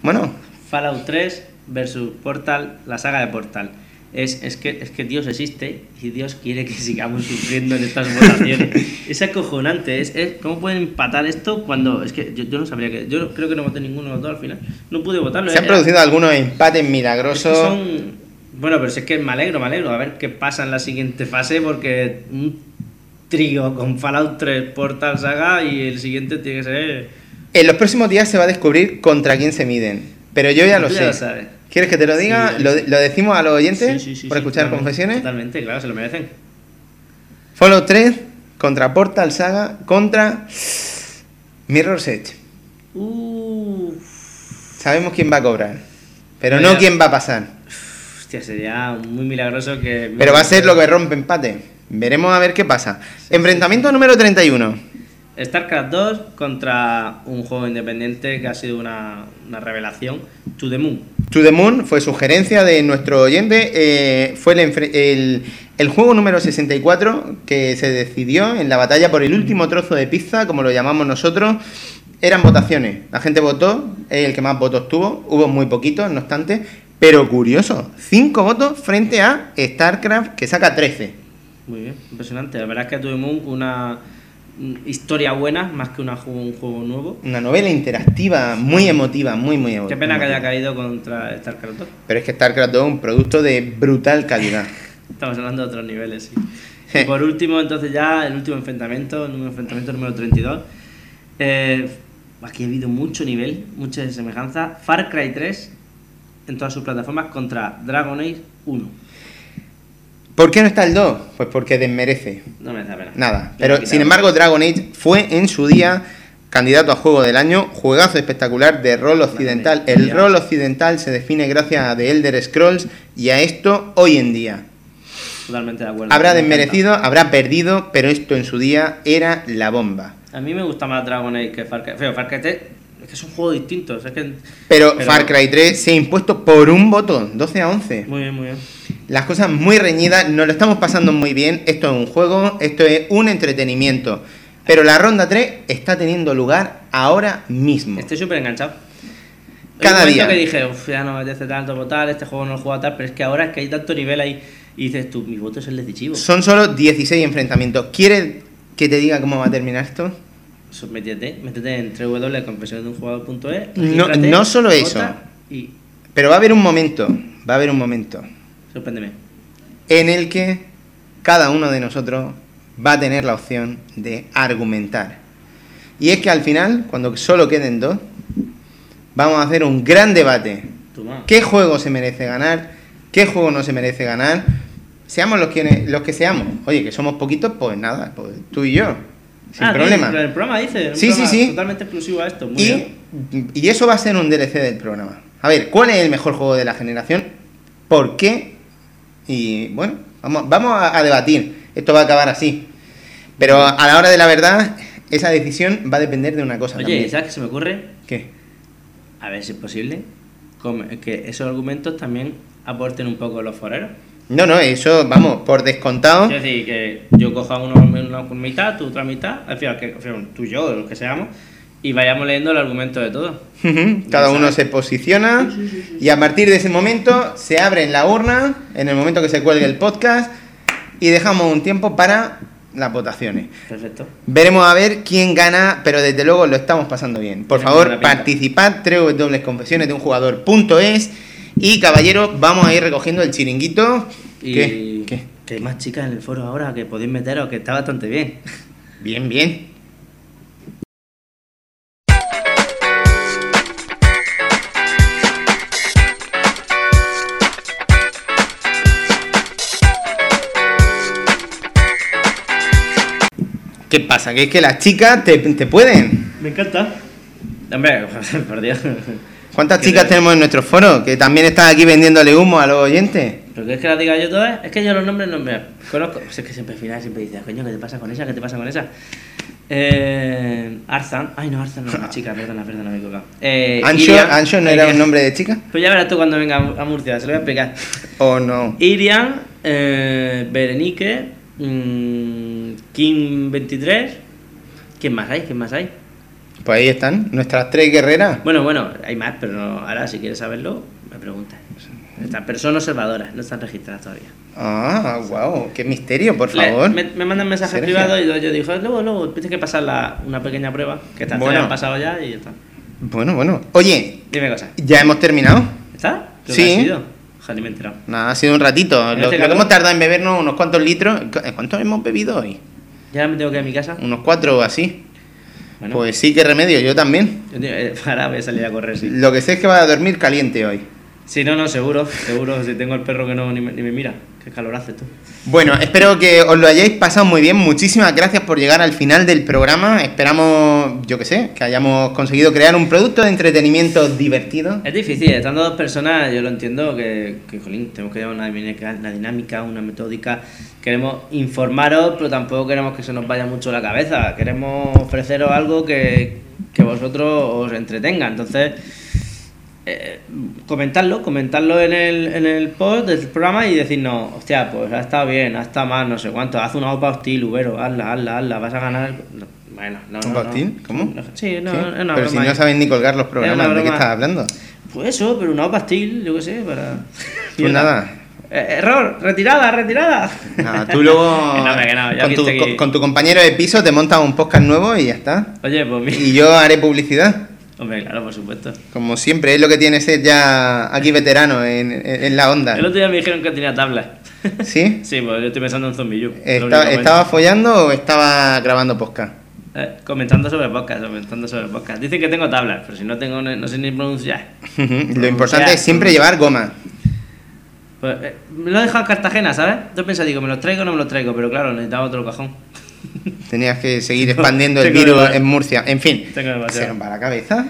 bueno, Fallout 3 versus Portal, la saga de Portal. Es, es, que, es que Dios existe y Dios quiere que sigamos sufriendo en estas votaciones. es acojonante. Es, es- ¿Cómo pueden empatar esto cuando.? Es que yo, yo no sabría que. Yo creo que no voté ninguno de los dos al final. No pude votarlo. se han era- producido algunos empates es que milagrosos. son. Bueno, pero si es que me alegro, me alegro. A ver qué pasa en la siguiente fase porque un trío con Fallout 3, Portal Saga y el siguiente tiene que ser. En los próximos días se va a descubrir contra quién se miden. Pero yo ya lo sé. ya lo sabes. ¿Quieres que te lo diga? Sí, ¿Lo, lo decimos a los oyentes Sí, sí, sí, por escuchar confesiones? Totalmente, claro, se lo merecen. Fallout 3 contra Portal Saga contra Mirror's Edge. Uh, Sabemos quién va a cobrar, pero no quién va a pasar. hostia, sería muy milagroso que. Pero va a ser lo que rompe empate. Veremos a ver qué pasa. Enfrentamiento número 31. StarCraft 2 contra un juego independiente que ha sido una, una revelación, To the Moon. To the Moon fue sugerencia de nuestro oyente. eh, fue el, juego número 64 que se decidió en la batalla por el último trozo de pizza, como lo llamamos nosotros. Eran votaciones. La gente votó, el que más votos tuvo. Hubo muy poquitos, no obstante. Pero curioso, 5 votos frente a StarCraft, que saca 13. Muy bien, impresionante. La verdad es que tuvimos una mm, historia buena más que una, un juego nuevo. Una novela interactiva muy emotiva, muy, muy emotiva. Qué pena que haya caído contra StarCraft 2. Pero es que StarCraft 2 es un producto de brutal calidad. Estamos hablando de otros niveles, sí. Y por último, entonces ya el último enfrentamiento, el enfrentamiento número 32. Eh, aquí ha habido mucho nivel, mucha semejanza. Far Cry 3 en todas sus plataformas contra Dragon Age 1. ¿Por qué no está el 2? Pues porque desmerece. No me da pena. Nada. Pero sin embargo, Dragon Age fue en su día candidato a juego del año, juegazo espectacular de rol occidental. El rol occidental se define gracias a The Elder Scrolls y a esto hoy en día. Totalmente de acuerdo. Habrá desmerecido, habrá perdido, pero esto en su día era la bomba. A mí me gusta más Dragon Age que Far Cry. Feo, Far Cry 3 es que son juegos distintos. Es que... Pero, Far Cry 3 se ha impuesto por un voto, 12 a 11. Muy bien, muy bien. Las cosas muy reñidas, nos lo estamos pasando muy bien. Esto es un juego, esto es un entretenimiento. Pero la ronda 3 está teniendo lugar ahora mismo. Estoy súper enganchado. Cada día. que dije, uff, ya no me apetece tanto votar, este juego no lo jugado tal, pero es que ahora es que hay tanto nivel ahí. Y dices tú, mi voto es el decisivo. Son solo 16 enfrentamientos. ¿Quieres que te diga cómo va a terminar esto? Métete, métete en www.confesionesdeunjugador.es. No- no solo eso. Y Pero va a haber un momento, va a haber un momento sorpréndeme. en el que cada uno de nosotros va a tener la opción de argumentar. Y es que al final, cuando solo queden dos, vamos a hacer un gran debate. Toma. ¿Qué juego se merece ganar? ¿Qué juego no se merece ganar? Seamos los que, los que seamos. Oye, que somos poquitos, pues nada, pues tú y yo. Sin Ah, problema. El, el programa dice. Sí, sí, programa sí. Totalmente exclusivo a esto. Muy bien. Y, y eso va a ser un DLC del programa. A ver, ¿cuál es el mejor juego de la generación? ¿Por qué? Y bueno, vamos, vamos a, a debatir. Esto va a acabar así. Pero a la hora de la verdad, esa decisión va a depender de una cosa. Oye, también. ¿sabes qué se me ocurre? ¿Qué? A ver si es posible que esos argumentos también aporten un poco los foreros. No, no, eso, vamos, por descontado. Es decir, que yo coja uno, una mitad, tú otra mitad, al final, que, al final, tú y yo, los que seamos, y vayamos leyendo el argumento de todo. Ujú, Cada uno se posiciona y a partir de ese momento se abre en la urna, en el momento que se cuelgue el podcast, y dejamos un tiempo para las votaciones. Perfecto. Veremos a ver quién gana, pero desde luego lo estamos pasando bien. Por Tiene favor, participad, www.confesiones de un jugador.es y caballero, vamos a ir recogiendo el chiringuito. Y ¿Qué? ¿Qué? que hay más chicas en el foro ahora que podéis meteros, que está bastante bien. Bien, bien. ¿Qué pasa? ¿Que es que las chicas te, te pueden? Me encanta. Hombre, por Dios. ¿Cuántas chicas te- tenemos en nuestro foro? Que también están aquí vendiéndole humo a los oyentes. ¿Pero quieres que las diga yo todas? Es que yo los nombres no me conozco. Pues es que siempre al final siempre dices, coño, ¿qué te pasa con esa? ¿Qué te pasa con esa? Eh, Arzan. Ay, no, Arzan no es una chica, perdona, perdona, me he equivocado. Eh, ¿Ancho, Irian- Ancho no era un nombre de chica? Pues ya verás tú cuando venga a Murcia, se lo voy a explicar. ¿O no? Irian, eh, Berenique, mm, Kim 23. ¿Quién más hay? ¿Quién más hay? Pues ahí están, nuestras tres guerreras. Bueno, bueno, hay más, pero no- ahora si quieres saberlo, me preguntas. Están, pero son observadoras, no están registradas todavía. Ah, wow, qué misterio, por Le- favor. me, me mandan mensajes privados y yo digo, luego, luego, tienes que pasar la- una pequeña prueba, que estas Bueno. han pasado ya y ya está. Bueno, bueno. Oye, Dime cosas. ¿ya hemos terminado? ¿Está? ¿Qué Sí. ha sido? Ojalá ni me he enterado. Nada, ha sido un ratito. ¿En Lo, este lo que hemos tardado en bebernos unos cuantos litros. ¿Cuántos hemos bebido hoy? Ya me tengo que ir a mi casa. Unos cuatro o así. Bueno, Pues sí, qué remedio, yo también. eh, ahora voy a salir a correr, sí. Lo que sé es que va a dormir caliente hoy. Sí, no, no, seguro, seguro. Si tengo el perro que no ni me, ni me mira. Qué calor hace tú. Bueno, espero que os lo hayáis pasado muy bien. Muchísimas gracias por llegar al final del programa. Esperamos, yo que sé, que hayamos conseguido crear un producto de entretenimiento divertido. Es difícil, estando dos personas, yo lo entiendo que, que jolín, tenemos que llevar una dinámica, una dinámica, una metódica. Queremos informaros, pero tampoco queremos que se nos vaya mucho la cabeza. Queremos ofreceros algo que, que vosotros os entretenga. Entonces, eh, comentarlo, comentarlo en el, en el post del programa y decirnos, hostia, pues ha estado bien, ha estado mal, no sé cuánto, haz una OPA hostil, Ubero, hazla, hazla, hazla, vas a ganar. No, bueno, no, no, ¿OPA no. hostil? ¿Cómo? Sí, no, ¿Qué? es una Pero si no saben ni colgar los programas, ¿de qué estás hablando? Pues eso, pero una OPA hostil, yo qué sé, para. Pues nada. Eh, error, retirada, retirada. Nada, tú luego Que no, hombre, que no, ya con, tu, que- con- tu compañero de piso te montas un podcast nuevo y ya está. Oye, pues mira. Y yo haré publicidad. Hombre, claro, por supuesto. Como siempre, es lo que tiene ser ya aquí veterano en, en- en la onda. El otro día me dijeron que tenía tablas. ¿Sí? Sí, pues yo estoy pensando en. Esta- ¿Estaba follando o estaba grabando podcast? Eh, comentando sobre podcast, comentando sobre podcast. Dicen que tengo tablas, pero si no tengo, no sé ni pronunciar. Lo importante es siempre llevar goma. Pues, eh, me lo he dejado en Cartagena, ¿sabes? Yo pensé, digo, ¿me los traigo o no me los traigo? Pero claro, necesitaba otro cajón. Tenías que seguir expandiendo el virus en Murcia. En fin, se va la cabeza.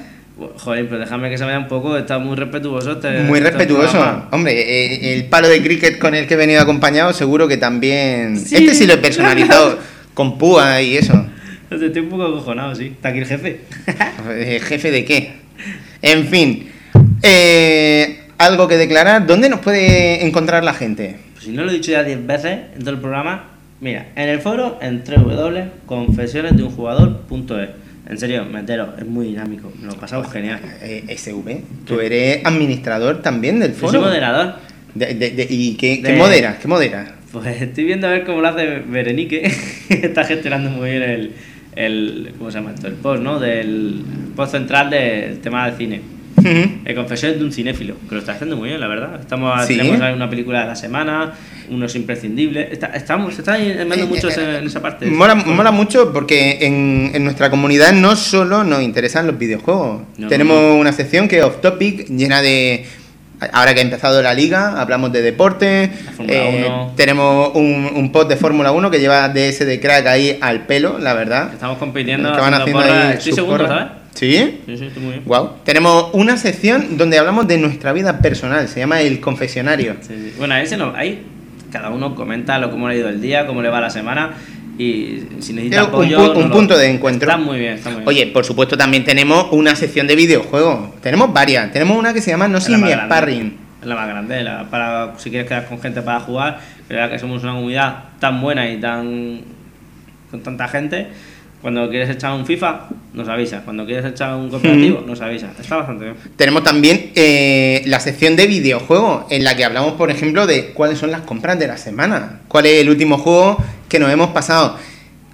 Joder, pero déjame que se vaya un poco, está muy respetuoso este. Muy este respetuoso. programa. Hombre, eh, el palo de cricket con el que he venido acompañado, seguro que también. Sí. Este sí lo he personalizado con púa y eso. Estoy un poco acojonado, sí. Está aquí el jefe. Eh, ¿Jefe de qué? En fin. eh, ¿Algo que declarar? ¿Dónde nos puede encontrar la gente? Pues si no lo he dicho ya 10 veces en todo el programa, mira, en el foro en www.confesionesdeunjugador.es. En serio, me entero, es muy dinámico, me lo he pasado genial. Eh, SV, tú eres administrador también del Yo foro. soy moderador. De- de- de- ¿Y qué, qué De- moderas? ¿Qué moderas? Pues estoy viendo a ver cómo lo hace Berenique. Está gestionando muy bien el, el. ¿Cómo se llama esto? El post, ¿no? Del post central del tema de cine. El confesiones de un cinéfilo, que lo está haciendo muy bien, la verdad. Estamos, Sí. Tenemos una película de la semana, unos imprescindibles. Está, estamos, se está animando mucho en esa parte. Mola, mola mucho porque en, en nuestra comunidad no solo nos interesan los videojuegos. No, Tenemos no. una sección que es off topic, llena de. Ahora que ha empezado la liga, hablamos de deporte. eh, La Fórmula 1. tenemos un, un pod de Fórmula 1 que lleva DS de crack ahí al pelo, la verdad. Estamos compitiendo, Que van haciendo haciendo porras. ahí Estoy porras. ¿sabes? ¿Sí? Sí, sí, estoy muy bien. Wow. Tenemos una sección donde hablamos de nuestra vida personal, se llama El Confesionario. Sí, sí. Bueno, ahí, se nos- ahí cada uno comenta lo cómo le ha ido el día, cómo le va la semana y si necesita Es un, apoyo... pu- un lo- punto de encuentro. Está muy bien, está muy bien. Oye, por supuesto también tenemos una sección de videojuegos. Tenemos varias. Tenemos una que se llama No sin la mi sparring. Es la más grande, la- para, si quieres quedar con gente para jugar, pero que somos una comunidad tan buena y tan con tanta gente, cuando quieres echar un FIFA, nos avisas. Cuando quieres echar un cooperativo, nos avisas. Está bastante bien. Tenemos también eh, la sección de videojuegos, en la que hablamos, por ejemplo, de cuáles son las compras de la semana. ¿Cuál es el último juego que nos hemos pasado?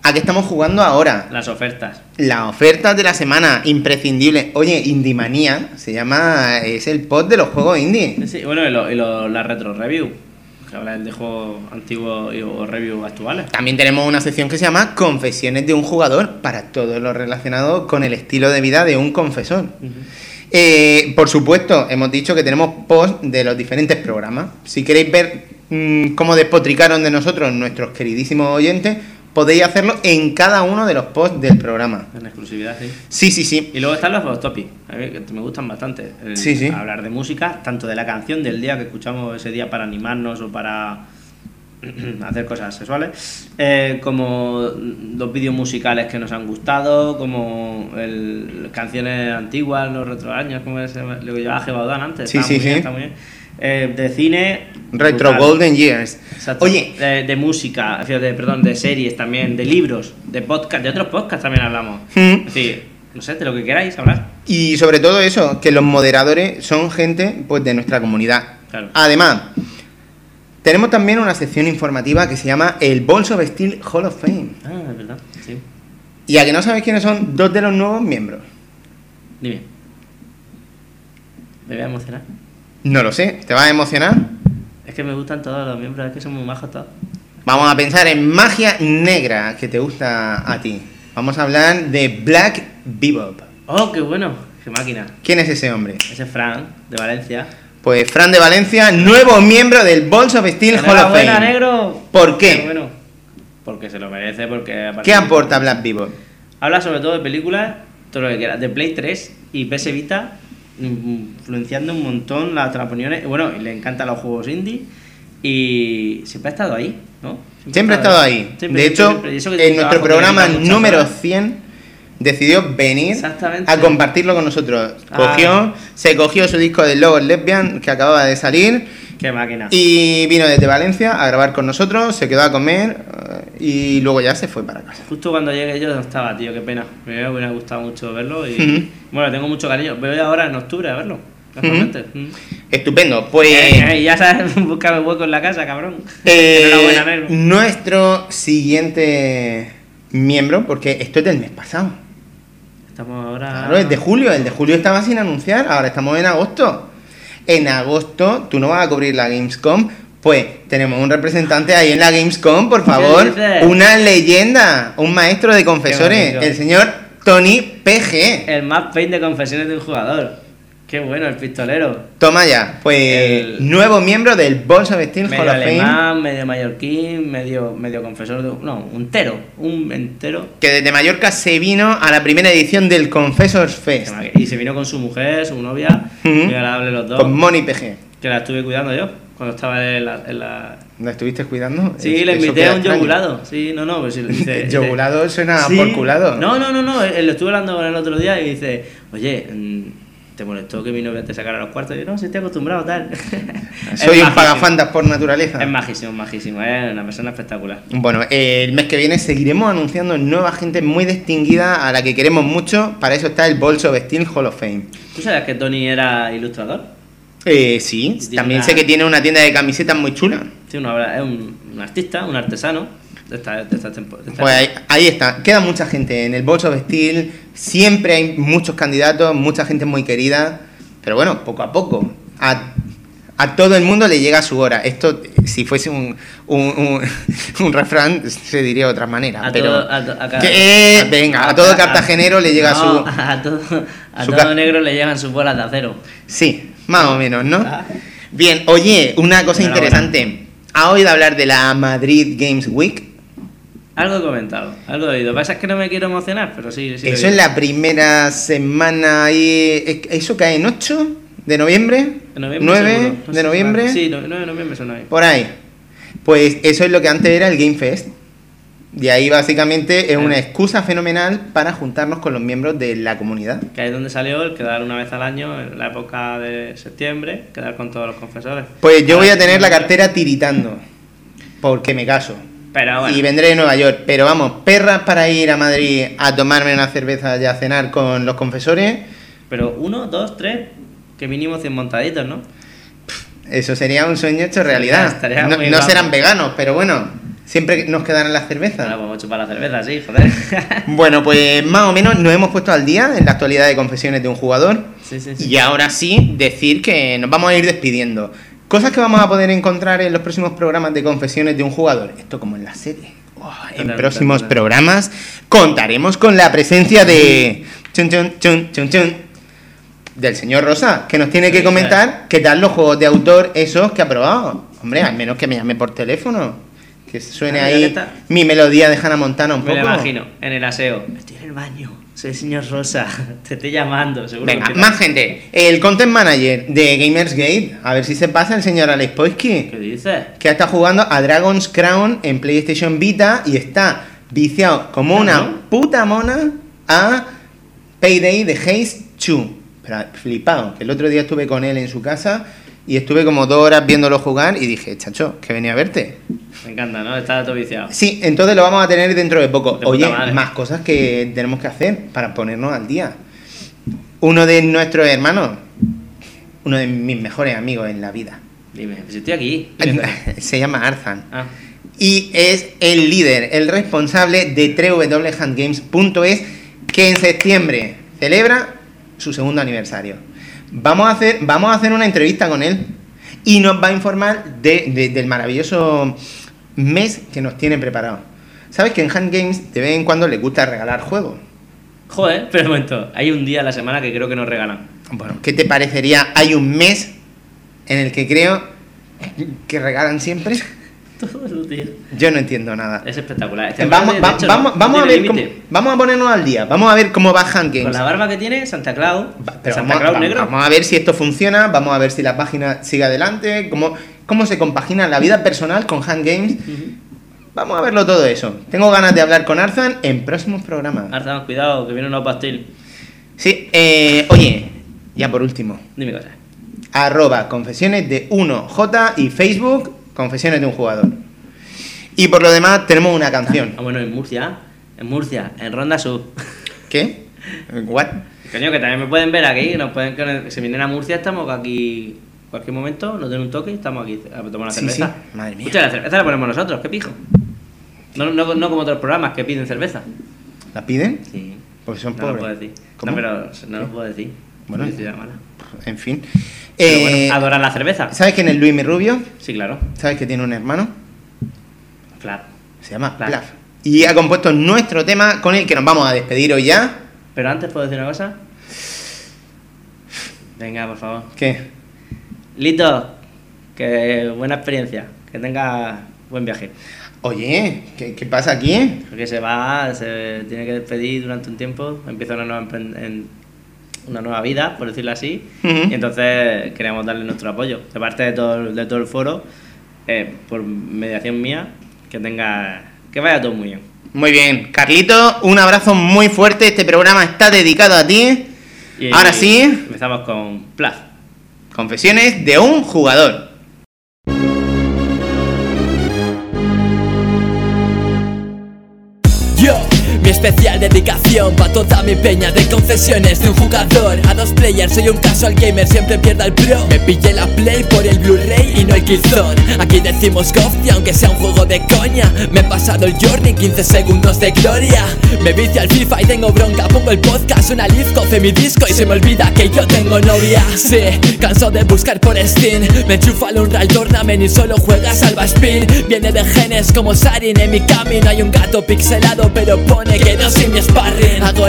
¿A qué estamos jugando ahora? Las ofertas. Las ofertas de la semana, imprescindible. Oye, Indie Manía se llama, es el pod de los juegos indie. Sí, sí, bueno, y, lo- y lo- la retro review, que hablan de juegos antiguos y, o reviews actuales. También tenemos una sección que se llama Confesiones de un jugador para todo lo relacionado con el estilo de vida de un confesor. Eh, por supuesto, hemos dicho que tenemos post de los diferentes programas. Si queréis ver mm, cómo despotricaron de nosotros nuestros queridísimos oyentes, podéis hacerlo en cada uno de los posts del programa. En exclusividad, sí. Sí, sí, sí. Y luego están los off topic, a mí que me gustan bastante. El Sí, sí. Hablar de música, tanto de la canción del día que escuchamos ese día para animarnos o para hacer cosas sexuales, eh, como los vídeos musicales que nos han gustado, como el, canciones antiguas, los retroaños, como es, lo que llevaba Gebaudan antes. Sí, está sí, muy bien, sí. está muy bien. Eh, de cine. Retro brutal. Golden Years. Exacto. Oye, de, de música, de, perdón, de series también, de libros, de podcast, de otros podcasts también hablamos. Mm. Es decir, no sé, de lo que queráis hablar. Y sobre todo eso, que los moderadores son gente pues de nuestra comunidad. Claro. Además, tenemos también una sección informativa que se llama el Bolso of Steel Hall of Fame. Ah, es verdad, sí. Y a que no sabéis quiénes son dos de los nuevos miembros. Dime. Me voy a emocionar. No lo sé, ¿te va a emocionar? Es que me gustan todos los miembros, es que son muy majos todos. Vamos a pensar en magia negra que te gusta a ti. Vamos a hablar de Black Bebop. ¡Oh, qué bueno! ¡Qué máquina! ¿Quién es ese hombre? Ese es Fran, de Valencia. Pues Fran de Valencia, nuevo miembro del Bolso of Steel Hall of ¡Enhorabuena, Fame. negro! ¿Por qué? Bueno, porque se lo merece, porque... ¿Qué aporta Black Bebop? Habla sobre todo de películas, todo lo que quieras, de Play 3 y PS Vita, influenciando un montón las opiniones. Bueno, y le encantan los juegos indie y siempre ha estado ahí, ¿no? Siempre ha estado ahí. Siempre, de hecho, siempre, en nuestro programa número horas. 100 decidió venir a compartirlo con nosotros. Ah. Cogió, se cogió su disco de Logos Lesbian que acababa de salir Qué máquina. y vino desde Valencia a grabar con nosotros, se quedó a comer y luego ya se fue para casa. Justo cuando llegué yo no estaba, tío, qué pena. Me hubiera gustado mucho verlo y... Bueno, tengo mucho cariño. Voy ahora en octubre a verlo. Mm. Estupendo, pues... Eh, eh, ya sabes, búscame hueco en la casa, cabrón. Eh, Enhorabuena, nuestro siguiente miembro, porque esto es del mes pasado. Estamos ahora... Claro, es de julio. El de julio estaba sin anunciar. Ahora estamos en agosto. En agosto, tú no vas a cubrir la Gamescom. Pues tenemos un representante ahí en la Gamescom, por favor. Una leyenda, un maestro de confesores, el señor Tony PG. El más pain de confesiones de un jugador. Qué bueno, el pistolero. Toma ya, pues El- nuevo miembro del Balls of Steel Hall Medio of Fame. alemán, medio mallorquín, medio, medio confesor de... No, un entero. Un entero. Que desde Mallorca se vino a la primera edición del Confessors Fest. Y se vino con su mujer, su novia, muy agradable los dos. Con Moni PG. Que la estuve cuidando yo cuando estaba en la... en la- ¿La estuviste cuidando? Sí, Es- le invité a un extraño. yogulado. Sí, no, no, pues dice... Yogulado suena Sí. por culado. No, no, no, no. Él, lo estuve hablando con él el otro día y dice, oye, mm, ¿te molestó que mi novia te sacara los cuartos? Y yo, no, si estoy acostumbrado, tal. Soy un majísimo. pagafandas por naturaleza. Es majísimo, majísimo. Es una persona espectacular. Bueno, eh, el mes que viene seguiremos anunciando nueva gente muy distinguida a la que queremos mucho. Para eso está el Balls of Steel Hall of Fame. ¿Tú sabes que Tony era ilustrador? Eh, sí, también una- sé que tiene una tienda de camisetas muy chula. Sí, una es un, un artista, un artesano de esta, de esta tempo- de esta- Pues ahí, ahí está, queda mucha gente en el Balls of Steel. Siempre hay muchos candidatos, mucha gente muy querida. Pero bueno, poco a poco. A, a todo el mundo le llega su hora. Esto, si fuese un, un, un- un refrán, se diría de otra manera. A pero todo- a to- a que, a- venga, a, todo cartagenero le llega No, su... A todo, a su todo negro le llegan sus bolas de acero. Sí, más o menos, ¿no? Ah. Bien, oye, una cosa interesante. ¿Ha oído hablar de la Madrid Games Week? Algo he comentado, algo he oído. Lo que pasa es que no me quiero emocionar, pero sí, sí. Eso es la primera semana. ¿es- ¿Eso cae en 8 de noviembre? En noviembre 9 seguro. No de noviembre. Sí, no- 9 de noviembre son ahí. Por ahí. Pues eso es lo que antes era el Game Fest. Y ahí básicamente es una Eh. excusa fenomenal para juntarnos con los miembros de la comunidad. Que ahí es donde salió el quedar una vez al año, en la época de septiembre, quedar con todos los confesores. Pues yo voy a tener la cartera tiritando. Porque me caso. Pero bueno, Y vendré de Nueva York. Pero vamos, perras para ir a Madrid a tomarme una cerveza y a cenar con los confesores. pero uno, dos, tres, que mínimo 100 montaditos, ¿no? Eso sería un sueño hecho realidad. No serán veganos, pero bueno, siempre nos quedarán las cervezas. Ahora podemos chupar la cerveza, sí, joder. Bueno, pues más o menos nos hemos puesto al día en la actualidad de confesiones de un jugador. sí, sí, sí. Y ahora sí, decir que nos vamos a ir despidiendo. Cosas que vamos a poder encontrar en los próximos programas de confesiones de un jugador. Esto como en la serie. Oh, en Total, próximos total. programas contaremos con la presencia de... Chun, chun, chun, chun, chun, del señor Rosa, que nos tiene que comentar qué tal los juegos de autor esos que ha probado. Hombre, al menos que me llame por teléfono. Que suene Ah, ahí mi melodía de Hannah Montana un Me lo poco. imagino, en el aseo. Estoy en el baño, soy el señor Rosa, te estoy llamando, seguro. Venga, que- más gente. El content manager de Gamersgate, a ver si se pasa el señor Alex Poisky, ¿Qué dices? que está jugando a Dragon's Crown en PlayStation Vita y está viciado como una puta mona a Payday de Haze 2. Pero flipado, que el otro día estuve con él en su casa y estuve como dos horas viéndolo jugar y dije, chacho, que venía a verte. Me encanta, ¿no? Está todo viciado. Sí, entonces lo vamos a tener dentro de poco. De Oye, más cosas que tenemos que hacer para ponernos al día. Uno de nuestros hermanos, uno de mis mejores amigos en la vida, Dime, si estoy aquí. Se llama Arzan. Ah, Y es el líder, el responsable de www.handgames.es, que en septiembre celebra su segundo aniversario. Vamos a hacer, vamos a hacer una entrevista con él y nos va a informar de- de- del maravilloso mes que nos tiene preparado. ¿Sabes que en Handgames de vez en cuando le gusta regalar juegos? joder, pero un momento, hay un día a la semana que creo que nos regalan. Bueno, ¿qué te parecería? Hay un mes en el que creo que regalan siempre. Yo no entiendo nada. Es espectacular. Este Vamos, de va- hecho, vamos, no- vamos no a ver cómo, vamos a ponernos al día. Vamos a ver cómo va Hand Games. Con la barba que tiene, Santa Claus. Va- Pero Santa vamos, Claus negro. vamos a ver si esto funciona, vamos a ver si la página sigue adelante, cómo, cómo se compagina la vida personal con Hand Games. Vamos a verlo todo eso. Tengo ganas de hablar con Arzan en próximos programas. Arzan, cuidado, que viene una pastil. Sí, eh, oye, ya por último. Dime cosas. Arroba confesiones de 1J y Facebook confesiones de un jugador. Y por lo demás tenemos una canción. Ah, bueno, en Murcia. En Murcia, en Ronda Sur. ¿Qué? ¿What? Coño, que también me pueden ver aquí. Nos pueden, que si vienen a Murcia, estamos aquí cualquier momento, nos den un toque y estamos aquí a tomar una Sí, cerveza. sí. Madre mía. La cerveza la ponemos nosotros, qué pijo. No, no, no como otros programas que piden cerveza. ¿La piden? Sí. Porque son No lo pobres. puedo decir. ¿Cómo? No, pero no lo puedo decir. Bueno. Mala. En fin. Pero Eh, bueno, adoran la cerveza. ¿Sabes quién es Luis Mi Rubio? Sí, claro. ¿Sabes que tiene un hermano? Claro. Se llama Plaf. Plaf. Y ha compuesto nuestro tema con el que nos vamos a despedir hoy ya. Pero antes, ¿puedo decir una cosa? Venga, por favor. ¿Qué? Lito, que buena experiencia. Que tenga buen viaje. Oye, ¿qué, qué pasa aquí? Porque se va, se tiene que despedir durante un tiempo, empieza una nueva, empren- en- una nueva vida, por decirlo así, y entonces queremos darle nuestro apoyo. De parte de todo, de todo el foro, eh, por mediación mía, que tenga que vaya todo muy bien. Muy bien, Carlito, un abrazo muy fuerte. Este programa está dedicado a ti. Y Ahora sí, Empezamos con Plaz. confesiones de un jugador. Especial dedicación pa' toda mi peña de confesiones de un jugador. A dos players, soy un casual gamer, siempre pierda el pro. Me pillé la play por el Blu-ray y no el Killzone. Aquí decimos Gofty aunque sea un juego de coña. Me he pasado el journey, 15 segundos de gloria. Me vicio al FIFA y tengo bronca, pongo el podcast, una live, coce mi disco y se me olvida que yo tengo novia. Sí, canso de buscar por Steam. Me enchufa al Unreal Tournament y solo juega Salva Spin. Viene de genes como Sarin en mi camino. Hay un gato pixelado pero pone que no soy mi sparring. Hago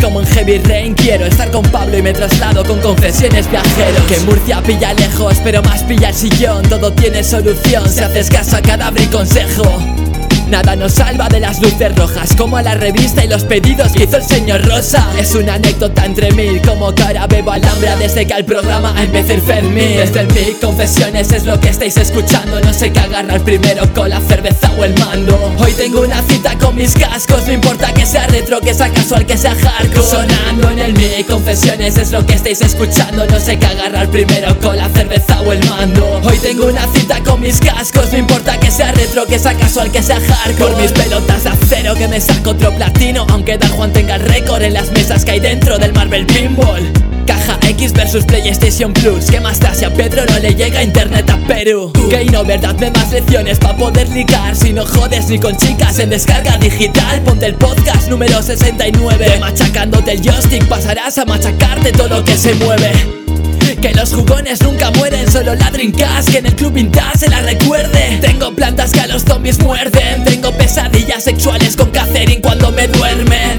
como en Heavy Rain. Quiero estar con Pablo y me traslado con confesiones viajeros. Que Murcia pilla lejos pero más pilla el sillón. Todo tiene solución. Si haces caso a cadáver y consejo Nada nos salva de las luces rojas Como la revista y los pedidos que hizo el señor Rosa. Es una anécdota entre mil Como ahora bebo alhambra desde que al programa empecé el Fermín. Desde el mic, confesiones es lo que estáis escuchando. No sé qué agarrar primero con la cerveza o el mando. Hoy tengo una cita con mis cascos No importa que sea retro, que sea casual, que sea hardcore. Sonando en el mic, confesiones es lo que estáis escuchando. No sé qué agarrar primero con la cerveza o el mando. Hoy tengo una cita con mis cascos No importa que sea retro, que sea casual, que sea hardcore Por mis pelotas de acero que me saco otro platino Aunque Dan Juan tenga récord en las mesas que hay dentro del Marvel Pinball. Caja X versus PlayStation Plus ¿Qué más si a Pedro no le llega internet a Perú? Gay no, verdad, me más lecciones pa' poder ligar Si no jodes ni con chicas en descarga digital Ponte el podcast número 69 Machacándote el joystick pasarás a machacarte todo lo que se mueve que los jugones nunca mueren, solo la Dreamcast Que en el club vintage se la recuerde Tengo plantas que a los zombies muerden Tengo pesadillas sexuales con Catherine cuando me duermen.